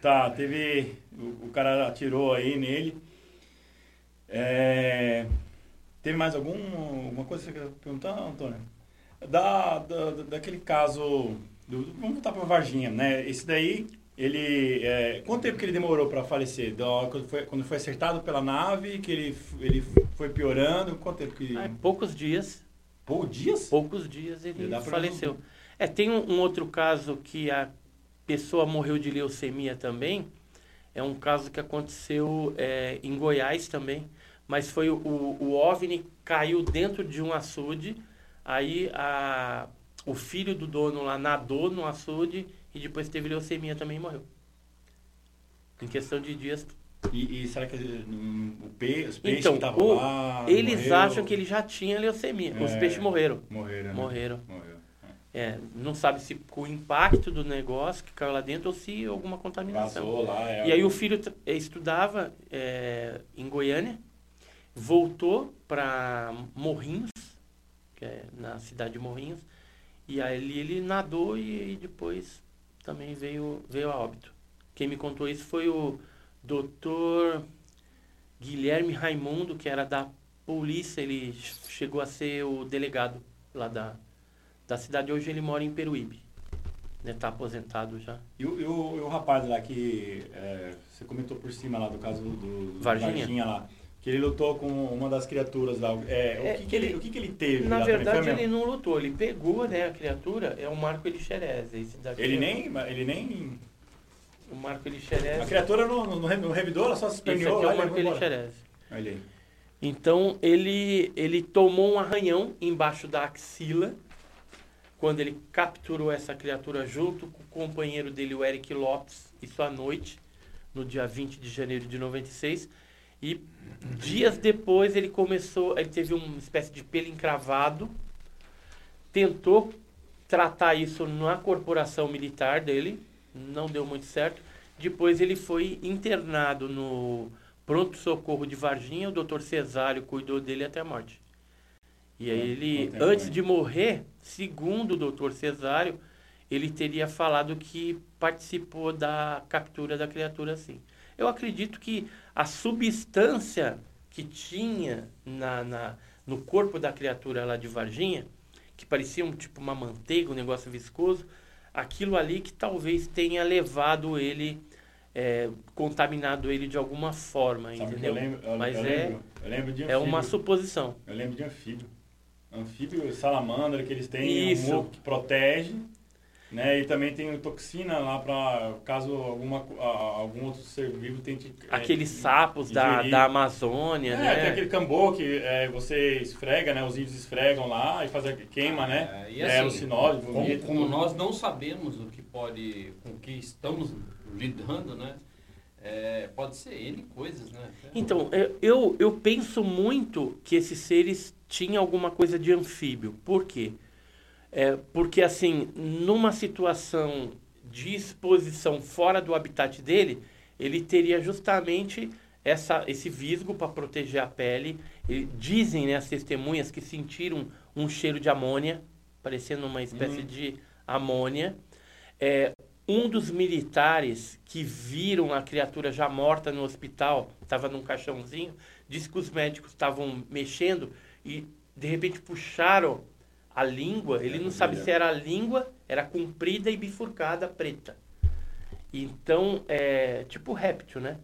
tá, teve. O, o, cara atirou aí nele. É, teve mais algum, alguma coisa que você quer perguntar, Antônio? Da, da, daquele caso. Do, vamos voltar para Varginha, né? Esse daí ele, é, quanto tempo que ele demorou para falecer? Do, quando, foi, quando foi acertado pela nave, que ele, ele foi piorando? Quanto tempo que... Ah, poucos dias. Poucos dias? Poucos dias ele faleceu. É, tem um, um, outro caso que a pessoa morreu de leucemia também. É um caso que aconteceu é, em Goiás também. Mas foi o, o OVNI caiu dentro de um açude. Aí a, o filho do dono lá nadou no açude e depois teve leucemia também e morreu. Em questão de dias. E, e será que hum, o pe, os peixes então, que estavam lá. Eles morreu? acham que ele já tinha leucemia. É, os peixes morreram. Morreram. Né? Morreram. É, não sabe se com o impacto do negócio que caiu lá dentro ou se alguma contaminação. Vazou lá, é e aí o filho estudava é, em Goiânia, voltou para Morrinhos, que é na cidade de Morrinhos, e aí ele nadou e, e depois também veio, veio a óbito. Quem me contou isso foi o doutor Guilherme Raimundo, que era da polícia, ele chegou a ser o delegado lá da, da cidade. Hoje ele mora em Peruíbe. Né, tá aposentado já. E o, e o, e o rapaz lá que é, você comentou por cima lá do caso do, do Varginha. Varginha lá, que ele lutou com uma das criaturas lá. É, é, o, que, que ele, o que, que ele teve? Na verdade, ele não lutou. Ele pegou né, a criatura, é o Marco Elixerese. Ele nem, ele nem... O Marco Elixerese... A criatura não, não, não revidou, ela só se lá é o Marco Elixerese. Então, ele, ele tomou um arranhão embaixo da axila, quando ele capturou essa criatura junto com o companheiro dele, o Eric Lopes, isso à noite, no dia 20 de janeiro de 96, e dias depois ele começou, ele teve uma espécie de pelo encravado, tentou tratar isso na corporação militar dele, não deu muito certo. Depois ele foi internado no pronto-socorro de Varginha, o doutor Cesário cuidou dele até a morte. E aí ele, antes de morrer, segundo o doutor Cesário, ele teria falado que participou da captura da criatura assim. Eu acredito que a substância que tinha na, na, no corpo da criatura lá de Varginha, que parecia um tipo uma manteiga, um negócio viscoso, aquilo ali que talvez tenha levado ele, é, contaminado ele de alguma forma, Sabe entendeu? Eu lembro, eu, Mas eu é, lembro, eu lembro de é uma suposição. Eu lembro de anfíbio. Anfíbio, salamandra, que eles têm Isso. um que protege né? E também tem toxina lá para caso alguma, algum outro ser vivo tente. É, Aqueles é, sapos da, da Amazônia, é, né? Tem aquele cambô que é, você esfrega, né? Os índios esfregam lá e faz a queima, né? É, e assim, é alucinógeno, como, como nós não sabemos o que pode, com o que estamos lidando, né? É, pode ser ele coisas, né? Então, eu, eu penso muito que esses seres tinham alguma coisa de anfíbio. Por quê? É, porque, assim, numa situação de exposição fora do habitat dele, ele teria justamente essa, esse visgo para proteger a pele. E dizem né, as testemunhas que sentiram um cheiro de amônia, parecendo uma espécie uhum. de amônia. É, um dos militares que viram a criatura já morta no hospital, estava num caixãozinho, disse que os médicos estavam mexendo e de repente puxaram a língua, ele não sabe se era a língua, era comprida e bifurcada, preta. Então, é tipo réptil, né?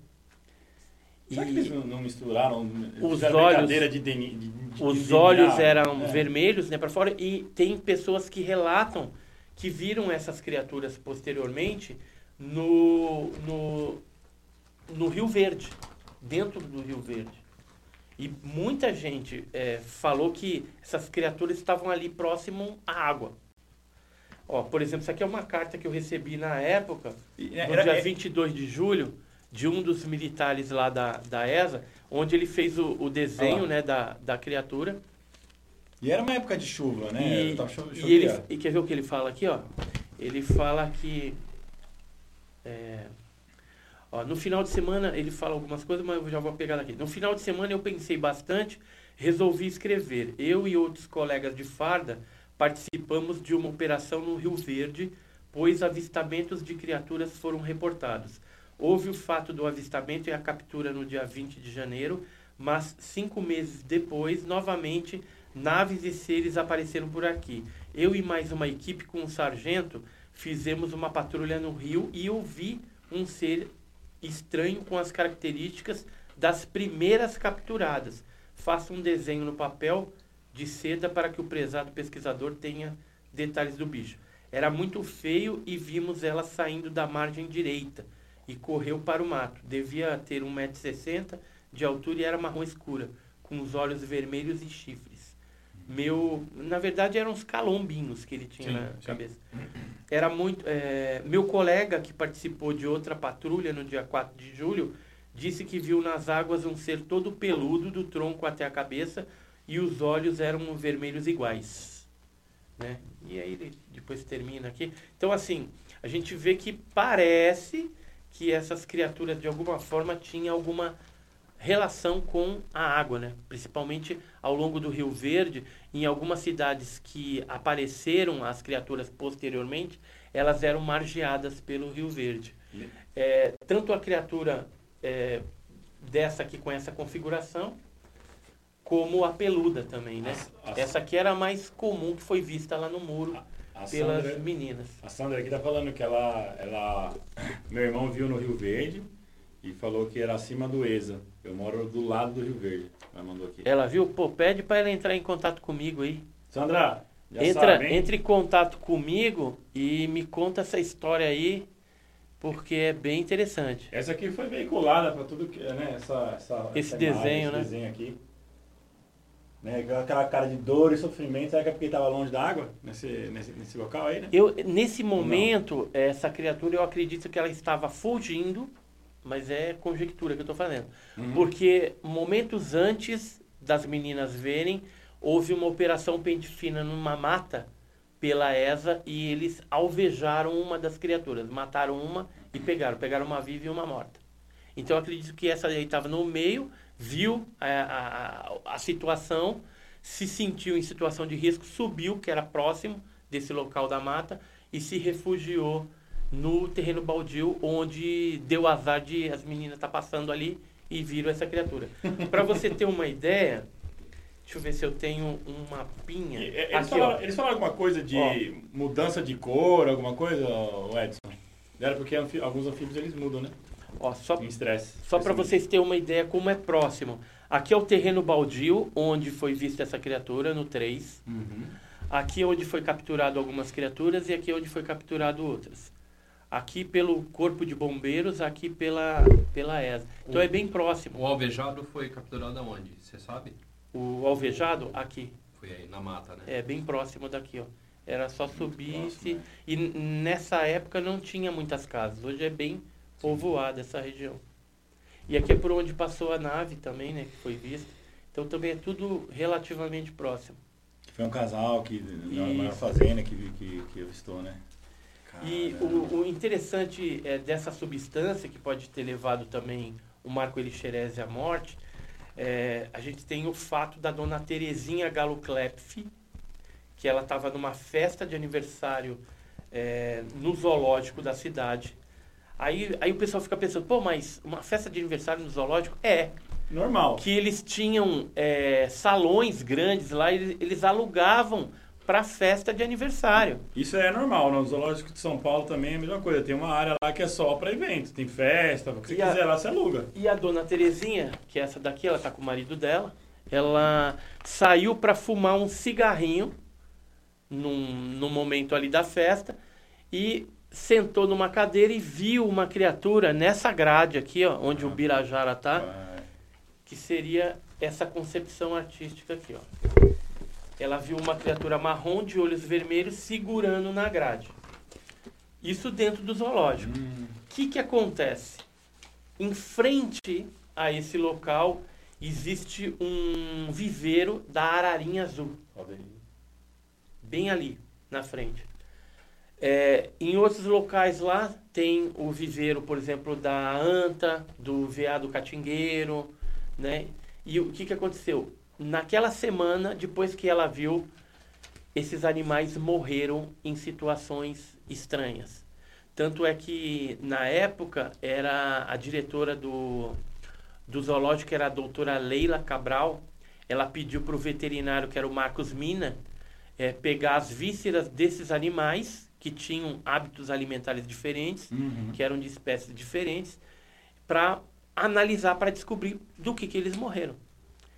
Será e que eles não misturaram? Os olhos, de, de, de, os olhos eram é. vermelhos, né, para fora. E tem pessoas que relatam que viram essas criaturas posteriormente no, no, no Rio Verde, dentro do Rio Verde. E muita gente é, falou que essas criaturas estavam ali próximo à água. Ó, por exemplo, isso aqui é uma carta que eu recebi na época, no era- dia é- 22 de julho, de um dos militares lá da, da ESA, onde ele fez o, o desenho Ah né, da, da criatura. E era uma época de chuva, né? E, e ele, e quer ver o que ele fala aqui, ó? Ele fala que é, ó, no final de semana ele fala algumas coisas, mas eu já vou pegar daqui. No final de semana eu pensei bastante, resolvi escrever. Eu e outros colegas de farda participamos de uma operação no Rio Verde, pois avistamentos de criaturas foram reportados. Houve o fato do avistamento e a captura no dia 20 de janeiro, mas cinco meses depois, novamente, naves e seres apareceram por aqui. Eu e mais uma equipe com um sargento fizemos uma patrulha no rio e eu vi um ser estranho com as características das primeiras capturadas. Faça um desenho no papel de seda para que o prezado pesquisador tenha detalhes do bicho. Era muito feio e vimos ela saindo da margem direita e correu para o mato. Devia ter 1,60m de altura e era marrom escura, com os olhos vermelhos e chifres. Meu, na verdade eram uns calombinhos que ele tinha Sim, na sim. cabeça. Era muito, é, meu colega que participou de outra patrulha no dia 4 de julho disse que viu nas águas um ser todo peludo do tronco até a cabeça e os olhos eram vermelhos iguais. Né? E aí ele depois termina aqui. Então, assim, a gente vê que parece que essas criaturas, de alguma forma, tinham alguma relação com a água, né? principalmente ao longo do Rio Verde, em algumas cidades que apareceram as criaturas posteriormente, elas eram margeadas pelo Rio Verde. É, tanto a criatura é, dessa aqui com essa configuração, como a peluda também, né? As- as- Essa aqui era a mais comum que foi vista lá no muro A pelas Sandra, meninas. a Sandra aqui tá falando que ela, ela. Meu irmão viu no Rio Verde e falou que era acima do ESA. Eu moro do lado do Rio Verde. Ela mandou aqui. Ela viu? Pô, pede para ela entrar em contato comigo aí. Sandra, já Entra, sabe, hein? entre em contato comigo e me conta essa história aí, porque é bem interessante. Essa aqui foi veiculada para tudo que, né? Essa, essa, Esse essa desenho, né? esse desenho aqui. Né? Aquela cara de dor e sofrimento, será que é porque estava longe da água? Nesse, nesse, nesse local aí, né? Eu, nesse momento, essa criatura, eu acredito que ela estava fugindo, mas é conjectura que eu estou fazendo. Uhum. Porque momentos antes das meninas verem, houve uma operação pente fina numa mata pela ESA e eles alvejaram uma das criaturas. Mataram uma e pegaram. Pegaram uma viva e uma morta. Então acredito que essa aí estava no meio, viu a, a, a situação, se sentiu em situação de risco, subiu, que era próximo desse local da mata, e se refugiou no terreno baldio, onde deu azar de as meninas estar passando ali e viram essa criatura. Para você ter uma ideia, deixa eu ver se eu tenho um mapinha. E, e- Eles, Aqui, falaram, eles falaram alguma coisa de Ó. mudança de cor, alguma coisa, Edson? Era porque alguns anfíbios eles mudam, né? Ó, só Em estresse. Só para vocês terem uma ideia como é próximo. Aqui é o terreno baldio, onde foi vista essa criatura, no 3. Uhum. Aqui é onde foi capturado algumas criaturas e aqui é onde foi capturado outras. Aqui pelo corpo de bombeiros, aqui pela, pela ESA. Então é bem próximo. O alvejado foi capturado aonde? Você sabe? O alvejado, aqui. Foi aí na mata, né? É bem próximo daqui, ó. Era só subir próximo, se- né? E nessa época não tinha muitas casas. Hoje é bem povoada essa região. E aqui é por onde passou a nave também, né? Que foi vista. Então também é tudo relativamente próximo. Foi um casal que, na, Isso. fazenda que, que, que avistou, né? E o, o interessante é dessa substância, que pode ter levado também o Marco Elixerese à morte, é, a gente tem o fato da dona Terezinha Galo Klepf, que ela estava numa festa de aniversário é, no zoológico da cidade. Aí, aí o pessoal fica pensando, pô, mas uma festa de aniversário no zoológico? É, Normal. que eles tinham é, salões grandes lá, eles, eles alugavam para festa de aniversário. Isso é normal, no Zoológico de São Paulo também é a mesma coisa. Tem uma área lá que é só para evento. Tem festa, o que você E a- quiser lá, você aluga. E a dona Terezinha, que é essa daqui, ela tá com o marido dela, ela saiu para fumar um cigarrinho num, num momento ali da festa e sentou numa cadeira e viu uma criatura nessa grade aqui, ó, onde o Birajara tá, Vai. que seria essa concepção artística aqui, ó. Ela viu uma criatura marrom de olhos vermelhos segurando na grade. Isso dentro do zoológico. Hum, O que, que acontece? Em frente a esse local existe um viveiro da ararinha azul, bem ali na frente. É, em outros locais lá tem o viveiro, por exemplo, da anta, do veado catingueiro, né? E o que, que aconteceu? Naquela semana, depois que ela viu, esses animais morreram em situações estranhas. Tanto é que, na época, era a diretora do, do zoológico, era a doutora Leila Cabral. Ela pediu para o veterinário, que era o Marcos Mina, eh, pegar as vísceras desses animais que tinham hábitos alimentares diferentes, Uhum. que eram de espécies diferentes, para analisar, para descobrir do que, que eles morreram.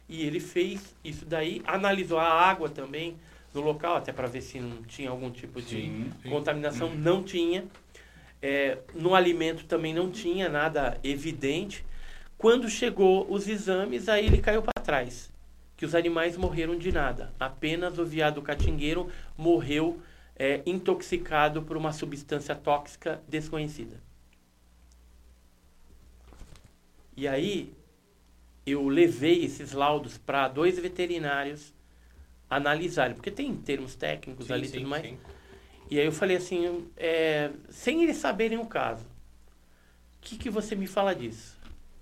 E ele fez isso daí, analisou a água também no local, até para ver se não tinha algum tipo de Sim, sim. contaminação. Não tinha. É, no alimento também não tinha nada evidente. Quando chegou os exames, aí ele caiu para trás. Que os animais morreram de nada. Apenas o veado catingueiro morreu é, intoxicado por uma substância tóxica desconhecida. E aí, eu levei esses laudos para dois veterinários analisarem, porque tem termos técnicos Sim, ali e tudo mais. sim. E aí eu falei assim, é, sem eles saberem o caso, o que, que você me fala disso?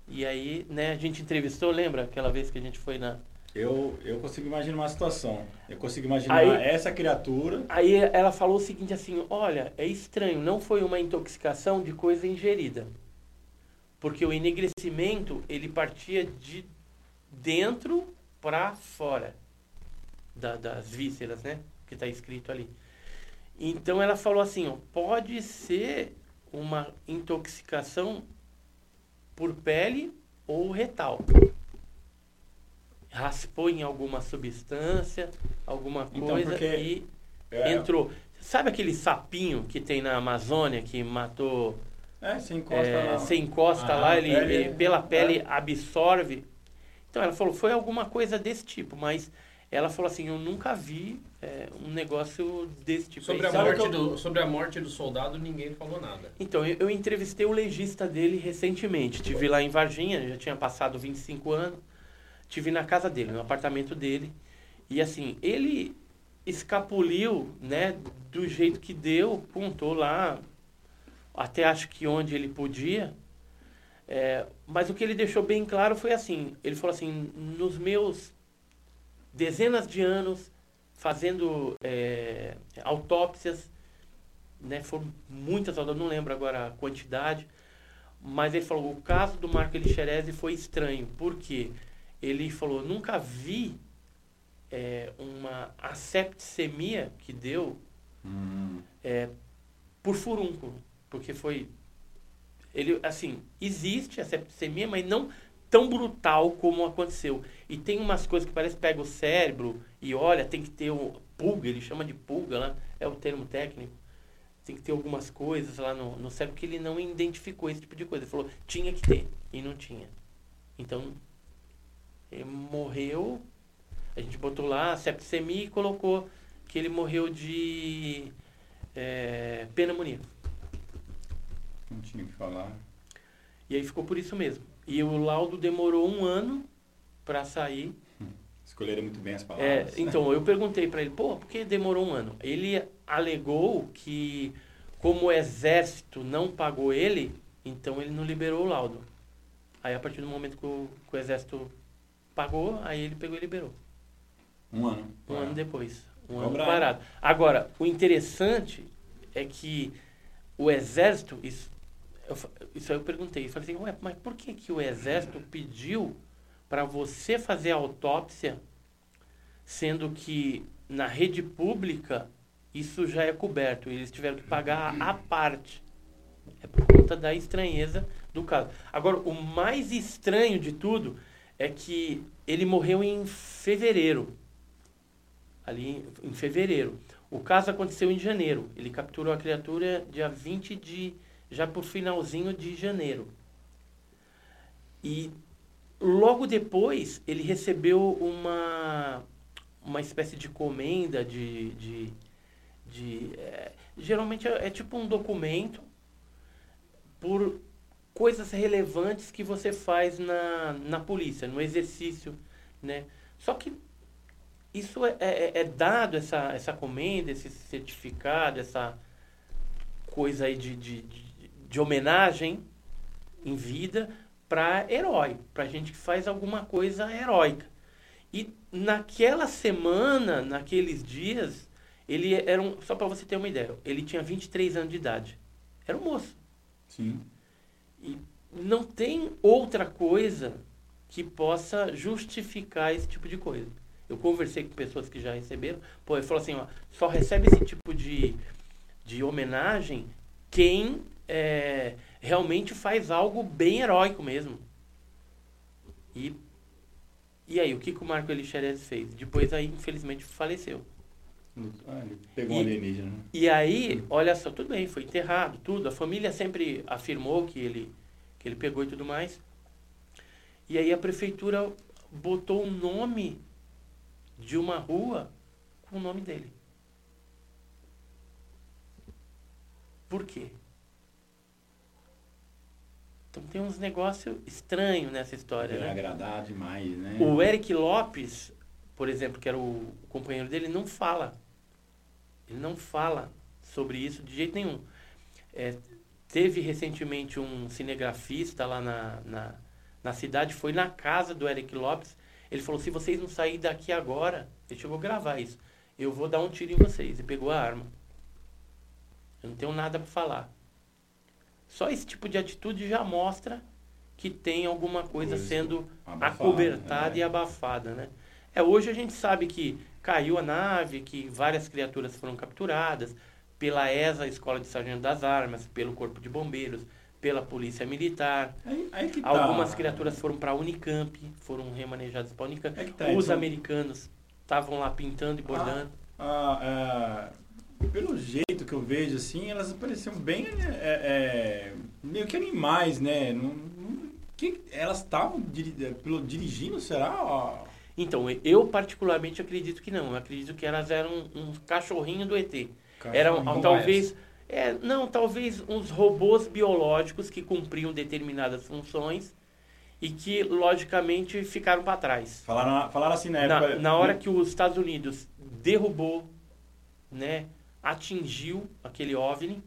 E aí, né, a gente entrevistou, lembra aquela vez que a gente foi na. Eu, eu consigo imaginar uma situação. Eu consigo imaginar Aí- essa criatura. Aí ela falou o seguinte assim, olha, é estranho, não foi uma intoxicação de coisa ingerida. Porque o enegrecimento, ele partia de dentro para fora da- das vísceras, né? Que está escrito ali. Então ela falou assim, ó, pode ser uma intoxicação por pele ou retal. Raspou em alguma substância, alguma Então, coisa porque- e É, entrou. Sabe aquele sapinho que tem na Amazônia que matou? É, você encosta é, lá. Você encosta Ah, lá, ele, pele- ele pela pele é. absorve. Então ela falou, foi alguma coisa desse tipo, mas ela falou assim, eu nunca vi é, um negócio desse tipo. Sobre a, Aí, Sabe morte eu- do, sobre a morte do soldado, ninguém falou nada. Então, eu, eu entrevistei o legista dele recentemente. Tive lá em Varginha, já tinha passado 25 anos. Tive na casa dele, no apartamento dele. E assim, ele escapuliu, né, do jeito que deu, pontou lá, até acho que onde ele podia. É, mas o que ele deixou bem claro foi assim: ele falou assim, nos meus dezenas de anos fazendo é, autópsias, né, foram muitas autópsias, não lembro agora a quantidade, mas ele falou: o caso do Marco Elixerese foi estranho, porque ele falou: nunca vi é, uma asepticemia que deu Hum, é, por furúnculo, porque foi ele assim existe a septicemia, mas não tão brutal como aconteceu. E tem umas coisas que parece que pega o cérebro e olha, tem que ter um pulga, ele chama de pulga lá, é o termo técnico. Tem que ter algumas coisas lá no, no cérebro que ele não identificou esse tipo de coisa. Ele falou, tinha que ter, e não tinha. Então, ele morreu, a gente botou lá a septicemia e colocou que ele morreu de é, pneumonia. Não tinha o que falar. E aí ficou por isso mesmo. E o laudo demorou um ano para sair. Escolheram muito bem as É, palavras. então, eu perguntei para ele, pô, por que demorou um ano? Ele alegou que, como o exército não pagou ele, então ele não liberou o laudo. Aí, a partir do momento que o, que o exército pagou, aí ele pegou e liberou. Um ano. Um ano depois. Um ano parado. Agora, o interessante é que o exército, isso, eu, isso aí eu perguntei, eu falei assim, ué, mas por que, que o exército pediu para você fazer a autópsia, sendo que na rede pública isso já é coberto, eles tiveram que pagar a parte. É por conta da estranheza do caso. Agora, o mais estranho de tudo é que ele morreu em fevereiro ali em fevereiro. O caso aconteceu em janeiro. Ele capturou a criatura dia 20 de. Já por finalzinho de janeiro. E logo depois ele recebeu uma, uma espécie de comenda de. de, de é, geralmente é, é tipo um documento por coisas relevantes que você faz na, na polícia, no exercício, né? Só que isso é, é, é dado, essa, essa comenda, esse certificado, essa coisa aí de, de, de, de homenagem em vida para herói, para gente que faz alguma coisa heróica. E naquela semana, naqueles dias, ele era um, só para você ter uma ideia, ele tinha 23 anos de idade. Era um moço. Sim. E não tem outra coisa que possa justificar esse tipo de coisa. Eu conversei com pessoas que já receberam, pô, ele falou assim, ó, só recebe esse tipo de, de homenagem quem é, realmente faz algo bem heróico mesmo. E, e aí, o que, que o Marco Elixerez fez? Depois aí, infelizmente, faleceu. Ah, ele pegou E- um alienígena. né? E aí, olha só, tudo bem, foi enterrado, tudo. A família sempre afirmou que ele, que ele pegou e tudo mais. E aí a prefeitura botou o nome de uma rua com o nome dele. Por quê? Então tem uns negócios estranhos nessa história, Deve né? agradar demais, né? O Eric Lopes, por exemplo, que era o companheiro dele, não fala. Ele não fala sobre isso de jeito nenhum. É, teve recentemente um cinegrafista lá na, na, na cidade, foi na casa do Eric Lopes. Ele falou: se vocês não saírem daqui agora, ele chegou a gravar isso, eu vou dar um tiro em vocês. E pegou a arma. Eu não tenho nada para falar. Só esse tipo de atitude já mostra que tem alguma coisa Coisa sendo abafada, acobertada é. e abafada, né? É, hoje a gente sabe que caiu a nave, que várias criaturas foram capturadas pela ESA, Escola de Sargento das Armas, pelo Corpo de Bombeiros, pela Polícia Militar. Aí, aí que tá. Algumas criaturas foram para a Unicamp, foram remanejadas para a Unicamp. É tá, Os então- americanos estavam lá pintando e bordando. Ah, ah, pelo jeito que eu vejo, assim, elas pareciam bem é, é, meio que animais, né? Não, não- que, elas estavam é, dirigindo, será? Então, eu particularmente acredito que não. Eu acredito que elas eram um cachorrinho do ET. Eram cachorrinho. talvez. É, não, talvez uns robôs biológicos que cumpriam determinadas funções e que, logicamente, ficaram para trás. Falaram, falaram assim na Na, época. na hora que os Estados Unidos derrubou, né, atingiu aquele OVNI,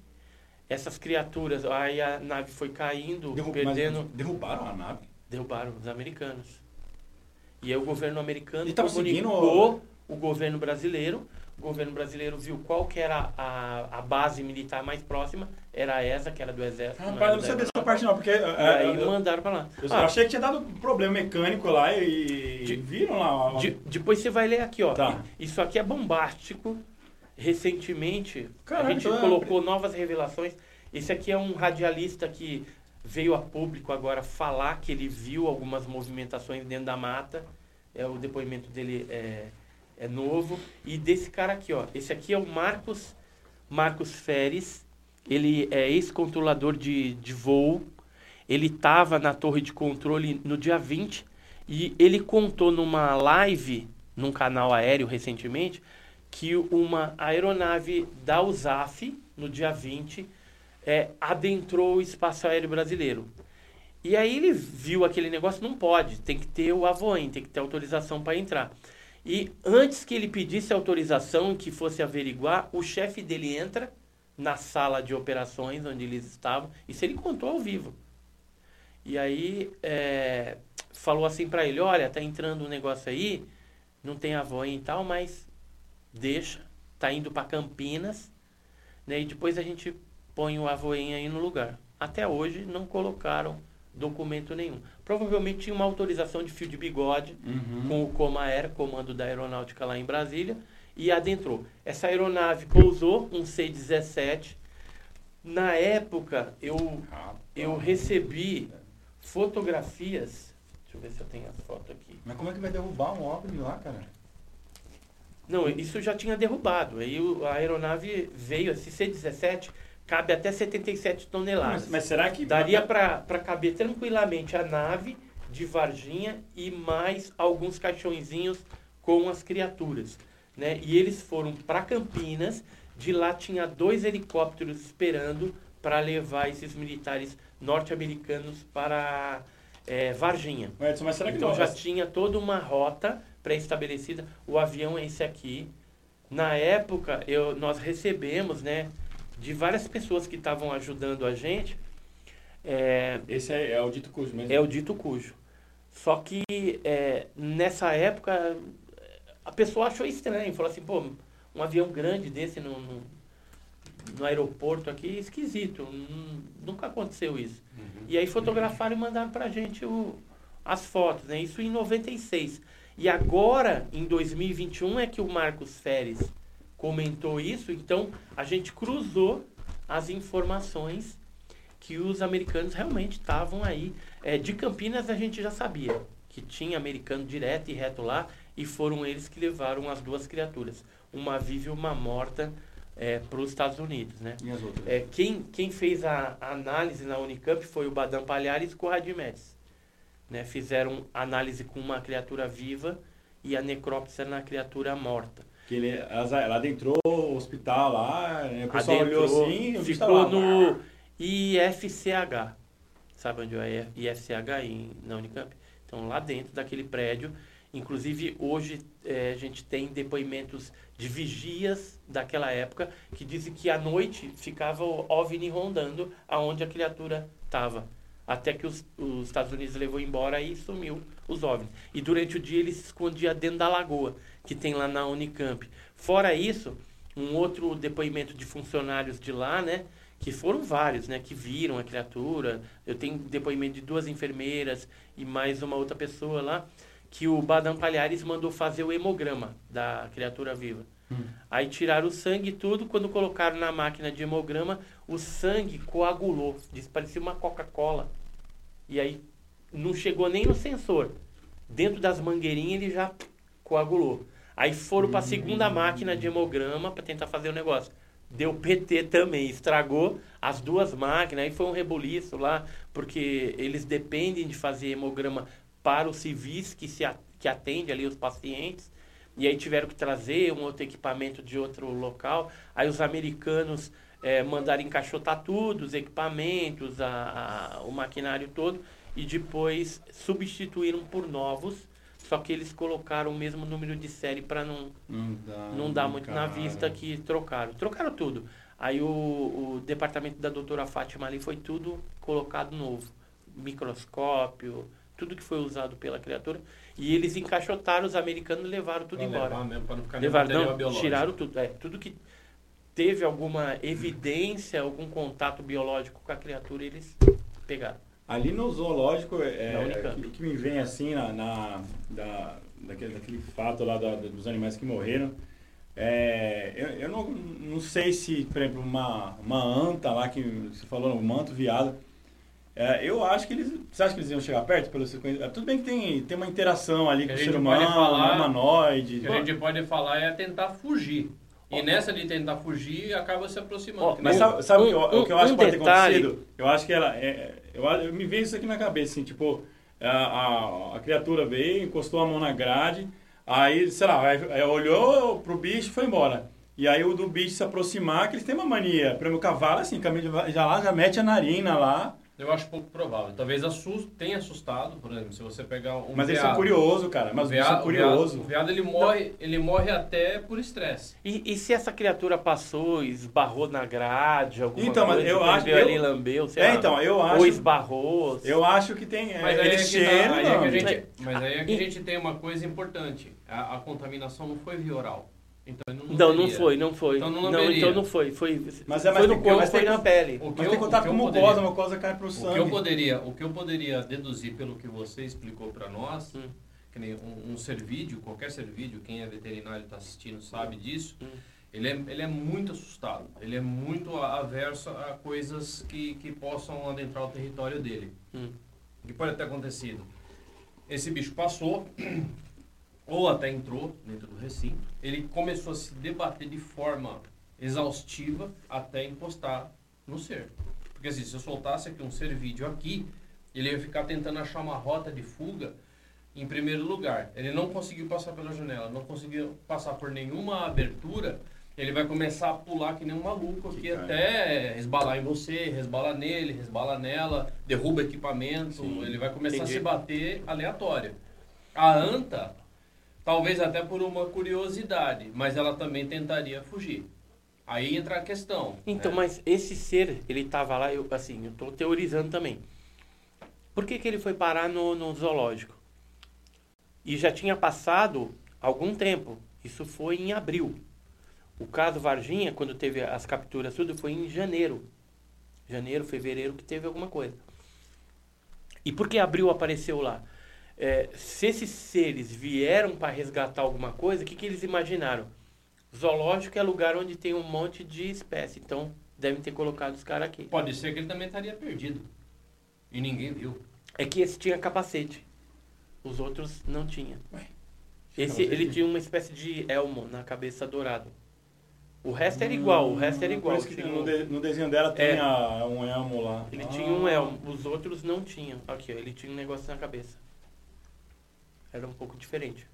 essas criaturas, aí a nave foi caindo, Derru- perdendo, derrubaram a nave. derrubaram os americanos. E aí o governo americano tava comunicou o governo brasileiro. O governo brasileiro viu qual que era a, a base militar mais próxima, era a ESA, que era do Exército. Rapaz, era eu não sabia dessa parte não, porque. É, aí eu, mandaram para lá. eu Ah, achei que tinha dado um problema mecânico lá e. De- viram lá. uma- de- depois você vai ler aqui, ó. Tá. Isso aqui é bombástico. Recentemente, Caralho, a gente então é- colocou novas revelações. Esse aqui é um radialista que veio a público agora falar que ele viu algumas movimentações dentro da mata. É, o depoimento dele é, é novo. E desse cara aqui, ó. Esse aqui é o Marcos, Marcos Feres. Ele é ex-controlador de, de voo. Ele estava na torre de controle no dia 20 e ele contou numa live, num canal aéreo recentemente, que uma aeronave da USAF, no dia 20, é, adentrou o espaço aéreo brasileiro. E aí ele viu aquele negócio, não pode, tem que ter o avoim, tem que ter autorização para entrar. E antes que ele pedisse autorização que fosse averiguar, o chefe dele entra na sala de operações onde eles estavam, isso ele contou ao vivo. E aí é, falou assim para ele, olha, tá entrando um negócio aí, não tem avoim e tal, mas deixa, tá indo para Campinas, né? E depois a gente põe o avoim aí no lugar. Até hoje não colocaram documento nenhum. Provavelmente tinha uma autorização de fio de bigode Uhum. com o Comaer, comando da aeronáutica lá em Brasília, e adentrou. Essa aeronave pousou, um C-17. Na época, eu, Rapaz. eu recebi fotografias. Deixa eu ver se eu tenho as fotos aqui. Mas como é que vai derrubar um OVNI lá, cara? Não, isso já tinha derrubado. Aí a aeronave veio, esse C-17 cabe até 77 toneladas. Mas, mas será que Daria para caber tranquilamente a nave de Varginha e mais alguns caixõezinhos com as criaturas. Né? E eles foram para Campinas, de lá tinha dois helicópteros esperando para levar esses militares norte-americanos para eh, Varginha. Edson, mas será que Então não? já tinha toda uma rota pré-estabelecida. O avião é esse aqui. Na época, eu, nós recebemos, né, de várias pessoas que estavam ajudando a gente, é, Esse é, é o dito cujo mesmo. é o dito cujo. Só que é, nessa época a pessoa achou estranho, falou assim, pô, um avião grande desse no, no, no aeroporto aqui, esquisito, nun- nunca aconteceu isso. E aí fotografaram e mandaram pra gente o, as fotos, né? Isso em 96. E agora, em 2021, é que o Marcos Feres comentou isso, então a gente cruzou as informações que os americanos realmente estavam aí. É, de Campinas a gente já sabia que tinha americano direto e reto lá, e foram eles que levaram as duas criaturas, uma viva e uma morta, para os Estados Unidos, né? E as outras? É, quem, quem fez a, a análise na Unicamp foi o Badam Palhares com o Radimedes. Né? Fizeram análise com uma criatura viva e a necrópsia na criatura morta. Que ele, ela adentrou o hospital lá, né, o pessoal olhou Adentrou, assim e o bicho ficou lá. no IFCH. Sabe onde é IFCH em, na Unicamp? Então, lá dentro daquele prédio. Inclusive, hoje eh, a gente tem depoimentos de vigias daquela época que dizem que à noite ficava o OVNI rondando aonde a criatura estava. Até que os, os Estados Unidos levou embora e sumiu os OVNIs. E durante o dia ele se escondia dentro da lagoa, que tem lá na Unicamp. Fora isso, um outro depoimento de funcionários de lá, né? Que foram vários, né? Que viram a criatura. Eu tenho depoimento de duas enfermeiras e mais uma outra pessoa lá. Que o Badam Palhares mandou fazer o hemograma da criatura viva. Aí tiraram o sangue e tudo. Quando colocaram na máquina de hemograma, o sangue coagulou. Diz que parecia uma Coca-Cola. E aí não chegou nem no sensor. Dentro das mangueirinhas ele já coagulou. Aí foram para a segunda máquina de hemograma para tentar fazer o negócio. Deu PT também, estragou as duas máquinas. Aí foi um rebuliço lá, porque eles dependem de fazer hemograma para os civis que, se, que atende ali os pacientes. E aí tiveram que trazer um outro equipamento de outro local. Aí os americanos eh, mandaram encaixotar tudo, os equipamentos, a- a- o maquinário todo, e depois substituíram por novos. Só que eles colocaram o mesmo número de série para não, Não dá, não dá muito na cara. vista que trocaram. Trocaram tudo. Aí o, o departamento da doutora Fátima ali foi tudo colocado novo. Microscópio, tudo que foi usado pela criatura. E eles encaixotaram, os americanos e levaram tudo Pra embora. levar mesmo, pra não ficar Levaram, não, biológico. tiraram tudo. É, tudo que teve alguma evidência, algum contato biológico com a criatura, eles pegaram. Ali no zoológico, é, Unicamp. o que me vem assim na, na- da, daquele, daquele fato lá da- dos animais que morreram, é, eu, eu não, não sei se, por exemplo, uma, uma anta lá que você falou, um manto viado, é, eu acho que eles. Você acha que eles iam chegar perto? Pelo seu conhecimento? Tudo bem que tem, tem uma interação ali Que com a o gente ser pode humano, falar- um humanoide. O que a gente pode falar é tentar fugir. E nessa de tentar fugir, acaba se aproximando. Que Mas sabe, sabe o que eu- um- o que eu acho um que pode ter acontecido? Eu acho que ela. é- eu, eu me vejo isso aqui na cabeça, assim, tipo, a, a, a criatura veio, encostou a mão na grade, aí, sei lá, aí, aí olhou pro bicho e foi embora. E aí o do bicho se aproximar, que eles têm uma mania. Para o cavalo, assim, caminho de- já lá, já mete a narina lá. Eu acho pouco provável. Talvez assuste, tenha assustado, por exemplo, se você pegar um Mas eles veado. são curiosos, cara. Mas veado, são o veado- curiosos. O veado, ele morre, ele morre até por estresse. E, e se essa criatura passou, esbarrou na grade, alguma Então, coisa, eu depois acho- eu- ali lambeu, sei É, lá, então, eu ou acho. esbarrou. Eu acho que tem. é, Mas aí, é eles que, tá, é que a não. gente, mas aí é que a gente tem uma coisa importante. A, a contaminação não foi via oral. Então ele não Não, não foi, não foi. Então não não, então não foi. Foi, Mas é- mas foi no corpo, mas foi tem- na pele. O que Mas eu- tem contato o que com eu mucosa, poderia- a mucosa cai pro O sangue. que eu poderia, o que eu poderia deduzir pelo que você explicou para nós, Hum. que nem um, um servídeo, qualquer servídeo, quem é veterinário está assistindo sabe disso, Hum. ele, é, ele é muito assustado, ele é muito averso a coisas que, que possam adentrar o território dele. Hum. O que pode ter acontecido? Esse bicho passou, ou até entrou dentro do recinto, ele começou a se debater de forma exaustiva até encostar no ser. Porque assim, se eu soltasse aqui um ser vídeo aqui, ele ia ficar tentando achar uma rota de fuga em primeiro lugar. Ele não conseguiu passar pela janela, não conseguiu passar por nenhuma abertura, ele vai começar a pular que nem um maluco aqui até resbalar em você, resbala nele, resbala nela, derruba equipamento, Sim, ele vai começar entendi. a se bater aleatório. A anta, talvez até por uma curiosidade, mas ela também tentaria fugir. Aí entra a questão. Então, né? mas esse ser, ele tava lá, eu, assim, eu tô teorizando também. Por que, que ele foi parar no, no zoológico? E já tinha passado algum tempo. Isso foi em abril. O caso Varginha, quando teve as capturas tudo, foi em janeiro. Janeiro, fevereiro, que teve alguma coisa. E por que abril apareceu lá? É, se esses seres vieram para resgatar alguma coisa, o que, que eles imaginaram? Zoológico é lugar onde tem um monte de espécie, então devem ter colocado os caras aqui. Pode ser que ele também estaria perdido. E ninguém viu. É que esse tinha capacete, os outros não tinha. Esse capacete? ele tinha uma espécie de elmo na cabeça dourado. O resto era igual, o resto era igual. Por isso que Tinha no, de- no desenho dela tem É. a- um elmo lá. Ele Ah. tinha um elmo, os outros não tinham. Aqui, ó, ele tinha um negócio na cabeça. Era um pouco diferente.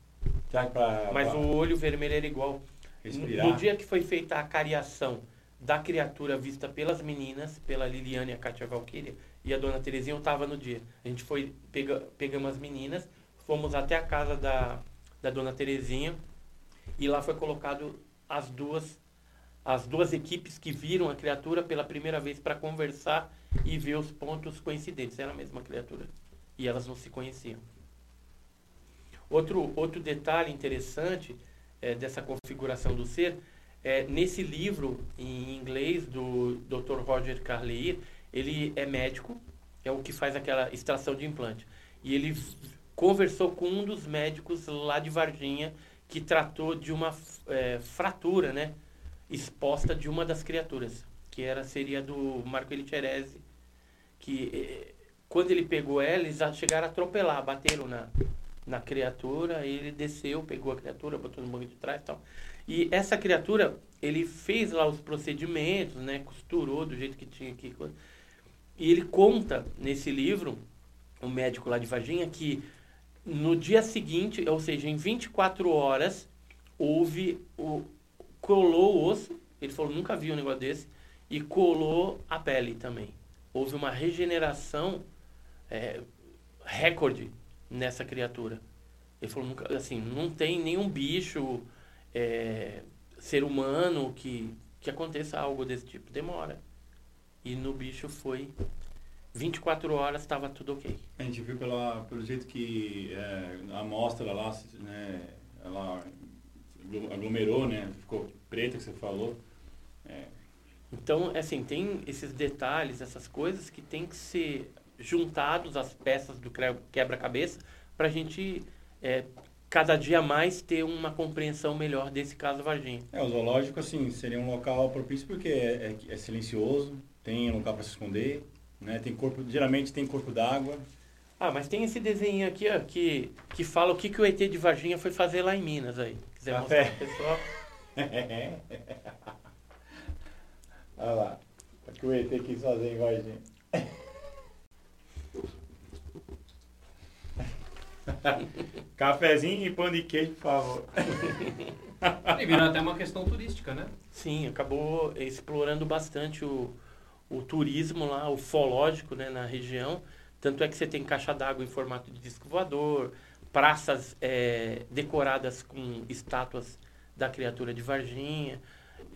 Pra, Mas pra o olho vermelho era igual. respirar. No dia que foi feita a cariação da criatura vista pelas meninas, pela Liliane e a Kátia Valkyria, e a dona Terezinha, eu estava no dia. A gente foi, pega, pegamos as meninas, fomos até a casa da, da dona Terezinha, e lá foi colocado as duas, as duas equipes que viram a criatura pela primeira vez para conversar e ver os pontos coincidentes. Era a mesma criatura. E elas não se conheciam. Outro, outro detalhe interessante eh, dessa configuração do ser, é, nesse livro em inglês do Dr. Roger Carleir, ele é médico, é o que faz aquela extração de implante. E ele conversou com um dos médicos lá de Varginha que tratou de uma eh, fratura, né, exposta de uma das criaturas, que era seria do Marco Eliterese, que eh, quando ele pegou ela, eles chegaram a atropelar, bateram na, na criatura, ele desceu, pegou a criatura, botou no banco de trás e tal. E essa criatura, ele fez lá os procedimentos, né, costurou do jeito que tinha que. E ele conta nesse livro, o médico lá de Varginha, que no dia seguinte, ou seja, em 24 horas, houve o colou o osso, ele falou nunca viu um negócio desse, e colou a pele também. Houve uma regeneração é, recorde nessa criatura. Ele falou, nunca, assim, não tem nenhum bicho, é, ser humano que, que aconteça algo desse tipo. Demora. E no bicho foi 24 horas, estava tudo ok. A gente viu pela, pelo jeito que é, a amostra lá, né, ela aglo- aglomerou, né? Ficou preta, que você falou. É, Então, assim, tem esses detalhes, essas coisas que tem que ser juntados às peças do quebra-cabeça para a gente, é, cada dia mais, ter uma compreensão melhor desse caso Varginha. É, o zoológico, assim, seria um local propício porque é, é- é silencioso, tem um local para se esconder, né? Tem corpo, geralmente tem corpo d'água. Ah, mas tem esse desenho aqui, ó, que, que fala o que, que o ET de Varginha foi fazer lá em Minas aí. Quiser Café. mostrar pro pessoal. Olha lá. O que o ET quis fazer em Varginha. Cafezinho e pão de queijo, por favor. E virou até uma questão turística, né? Sim, acabou explorando bastante o, o turismo lá, o fológico né, na região. Tanto é que você tem caixa d'água em formato de disco voador, praças eh, decoradas com estátuas da criatura de Varginha,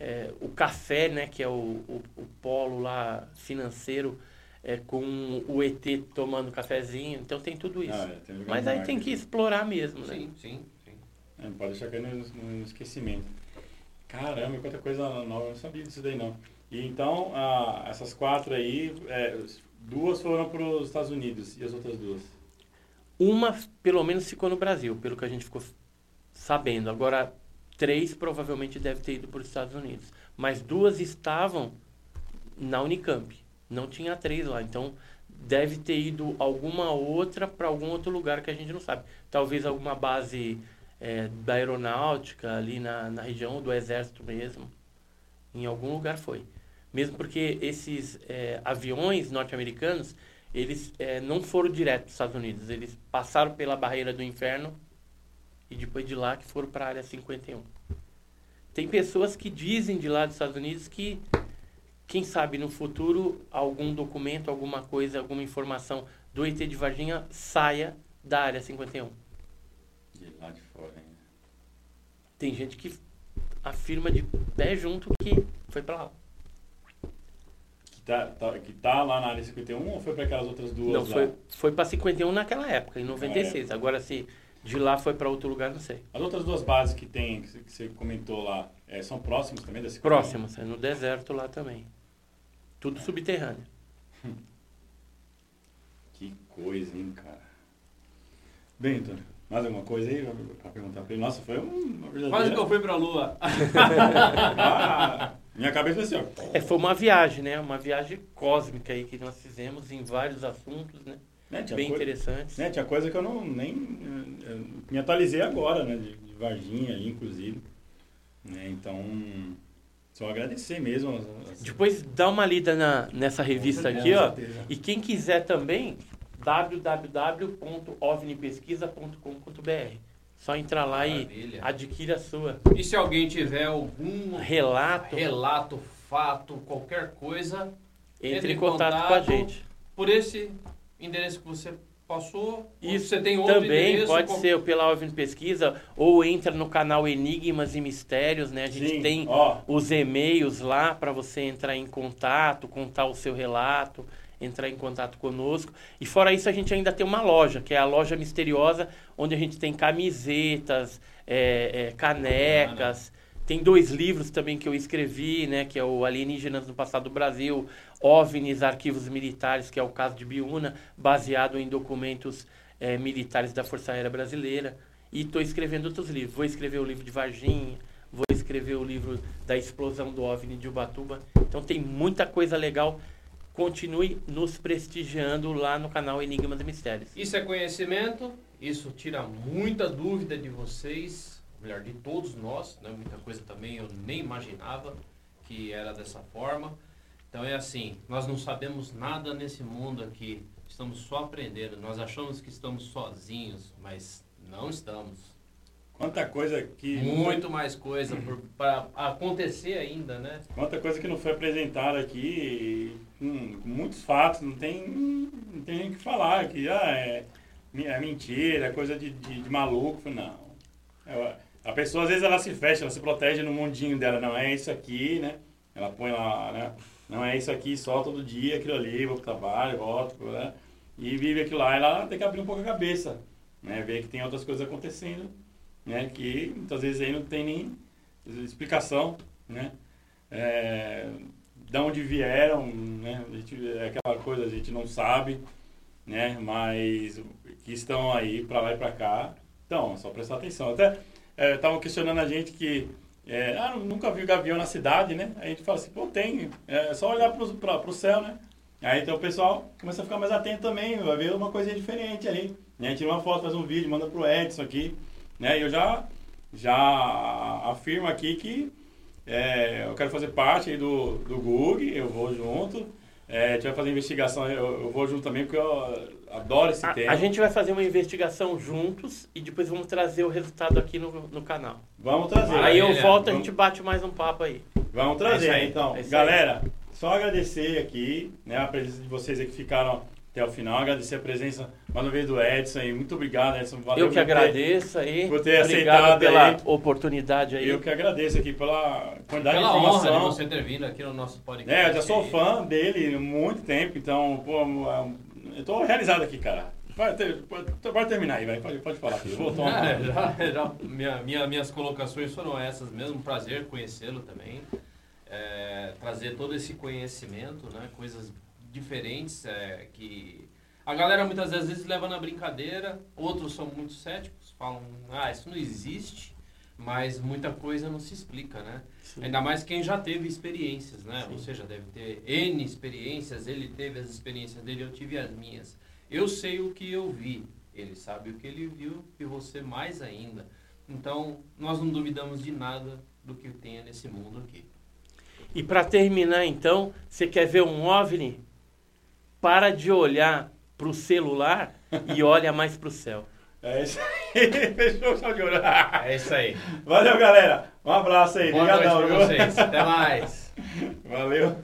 eh, o café, né, que é o, o, o polo lá financeiro, eh, com o ET tomando cafezinho. Então tem tudo isso. Ah, é, tem Mas aí tem que explorar mesmo, né? Sim, sim, sim. É, não pode deixar cair no, no- no esquecimento. Caramba, quanta coisa nova, eu não sabia disso daí não. E então, ah, essas quatro aí, é, duas foram para os Estados Unidos e as outras duas? Uma, pelo menos, ficou no Brasil, pelo que a gente ficou sabendo. Agora, três provavelmente deve ter ido para os Estados Unidos. Mas duas estavam na Unicamp. Não tinha três lá. Então, deve ter ido alguma outra para algum outro lugar que a gente não sabe. Talvez alguma base é, da aeronáutica, ali na, na região do exército mesmo. Em algum lugar foi. Mesmo porque esses é, aviões norte-americanos, eles é, não foram direto dos Estados Unidos. Eles passaram pela barreira do inferno e depois de lá que foram para a área 51. Tem pessoas que dizem de lá dos Estados Unidos que, quem sabe no futuro, algum documento, alguma coisa, alguma informação do ET de Varginha saia da área 51. De lá de fora, hein? Tem gente que afirma de pé junto que foi para lá. Que tá, tá- que tá lá na área 51 ou foi para aquelas outras duas Não, lá? foi, foi para 51 naquela época, em 96. Agora, se de lá foi para outro lugar, não sei. As outras duas bases que tem, que você- comentou lá, é, são próximas também da 51? Próximos, é no deserto lá também. Tudo subterrâneo. Que coisa, hein, cara. Bem, Antônio, mais alguma coisa aí para perguntar para ele? Nossa, foi um- uma verdadeira... Quase que eu fui pra lua. Ah, minha cabeça foi assim, ó. É, foi uma viagem, né? Uma viagem cósmica aí que nós fizemos em vários assuntos, né? Né, Bem coi- interessantes. né, tinha coisa que eu não nem eh, eh, me atualizei agora, né? De, de Varginha ali, inclusive. Né, então, só agradecer mesmo. as- as- Depois dá uma lida na, nessa revista aqui, ó. certeza. E quem quiser também, www.ovnipesquisa.com.br. Só entrar lá e Maravilha. adquire a sua. E se alguém tiver algum Relato, relato, fato, qualquer coisa, entre em contato, com a gente. por esse endereço que você passou. ou Isso você tem outro Também endereço, pode com- ser pela OVNI Pesquisa ou entra no canal Enigmas e Mistérios, né? A gente Sim, tem ó, os e-mails lá para você entrar em contato, contar o seu relato, entrar em contato conosco. E fora isso, a gente ainda tem uma loja, que é a loja misteriosa, onde a gente tem camisetas, é, é, canecas. Tem dois livros também que eu escrevi, né? Que é o Alienígenas no Passado do Brasil, OVNIs, Arquivos Militares, que é o caso de Biúna, baseado em documentos é, militares da Força Aérea Brasileira. E estou escrevendo outros livros. Vou escrever o livro de Varginha, vou escrever o livro da explosão do OVNI de Ubatuba. Então tem muita coisa legal. Continue nos prestigiando lá no canal Enigmas e Mistérios. Isso é conhecimento, isso tira muita dúvida de vocês, melhor, de todos nós, né? muita coisa também eu nem imaginava que era dessa forma. Então é assim, nós não sabemos nada nesse mundo aqui, estamos só aprendendo. Nós achamos que estamos sozinhos, mas não estamos. quanta coisa que. Muito mais coisa para acontecer ainda, né? Quanta coisa que não foi apresentada aqui, com, com muitos fatos, não tem, não tem nem o que falar, que ah, é, é mentira, é coisa de, de, de maluco. Não. É, a pessoa às vezes ela se fecha, ela se protege no mundinho dela, não é isso aqui, né? Ela põe lá, né? Não é isso aqui só todo dia, aquilo ali, vou pro trabalho, volto, né? E vive aquilo lá, ela tem que abrir um pouco a cabeça, né? Ver que tem outras coisas acontecendo, né? Que muitas vezes aí não tem nem explicação, né? É, de onde vieram, né? A gente, é aquela coisa a gente não sabe, né? Mas que estão aí para lá e para cá. Então, é só prestar atenção. Até estavam questionando a gente que é, ah, nunca viu gavião na cidade, né? Aí a gente fala assim, pô, tem. É só olhar para o céu, né? Aí então o pessoal começa a ficar mais atento também, vai ver uma coisinha diferente ali. Né? Tira uma foto, faz um vídeo, manda pro Edson aqui. Né? E eu já, já afirmo aqui que é, eu quero fazer parte do, do GUG, eu vou junto. É, a gente vai fazer investigação, eu, eu vou junto também, porque eu adoro esse A, tema. a gente vai fazer uma investigação juntos e depois vamos trazer o resultado aqui no, no canal. Vamos trazer. Aí eu volto, a Vamos- gente bate mais um papo aí. Vamos trazer, É isso aí, então. é Galera, só agradecer aqui, né, a presença de vocês aí que ficaram até o final. Agradecer a presença, mais uma vez, do Edson aí. Muito obrigado, Edson. Valeu eu que agradeço aí. por ter Obrigado aceitado pela aí. oportunidade aí. Eu que agradeço aqui pela quantidade Pela de honra de informação. você ter vindo aqui no nosso podcast. É, eu já sou aí. fã dele há muito tempo, então, pô, eu tô realizado aqui, cara. Vai pode, pode terminar aí, vai. Pode, pode falar aqui. Eu vou tomar uma- já, já, minha, minha- minhas colocações foram essas mesmo. Prazer conhecê-lo também. É, trazer todo esse conhecimento, né? Coisas diferentes é, que a galera muitas vezes leva na brincadeira. Outros são muito céticos, falam, ah, isso não existe. Mas muita coisa não se explica, né? Sim. Ainda mais quem já teve experiências, né? Sim. Você já deve ter N experiências, ele teve as experiências dele, eu tive as minhas. Eu sei o que eu vi, ele sabe o que ele viu e você mais ainda. Então, nós não duvidamos de nada do que tenha nesse mundo aqui. E para terminar, então, você quer ver um OVNI? Para de olhar para o celular e olha mais para o céu. É isso aí. Fechou o chão de ouro. É isso aí. Valeu, galera. Um abraço aí. Boa noite Obrigadão, pra vocês. Até mais. Valeu.